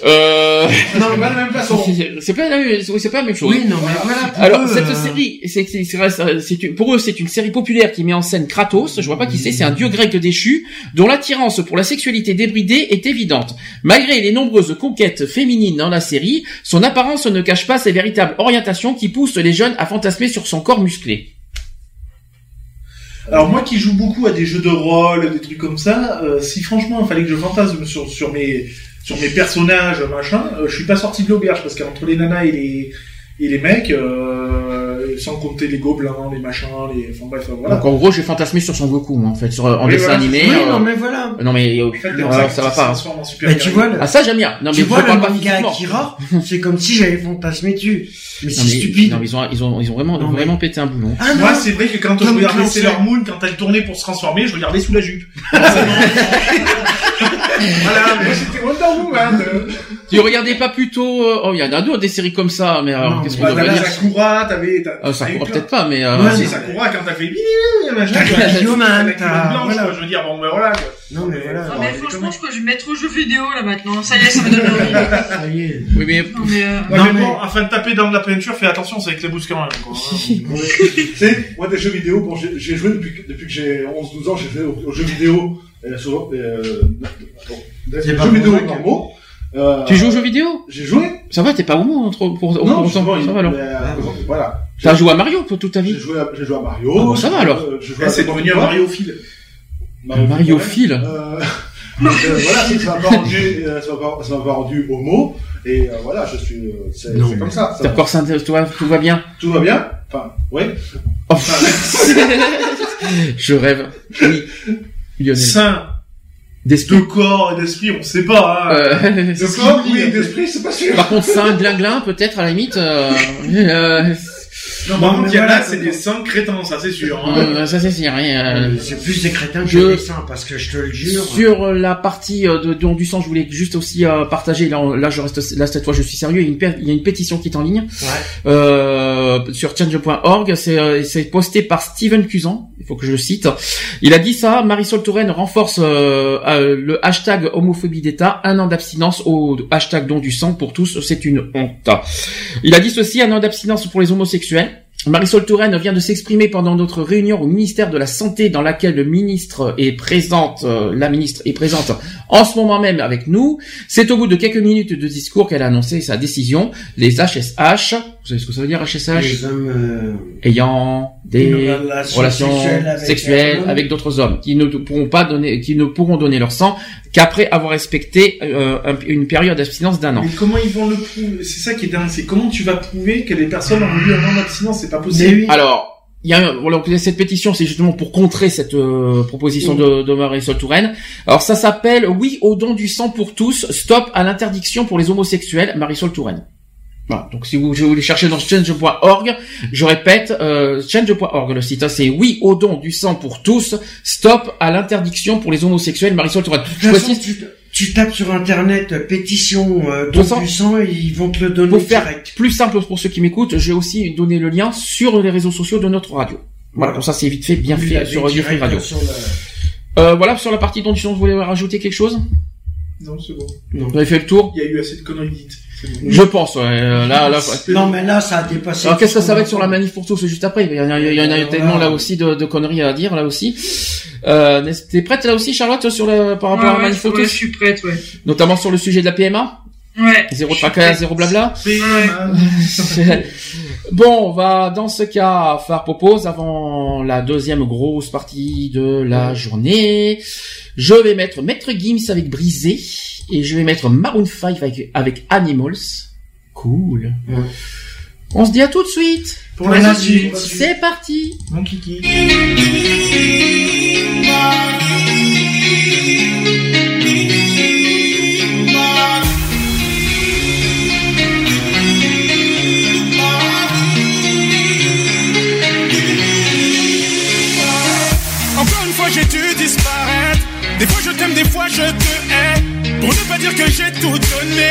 euh, Non, mais pas de la même façon. *laughs* c'est pas la c'est pas la même chose. Oui, non, mais voilà. pour Alors eux, cette euh, série, c'est c'est pour eux c'est une série populaire qui met en scène Kratos. Je vois pas qui c'est, c'est un dieu grec déchu dont l'attirance pour la sexualité débridée est évidente. Malgré les nombreuses conquêtes féminines dans la série, son apparence ne cache pas ses véritables orientations qui poussent les jeunes à fantasmer sur son corps musclé. Alors moi qui joue beaucoup à des jeux de rôle, des trucs comme ça, euh, si franchement il fallait que je fantasme sur, sur mes sur mes personnages, machin, euh, je suis pas sorti de l'auberge parce qu'entre les nanas et les et les mecs, euh, sans compter les gobelins, les machins, les enfin bref voilà. Donc en gros j'ai fantasmé sur son Goku moi, en fait, sur, en Oui, dessin voilà, animé. Oui, euh, non, mais voilà. Non mais euh, En fait, non, ça, ça va se pas. hein. transforme en super Mais tu vois, le, Ah ça j'aime bien. Non mais tu vois le manga. Akira, c'est comme si j'avais fantasmé dessus. Mais c'est stupide. Non mais ils ont ils ont ils ont vraiment Non, mais- vraiment pété un boulon. Ah. Moi, c'est vrai que quand je regardais. Sailor Moon, quand elle tournait pour se transformer, je regardais sous la jupe. *laughs* *laughs* Voilà, mais c'était Wonder Woman. Tu regardais pas plutôt euh, Oh, il y en a d'autres des séries comme ça, mais alors qu'est-ce qu'on devrait t'avais dire Sakura, t'avais... t'as- Ah, plein. peut-être pas, mais euh, Ouais, si. c'est Sakura quand t'as fait. Bioman, *laughs* t'as- voilà. quoi, je veux dire, bon, ben voilà, quoi. Non, mais voilà. Non, mais franchement, je crois que je vais mettre aux jeux vidéo là maintenant. Ça y est, ça me donne envie. *laughs* Ça y est. Oui, mais Non, mais, euh, Non, mais mais- bon, afin de taper dans de la peinture, fais attention, c'est avec les bouches quand même, quoi. *laughs* Tu sais, moi, des jeux vidéo, bon, j'ai joué depuis, que- depuis que j'ai 11-12 ans, j'ai joué aux, jeux vidéo, souvent, euh, jeux vidéo pour normaux. Euh, tu joues aux jeux vidéo? J'ai joué. Ça va, t'es pas homo entre pour, pour Non, autant justement, Ça va alors. mais, euh, voilà. T'as joué à Mario pour toute ta vie? J'ai joué, joué à Mario. Ah bon, ça va, alors. euh, Eh, à c'est devenu un. Mario Phil. Mario. Phil. Euh, *laughs* euh, voilà, ça m'a pas rendu, euh, ça m'a pas, ça m'a pas rendu homo. Et euh, voilà, je suis, euh, c'est comme ça. ça encore ça, toi, tout va bien? Tout va bien? Enfin, ouais. Oh. *laughs* Je rêve. Oui. Lionel. Saint, D'esprit. de corps et d'esprit, on sait pas, hein. Euh, *laughs* De corps, oui, d'esprit, c'est pas sûr. Par contre, ça, un glinglin, peut-être, à la limite. Euh, *laughs* euh, Non, par contre, il y en a, c'est des saints crétins, ça c'est sûr. hein. euh, ça, c'est c'est rien. euh, C'est plus des crétins que Je- des saints, parce que je te le jure. Sur la partie euh, de don du sang, je voulais juste aussi euh, partager. Là, je reste là cette fois, je suis sérieux. Il y a une, pe- il y a une pétition qui est en ligne Ouais. euh, sur change.org. C'est euh, c'est posté par Steven Cusan. Il faut que je le cite. Il a dit ça. Marisol Touraine renforce euh, euh, le hashtag homophobie d'État. Un an d'abstinence au hashtag don du sang pour tous. C'est une honte. Il a dit ceci. Un an d'abstinence pour les homosexuels. Marisol Touraine vient de s'exprimer pendant notre réunion au ministère de la Santé dans laquelle le ministre est présente, euh, la ministre est présente en ce moment même avec nous. C'est au bout de quelques minutes de discours qu'elle a annoncé sa décision. Les HSH, vous savez ce que ça veut dire HSH Les hommes, euh, Ayant des relation relations sexuelle avec sexuelles avec d'autres hommes qui ne pourront pas donner, qui ne pourront donner leur sang qu'après avoir respecté euh, un- une période d'abstinence d'un an. Mais comment ils vont le prouver? C'est ça qui est dingue, c'est comment tu vas prouver que les personnes ont eu un an d'abstinence, pas mais possible. oui. Alors, il y a un- voilà, cette pétition, c'est justement pour contrer cette euh, proposition de, de Marisol Touraine. Alors ça s'appelle Oui au don du sang pour tous, stop à l'interdiction pour les homosexuels, Marisol Touraine. Voilà, donc si vous, je voulez chercher dans change.org, je répète, euh, change.org le site, hein, c'est oui au don du sang pour tous, stop à l'interdiction pour les homosexuels, Marisol Touraine. Je précise, tu, tapes sur internet euh, pétition euh, don du sang ils vont te le donner pour faire direct. plus simple pour ceux qui m'écoutent, j'ai aussi donné le lien sur les réseaux sociaux de notre radio. Voilà, comme ça c'est vite fait, bien Oui, fait sur Radio. sur la- Euh, voilà, sur la partie don du sang, vous voulez rajouter quelque chose? Non, c'est bon. Vous avez fait le tour? Il y a eu assez de conneries dites. Je pense, ouais. euh, Là, là, Non, mais là, ça a dépassé. Alors qu'est-ce que ça va être sur la manif pour tous juste après Il y en a, il y en a Euh, tellement voilà. là aussi de, de conneries à dire là aussi. Euh, T'es prête là aussi Charlotte sur le par rapport à la ouais, manif pour ouais, je tous suis prête, ouais. Notamment sur le sujet de la PMA Ouais. Zéro tracas, zéro blabla Ouais. euh, *laughs* Bon, on va dans ce cas faire propose avant la deuxième grosse partie de la journée. Je vais mettre Maître Gims avec Brisé et je vais mettre Maroon 5 avec, avec Animals. Cool. Ouais. On se dit à tout de suite. Pour la suite, C'est parti. mon kiki. Encore une fois j'ai dû disparaître Des fois je t'aime, des fois je te Pour pas dire que j'ai tout donné.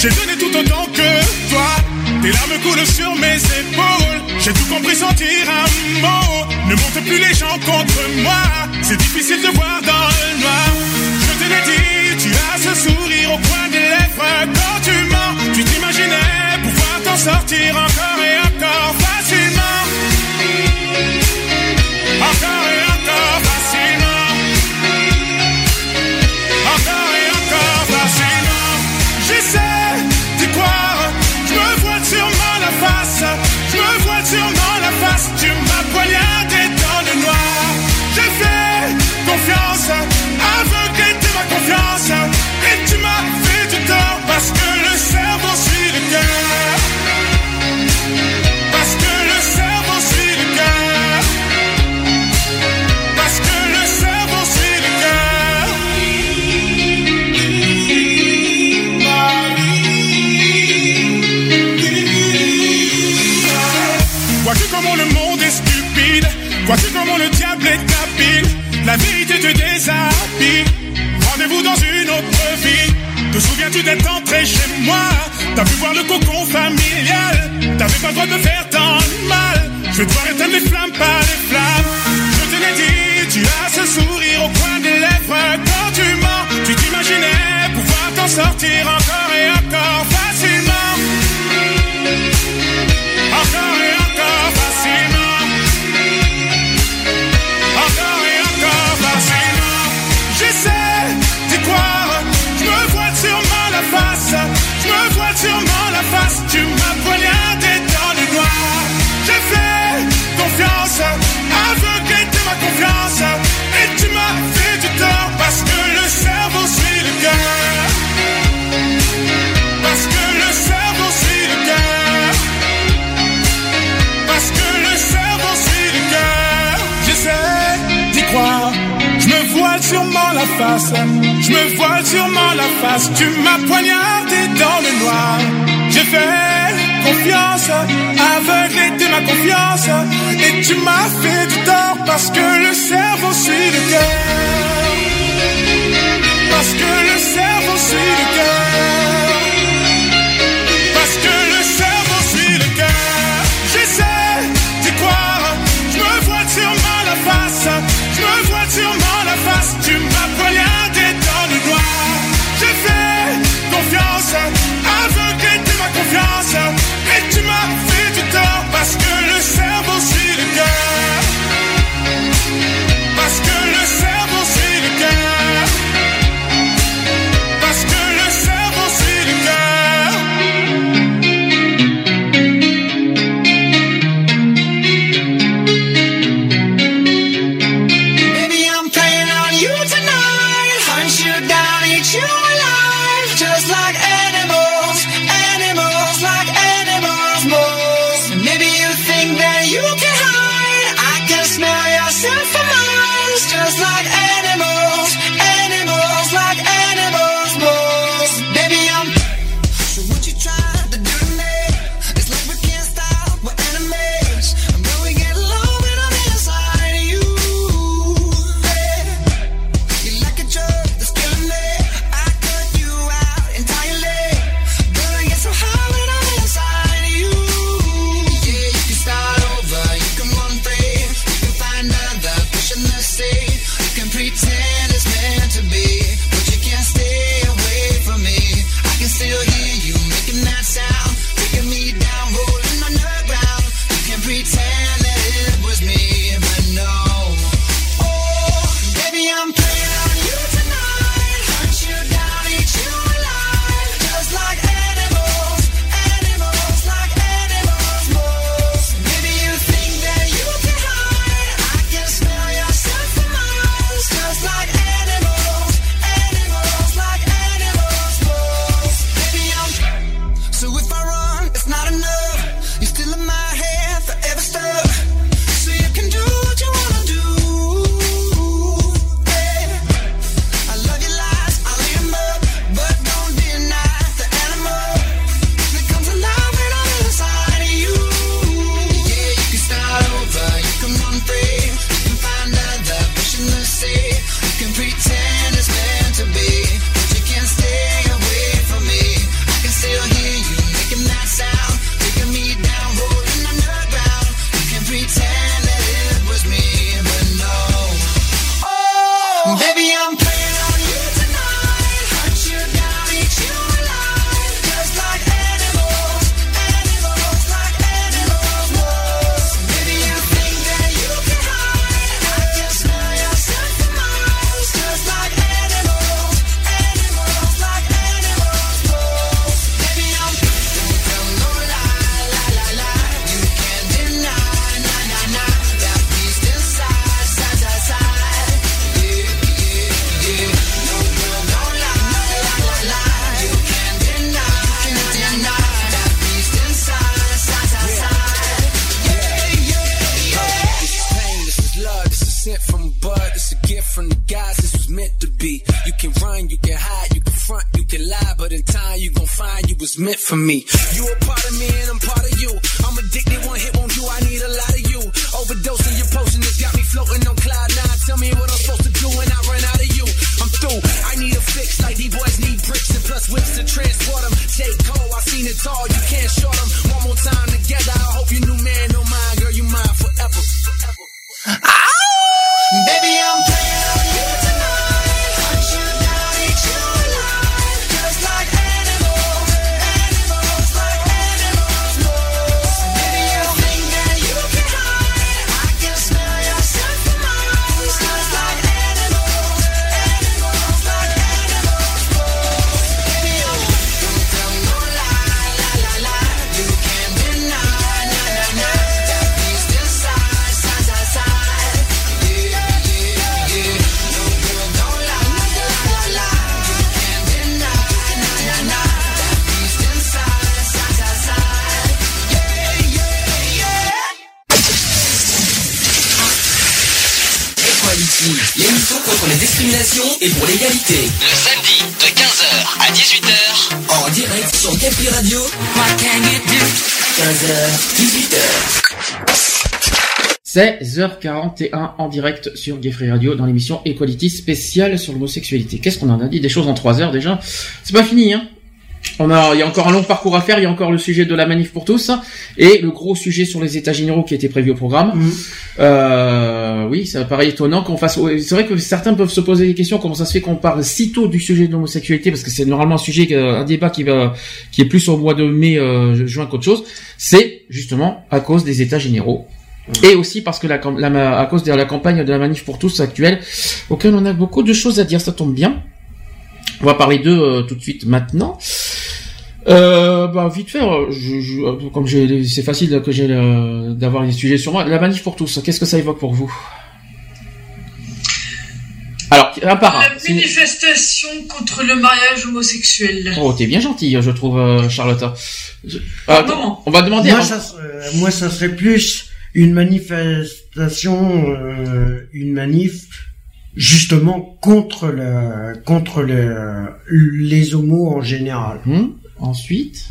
J'ai donné tout autant que toi. Tes larmes coulent sur mes épaules. J'ai tout compris sentir un mot. Ne monte plus les gens contre moi. C'est difficile de voir dans le noir. Je te l'ai dit, tu as ce sourire au coin des lèvres. Quand tu mens, tu t'imaginais pouvoir t'en sortir encore et encore La vérité te déshabille. Rendez-vous dans une autre vie. Te souviens-tu d'être entré chez moi? T'as pu voir le cocon familial. T'avais pas le droit de faire tant de mal. Je vais devoir éteindre les flammes par les flammes. Je te l'ai dit, tu as ce sourire au coin des lèvres quand tu mens. Tu t'imaginais pouvoir t'en sortir encore et encore. face. Je me vois sûrement la face. Tu m'as poignardé dans le noir. J'ai fait confiance, aveuglé de ma confiance. Et tu m'as fait du tort parce que le cerveau suit le cœur. Parce que le cerveau suit le cœur. 15h, 18h. 16h41 en direct sur Gay Free Radio dans l'émission Equality spéciale sur l'homosexualité. Qu'est-ce qu'on en a dit Des choses en 3 heures déjà. C'est pas fini, hein on a, il y a encore un long parcours à faire. Il y a encore le sujet de la manif pour tous et le gros sujet sur les états généraux qui était prévu au programme. Euh, oui, ça paraît étonnant qu'on fasse. C'est vrai que certains peuvent se poser des questions. Comment ça se fait qu'on parle si tôt du sujet de l'homosexualité? Parce que c'est normalement un sujet, un débat qui va, qui est plus au mois de mai, euh, juin qu'autre chose. C'est justement à cause des états généraux. Et aussi parce que la, cam- la- à cause de la campagne de la manif pour tous actuelle, auquel on a beaucoup de choses à dire, ça tombe bien. On va parler d'eux euh, tout de suite maintenant. Euh, bah vite fait, euh, je, je- euh, comme c'est facile que j'ai d'avoir les sujets sur moi. La manif pour tous, qu'est-ce que ça évoque pour vous? Alors, un par un. La manifestation contre le mariage homosexuel. Oh, t'es bien gentil, je trouve, Charlotte. Je- Ah, Comment on va demander. Moi, à- ça, serait- moi, ça serait plus une manifestation, euh, une manif justement contre le, contre le, les homos en général. Hmm, Ensuite?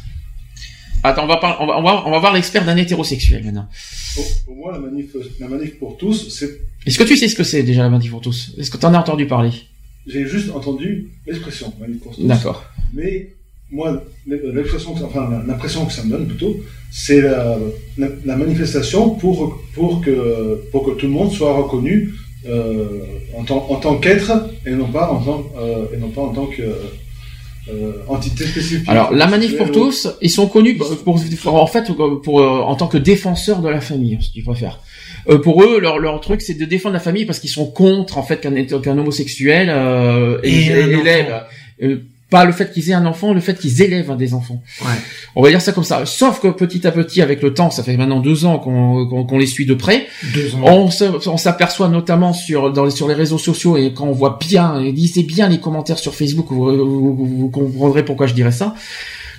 Attends, on va, par- on va, on va, on va voir l'expert d'un hétérosexuel maintenant. Pour, pour moi, la manif, la manif pour tous, c'est. Est-ce que tu sais ce que c'est déjà la manif pour tous? Est-ce que t'en as entendu parler? J'ai juste entendu l'expression manif pour tous. D'accord. Mais moi, l'expression, que- enfin l'impression que ça me donne plutôt, c'est la, la, la manifestation pour pour que pour que tout le monde soit reconnu euh, en tant en tant qu'être et non pas en tant euh, et non pas en tant que euh, entité spécifique. Alors, la manif pour Euh, tous, ils sont connus pour, pour- en fait, pour, euh, en tant que défenseurs de la famille, si tu préfères. Euh, pour eux, leur, leur truc, c'est de défendre la famille parce qu'ils sont contre, en fait, qu'un qu'un homosexuel euh, Et et. Pas le fait qu'ils aient un enfant, le fait qu'ils élèvent un des enfants. Ouais. On va dire ça comme ça. Sauf que petit à petit, avec le temps, ça fait maintenant deux ans qu'on qu'on- qu'on les suit de près. Deux ans. On s'aperçoit notamment sur dans les, sur les réseaux sociaux et quand on voit bien, et lisez bien les commentaires sur Facebook, vous, vous- vous- vous comprendrez pourquoi je dirais ça.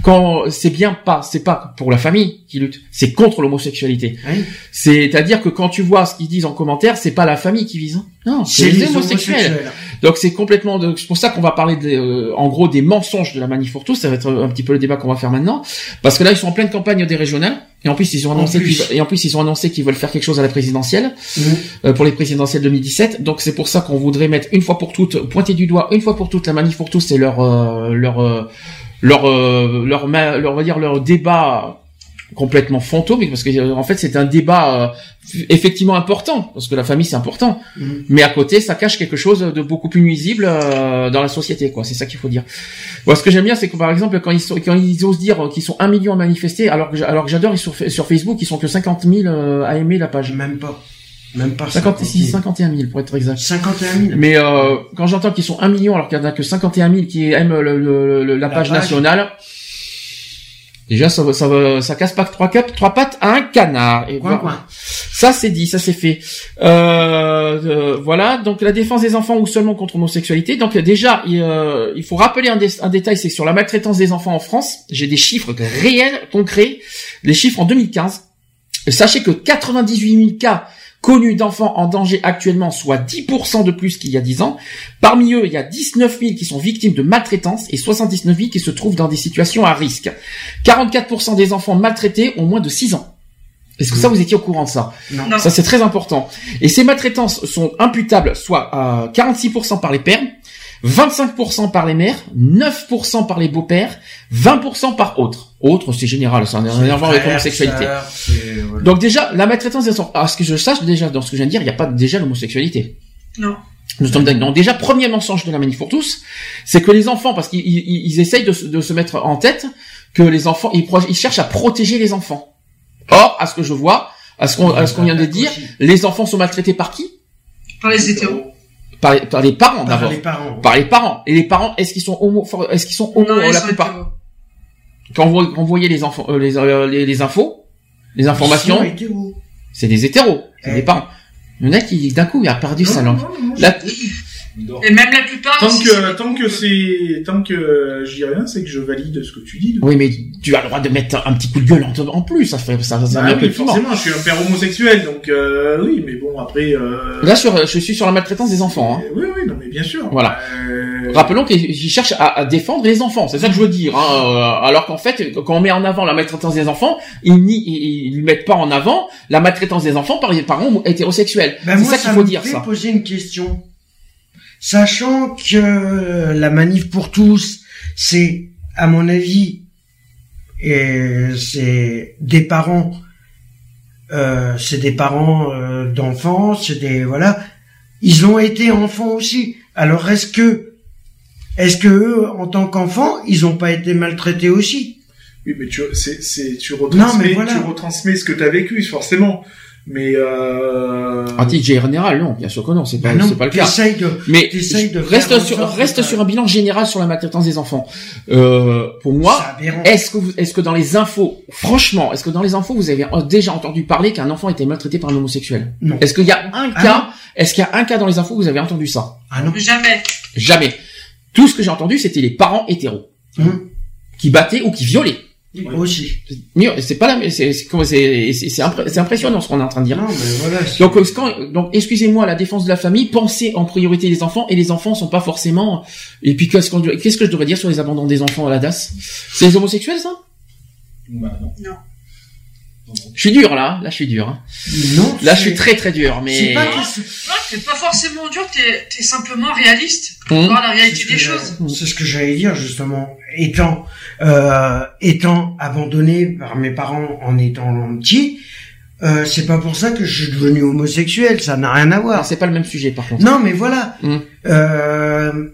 Quand c'est bien pas, c'est pas pour la famille qui lutte, c'est contre l'homosexualité. Oui. C'est-à-dire que quand tu vois ce qu'ils disent en commentaire, c'est pas la famille qui vise. hein. Non, c'est les, homosexuels. Donc c'est complètement. de- C'est pour ça qu'on va parler de, euh, en gros des mensonges de la manif pour tous. Ça va être un petit peu le débat qu'on va faire maintenant, parce que là ils sont en pleine campagne des régionales et en plus ils ont annoncé qu'ils et en plus ils ont annoncé qu'ils veulent faire quelque chose à la présidentielle Mhm. euh, pour les présidentielles 2017. Donc c'est pour ça qu'on voudrait mettre une fois pour toutes, pointer du doigt une fois pour toutes la manif pour tous et leur euh, leur euh, leur euh, leur, ma- leur on va dire leur débat complètement fantôme parce que euh, en fait c'est un débat euh, effectivement important parce que la famille c'est important Mhm. mais à côté ça cache quelque chose de beaucoup plus nuisible euh, dans la société quoi c'est ça qu'il faut dire Moi, ce que j'aime bien c'est que par exemple quand ils sont, quand ils osent dire qu'ils sont un million à manifester alors que alors que j'adore sur, sur Facebook ils sont que 50 000 euh, à aimer la page Même pas. Même pas. 56 000. 51 000 pour être exact 51 000. mais euh, quand j'entends qu'ils sont un million alors qu'il y en a que 51 000 qui aiment le, le- le- la, page, page. nationale, déjà ça, ça, casse pas que trois, trois pattes à un canard. Et voilà. Ça c'est dit, ça c'est fait. Euh, euh, voilà, donc la défense des enfants ou seulement contre l'homosexualité. Donc déjà, il, euh, il faut rappeler un, dé- un détail, c'est que sur la maltraitance des enfants en France. J'ai des chiffres réels, concrets. Les chiffres en 2015. Sachez que 98 000 cas connus d'enfants en danger actuellement, soit 10% de plus qu'il y a 10 ans. Parmi eux, il y a 19 000 qui sont victimes de maltraitance et 79 000 qui se trouvent dans des situations à risque. 44% des enfants maltraités ont moins de 6 ans. Est-ce que ça, vous étiez au courant de ça? Non. Non. Ça, c'est très important. Et ces maltraitances sont imputables soit à 46% par les pères, 25% par les mères, 9% par les beaux-pères, 20% par autres. Autres, c'est général, ça n'a rien à voir avec l'homosexualité. voilà. Donc déjà, la maltraitance des enfants. À ce que je sache déjà dans ce que je viens de dire, il n'y a pas déjà l'homosexualité. Non. Nous sommes d'accord. Donc déjà, premier mensonge de la manif pour tous, c'est que les enfants, parce qu'ils ils, ils essayent de, se- de se mettre en tête que les enfants, ils, cherchent à protéger les enfants. Or, à ce que je vois, à ce qu'on à ce qu'on vient de dire, les enfants sont maltraités par qui? Par les hétéros. Par, les- par les parents Par d'abord. les parents. Par les parents. Et les parents, est-ce qu'ils sont homo, est-ce qu'ils sont homo Non, la plupart. Quand vous, quand vous voyez les enfants, euh, les, euh, les, les infos, les informations, c'est des hétéros, c'est Eh. des parents. Il y en a qui d'un coup il a perdu sa langue. La- Et même la plupart. Tant que, tant que c'est, tant que je dis rien, c'est que je valide ce que tu dis. Oui, mais tu as le droit de mettre un petit coup de gueule en, en plus, ça fait ça, ça Ah oui, forcément, je suis un père homosexuel, donc euh, oui, mais bon, après... Euh... Là, sur, je suis sur la maltraitance des enfants. Hein. Oui, oui, non, mais bien sûr. Voilà. Euh, Rappelons qu'ils cherchent à, à défendre les enfants, c'est ça que je veux dire. Hein. euh, Alors qu'en fait, quand on met en avant la maltraitance des enfants, ils n'y ils, ils mettent pas en avant la maltraitance des enfants par les parents hétérosexuels. Ben c'est ça ça, qu'il faut me dire, fait ça. poser une question. Sachant que la manif pour tous, c'est, à mon avis, et c'est des parents, euh, c'est des parents euh, d'enfants, c'est des voilà, ils ont été enfants aussi. Alors est-ce que, est-ce que eux, en tant qu'enfants, ils ont pas été maltraités aussi? Oui, mais tu, c'est, c'est, tu retransmets, Non, mais voilà. tu retransmets ce que tu as vécu, forcément. Mais euh... En titre général, non, bien sûr que non, c'est pas, Ben non, pas le cas. t'essayes de- Mais de reste sur, reste sur un bilan général sur la maltraitance des enfants. Euh, pour moi, est-ce que vous, est-ce que dans les infos, franchement, est-ce que dans les infos vous avez déjà entendu parler qu'un enfant était maltraité par un homosexuel? Non. Est-ce qu'il y a un Ah cas, est-ce qu'il y a un cas dans les infos où vous avez entendu ça? Ah non. Jamais. Jamais. Tout ce que j'ai entendu, c'était les parents hétéros Hum. qui battaient ou qui violaient. Aussi. Mais c'est pas la, c'est, c'est, comment- c'est, c'est, c'est impré- c'est impressionnant ce qu'on est en train de dire. Non, mais voilà. Donc, euh, quand- donc, excusez-moi, la défense de la famille, pensez en priorité les enfants, et les enfants sont pas forcément. Et puis, qu'est-ce, qu'on, qu'est-ce que je devrais dire sur les abandons des enfants à la DAS? C'est les homosexuels, ça? Bah, non. Non. Je suis dur là, là je suis dur. hein. Non. Là, je suis très très dur, mais. C'est pas que Non, t'es pas forcément dur, t'es, simplement réaliste. Hum. Voir la réalité C'est ce que des choses. C'est ce que j'allais dire justement. Étant euh, étant abandonné par mes parents en étant petit, euh, c'est pas pour ça que je suis devenu homosexuel. Ça n'a rien à voir. c'est pas le même sujet par contre. Non, mais voilà. Hum. Euh,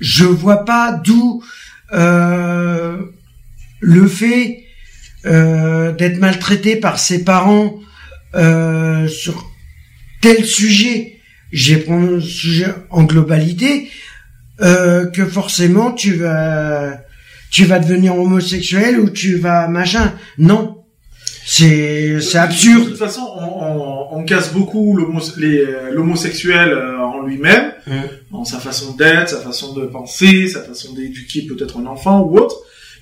je vois pas d'où euh, le fait euh, d'être maltraité par ses parents euh, sur tel sujet. J'ai pris le sujet en globalité euh, que forcément tu vas tu vas devenir homosexuel ou tu vas machin. Non, c'est c'est De absurde. toute façon, on, on, on casse beaucoup euh, l'homosexuel euh, en lui-même, Hum. dans sa façon d'être, sa façon de penser, sa façon d'éduquer peut-être un enfant ou autre.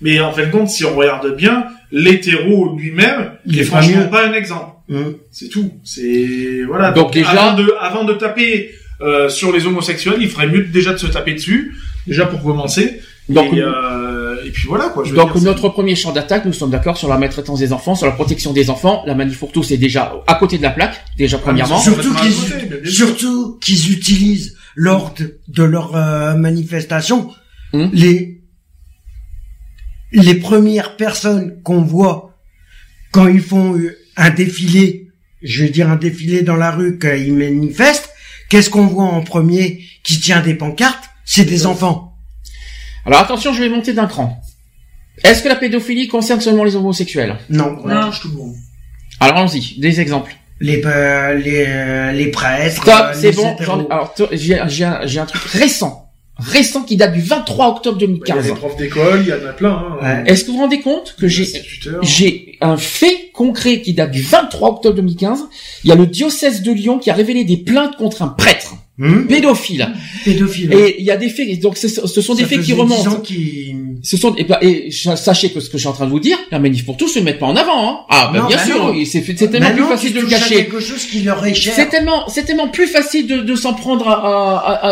Mais en fin de compte, si on regarde bien, l'hétéro lui-même, Il est franchement mieux. pas un exemple. Hum. C'est tout. C'est voilà. Donc déjà- avant de avant de taper euh, sur les homosexuels, il ferait mieux déjà de se taper dessus, déjà pour commencer. Donc, et, euh, et puis voilà quoi. Je Donc dire, notre premier champ d'attaque, nous sommes d'accord sur la maltraitance des enfants, sur la protection des enfants. La manif pour tous est déjà à côté de la plaque, déjà premièrement. sûr. Surtout qu'ils surtout qu'ils utilisent lors de, de leur euh, manifestation Hum. les les premières personnes qu'on voit quand ils font euh, un défilé, je veux dire un défilé dans la rue quand ils manifestent, qu'est-ce qu'on voit en premier qui tient des pancartes? C'est des enfants. Alors attention, je vais monter d'un cran. Est-ce que la pédophilie concerne seulement les homosexuels? Non. On Non. touche tout le monde. Alors allons-y, des exemples. Les euh, les euh, les prêtres. Stop, euh, c'est bon. Alors un, j'ai un truc récent, récent qui date du 23 octobre Il y a 2015. des profs d'école, il y en a plein. Hein. Ouais. Est-ce que vous vous rendez compte que j'ai j'ai un fait concret qui date du 23 octobre 2015 Il y a le diocèse de Lyon qui a révélé des plaintes contre un prêtre Hum pédophile. Pédophile. Et il y a des faits, donc ce, sont des Ça faits qui remontent. Ce sont et, bah, et sa- sachez que ce que je suis en train de vous dire, la manif pour tous le mettent pas en avant. Hein. Ah bah Non, bien bah sûr, c'est tellement plus Maintenant facile de le cacher. quelque chose qui leur est cher. C'est tellement, c'est tellement plus facile de, de s'en prendre à, à,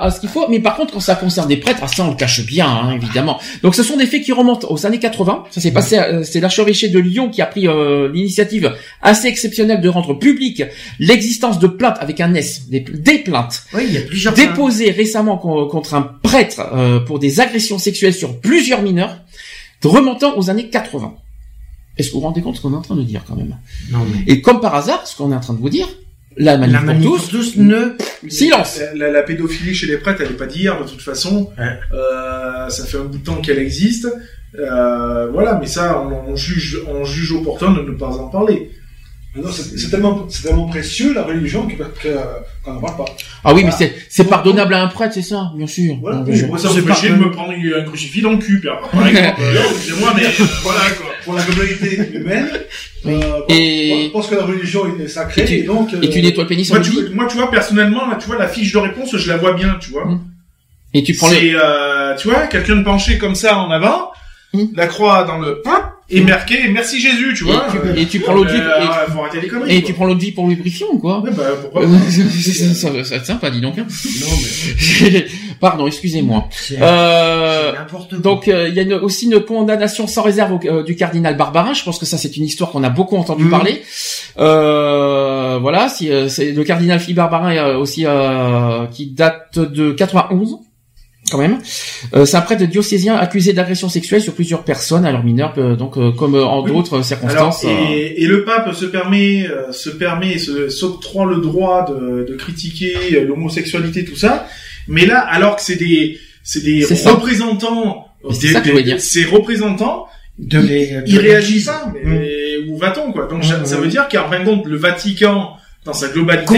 à, à, ce qu'il faut. Mais par contre, quand ça concerne des prêtres, ah, ça on le cache bien, hein, évidemment. Donc ce sont des faits qui remontent aux années 80. Ça s'est passé, euh, c'est l'archevêché de Lyon qui a pris euh, l'initiative assez exceptionnelle de rendre public l'existence de plaintes avec un S, des, des plaintes plainte Oui, il y a plusieurs plaintes. déposée récemment con- contre un prêtre euh, pour des agressions sexuelles sur plusieurs mineurs, remontant aux années 80. Est-ce que vous vous rendez compte de ce qu'on est en train de dire quand même? Non, mais... Et comme par hasard, ce qu'on est en train de vous dire, la manif, La manif tous, pour tous ne... silence. La, la- la pédophilie chez les prêtres, elle est pas d'hier de toute façon. Ouais. Euh, ça fait un bout de temps qu'elle existe. Euh, voilà, mais ça, on, on juge, on juge opportun de ne pas en parler. Non, c'est c'est tellement, c'est tellement précieux la religion qu'on n'en parle pas. Ah oui, mais Voilà. c'est c'est pardonnable à un prêtre, c'est ça, bien sûr. Voilà. Oui, Moi, ça C'est de me prendre un crucifix dans le cul, Pierre, par exemple. *laughs* Euh, Excusez-moi, mais euh, voilà quoi. Pour la globalité humaine, euh, Et- je pense que la religion est sacrée Et tu- et donc. Et tu euh, nettoies le pénis Moi en tu, moi, tu vois, personnellement, là, tu vois, la fiche de réponse, je la vois bien, tu vois. Mm. Et tu prends C'est, le... euh, tu vois, quelqu'un de penché comme ça en avant, Mm. la croix dans le pain, et marqué merci Jésus, tu vois. Et tu- et tu prends l'autre vie- euh, et- faut arrêter les conneries. Et quoi. tu prends l'autre vie pour lubrifiant ou quoi Ouais, bah, pourquoi pas. *laughs* ça, ça va être sympa, dis donc. hein. Non, mais... *laughs* Pardon, excusez-moi. Euh, donc euh, il y a une- aussi une condamnation sans réserve au- euh, du cardinal Barbarin. Je pense que ça c'est une histoire qu'on a beaucoup entendu Mhm. parler. Euh, voilà, si, euh, c'est le cardinal Philippe Barbarin euh, aussi euh, qui date de 91 quand même. Euh, c'est un prêtre diocésien accusé d'agression sexuelle sur plusieurs personnes, alors mineures, euh, donc euh, comme euh, en Oui. d'autres Alors, circonstances. euh, et, et le pape se permet, euh, se permet, et se- s'octroie le droit de, de critiquer l'homosexualité, tout ça. Mais là, alors que c'est des, c'est des représentants, des- ça que je des- voulais dire. ces représentants, de les, de ils les- réagissent pas. Mais où va-t-on quoi? Donc ça- Mm. ça veut dire qu'en fin de compte, le Vatican, dans sa globalité,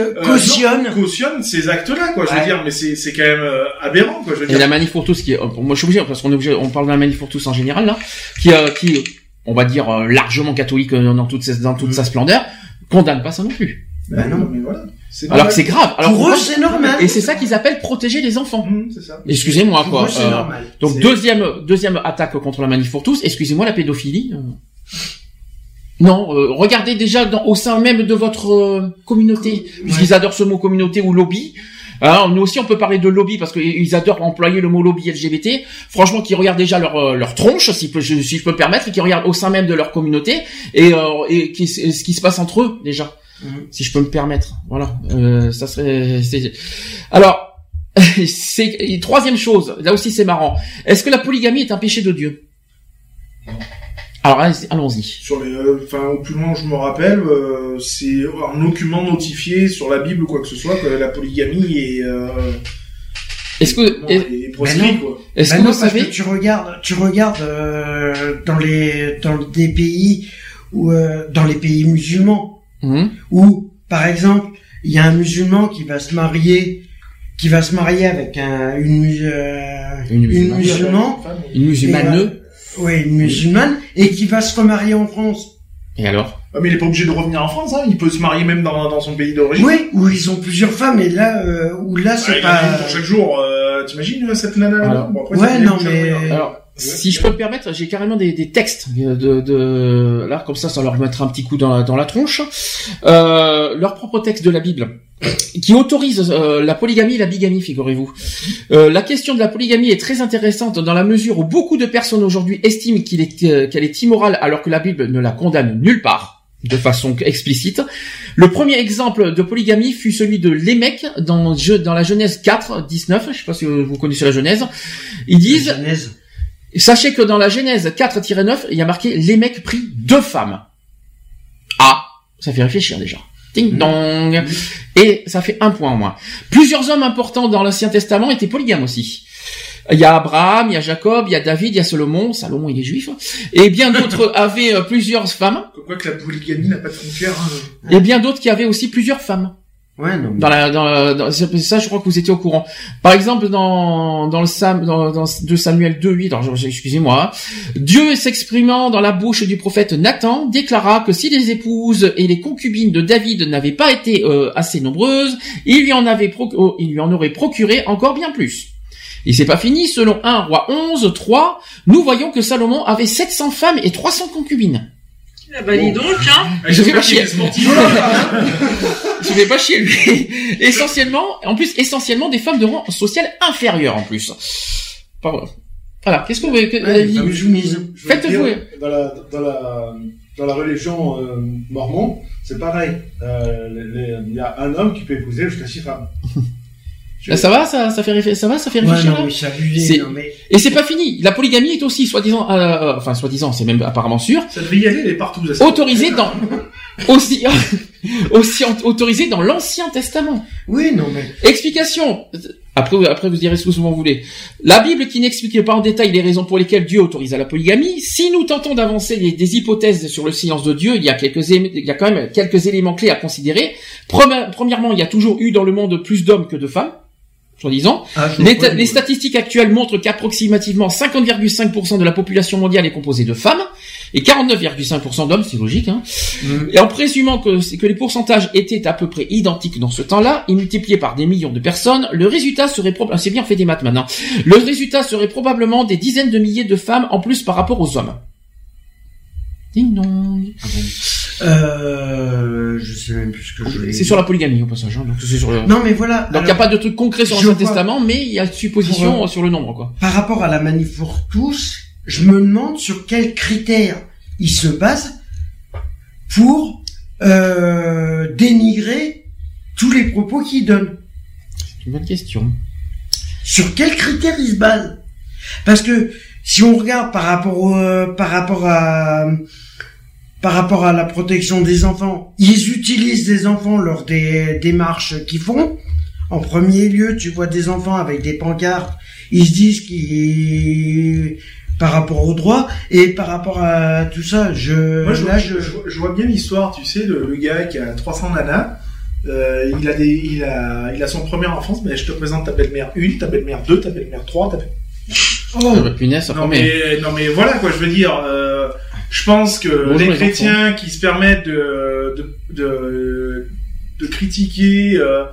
euh, cautionne. non, cautionne ces actes-là, quoi. Je veux Ouais. dire, mais c'est c'est quand même euh, aberrant, quoi. Je veux Et dire. la manif pour tous, qui est, euh, moi je suis obligé parce qu'on est obligé, on parle de la manif pour tous en général là, qui, euh, qui, on va dire euh, largement catholique euh, dans toute, sa- dans toute Mm. sa splendeur, condamne pas ça non plus. Bah non. mais voilà. C'est Alors que c'est grave. Alors Pour eux, c'est normal. Et c'est ça qu'ils appellent protéger les enfants. Mmh, c'est ça. Excusez-moi Pour quoi. eux, c'est Euh, normal. donc deuxième deuxième attaque contre la manif pour tous. Excusez-moi la pédophilie. Non, euh, regardez déjà dans, au sein même de votre euh, communauté, puisqu'ils adorent ce mot communauté ou lobby. Alors, nous aussi, on peut parler de lobby parce qu'ils adorent employer le mot lobby LGBT. Franchement, qui regardent déjà leur euh, leur tronche, si, peut- je, si je peux me permettre, et qui regardent au sein même de leur communauté et, euh, et qui, ce qui se passe entre eux déjà, Mhm. si je peux me permettre. Voilà, euh, ça serait. Alors, *laughs* c'est troisième chose. Là aussi, c'est marrant. Est-ce que la polygamie est un péché de Dieu? Alors, allez- allons-y. Sur les, euh, enfin, au plus loin, je me rappelle, euh, c'est en aucunement notifié sur la Bible ou quoi que ce soit que la polygamie est, euh, Est-ce que non, est- est proscrite, non. quoi. est-ce que non, vous parce savez que tu regardes, tu regardes euh, dans les dans des pays où euh, dans les pays musulmans Mhm. où par exemple il y a un musulman qui va se marier qui va se marier avec un une euh, Une une musulmane. musulmane une musulmane Et, euh, oui une musulmane et qui va se remarier en France Et alors? Ah, mais il est pas obligé de revenir en France, hein. Il peut se marier même dans, dans son pays d'origine. oui où ils ont plusieurs femmes et là euh, où là c'est il y en a pas pour chaque jour. Euh, T'imagines euh, cette nana là Alors, bon, après, ouais, non, mais- moyen. Alors, si je peux me permettre, j'ai carrément des, des textes de, de là comme ça, ça leur mettra un petit coup dans la, dans la tronche. Euh, leur propre texte de la Bible qui autorise euh, la polygamie et la bigamie, figurez-vous. Euh, la question de la polygamie est très intéressante dans la mesure où beaucoup de personnes aujourd'hui estiment qu'il est euh, qu'elle est immorale alors que la Bible ne la condamne nulle part de façon explicite. Le premier exemple de polygamie fut celui de Lémec dans, dans la Genèse 4, 19. Je sais pas si vous connaissez la Genèse. Ils disent, Genèse. Sachez que dans la Genèse 4-9, il y a marqué les mecs pris deux femmes. Ah, ça fait réfléchir déjà. Ding dong. Et ça fait un point en moins. Plusieurs hommes importants dans l'Ancien Testament étaient polygames aussi. Il y a Abraham, il y a Jacob, il y a David, il y a Salomon. Salomon, il est juif. Et bien d'autres *laughs* avaient euh, plusieurs femmes. Quoi que la polygamie n'a pas de frontières. hein. Et bien d'autres qui avaient aussi plusieurs femmes. Ouais non Dans la, dans, la- dans- ça, je crois que vous étiez au courant. Par exemple, dans, dans le Sam, dans, dans 2 Samuel 2, 8, alors, je- excusez-moi, Dieu s'exprimant dans la bouche du prophète Nathan déclara que si les épouses et les concubines de David n'avaient pas été euh, assez nombreuses, il lui en avait proc- oh, il lui en aurait procuré encore bien plus. Et c'est pas fini, selon 1 roi 11, 3, nous voyons que Salomon avait 700 femmes et 300 concubines. Ah bah dis donc, hein. Ah, Je vais j'espère pas chier. Je *laughs* vais pas chier lui. essentiellement, en plus, essentiellement des femmes de rang social inférieur en plus. Pardon. Voilà. Qu'est-ce que vous voulez que, Ouais, euh, je mise. Je veux Faites-vous. Dans la, dans la, dans la religion euh, mormon, c'est pareil. Euh, Il y a un homme qui peut épouser jusqu'à six femmes. Là, ça va, ça, ça fait réfléchir, ça va, ça fait Ouais, réfléchir. non, là mais C'est- non, mais- Et c'est pas fini. La polygamie est aussi, soi-disant, euh, euh, enfin, soi-disant, c'est même apparemment sûr, Ça devrait y aller, elle est partout. ça. autorisée dans, *laughs* aussi, *laughs* aussi autorisée dans l'Ancien Testament. Oui, non, mais. Explication. Après, après, vous direz ce que vous voulez. La Bible qui n'explique pas en détail les raisons pour lesquelles Dieu autorisa la polygamie. Si nous tentons d'avancer les- des hypothèses sur le silence de Dieu, il y a quelques, il y a quand même quelques éléments clés à considérer. Premi- Premièrement, il y a toujours eu dans le monde plus d'hommes que de femmes. Soi-disant. Ah, je Les, ta- statistiques actuelles montrent qu'approximativement 50,5% de la population mondiale est composée de femmes et 49,5% d'hommes, c'est logique. Hein. Et en présumant que, les pourcentages étaient à peu près identiques dans ce temps-là, et multipliés par des millions de personnes, le résultat serait probablement, c'est bien on fait des maths maintenant, le résultat serait probablement des dizaines de milliers de femmes en plus par rapport aux hommes. Ding dong. Euh, je sais même plus ce que je voulais C'est sur la polygamie au passage. Hein, donc c'est sur le... Non, mais voilà. Donc il n'y a pas de truc concret sur l'Ancien Testament, mais il y a supposition Pour, euh, sur le nombre, quoi. Par rapport à la manif pour tous, je me demande sur quels critères ils se basent pour euh, dénigrer tous les propos qu'ils donnent. C'est une bonne question. Sur quels critères ils se basent? Parce que si on regarde par rapport euh, par rapport à par rapport à la protection des enfants, ils utilisent des enfants lors des démarches qu'ils font. En premier lieu, tu vois des enfants avec des pancartes, ils se disent qu'ils par rapport aux droits et par rapport à tout ça, je Moi, je, là vois, je je, vois- je vois bien l'histoire, tu sais, le, le gars qui a 300 nanas, euh, il a des, il a, il a son premier enfance, mais je te présente ta belle-mère 1, ta belle-mère 2, ta belle-mère 3, ta belle... Oh, punaise, ça non mais, non mais voilà quoi, je veux dire, euh, je pense que Bonjour, les chrétiens qui se permettent de, de, de, de critiquer euh,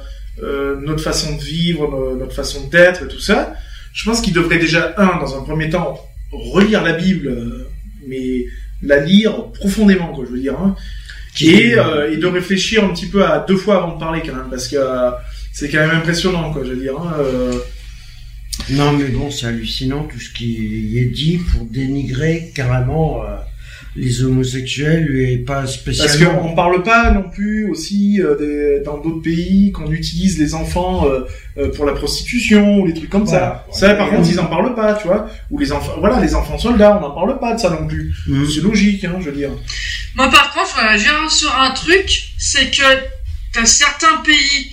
euh, notre façon de vivre, no- notre façon d'être tout ça, je pense qu'ils devraient déjà, un, dans un premier temps, relire la Bible, euh, mais la lire profondément, quoi, je veux dire, hein, et, euh, et de réfléchir un petit peu à deux fois avant de parler quand même, parce que c'est quand même impressionnant, quoi, je veux dire. hein, Non, mais bon, c'est hallucinant tout ce qui est dit pour dénigrer carrément euh, les homosexuels et pas Parce spécialement. qu'on parle pas non plus aussi euh, des- dans d'autres pays qu'on utilise les enfants euh, euh, pour la prostitution ou les trucs comme Voilà. ça. Ça, par contre, ils en parlent pas, tu vois. Ou les enfants, voilà, les enfants soldats, on n'en parle pas de ça non plus. Mhm. C'est logique, hein, je veux dire. Moi, par contre, voilà, je viens sur un truc, c'est que t'as certains pays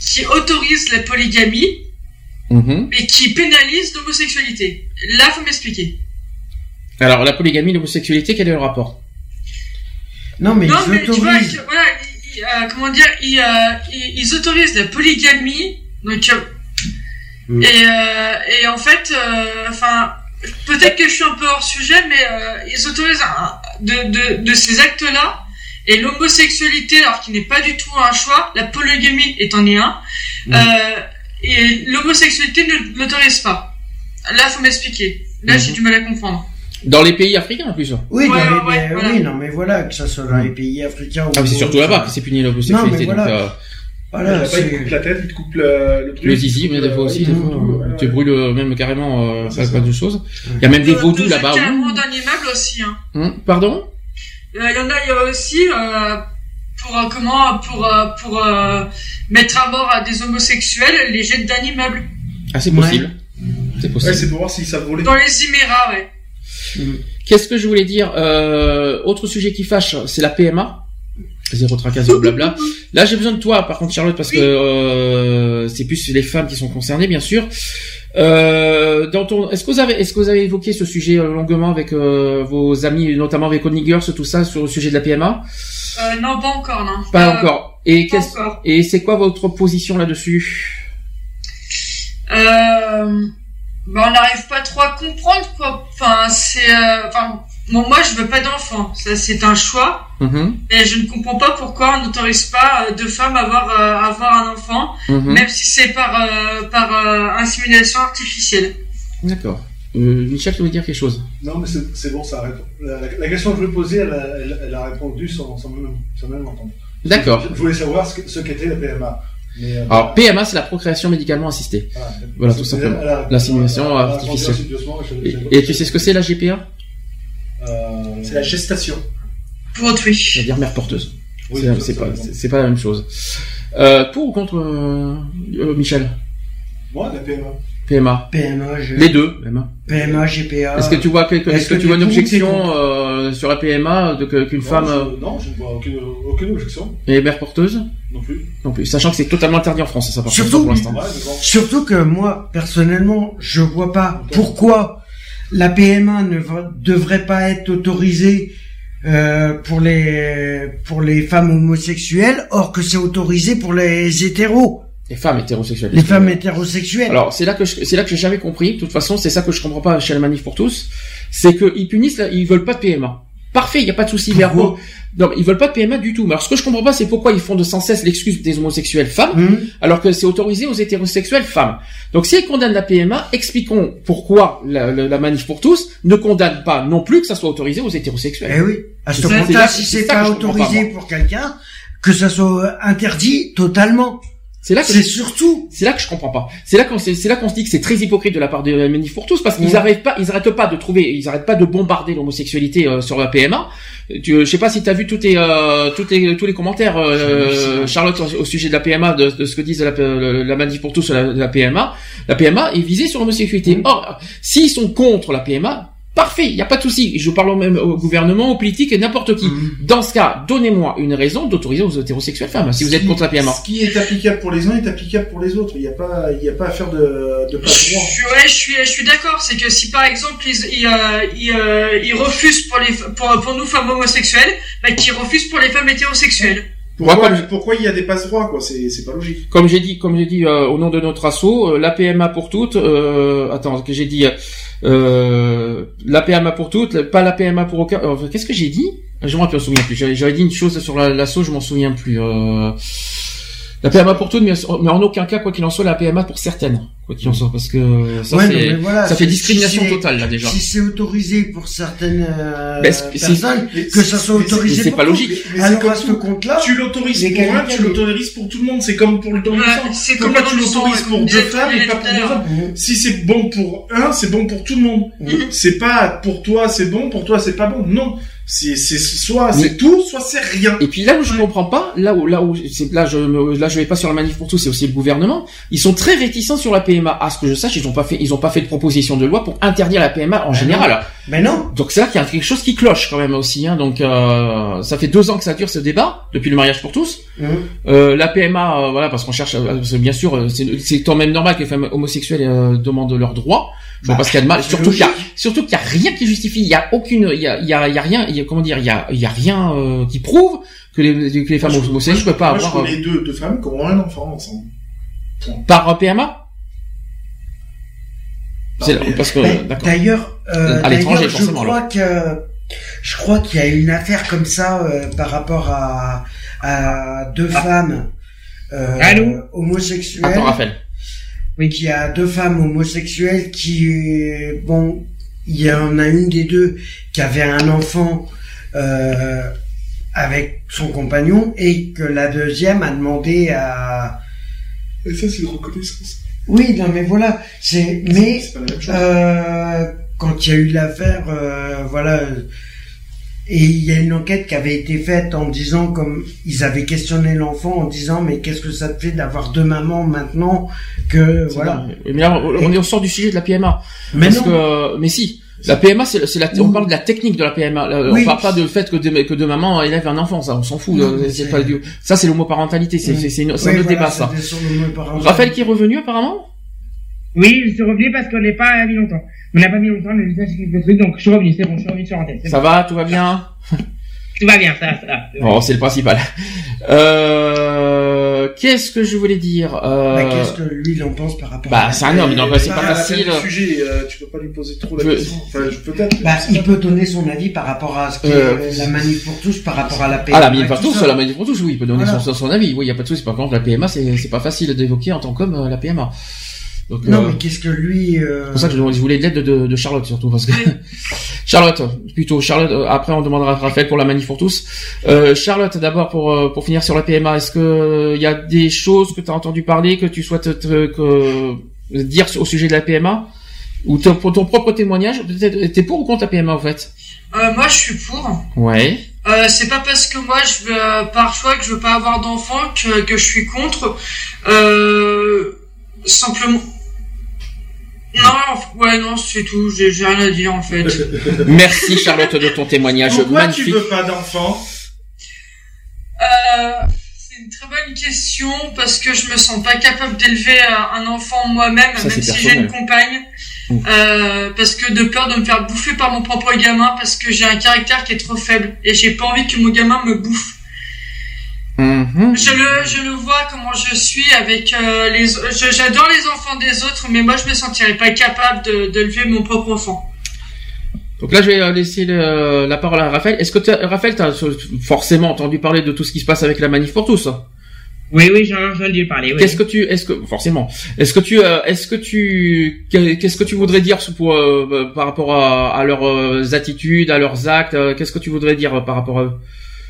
qui autorisent la polygamie, Mhm. mais qui pénalisent l'homosexualité. Là, faut m'expliquer. Alors, la polygamie, l'homosexualité, quel est le rapport? Non, mais non, ils mais tu vois, voilà, ils- euh, comment dire, ils, euh, ils, ils autorisent la polygamie, donc, euh, Mm. et, euh, et en fait, euh, enfin, peut-être que je suis un peu hors sujet, mais euh, ils autorisent un- de, de, de ces actes-là, et l'homosexualité, alors qu'il n'est pas du tout un choix, la polygamie est en est un, Mm. euh, et l'homosexualité ne l'autorise pas. Là, faut m'expliquer. Là, Mhm. j'ai du mal à comprendre. Dans les pays africains, en plus. Oui, Ouais, dans les- ouais, mais- voilà. oui, non, mais voilà, que ça soit dans les pays africains ou. Ah, mais c'est surtout là-bas que c'est puni l'homosexualité. Non, mais donc, voilà. euh, Voilà, Là-bas, ils te c'est. coupent la tête, ils te coupent le, le truc. le zizi, mais des fois aussi, des fois, euh, tu brûles euh, même carrément euh, C'est pas, ça. pas de choses. Il y a même des De- vaudous là-bas. jeter un où- monde animable aussi, hein. Hum, Pardon? Euh, Il y en a, il y a aussi euh, pour comment pour euh, pour euh, mettre à mort à des homosexuels les jets d'animables Ah, c'est Ouais. possible. C'est possible. Ouais, c'est pour voir s'ils savent voler. dans les Émirats, ouais. Qu'est-ce que je voulais dire euh, Autre sujet qui fâche, c'est la PMA. Zéro tracas, zéro blabla. Là, j'ai besoin de toi, par contre, Charlotte, parce que euh, c'est plus les femmes qui sont concernées, bien sûr. Euh, dans ton, est-ce que vous avez, est-ce que vous avez évoqué ce sujet euh, longuement avec euh, vos amis, notamment avec Onigers, tout ça, sur le sujet de la PMA Euh, non, pas encore, non. Pas Euh, encore. Et pas qu'est-ce, encore. et c'est quoi votre position là-dessus? Euh, bah, on n'arrive pas trop à comprendre quoi. Enfin, c'est, euh, enfin, bon, moi je veux pas d'enfant, ça c'est un choix. Mhm, Et je ne comprends pas pourquoi on n'autorise pas euh, deux femmes à avoir euh, avoir un enfant, mhm. même si c'est par euh, par euh, insémination artificielle. D'accord. Euh, Michel, tu veux dire quelque chose? Non, mais c'est c'est bon, ça répond. La, la- la question que je voulais poser, elle, a- elle, elle a répondu sans, sans, même, sans même entendre. D'accord. Je, je voulais savoir ce que- ce qu'était la PMA. Mais, euh, Alors PMA, c'est la procréation médicalement assistée. voilà, voilà, tout simplement. répondu artificielle. je- Et, je- et tu sais ce que c'est la GPA Euh, C'est la gestation. Pour autrui. C'est-à-dire mère porteuse. Oui, c'est pas, pas la même chose. Euh, pour ou contre euh, euh, Michel? Moi, la PMA. PMA. PMA, je... Les deux, même. PMA, GPA. Est-ce que tu vois quelque, est-ce que, tu vois une objection euh, sur la PMA de que- qu'une Non, femme je- euh, Non, je ne vois aucune, aucune objection. est mère porteuse? Non plus. Non plus, sachant que c'est totalement interdit en France, ça par contre, Surtout, pour l'instant. Ouais, mais bon. surtout que moi, personnellement, je vois pas pourquoi la PMA ne va- devrait pas être autorisée euh, pour les pour les femmes homosexuelles, or que c'est autorisé pour les hétéros, Les femmes hétérosexuelles. les femmes hétérosexuelles. Alors c'est là que je- c'est là que j'ai jamais compris. De toute façon, c'est ça que je comprends pas chez la manif pour tous, c'est que ils punissent, là, ils veulent pas de PMA. Parfait, il y a pas de souci. Mais alors, non, ils veulent pas de PMA du tout. Mais alors ce que je comprends pas, c'est pourquoi ils font de sans cesse l'excuse des homosexuels femmes, Hum. alors que c'est autorisé aux hétérosexuels femmes. Donc si ils condamnent la PMA, expliquons pourquoi la, la- la manif pour tous ne condamne pas non plus que ça soit autorisé aux hétérosexuels. Eh oui. À ce moment-là, là- si c'est pas autorisé pour quelqu'un, que ça soit interdit totalement. C'est là que C'est surtout. C'est là que je comprends pas. C'est là qu'on c'est c'est là qu'on se dit que c'est très hypocrite de la part de la Manif pour tous parce qu'ils Ouais. arrêtent pas ils arrêtent pas de trouver ils arrêtent pas de bombarder l'homosexualité euh, sur la PMA. Tu, je sais pas si tu as vu tous tes euh, tous les tous les commentaires euh, Charlotte au, sujet de la PMA de, de ce que disent la, la, la Manif pour tous sur la, la PMA. La PMA est visée sur l'homosexualité. Or s'ils sont contre la PMA Parfait, il n'y a pas de souci. Je parle même au gouvernement, aux politiques et n'importe qui. Dans ce cas, donnez-moi une raison d'autoriser aux hétérosexuels femmes. Si vous êtes contre la PMA. Ce qui est applicable pour les uns est applicable pour les autres. Il n'y a pas, il y a pas à faire de, de pas de droit. Je suis, ouais, je suis, je suis d'accord. C'est que si par exemple ils, ils, euh, ils, euh, ils refusent pour les, pour, pour nous femmes homosexuelles, bah qu'ils refusent pour les femmes hétérosexuelles. Pourquoi, pourquoi il y a des passe droits quoi C'est, c'est pas logique. Comme j'ai dit, comme j'ai dit euh, au nom de notre asso, euh, la PMA pour toutes. Euh, attends, que j'ai dit euh, la PMA pour toutes, pas la PMA pour aucun. euh, Qu'est-ce que j'ai dit? Je m'en souviens plus. J'avais dit une chose sur la- l'asso, je m'en souviens plus. Euh, la PMA pour toutes, mais, mais en aucun cas, quoi qu'il en soit, la PMA pour certaines, quoi qu'il en soit, parce que ça, Ouais, c'est- non, mais voilà, ça fait discrimination totale là déjà. Si c'est autorisé pour certaines euh, Ben, c'est- personnes, que ça soit autorisé c'est pour pas tout. logique. Mais Alors à ce compte-là, Tu l'autorises pour un, tu l'autorises pour tout le monde. C'est comme pour le don sang. c'est comme tu l'autorises pour deux femmes et pas pour deux hommes Si c'est bon pour un, c'est bon pour tout le monde. C'est pas pour toi c'est bon, pour toi c'est pas bon. Non, c'est c'est soit c'est tout, soit c'est rien. Et puis là où je comprends pas, là où là où c'est là je me- là je vais pas sur la manif pour tous, c'est aussi le gouvernement. Ils sont très réticents sur la PMA. À ce que je sache, ils ont pas fait ils ont pas fait de proposition de loi pour interdire la PMA en général. Mais non. Donc c'est là qu'il y a quelque chose qui cloche quand même aussi. Hein. Donc euh, ça fait deux ans que ça dure ce débat depuis le mariage pour tous. Mhm. Euh, la PMA, euh, voilà, parce qu'on cherche, bien sûr, euh, c'est quand même normal que les femmes homosexuelles euh, demandent leurs droits. Je vois Bah, pas ce qu'il y a de mal. Surtout qu'il y a, surtout qu'il y a rien qui justifie. Il y a aucune, il y a, il y a, il y a rien, il y a, comment dire, il y a, il y a rien euh, qui prouve que les, que les femmes je- homosexuelles ne peuvent pas moi, je avoir connais deux, deux femmes qui ont un enfant ensemble. par PMA. C'est- mais- parce que d'accord. D'ailleurs, euh, À l'étranger, d'ailleurs, je crois que je crois qu'il y a une affaire comme ça euh, par rapport à, à deux femmes euh, Allô homosexuelles. Attends, Raphaël. Oui, qu'il y a deux femmes homosexuelles qui, bon, il y en a une des deux qui avait un enfant euh, avec son compagnon et que la deuxième a demandé à. Et ça c'est une reconnaissance. Oui, non, mais voilà, c'est mais C'est pas la même chose. euh, quand il y a eu l'affaire, euh, voilà, et il y a une enquête qui avait été faite en disant comme ils avaient questionné l'enfant en disant mais qu'est-ce que ça te fait d'avoir deux mamans maintenant que voilà. Mais là, on est au sort du sujet de la PMA. Mais Parce non. que, mais si. La PMA, c'est c'est la, on Oui. parle de la technique de la PMA. Là, Oui. On parle pas du fait que deux, que deux mamans élèvent un enfant, ça, on s'en fout. Non, euh, mais pas du- ça, c'est l'homoparentalité, c'est, c'est, c'est, une- c'est Oui, un autre voilà, débat, ça. Raphaël qui est revenu, apparemment? Oui, je suis revenu parce qu'on n'est pas mis longtemps. On n'a pas mis longtemps, le visage qui fait truc, donc je suis revenu, c'est bon, je suis revenu sur l'antenne. c'est Ça bon. va, tout va bien? Tout va bien, ça va, ça va. Bon, c'est le principal. Euh, qu'est-ce que je voulais dire? Euh, Bah, qu'est-ce que lui il en pense par rapport bah, à c'est un homme, donc c'est pas facile. du sujet, euh, tu peux pas lui poser trop la Je- question. Enfin, je peut-être. Bah, il peut donner son avis par rapport à ce qu'est Euh, la manif pour tous, par rapport à la paix. Ah, la manif pour tous, la manif pour tous, oui, il peut donner Voilà. son, son avis. Oui, il y a pas de souci. Par contre, la PMA, c'est, c'est pas facile d'évoquer en tant qu'homme, euh, la PMA. Donc, Non, euh, mais qu'est-ce que lui... Euh... C'est pour ça que je je voulais de l'aide de, de Charlotte surtout parce que *laughs* Charlotte plutôt Charlotte euh, après on demandera à Raphaël pour la manif pour tous. Euh, Charlotte d'abord pour euh, pour finir sur la PMA est-ce que il y a des choses que tu as entendu parler que tu souhaites te- que dire au sujet de la PMA ou ton, pour ton propre témoignage peut-être t'es pour ou contre la PMA en fait? Euh, moi, je suis pour. Ouais. Euh, c'est pas parce que moi je veux euh, par choix que je veux pas avoir d'enfants que, que je suis contre. Euh, simplement. Non, en- ouais, non, c'est tout. J'ai rien à dire en fait. *laughs* Merci Charlotte de ton témoignage Pourquoi magnifique. tu veux pas d'enfant? Euh, c'est une très bonne question parce que je me sens pas capable d'élever euh, un enfant moi-même, Ça, même si j'ai une compagne. Mm. Euh, parce que de peur de me faire bouffer par mon propre gamin parce que j'ai un caractère qui est trop faible et j'ai pas envie que mon gamin me bouffe. Mhm. Je le, je le vois comment je suis avec euh, les. je- J'adore les enfants des autres, mais moi je me sentirais pas capable de d'élever mon propre enfant. Donc là, je vais euh, laisser le- la parole à Raphaël. Est-ce que t'as- Raphaël, t'as forcément entendu parler de tout ce qui se passe avec la manif pour tous? Oui, oui, j'en ai entendu parler. Oui. Qu'est-ce que tu, est-ce que forcément, est-ce que tu, euh, est-ce que tu, qu'est-ce que tu voudrais dire sous- pour, euh, par rapport à, à leurs attitudes, à leurs actes Qu'est-ce que tu voudrais dire par rapport à eux?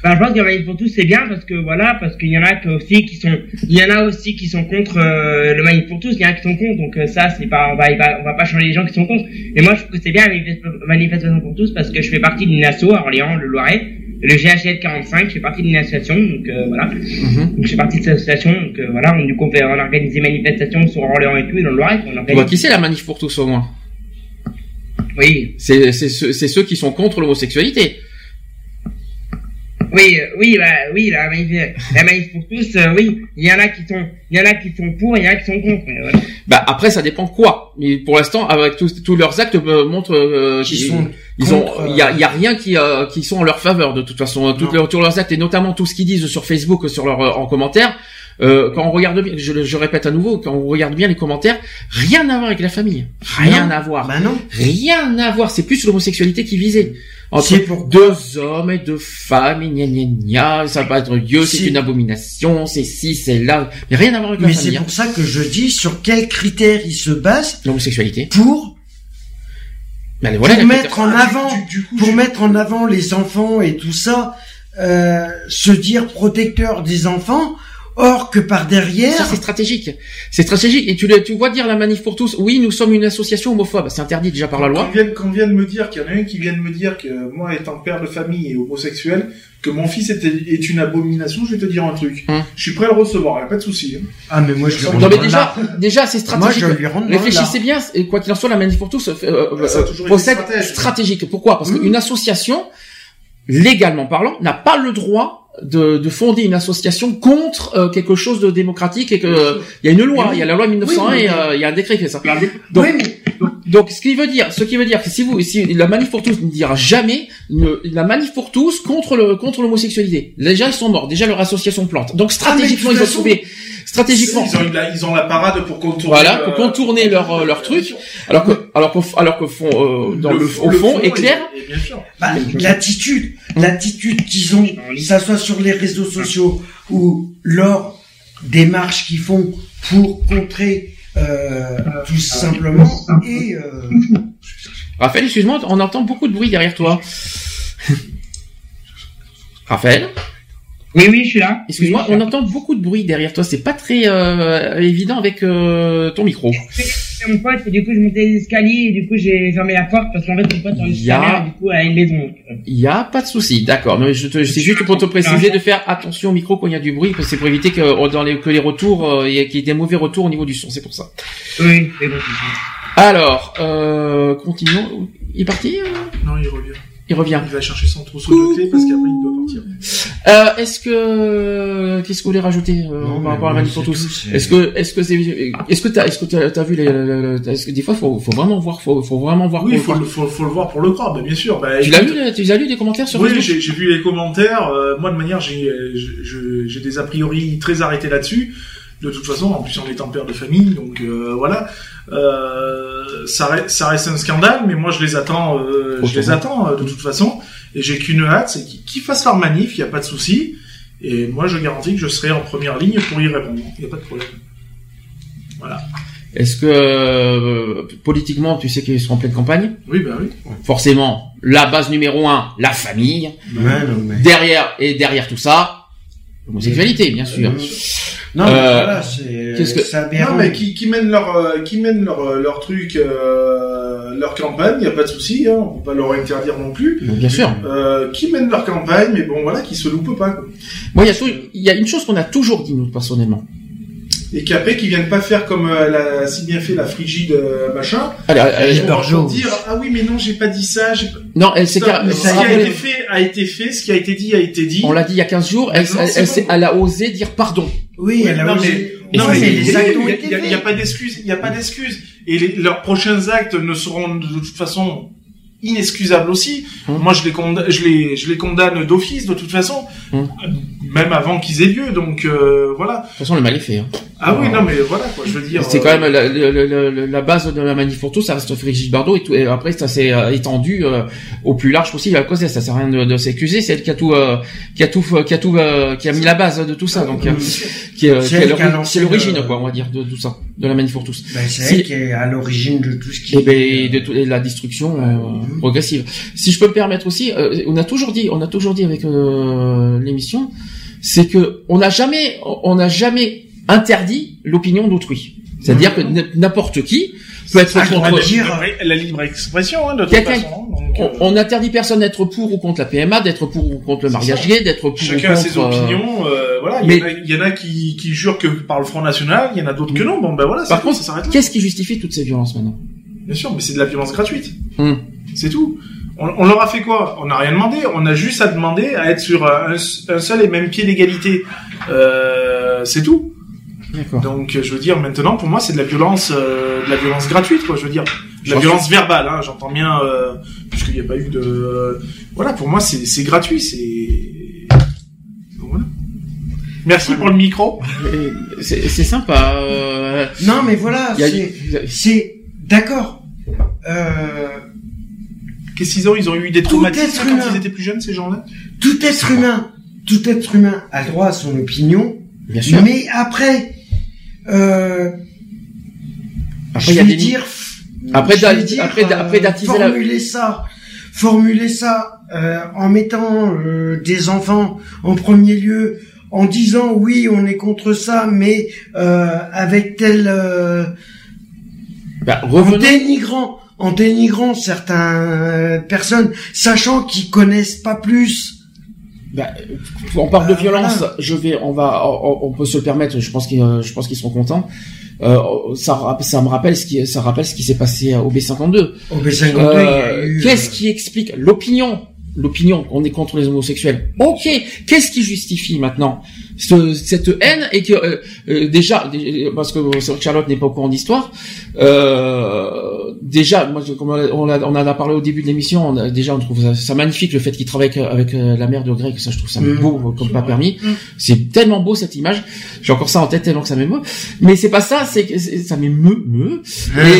Bah, je pense que Manif pour tous c'est bien parce que voilà, parce qu'il y en a aussi qui sont, il y en a aussi qui sont contre euh, le Manif pour tous, il y en a qui sont contre, donc euh, ça c'est pas, on va, on va pas changer les gens qui sont contre. Mais moi je trouve que c'est bien la manifest- manifestation pour tous parce que je fais partie d'une asso à Orléans, le Loiret, le GHL 45, je fais partie d'une association, donc euh, voilà. Mhm. Donc je fais partie de cette association, donc voilà, on, du coup on, fait- on organise des manifestations sur Orléans et tout, et dans le Loiret, on organise. vois qui c'est la manif pour tous au moins? Oui. C'est c'est ceux, c'est ceux qui sont contre l'homosexualité. Oui, euh, oui, bah, oui, la manif, la manif pour tous, euh, oui, il y en a qui sont, il y en a qui sont pour, il y en a qui sont contre. mais voilà. Bah après ça dépend quoi. Mais pour l'instant avec tous, tous leurs actes euh, montrent euh, Qui qu'ils- sont ils ont il y a, il y a rien qui euh, qui sont en leur faveur de toute façon tous leurs, tous leurs actes et notamment tout ce qu'ils disent sur Facebook sur leur euh, en commentaire. Euh, quand on regarde bien, je, le- je répète à nouveau, quand on regarde bien les commentaires, rien à voir avec la famille, rien Non. à voir, Bah non. rien à voir. C'est plus l'homosexualité qui visait entre C'est pour- deux hommes et deux femmes, et gna gna gna, ça va pas être Dieu, c'est C'est- une abomination, c'est ci, c'est là, mais rien à voir avec Mais la c'est famille. hein. pour ça que je dis sur quels critères ils se basent L'homosexualité. pour Ben, voilà, pour mettre en avant, pour mettre en avant les enfants et tout ça, euh, se dire protecteur des enfants, or que par derrière, Ça c'est stratégique. C'est stratégique. Et tu, le- tu vois dire la manif pour tous. Oui, nous sommes une association homophobe. C'est interdit déjà par la Qu'on loi. vienne, qu'on vienne me dire qu'il y en a un qui vient de me dire que moi, étant père de famille et homosexuel, que mon fils est, est une abomination, je vais te dire un truc. Hum. Je suis prêt à le recevoir, y a pas de souci. hein. ah mais moi je lui Non mais déjà, déjà c'est stratégique. Moi, je lui Réfléchissez bien. Et quoi qu'il en soit, la manif pour tous euh, euh, Ça a toujours été possède stratégique. Pourquoi? Parce Mmh. qu'une association, légalement parlant, n'a pas le droit de, de fonder une association contre euh, quelque chose de démocratique et que euh, il y a une loi, il y a la loi 1901 Oui, mais- et euh, il y a un décret qui fait ça. Donc, Oui, Donc, ce qui veut dire, ce qui veut dire que si vous, si la manif pour tous ne dira jamais ne- la manif pour tous contre le contre l'homosexualité. Déjà ils sont morts, déjà leur association plante. Donc stratégiquement Ah, de ils ont trouvé stratégiquement. Ils ont, la, ils ont la parade pour contourner. Voilà, pour contourner leur euh, leur truc, alors que alors qu'au alors que fond euh, dans le, au fond est clair. Et, et bah, l'attitude, l'attitude qu'ils ont, que ça soit sur les réseaux sociaux ou leur démarche qu'ils font pour contrer euh, tout simplement et euh, Raphaël, excuse-moi, on entend beaucoup de bruit derrière toi. *laughs* Raphaël, Oui, oui, je suis là. excuse-moi, Oui, on entend beaucoup de bruit derrière toi. C'est pas très euh, évident avec euh, ton micro. C'est mon pote, et du coup, je montais les escaliers, et du coup, j'ai fermé la porte, parce qu'en fait, mon pote, a- sa mère, du coup, à une maison. euh, Il y a pas de souci, d'accord. Mais je te, c'est juste pour te préciser de faire attention au micro quand il y a du bruit, parce que c'est pour éviter que euh, dans les que les retours, euh, il y ait qu'il y ait des mauvais retours au niveau du son. C'est pour ça. Oui, c'est bon. c'est Alors, euh, continuons. Il est parti euh? Non, il revient. Il revient. Il va chercher son trousseau de clés parce qu'après il doit partir. Euh, est-ce que qu'est-ce que vous voulez rajouter euh, Non, par rapport à la manif pour tous Est-ce que est-ce que c'est est-ce que t'as est-ce que t'as, t'as vu les, le- le- est-ce que des fois faut faut vraiment voir faut faut vraiment voir. Oui, faut, le faut, faut le voir pour le croire, bah, bien sûr. Bah, Tu l'as lu tu as lu des commentaires sur Oui, j'ai j'ai vu les commentaires. euh, moi, de manière, j'ai j'ai des a priori très arrêtés là-dessus. De toute façon, en plus, en étant père de famille, donc euh, voilà. Euh, ça, reste, ça reste un scandale, mais moi, je les attends. euh, je les attends euh, de toute façon. Et j'ai qu'une hâte, c'est qu'ils fassent leur manif. Il y a pas de souci. Et moi, je garantis que je serai en première ligne pour y répondre. Il y a pas de problème. Voilà. Est-ce que euh, politiquement tu sais qu'ils seront en pleine campagne? Oui, bah oui. Forcément, la base numéro un, la famille. ouais, non, mais- Derrière et derrière tout ça, l'homosexualité, bien sûr. Non, mais Euh, voilà, c'est que-. Non, mais qui, qui mènent leur, euh, qui mènent leur, euh, leur truc, euh, leur campagne, y a pas de souci, hein, on peut pas leur interdire non plus. Bien sûr. Euh, qui mènent leur campagne, mais bon, voilà, qui se loupent pas, quoi. Moi, il y a tout- il y a une chose qu'on a toujours dit nous personnellement. Et qu'après, qu'ils viennent pas faire comme euh, elle a si bien fait la frigide euh, machin. Allez, allez, Barjo. pour dire, ah oui, mais non, j'ai pas dit ça, j'ai pas... Non, elle s'est Ça, car- ce qui a été fait a été fait, ce qui a été dit a été dit. On l'a dit il y a 15 jours, elle, Maintenant, elle, c'est elle, bon. s'est- elle a osé dire pardon. Oui, elle a non, osé- mais, non, mais il y a- pas d'excuses, il y a pas d'excuses. Et les- leurs prochains actes ne seront de toute façon inexcusables aussi. Hum. Moi, je les condamne, je les, je les condamne d'office de toute façon, Hum. même avant qu'ils aient lieu. Donc euh, voilà. De toute façon, le mal est fait. hein. Ah oui, non, mais voilà quoi. Je veux dire. C'est euh, quand même la, la, la- la- la base de la manif pour tous, ça reste Brigitte Bardot et, tout, et après ça s'est euh, étendu euh, au plus large possible à cause de ça. Ça sert à rien de, de s'excuser, c'est elle qui a tout, euh, qui a tout, qui a tout, euh, qui a mis la base de tout ça, donc euh, qui, est, euh, qui l'origine quoi, on va dire de tout ça, de la manif pour tous. Ben, c'est Si- elle qui est à l'origine de tout ce qui. et ben de, tout- et de la destruction euh, progressive. Si je peux me permettre aussi, euh, on a toujours dit, on a toujours dit avec euh, l'émission, c'est que on n'a jamais, on n'a jamais interdit l'opinion d'autrui. C'est-à-dire que n- n'importe qui peut être Ah, contre. dire- la libre expression, hein, de toute façon. donc, euh, On, on n'interdit personne d'être pour ou contre la PMA, d'être pour ou contre le mariage gay, d'être pour Chacun ou a contre. ses euh, opinions, euh, voilà. Il mais- y, en a- il y en a qui, qui jurent que par le Front National, il y en a d'autres que non. Bon, ben voilà, Par contre, ça s'arrête là. qu'est-ce qui justifie toutes ces violences maintenant Bien sûr, mais c'est de la violence gratuite. Hum. C'est tout. On, on leur a fait quoi? On n'a rien demandé. On a juste à demander à être sur un, un seul et même pied d'égalité. Euh, c'est tout. Donc, je veux dire, maintenant, pour moi, c'est de la violence, euh, de la violence gratuite, quoi. Je veux dire, de la violence verbale. Hein, J'entends bien, euh, puisqu'il n'y a pas eu de. voilà, pour moi, c'est c'est gratuit. C'est. Donc, voilà. Merci pour le micro. C'est sympa. euh, Non, mais voilà, c'est, c'est, d'accord. Euh, Qu'est-ce qu'ils ont Ils ont eu des Tout traumatismes être quand humain. ils étaient plus jeunes, ces gens-là? Tout être humain, tout être humain a le droit à son opinion, Bien sûr. mais après, euh, Après, je vais des dire, Après, je vais dire, après, d'a- après d'attiser la- formuler ça, formuler ça euh, en mettant euh, des enfants en premier lieu, en disant oui, on est contre ça, mais euh, avec tel euh, Bah, en dénigrant, en dénigrant certaines personnes, sachant qu'ils connaissent pas plus. Bah, on parle de Ah, violence. voilà. Je vais, on va, on, on peut se le permettre. Je pense qu'ils, je pense qu'ils seront contents. Euh, ça, ça me rappelle ce qui, ça rappelle ce qui s'est passé au B52. Au B52, il y a Euh, eu, Qu'est-ce euh, qui explique l'opinion L'opinion, on est contre les homosexuels. Ok, qu'est-ce qui justifie maintenant ce- cette haine et que euh, euh, déjà, dé- parce que Charlotte n'est pas au courant d'histoire. Euh, déjà, moi, comme on, on en a parlé au début de l'émission, on a- déjà on trouve ça, ça magnifique le fait qu'il travaille avec, avec, euh, la mère de Greg. Ça, je trouve ça Mm. beau euh, comme pas permis. C'est tellement beau cette image. J'ai encore ça en tête tellement que ça m'émeut. Mais c'est pas ça, c'est que ça m'émeut, meut,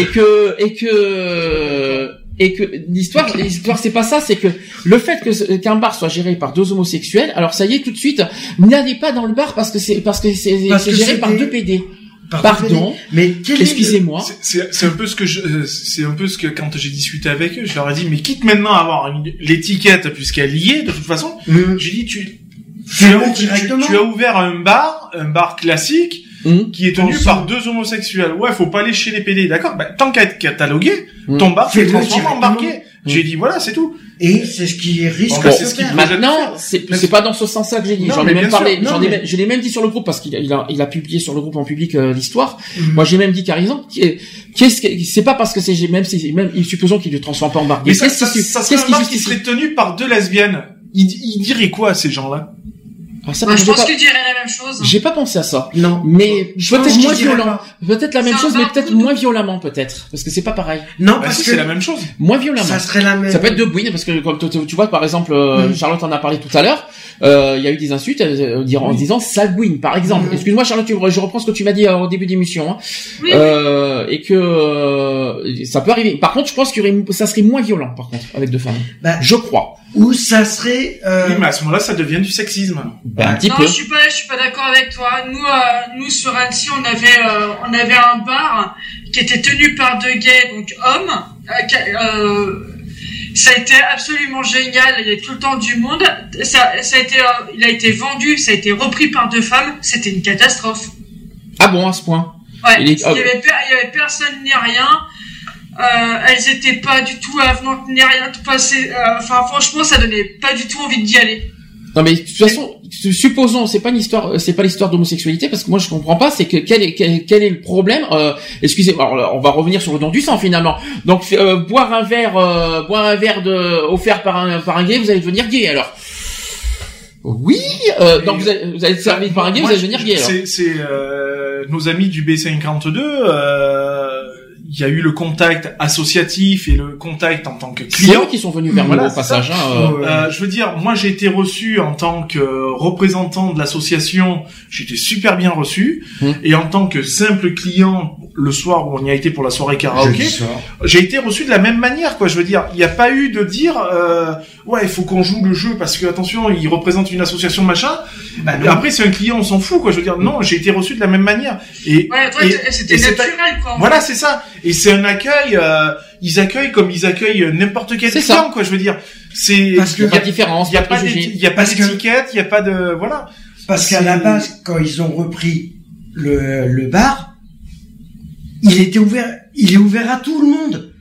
et que et que et que l'histoire, l'histoire c'est pas ça, c'est que le fait que qu'un bar soit géré par deux homosexuels, alors ça y est tout de suite, n'allez pas dans le bar parce que c'est parce que c'est géré par deux PD. par Pardon. Mais Excusez-moi. C'est- un peu ce que je, euh, c'est un peu ce que quand j'ai discuté avec eux, je leur ai dit, mais quitte maintenant à avoir l'étiquette puisqu'elle y est de toute façon, Mhm. j'ai dit tu, tu as, tu- tu as ouvert un bar, un bar classique Hum. qui est tenu Ensemble. par deux homosexuels. Ouais, faut pas aller chez les PD, d'accord bah, Tant qu'à être catalogué, Ton bar, tu le Fais-le transformes en barquet. J'ai dit voilà, c'est tout. Et c'est ce qui risque Bon, de c'est se ce qui Maintenant, c'est c'est pas dans ce sens-là que j'ai dit. J'en ai même parlé. J'en Non, ai, mais- je l'ai même dit sur le groupe parce qu'il a, il a, il a publié sur le groupe en public euh, l'histoire. Mhm. Moi, j'ai même dit par exemple, qu'est- qu'est-ce que c'est pas parce que c'est même si même supposons qu'il ne transforme pas en bar. Mais ça, qu'est-ce ça, qui, ça qui justifie serait tenu par deux lesbiennes. Ils, ils diraient quoi à ces gens-là? Ah, ça, Moi, je pense pas- qu'il dirait la même chose. J'ai pas pensé à ça. Non. Mais Je pense peut-être que moins dirais violent. Peut-être la même chose, mais peut-être moins violemment, peut-être. Parce que c'est pas pareil. Non, Bah parce que c'est la même chose. Moins violemment. ça serait la même. Ça peut être de bruit, parce que comme tu, tu- tu vois, par exemple, euh, Mm. Charlotte en a parlé tout à l'heure, euh, il y a eu des insultes euh, en disant salguine, par exemple. Mm. Excuse-moi, Charlotte, tu- je reprends ce que tu m'as dit au début d'émission, hein. Oui, euh, et que ça peut arriver. Par contre, je pense aurait, ça serait moins violent, par contre, avec deux femmes. Bah, Je crois. Ou ça serait. Euh, Oui, mais à ce moment-là, ça devient du sexisme. Ben, un petit non, peu. je suis pas, je suis pas d'accord avec toi. Nous, euh, nous sur Annecy, on avait, euh, on avait un bar qui était tenu par deux gays, donc hommes, euh, euh, Ça a été absolument génial. Il y a tout le temps du monde. Ça, ça a été, euh, il a été vendu, ça a été repris par deux femmes. C'était une catastrophe. Ah bon, à ce point. Ouais. Il est- Il y avait, per- il y avait personne ni rien. Euh, elles étaient pas du tout avenantes ni rien. Tout passé. euh, Enfin, franchement, ça donnait pas du tout envie d'y aller. Non mais de toute façon, supposons, c'est pas une histoire, euh, c'est pas l'histoire d'homosexualité parce que moi je comprends pas, c'est que quel est quel, quel est le problème euh, Excusez-moi, alors là, on va revenir sur le don du sang finalement. Donc euh, boire un verre, euh, boire un verre de offert par un par un gay, vous allez devenir gay alors. Oui, euh, donc vous allez, vous allez être servi par un gay, vous Moi, allez devenir gay alors. C'est c'est, euh, nos amis du B52. euh, Il y a eu le contact associatif et le contact en tant que client. qui sont venus vers Voilà, au passage. hein, euh. Euh, je veux dire, moi j'ai été reçu en tant que représentant de l'association, j'étais super bien reçu, Hum. et en tant que simple client le soir où on y a été pour la soirée karaoké, j'ai été reçu de la même manière, quoi. Je veux dire, il n'y a pas eu de dire, euh, ouais, il faut qu'on joue le jeu parce que attention, il représente une association machin. Bah Et après, c'est un client, on s'en fout, quoi. Je veux dire, non, j'ai été reçu de la même manière. Et, Ouais, toi, et- naturel, quoi. Voilà, c'est ça. Et c'est un accueil. euh, ils accueillent comme ils accueillent n'importe quel client, ça. quoi. Je veux dire, c'est Parce que- Il y a pas de différence, il y a pas il y a pas d'étiquette, il y a pas de voilà. Parce qu'à la base, quand ils ont repris le, le bar, il était ouvert, il est ouvert à tout le monde.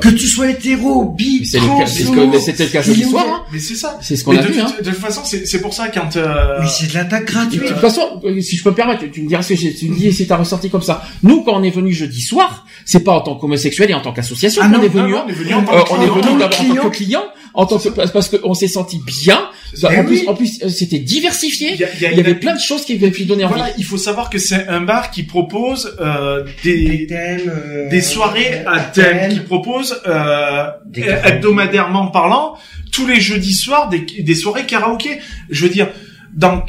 Que tu sois hétéro, bi, Mais c'est le trans, cas- c'est ce que- homo, mais c'était le cas jeudi soir, hein. Mais c'est ça. C'est ce qu'on a de, vu. Hein. de toute façon, c'est c'est pour ça quand. euh, Mais c'est de l'attaque De gratuite. toute façon, euh, si je peux me permettre, tu me diras ce que j'ai- tu me dis si t'as ressenti comme ça. Nous, quand on est venu jeudi soir, c'est pas en tant qu'homosexuel et en tant qu'association Ah qu'on non, est venu. non, hein. on est venu en tant que on est client. venu En tant d'abord que en tant que client, en tant que parce qu'on s'est senti bien. Ça. En Eh plus, en plus, euh, c'était diversifié. Il y a- il y a Il y avait une- plein de choses qui qui donnaient envie. Voilà, il faut savoir que c'est un bar qui propose euh, des thèmes, euh, des soirées à thème, qui propose euh, Des hebdomadairement parlant tous les jeudis soirs des, des soirées karaoké. Je veux dire, dans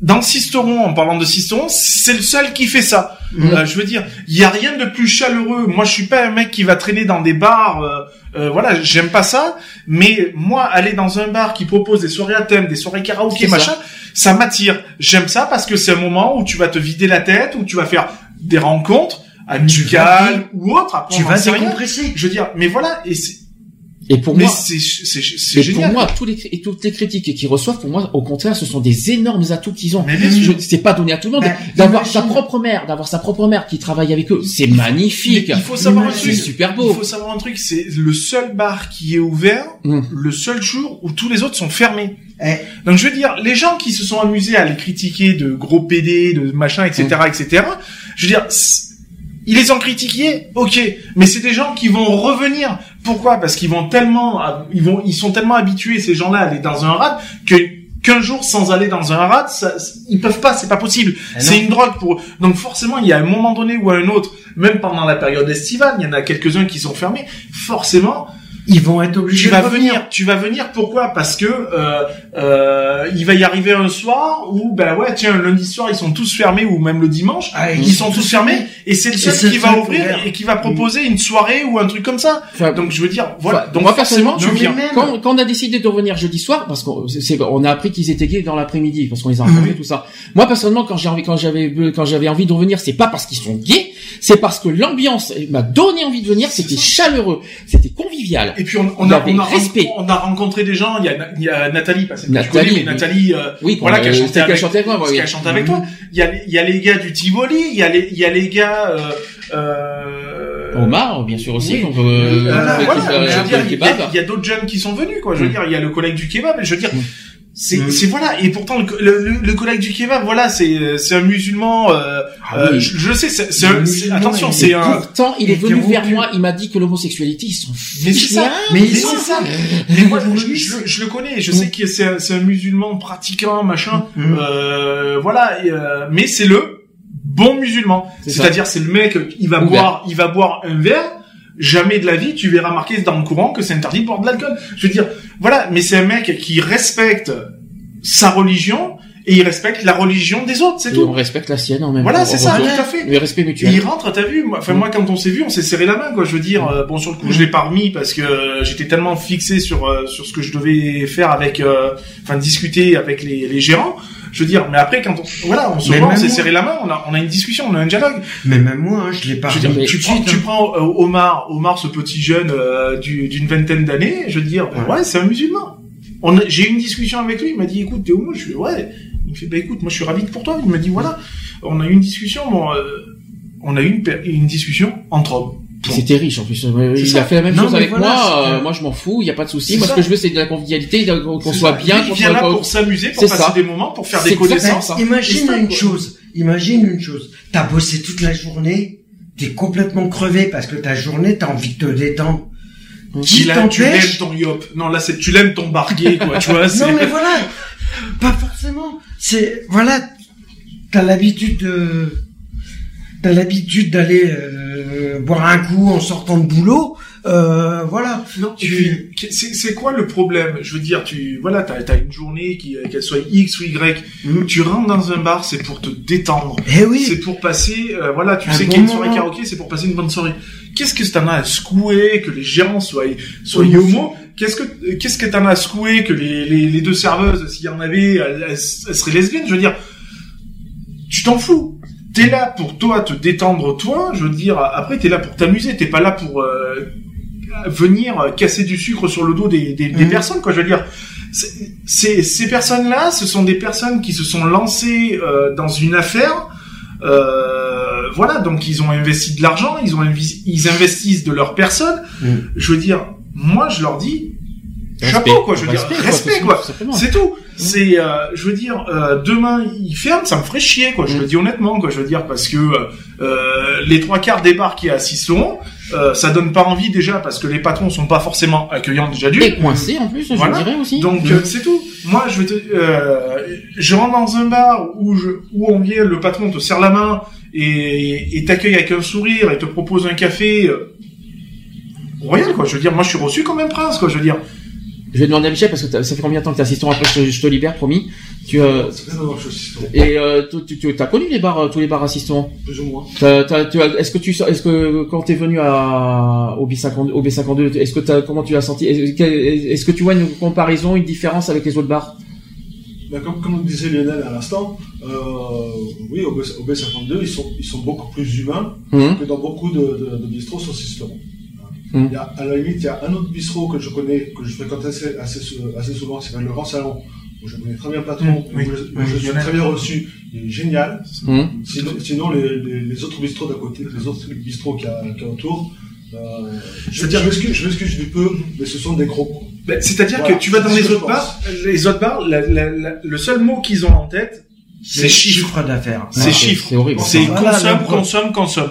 dans Sisteron, en parlant de Sisteron, c'est le seul qui fait ça. Mhm. Euh, je veux dire, il y a rien de plus chaleureux. Moi, je suis pas un mec qui va traîner dans des bars. euh, euh, voilà, j'aime pas ça. Mais moi, aller dans un bar qui propose des soirées à thème, des soirées karaoké, ça. machin, ça, m'attire. J'aime ça parce que c'est un moment où tu vas te vider la tête, où tu vas faire des rencontres amicales ou autres. Après, Tu vas décompresser. Je veux dire, mais voilà, et Et pour mais moi, c'est, c'est, c'est et génial. pour moi, tous les, et toutes les critiques qu'ils reçoivent, pour moi, au contraire, ce sont des énormes atouts qu'ils ont. Mais. Je- C'est pas donné à tout le monde. Bah, d'avoir imagine- sa propre mère, d'avoir sa propre mère qui travaille avec eux, c'est magnifique. Mais il faut savoir un C'est truc. super Il beau. faut savoir un truc, c'est le seul bar qui est ouvert Mm. le seul jour où tous les autres sont fermés. Eh, Donc je veux dire, les gens qui se sont amusés à les critiquer de gros PD, de machin, etc., Mm. etc., je veux dire, ils les ont critiqués, ok, mais c'est des gens qui vont revenir. Pourquoi? Parce qu'ils vont tellement, ils vont, ils sont tellement habitués ces gens-là à aller dans un rad que qu'un jour sans aller dans un rad, ça, ils peuvent pas, c'est pas possible. Ah c'est une drogue pour eux. Donc forcément, il y a un moment donné ou à un autre, même pendant la période estivale, il y en a quelques-uns qui sont fermés. Forcément, ils vont être obligés tu vas de revenir. venir, tu vas venir. Pourquoi? Parce que euh, euh, il va y arriver un soir où ben ouais, tiens, lundi soir ils sont tous fermés ou même le dimanche, Ah, ils sont tous fermés et c'est le seul qui va ouvrir ouvert. et qui va proposer une soirée ou un truc comme ça. Enfin, Donc je veux dire, voilà. Enfin, Donc moi forcément, personnellement, tu viens. même- quand, quand on a décidé de revenir jeudi soir, parce qu'on on a appris qu'ils étaient gays dans l'après-midi, parce qu'on les a informés tout ça. Moi personnellement, quand j'ai envie, quand j'avais, quand j'avais envie de revenir, c'est pas parce qu'ils sont gays, c'est parce que l'ambiance m'a donné envie de venir. C'était chaleureux, c'était convivial. Et puis on, on a, on, a, respect. on a rencontré des gens. Il y a, il y a Nathalie, parce que tu Nathalie, connais, mais oui. Nathalie, euh, Oui, voilà, qui a euh, chanté avec, moi, qui oui. a chanté avec toi. Il y a, les- il y a les gars du Tivoli, il y a les, il y a les gars. Euh, euh, Omar, bien sûr aussi. Oui. qu'on peut- Euh, qu'on voilà, fait- je veux dire, il y, a- d'autres jeunes qui sont venus, quoi. Je veux Mm. dire, il y a le collègue du kebab, je veux dire, Mm. C'est, Mm. c'est voilà. Et pourtant, le, le, le- le collègue du kebab, voilà, c'est, c'est un musulman. Euh, Ah euh, oui. je, je sais, c'est, un- attention, c'est est un. Pourtant, il est venu vers moi, il m'a dit que l'homosexualité, ils sont Mais c'est ça. Mais Mais ils c'est sont ça. Mais moi, je, le *laughs* je, je le connais. Je Mm. sais que c'est un, c'est un musulman pratiquant, machin. Mm. Euh, voilà. et, euh, mais c'est le bon musulman. C'est-à-dire, c'est le mec, il va Ouvert. boire, il va boire un verre. Jamais de la vie, tu verras marqué dans le courant que c'est interdit de boire de l'alcool. Je veux dire, voilà. Mais c'est un mec qui respecte sa religion et il respecte la religion des autres. C'est Et on tout. respecte la sienne en même Voilà, temps. c'est ça, tout à fait. Le respect Et mutuel. il rentre, t'as vu moi, Enfin Mm. moi quand on s'est vu, on s'est serré la main quoi. Je veux dire, euh, bon sur le coup je l'ai pas remis parce que euh, j'étais tellement fixé sur euh, sur ce que je devais faire avec, euh, enfin discuter avec les, les gérants. Je veux dire, mais après, quand on, voilà, on se voit, on s'est serré la main, on a, on a une discussion, on a un dialogue. Mais même moi, hein, je l'ai pas Je veux dire, tu prends, tu prends euh, Omar, Omar, ce petit jeune euh, du- d'une vingtaine d'années, je veux dire, ben ouais, c'est un musulman. J'ai eu une discussion avec lui, il m'a dit, écoute, t'es homo Je suis, ouais. Il me fait, bah écoute, moi je suis ravi pour toi. Il m'a dit, voilà, on a eu une discussion, bon, euh, on a eu une, une discussion entre hommes. C'était riche en plus. Il a fait la même Non, chose avec voilà, moi. euh, moi, je m'en fous. Il y a pas de souci. Moi, ce que je veux, c'est de la convivialité, qu'on soit ça. bien. Il vient soit- là pour s'amuser, pour passer ça. des moments, pour faire des connaissances. Imagine une chose, imagine une chose. T'as bossé toute la journée, t'es complètement crevé parce que ta journée, t'as envie de te détendre. Qui Il a- tu ton yop. Non, là, c'est, tu l'aimes ton barguet, quoi, tu vois. Non mais voilà, pas forcément. C'est voilà, t'as l'habitude de, t'as l'habitude d'aller euh, boire un coup en sortant de boulot. Euh, voilà. Non, puis, c'est, c'est quoi le problème? Je veux dire, tu, voilà, t'as, t'as une journée qui, qu'elle soit X ou Y, tu rentres dans un bar, c'est pour te détendre. Mm. Eh oui. C'est pour passer, euh, voilà, tu Un sais bon qu'il y a une soirée karaoké, c'est pour passer une bonne soirée. Qu'est-ce que t'en as à secouer, que les gérants soient, soient Oui, homo Qu'est-ce que, qu'est-ce que t'en as à secouer, que les, les, les deux serveuses, s'il y en avait, elles, elles- elles seraient lesbiennes? Je veux dire, tu t'en fous. T'es là pour toi te détendre toi. Je veux dire, après t'es là pour t'amuser. T'es pas là pour euh, venir casser du sucre sur le dos des, des, des Mhm. personnes. Quoi, je veux dire, c'est- ces personnes-là, ce sont des personnes qui se sont lancées euh, dans une affaire. Euh, voilà, donc ils ont investi de l'argent, ils ont ils investissent de leur personne. Mhm. Je veux dire, moi je leur dis. Chapeau quoi. Je veux Respect, dire respect quoi. C'est tout. C'est, euh, je veux dire, euh, demain ils ferment, ça me ferait chier quoi. Je Mm. le dis honnêtement quoi. Je veux dire parce que euh, les trois quarts des bars qui assisteront, euh, ça donne pas envie déjà parce que les patrons sont pas forcément accueillants déjà du. Et coincé en plus, je Voilà. dirais aussi. Donc Mm. c'est tout. Moi je vais te, je rentre dans un bar où je, où on vient, le patron te serre la main et, t'accueille avec un sourire et te propose un café. royal quoi. Je veux dire, moi je suis reçu comme un prince quoi. Je veux dire. Je vais demander à Michel parce que ça fait combien de temps que t'es assistant après je te, je te libère promis. Tu euh, et euh, tu, tu as connu les bars euh, tous les bars assistants? Plus ou moins. Est-ce que tu est-ce que quand t'es venu à au B52 au B52 est-ce que comment tu l'as senti? Est-ce que, tu vois une comparaison une différence avec les autres bars? Bah, comme, comme disait Lionel à l'instant, euh, oui, au, B, au B52, ils sont, ils sont beaucoup plus humains Mhm. que dans beaucoup de, de, de bistrots saucisserons. Mhm. Il y a, à la limite, il y a un autre bistrot que je connais, que je fréquente assez, assez, assez souvent, s'appelle le Grand Salon, où je connais très bien le patron, Mhm, où oui. je, où Oui, je suis très bien reçu, il est génial. Mhm. Sinon, sinon les, les, les autres bistrots d'à côté, les autres bistrots qu'il y a, qu'il y a autour, euh, je veux dire, je m'excuse, je m'excuse du peu, mais ce sont des gros. Ben, C'est-à-dire Voilà, que tu vas dans c'est les autres bars, les autres bars, la- la- la- le seul mot qu'ils ont en tête, c'est chiffre. d'affaires. C'est Ouais, chiffre. c'est horrible. C'est Voilà, consomme, consomme, consomme.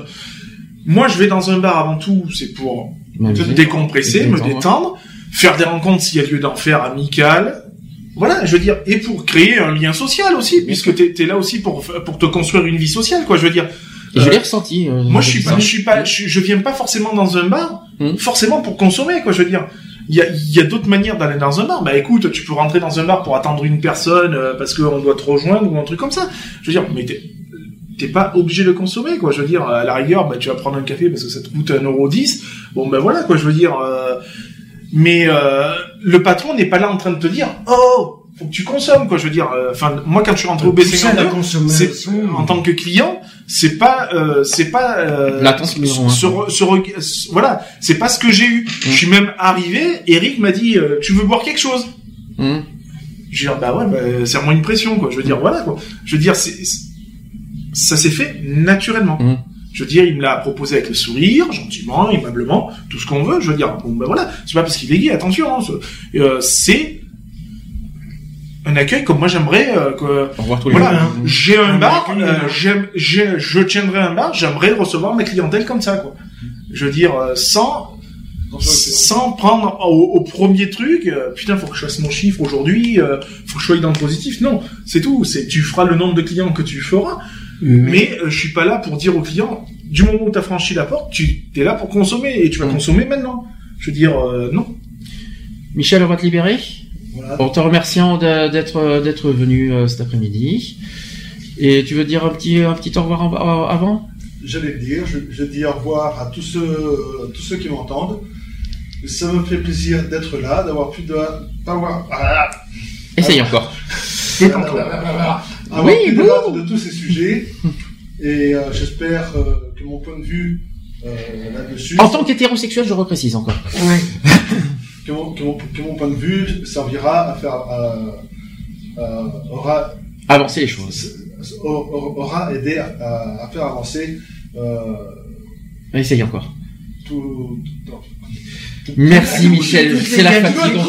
Moi, je vais dans un bar avant tout, c'est pour me décompresser, me Détendre, faire des rencontres s'il y a lieu d'en faire, amicales. Voilà, je veux dire, et pour créer un lien social aussi, puisque t'es es là aussi pour pour te construire une vie sociale, quoi. Je veux dire. Je Euh, l'ai ressenti. euh, moi, je suis pas, je suis pas, je, je viens pas forcément dans un bar, Mhm. forcément pour consommer, quoi. Je veux dire, il y a, y a d'autres manières d'aller dans un bar. Bah, écoute, tu peux rentrer dans un bar pour attendre une personne euh, parce qu'on doit te rejoindre ou un truc comme ça. Je veux dire, mais t'es pas obligé de consommer, quoi. Je veux dire, à la rigueur, bah, tu vas prendre un café parce que ça te coûte un euro dix. Bon, ben voilà, quoi. Je veux dire, euh, mais euh, le patron n'est pas là en train de te dire, oh, faut que tu consommes, quoi. Je veux dire, euh, enfin, moi, quand je suis rentré au Pousser à la B52, c'est consommation. en tant que client, c'est pas, euh, c'est pas, euh, ce- voilà, c'est pas ce que j'ai eu. Je suis même arrivé, Eric m'a dit, euh, tu veux boire quelque chose? Mhm. Je veux dire, bah ouais, bah, serre-moi une pression, quoi. Je veux dire, voilà, quoi. Je veux dire, c'est, c'est- ça s'est fait naturellement. Mhm. Je veux dire, il me l'a proposé avec le sourire, gentiment, aimablement, tout ce qu'on veut. Je veux dire, bon, ben voilà, c'est pas parce qu'il est gay, attention. hein, c'est- euh, c'est un accueil comme moi j'aimerais euh, que Au revoir tous les voilà, j'ai un Un bar, accueil, euh, je tiendrai un bar, j'aimerais recevoir ma clientèle comme ça, quoi. Je veux dire, sans, sans prendre au, au premier truc, euh, putain, faut que je fasse mon chiffre aujourd'hui, euh, faut que je sois dans le positif. Non, c'est tout. C'est, tu feras le nombre de clients que tu feras, mais euh, je suis pas là pour dire aux clients, du moment où tu as franchi la porte, tu es là pour consommer et tu vas Mm. consommer maintenant. Je veux dire, euh, non. Michel, on va te libérer. Voilà. En te remerciant d'être d'être venu euh, cet après-midi. Et tu veux dire un petit un petit au revoir avant J'allais le dire, je, je dis au revoir à tous ceux, tous ceux qui m'entendent. Ça me fait plaisir d'être là, d'avoir pu de, ah, Essaye encore. Détends-toi. Avoir Oui, pu bon. débattre de tous ces sujets. Et euh, j'espère euh, que mon point de vue euh, là-dessus. En tant qu'hétérosexuel, je reprécise encore. *laughs* que mon, que, mon, que mon point de vue servira à faire à, à- aura Avancer les choses. aura aidé à, à- à faire avancer euh, Essaye encore. tout. tout- Merci Michel, Toutes les c'est la fatigue.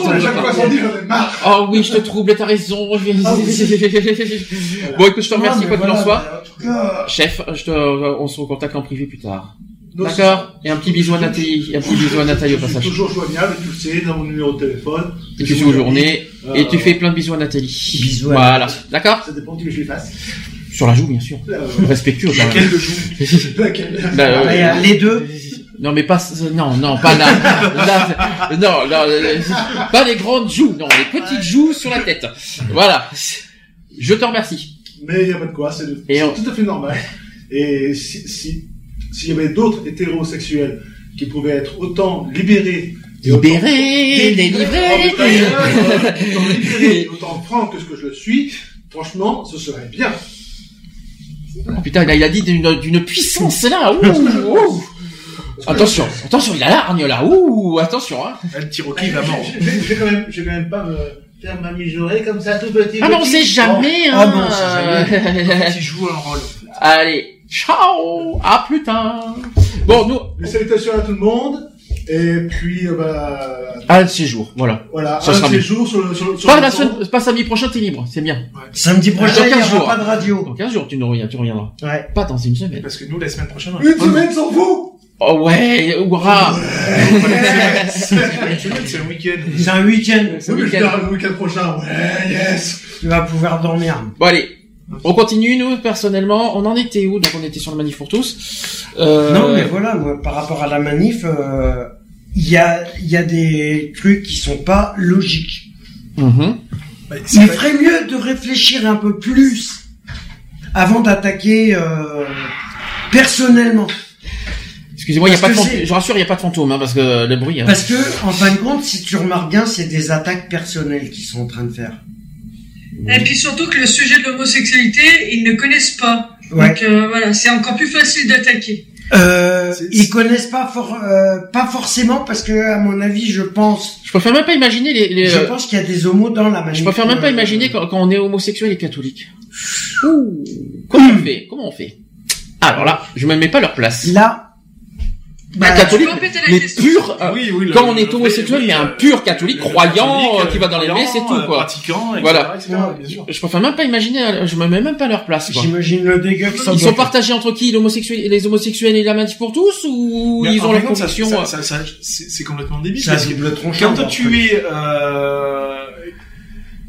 Oh oui, je te trouble, t'as raison. Ah, *laughs* bon, écoute, je te remercie, Non, quoi qu'il en soit. cas- Chef, je te, on se recontacte en privé plus tard. D'accord Et un petit bisou à Nathalie, un petit bisou à Nathalie au Je suis passage. toujours joignable, tu le sais, dans mon numéro de téléphone. Et tu journées, Euh, et tu fais plein de bisous à Nathalie. Bisous à Voilà, d'accord Ça dépend de qui que je les fasse. Sur la joue, bien sûr. Euh, Respectueux. Laquelle de joue? *laughs* Laquelle? Bah, euh, Ah, les deux. *laughs* Non, mais pas, non, non, pas là. là non, là, euh, pas les grandes joues, non, les petites joues sur la tête. Voilà. Je te remercie. Mais il n'y a pas de quoi, c'est on- tout à fait normal. Et si si- s'il y avait d'autres hétérosexuels qui pouvaient être autant libérés, Libérés, délivrés. autant libérés et autant francs que ce que je le suis, franchement, ce serait bien. Oh putain, là, il a dit d'une d'une puissance là. Ouh, *laughs* ouh. Attention, attention, il a l'argne là. Ouh, attention. Hein. Le Cherokee va mort. Je vais, je vais quand même, je vais quand même pas me faire ma mijaurée comme ça, tout petit. Ah mais on petit. sait jamais. Oh. Hein. Ah bon, on sait jamais. Tu joues un rôle. Allez, ciao, à plus tard. Bon, nous, Mes salutations à tout le monde. Et puis, euh, bah, un de ces jours, voilà. voilà, Ça un sera de ces jours sur le, sur, Pas le la semaine, pas samedi prochain, t'es libre, c'est bien. Samedi prochain, Dans il n'y 15 aura jours. pas de radio. Dans 15 jours, tu, nous reviens, tu reviendras. Ouais. Pas dans une semaine. Parce que nous, la semaine prochaine, on Une semaine sans vous Oh ouais, Une semaine, c'est un week-end. C'est un week-end. C'est Oui, le week-end. verrai le week-end prochain. Ouais, yes. Tu vas pouvoir dormir. Bon allez, on continue nous personnellement. On en était où Donc on était sur le manif pour tous. Euh, Non, mais voilà, moi, par rapport à la manif, euh, il y a, il y a des trucs qui sont pas logiques. mhm. Il ferait mieux de réfléchir un peu plus avant d'attaquer euh, personnellement. Excusez-moi, il y a pas de fantôme. Je rassure, il y a pas de fantôme, hein, parce que le bruit. hein. Parce que, en fin de compte, si tu remarques bien, c'est des attaques personnelles qu'ils sont en train de faire. Et puis surtout que le sujet de l'homosexualité, ils ne connaissent pas. Ouais. Donc euh, voilà, c'est encore plus facile d'attaquer. Euh, ils connaissent pas for- euh, pas forcément parce que, à mon avis, je pense, Je préfère même pas imaginer les. les- je pense qu'il y a des homos dans la manif. Je préfère même pas Euh, imaginer quand, quand on est homosexuel et catholique. Ouh. Comment on fait? Comment on fait? Alors là, je me mets pas à leur place. Là, bah, catholique, mais pur. euh, Oui, oui, le- quand on est homosexuel, oui, mais un euh, pur catholique, croyant, catholique, euh, qui va dans les messes et tout, euh, quoi. Pratiquant, etc., Voilà. etc., bien sûr. Je préfère même pas imaginer, euh, je me mets même pas à leur place. Quoi. j'imagine le dégât que ça Ils sont partagés entre qui l'homosexuel, les homosexuels et la manif pour tous ou Mais ils ont ça- convictions ça- euh, ça- C'est c'est complètement débile. Un parce que quand tu es euh,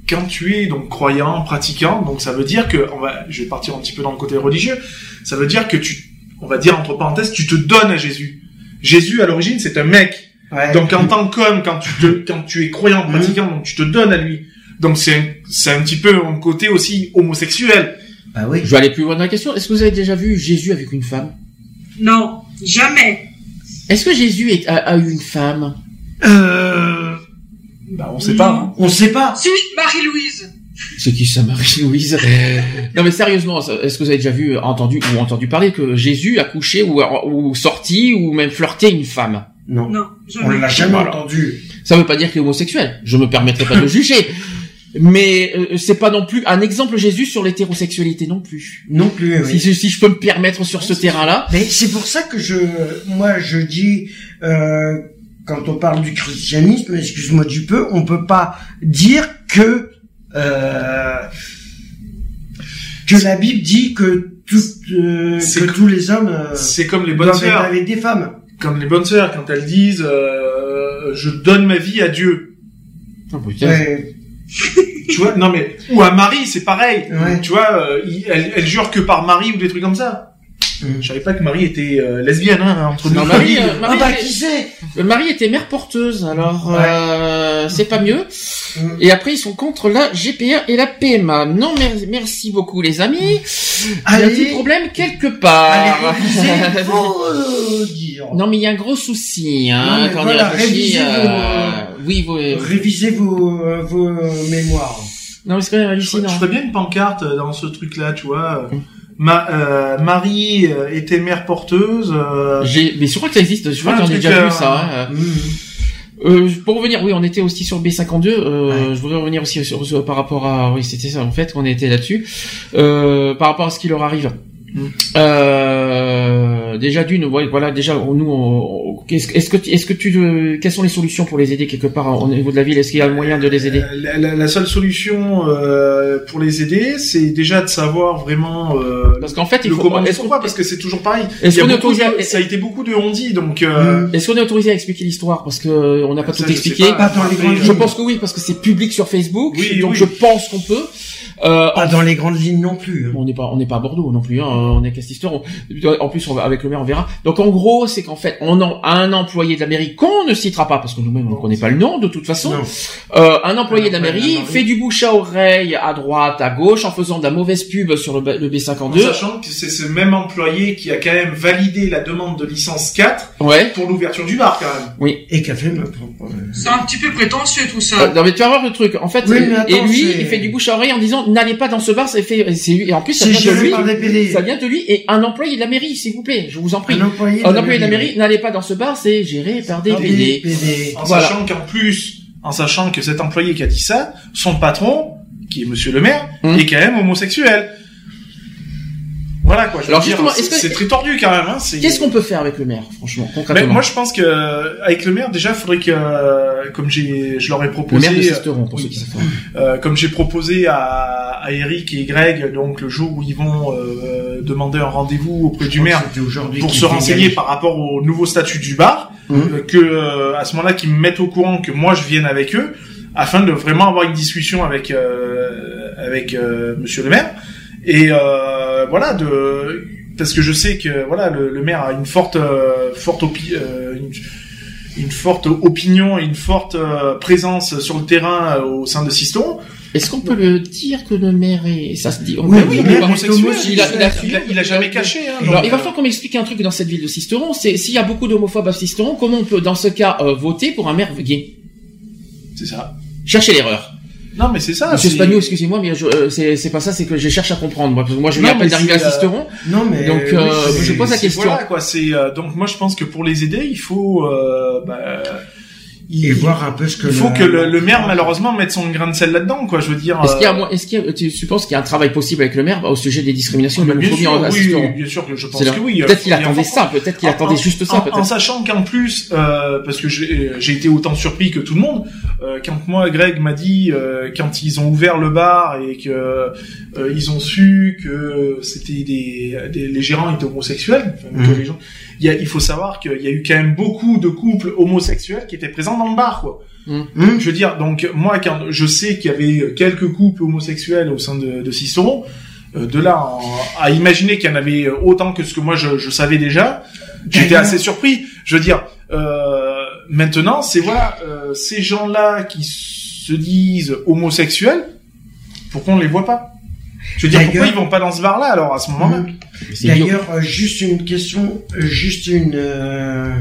quand tu es donc croyant, pratiquant, donc ça veut dire que on va, je vais partir un petit peu dans le côté religieux. Ça veut dire que tu, on va dire entre parenthèses, tu te donnes à Jésus. Jésus à l'origine c'est un mec. Ouais. Donc en tant qu'homme, quand tu te, quand tu es croyant, Mhm. pratiquant, donc tu te donnes à lui. Donc c'est un- c'est un petit peu un côté aussi homosexuel. Bah oui. Je vais aller plus loin dans la question. Est-ce que vous avez déjà vu Jésus avec une femme? Non, jamais. Est-ce que Jésus est- a, a eu une femme? Euh, Bah on sait pas. hein. on sait pas. Si, Marie-Louise. C'est qui ça, Marie-Louise Non mais sérieusement, est-ce que vous avez déjà vu, entendu ou entendu parler que Jésus a couché ou, ou sorti ou même flirté une femme? Non. Non, On l'a jamais Voilà. entendu. Ça veut pas dire qu'il est homosexuel. Je me permettrai pas de le juger. Mais euh, c'est pas non plus un exemple Jésus sur l'hétérosexualité non plus. Non plus, oui. Si, si je peux me permettre sur ce terrain-là. Mais c'est pour ça que je, moi, je dis, euh, quand on parle du christianisme, excuse-moi du peu, on peut pas dire que euh, que la Bible dit que tout, euh, que tous les hommes euh, C'est comme les bonnes doivent être sœurs. avec des femmes. Comme les bonnes sœurs quand elles disent euh, je donne ma vie à Dieu. Oh, putain. Ouais. Tu vois, non mais ou à Marie, c'est pareil. Ouais. Tu vois, euh, elle, elle jure que par Marie ou des trucs comme ça. Mm. Je savais pas que Marie était euh, lesbienne hein, entre nous. Marie, euh, Ah Marie, bah était- qui sait euh, Marie était mère porteuse, alors Ouais. euh, c'est pas mieux. Mm. Et après ils sont contre la GPA et la PMA. Non, mer- merci beaucoup les amis. Il y a un petit problème quelque part. Allez, révisez, euh, dire. Non, mais il y a un gros souci, hein, Non, mais quand voilà, on y réfléchit. révisez euh, Oui, vous, Révisez vos, euh, vos mémoires. Non, mais c'est quand même Je hallucinant. ferais bien une pancarte euh, dans ce truc-là, tu vois. Mm. Ma, euh, Marie euh, était mère porteuse. euh, J'ai, mais je crois que ça existe. Je crois ai truc, déjà euh, vu ça. hein. Mhm. Euh, pour revenir, oui, on était aussi sur B52. Euh, Je voudrais revenir aussi sur, sur- par rapport à, oui, c'était ça en fait, qu'on était là-dessus. Euh, par rapport à ce qui leur arrive. Mm. Euh, déjà d'une, ouais, voilà, déjà nous, on- on- est-ce est-ce que, tu- est-ce que tu, euh, quelles sont les solutions pour les aider quelque part au niveau de la ville? Est-ce qu'il y a le moyen de les aider? Euh, la, la- la seule solution euh, pour les aider, c'est déjà de savoir vraiment euh, Parce qu'en fait, il le faut. comment, Est-ce pourquoi, parce que c'est toujours pareil. Est-ce qu'on est autorisé de- à- ça a été beaucoup de on-dit, donc euh, Est-ce qu'on est autorisé à expliquer l'histoire? Parce que on n'a pas Ça, tout expliqué. pas. Pas dans les grandes je pense que oui, parce que c'est public sur Facebook. Oui, donc oui. je pense qu'on peut. Euh, Pas dans les grandes lignes non plus. hein. On n'est pas, on n'est pas à Bordeaux non plus. Hein, on est Castister. En plus, on va, avec le maire, on verra. Donc, en gros, c'est qu'en fait, on a un employé de la mairie qu'on ne citera pas parce que nous-mêmes on ne connaît pas le nom de toute façon. Non. Euh, un employé de la Un employé de la mairie fait du bouche à oreille à droite, à gauche, en faisant de la mauvaise pub sur le, B- le en B52. sachant que c'est ce même employé qui a quand même validé la demande de licence 4 Ouais. pour l'ouverture du bar, quand même. Oui. Et qu'a fait ma propre. C'est un petit peu prétentieux tout ça. Euh, non, mais tu vas voir le truc. En fait, Oui, et lui, il fait du bouche à oreille en disant n'allez pas dans ce bar. C'est fait. C'est et en plus ça C'est vient de lui. Ça vient de lui et un employé de la mairie, s'il vous plaît. Je vous en prie. Un employé Un employé de la mairie, n'allez pas dans ce bar. C'est géré par des PD. En Voilà. sachant qu'en plus, en sachant que cet employé qui a dit ça, son patron, qui est Monsieur le Maire, Hum. est quand même homosexuel. Voilà quoi. Je Alors, justement, c'est- est-ce que- c'est très tordu quand même. Hein, Qu'est-ce qu'on peut faire avec le maire, franchement, moi, je pense que euh, avec le maire, déjà, il faudrait que, euh, comme j'ai, je leur ai Le proposé, maire de Sisteron, pour ceux qui savent. euh, comme j'ai proposé à, à Eric et Greg, donc le jour où ils vont euh, demander un rendez-vous auprès Je du maire pour se renseigner par rapport au nouveau statut du bar, Hum. euh, que euh, à ce moment-là, qu'ils me mettent au courant que moi je vienne avec eux, afin de vraiment avoir une discussion avec euh, avec euh, Monsieur le Maire et euh, voilà de parce que je sais que voilà le, le maire a une forte euh, forte opi- euh, une, une forte opinion et une forte euh, présence sur le terrain euh, au sein de Siston. Est-ce qu'on peut le dire que le maire est, ça se dit, on Oui, oui, le homosexuel, il a, il a, Il a, il a jamais caché. Hein, Alors, donc, il va falloir qu'on m'explique un truc dans cette ville de Sisteron. C'est s'il y a beaucoup d'homophobes à Sisteron, comment on peut, dans ce cas, euh, voter pour un maire gay? C'est ça. Cherchez l'erreur. Non mais c'est ça. Monsieur c'est- Spagno, excusez-moi, mais euh, c'est pas ça. C'est que je cherche à comprendre. Moi, parce que moi, je viens à peine d'arriver à Sisteron. Non, mais. Donc, euh, je pose la question. Voilà quoi. C'est euh, donc moi je pense que pour les aider, il faut euh, bah, Et voir un peu ce que il faut que le, le maire malheureusement mette son grain de sel là-dedans quoi. Je veux dire. Est-ce qu'il y a, euh, moi- est-ce qu'il y a, tu, tu penses qu'il y a un travail possible avec le maire bah, au sujet des discriminations de bien sûr, en oui, bien sûr que je pense que oui. Peut-être qu'il euh, attendait ça, peut-être qu'il en- attendait en- juste ça, en, sachant qu'en plus, euh, parce que j'ai j'ai été autant surpris que tout le monde, euh, quand moi Greg m'a dit euh, quand ils ont ouvert le bar et que euh, ils ont su que c'était des, des les gérants étaient homosexuels, enfin, que Mhm. les gens, il y a, il faut savoir qu'il y a eu quand même beaucoup de couples homosexuels qui étaient présents dans le bar quoi. Mhm. Hum Je veux dire, donc moi, quand je sais qu'il y avait quelques couples homosexuels au sein de, de euh, de là en- à imaginer qu'il y en avait autant que ce que moi je, je savais déjà, j'étais assez surpris. Je veux dire, euh, maintenant, c'est voilà, euh, ces gens-là qui se disent homosexuels, pourquoi on les voit pas? Je veux dire, pourquoi D'ailleurs- ils vont pas dans ce bar-là alors à ce moment-là? D'ailleurs, euh, juste une question, euh, juste une euh,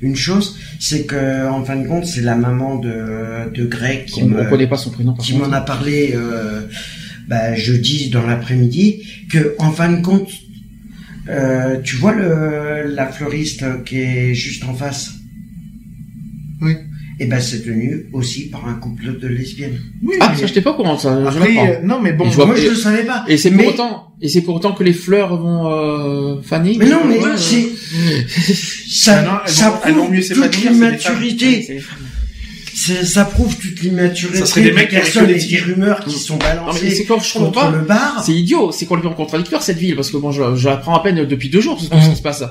une chose, c'est que en fin de compte, c'est la maman de de Greg qui On, me on connaît pas son prénom. Par qui contre. m'en a parlé euh, bah, jeudi dans l'après-midi, que en fin de compte, euh, tu vois le la fleuriste qui est juste en face? Oui. Et ben c'est tenu aussi par un couple de lesbiennes. Oui, Ah, mais ça, j'étais pas au courant, ça. après, euh, non, mais bon, Moi je le savais pas. Et c'est pour Mais- autant, et c'est pour autant que les fleurs vont euh, faner. Mais non, mais Ouais, c'est *laughs* ça, non, elles ça vont- elles vont prouve mieux toute l'immaturité. Ça prouve toute l'immaturité Ça serait des des mecs qui auraient personnes et des rumeurs qui sont Non, mais balancées c'est quand je contre pas. le bar. C'est idiot, c'est complètement contradictoire cette ville parce que bon, je, je l'apprends à peine depuis deux jours ce qui se passe.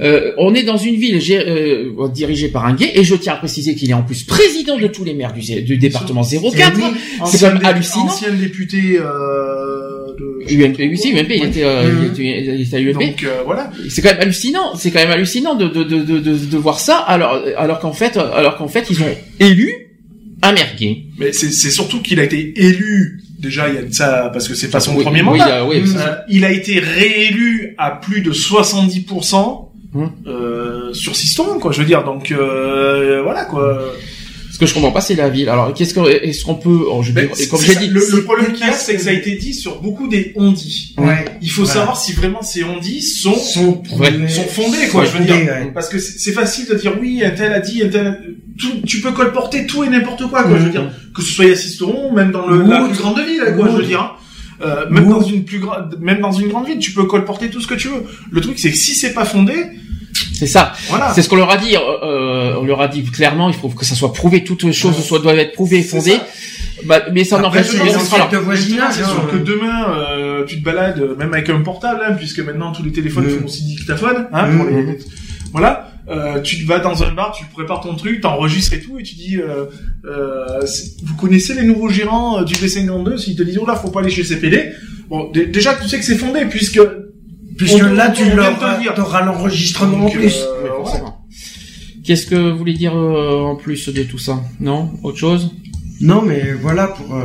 Euh, on est dans une ville gé- euh, dirigée par un gay et je tiens à préciser qu'il est en plus président de tous les maires du, du département 04. Eh oui. C'est ancien quand même hallucinant. Ancien député euh, UMP, oui, si, UMP, il était, euh, il était, il était à UMP. Donc euh, voilà. C'est quand même hallucinant. C'est quand même hallucinant de de de de, de, de voir ça. Alors alors qu'en fait alors qu'en fait ils ont élu un. Mais c'est c'est surtout qu'il a été élu. Déjà, il y a de ça parce que c'est pas son Oui, premier oui, mandat. il y a- oui, c'est Euh, il a été réélu à plus de 70% Hum. euh, sur Siston, quoi. Je veux dire, donc euh, voilà, quoi. Parce que je comprends pas, c'est la ville. Alors, qu'est-ce qu'on, est-ce qu'on peut, oh, je Ben, dis- comme j'ai dit, le, problème qu'il y a, c'est que ça a été dit sur beaucoup des on-dit. Ouais. Il faut Voilà. savoir si vraiment ces on-dit sont, Sont Ouais. sont fondés, quoi, Ouais, je veux fondés, dire. ouais. Parce que c'est c'est facile de dire oui, un tel a dit, un tel a... Tout, tu peux colporter tout et n'importe quoi, quoi, je veux Mhm. dire. Que ce soit à Sisteron, même dans le, la plus grande ville, quoi, je veux dire. hein. Euh, même dans une plus grande, même dans une grande ville, tu peux colporter tout ce que tu veux. Le truc, c'est que si c'est pas fondé, c'est ça. voilà. C'est ce qu'on leur a dit. euh, euh, on leur a dit clairement, il faut que ça soit prouvé. Toutes les choses soit doivent être prouvées et fondées. Bah, mais ça n'empêche pas. C'est hein. sûr que demain, euh, tu te balades, même avec un portable, hein, puisque maintenant tous les téléphones Mm. font aussi dictaphone, hein, pour Mm. les... Voilà. Euh, tu vas dans un bar, tu prépares ton truc, t'enregistres et tout, et tu dis, euh, euh, vous connaissez les nouveaux gérants euh, du B52? S'ils te disent, oh là, faut pas aller chez CPD. Bon, dé- déjà, tu sais que c'est fondé, puisque Puisque On- là, on tu leur, auras l'enregistrement en plus. euh, forcément. Qu'est-ce que vous voulez dire euh, en plus de tout ça? Non? Autre chose? Non, mais voilà pour, euh,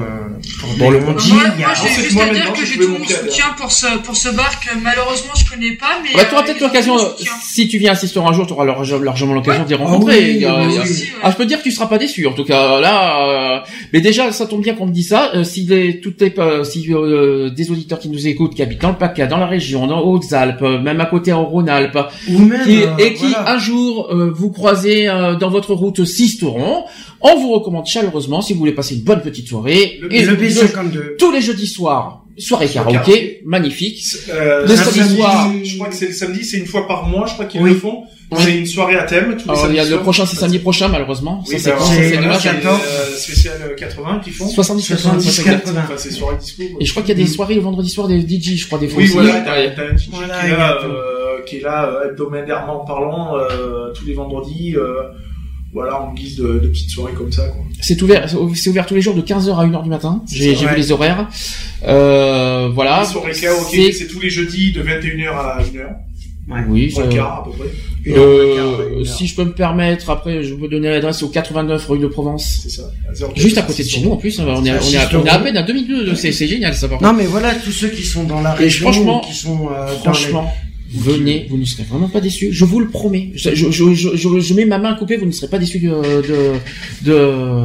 pour Bon, des le- on-dit, Moi, moi j'ai juste moi à dire que j'ai tout mon à soutien pour ce, pour ce bar que malheureusement je connais pas, mais. bah, Tu auras euh, peut-être l'occasion, euh, si tu viens assister un jour, tu auras large- largement l'occasion Ouais. d'y Ah rencontrer. oui, oui, oui. Ah, je peux te dire que tu seras pas déçu. En tout cas, là, euh, mais déjà, ça tombe bien qu'on me dise ça. Euh, si les, toutes les, euh, si euh, des auditeurs qui nous écoutent, qui habitent dans le PACA, dans la région, dans Hautes-Alpes, même à côté en Rhône-Alpes, Ou même, qui- euh, et qui voilà. un jour euh, vous croisez euh, dans votre route Sisteron, on vous recommande chaleureusement si vous voulez passer une bonne petite soirée. Le- et le B52. tous les jeudis soirs, soirée karaoké, karaoké. magnifique. Euh, Le samedi samedi, soir. Je crois que c'est le samedi, c'est une fois par mois, je crois qu'ils Oui. le font. Oui. C'est une soirée à thème. Tous Alors, y a le prochain, c'est samedi prochain, malheureusement. Oui, ça, c'est le dommage. 14. euh, spécial euh, 80 qu'ils font. 70, 70, 80. 80. Enfin, c'est soirée dispo. quoi. Et je crois qu'il y a des soirées le vendredi soir des DJ, je crois, des fois Oui, voilà, t'as, un DJ qui est là, euh, qui est là euh, hebdomadairement parlant euh, tous les vendredis. euh, voilà, en guise de, de petites soirées comme ça. C'est ouvert, c'est ouvert tous les jours de 15h à 1h du matin. J'ai vu les horaires. Euh, voilà. C'est- tous les jeudis de 21h à 1h. Ouais. Oui, ça- quarts à peu près. Une heure, Euh, quart, si je peux me permettre, après, je peux donner l'adresse au 89 rue de Provence. C'est ça. à 0. Juste à côté de chez nous, en plus, on est, on est, à, on est à peine à 2002, Ouais. c'est, génial, ça, par. Non, mais voilà, tous ceux qui sont dans la Et région, franchement- qui sont euh, Franchement, venez, vous ne serez vraiment pas déçus. Je vous le promets. Je, je, je, je, mets ma main à couper, vous ne serez pas déçus de, de, de,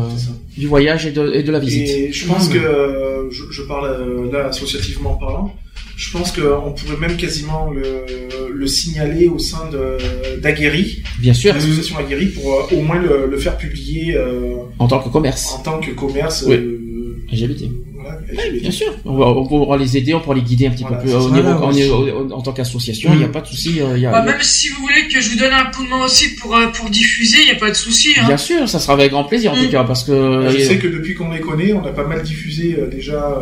du voyage et de, et de la visite. Et je pense Mmh. que, je, je parle euh, là associativement parlant, je pense qu'on pourrait même quasiment le, le signaler au sein de d'Aguerri, Bien sûr, l'association Aguerri, pour euh, au moins le, le faire publier euh, en tant que commerce. en tant que commerce. Oui. euh, Bien sûr, on, va, on pourra les aider, on pourra les guider un petit Voilà, peu plus au niveau, en, tant qu'association. Il n'y a Mm. pas de souci. euh, il y a- Bah, il y a- même si vous voulez que je vous donne un coup de main aussi pour, euh, pour diffuser, il n'y a pas de souci. Hein. Bien sûr, ça sera avec grand plaisir en Mm. tout cas, parce que. je sais que depuis qu'on les connaît, on a pas mal diffusé euh, déjà.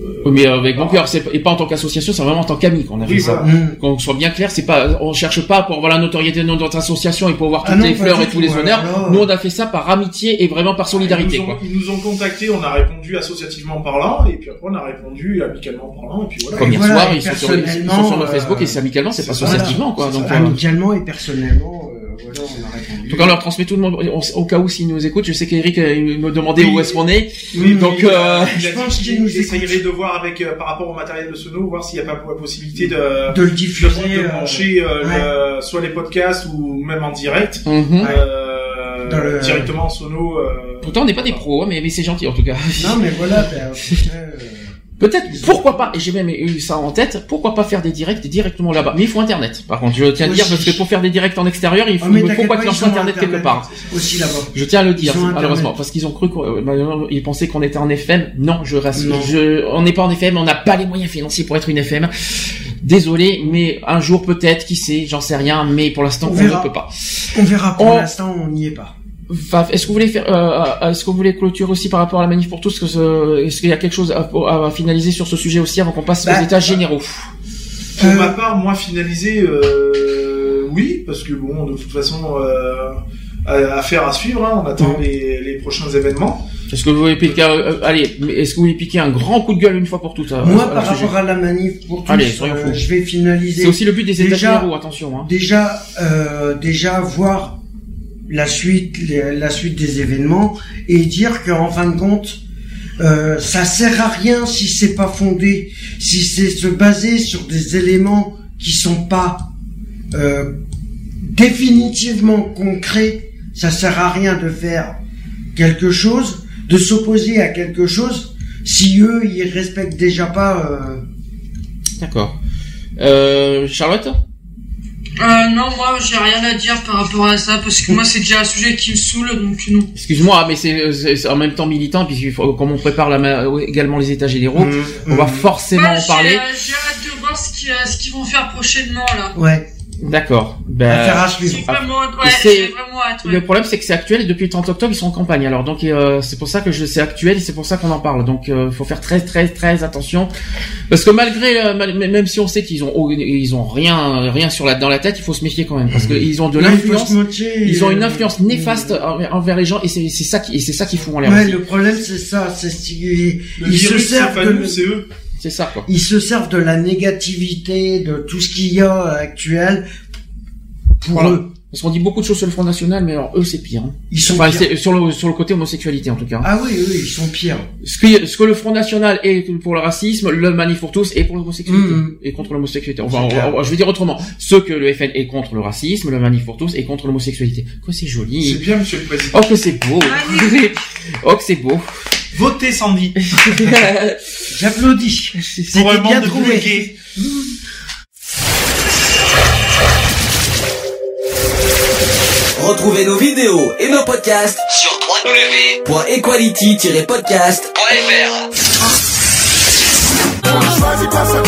Euh, euh, Oui, mais avec mon cœur, c'est et pas en tant qu'association, c'est vraiment en tant qu'ami qu'on a fait Oui, ça. voilà. Mmh. Qu'on soit bien clair, c'est pas, on cherche pas pour avoir la notoriété de notre association et pour avoir Ah toutes non, les fleurs et tous les honneurs. Nous, on a fait ça par amitié et vraiment par solidarité, ils, nous ont, quoi. ils nous ont contactés, on a répondu associativement parlant, et puis après on a répondu amicalement parlant, et puis voilà. Comme hier voilà, soir, ils sont, sur, ils sont personnellement, sur notre euh, Facebook et c'est amicalement, c'est pas associativement, quoi. Donc, euh, Amicalement et personnellement, euh, voilà, on a répondu. en tout cas, on leur transmet tout le monde, on- au cas où s'ils nous écoutent, je sais qu'Eric, euh, il me demandait Oui. où est-ce qu'on est. Oui, Donc, euh, je a pense dit qu'il qu'il nous essayerait de voir avec euh, par rapport au matériel de Sono, voir s'il n'y a pas la possibilité de, de le diffuser. de euh, brancher euh, ouais. le- soit les podcasts ou même en direct, Dans le- directement en Sono. euh, Pourtant, on n'est pas des pros, hein, mais, mais c'est gentil en tout cas. Non, mais voilà, *laughs* ben, Peut-être, pourquoi pas, et j'ai même eu ça en tête, pourquoi pas faire des directs directement là-bas. Mais il faut Internet. Par contre, je tiens à dire, parce que pour faire des directs en extérieur, il faut, Ah, faut t'inquiète quoi pas, qu'il en ils soit ont Internet quelque part. Aussi là-bas. Je tiens à le dire, Internet. malheureusement, parce qu'ils ont cru qu'on, euh, pensaient qu'on était en FM. Non, je reste, Non. je, on n'est pas en FM, on n'a pas les moyens financiers pour être une FM. Désolé, mais un jour peut-être, qui sait, j'en sais rien, mais pour l'instant, On on, ne peut pas. On verra pour On- l'instant, on n'y est pas. Est-ce que vous voulez faire, euh, euh, est-ce que vous voulez clôturer aussi par rapport à la manif pour tous, que ce- est-ce qu'il y a quelque chose à, à finaliser sur ce sujet aussi avant qu'on passe Bah, aux états généraux? Pour Euh, ma part, moi, finaliser, euh, oui, parce que bon, de toute façon, euh, à- affaire à suivre, hein, on attend les, les prochains événements. Est-ce que vous voulez piquer, euh, allez, est-ce que vous voulez piquer un grand coup de gueule une fois pour toutes? euh, Moi, par rapport à la manif pour tous, Allez, euh, je vais finaliser. C'est aussi le but des états généraux, attention, hein. déjà euh, déjà voir la suite la suite des événements et dire qu'en fin de compte euh, ça sert à rien si c'est pas fondé si c'est se baser sur des éléments qui sont pas euh, définitivement concrets ça sert à rien de faire quelque chose, de s'opposer à quelque chose, si eux ils respectent déjà pas. euh, D'accord. Euh, Charlotte? Euh, non, moi, j'ai rien à dire par rapport à ça, parce que moi, c'est déjà un sujet qui me saoule, donc non. Excuse-moi, mais c'est c'est- c'est en même temps militant, puisque faut- comme on prépare la, ma- également les états généraux, Mmh, on va forcément Bah, en parler. euh, J'ai hâte de voir ce qu'ils euh, ce qu'ils vont faire prochainement, là. Ouais. D'accord. Ben. J'ai vraiment, ouais, c'est- vraiment. Le problème, c'est que c'est actuel et depuis le 30 octobre, ils sont en campagne. Alors donc, euh, c'est pour ça que je c'est actuel et c'est pour ça qu'on en parle. Donc, il faut faire très très très attention parce que malgré euh, mal- même si on sait qu'ils ont ils ont rien rien sur la dans la tête, il faut se méfier quand même parce qu'ils ont de l'influence. Ils ont une euh, influence néfaste envers envers les gens et c'est c'est ça qui et c'est ça qu'ils font en l'air. Ouais, le problème c'est ça, c'est Le ils se c'est servent pas de nous, c'est eux. C'est ça quoi. ils se servent de la négativité, de tout ce qu'il y a actuel pour Voilà. eux. Parce qu'on dit beaucoup de choses sur le Front National, mais alors eux c'est pire. hein. Ils sont Enfin, pires. c'est- sur le sur le côté homosexualité en tout cas. Ah oui, eux ils sont pires. Ce que, ce que le Front National est pour le racisme, le Manif pour tous est pour l'homosexualité. Mhm. Et contre l'homosexualité. Enfin, C'est on- on- je vais dire autrement. Ce que le FN est contre le racisme, le Manif pour tous est contre l'homosexualité. Quoi, c'est C'est joli. bien, monsieur le président. Oh, que c'est beau. *laughs* oh, que c'est beau. Votez Sandy. *laughs* J'applaudis. Pour un bien monde gay. Retrouvez nos vidéos et nos podcasts sur www.equality-podcast.fr.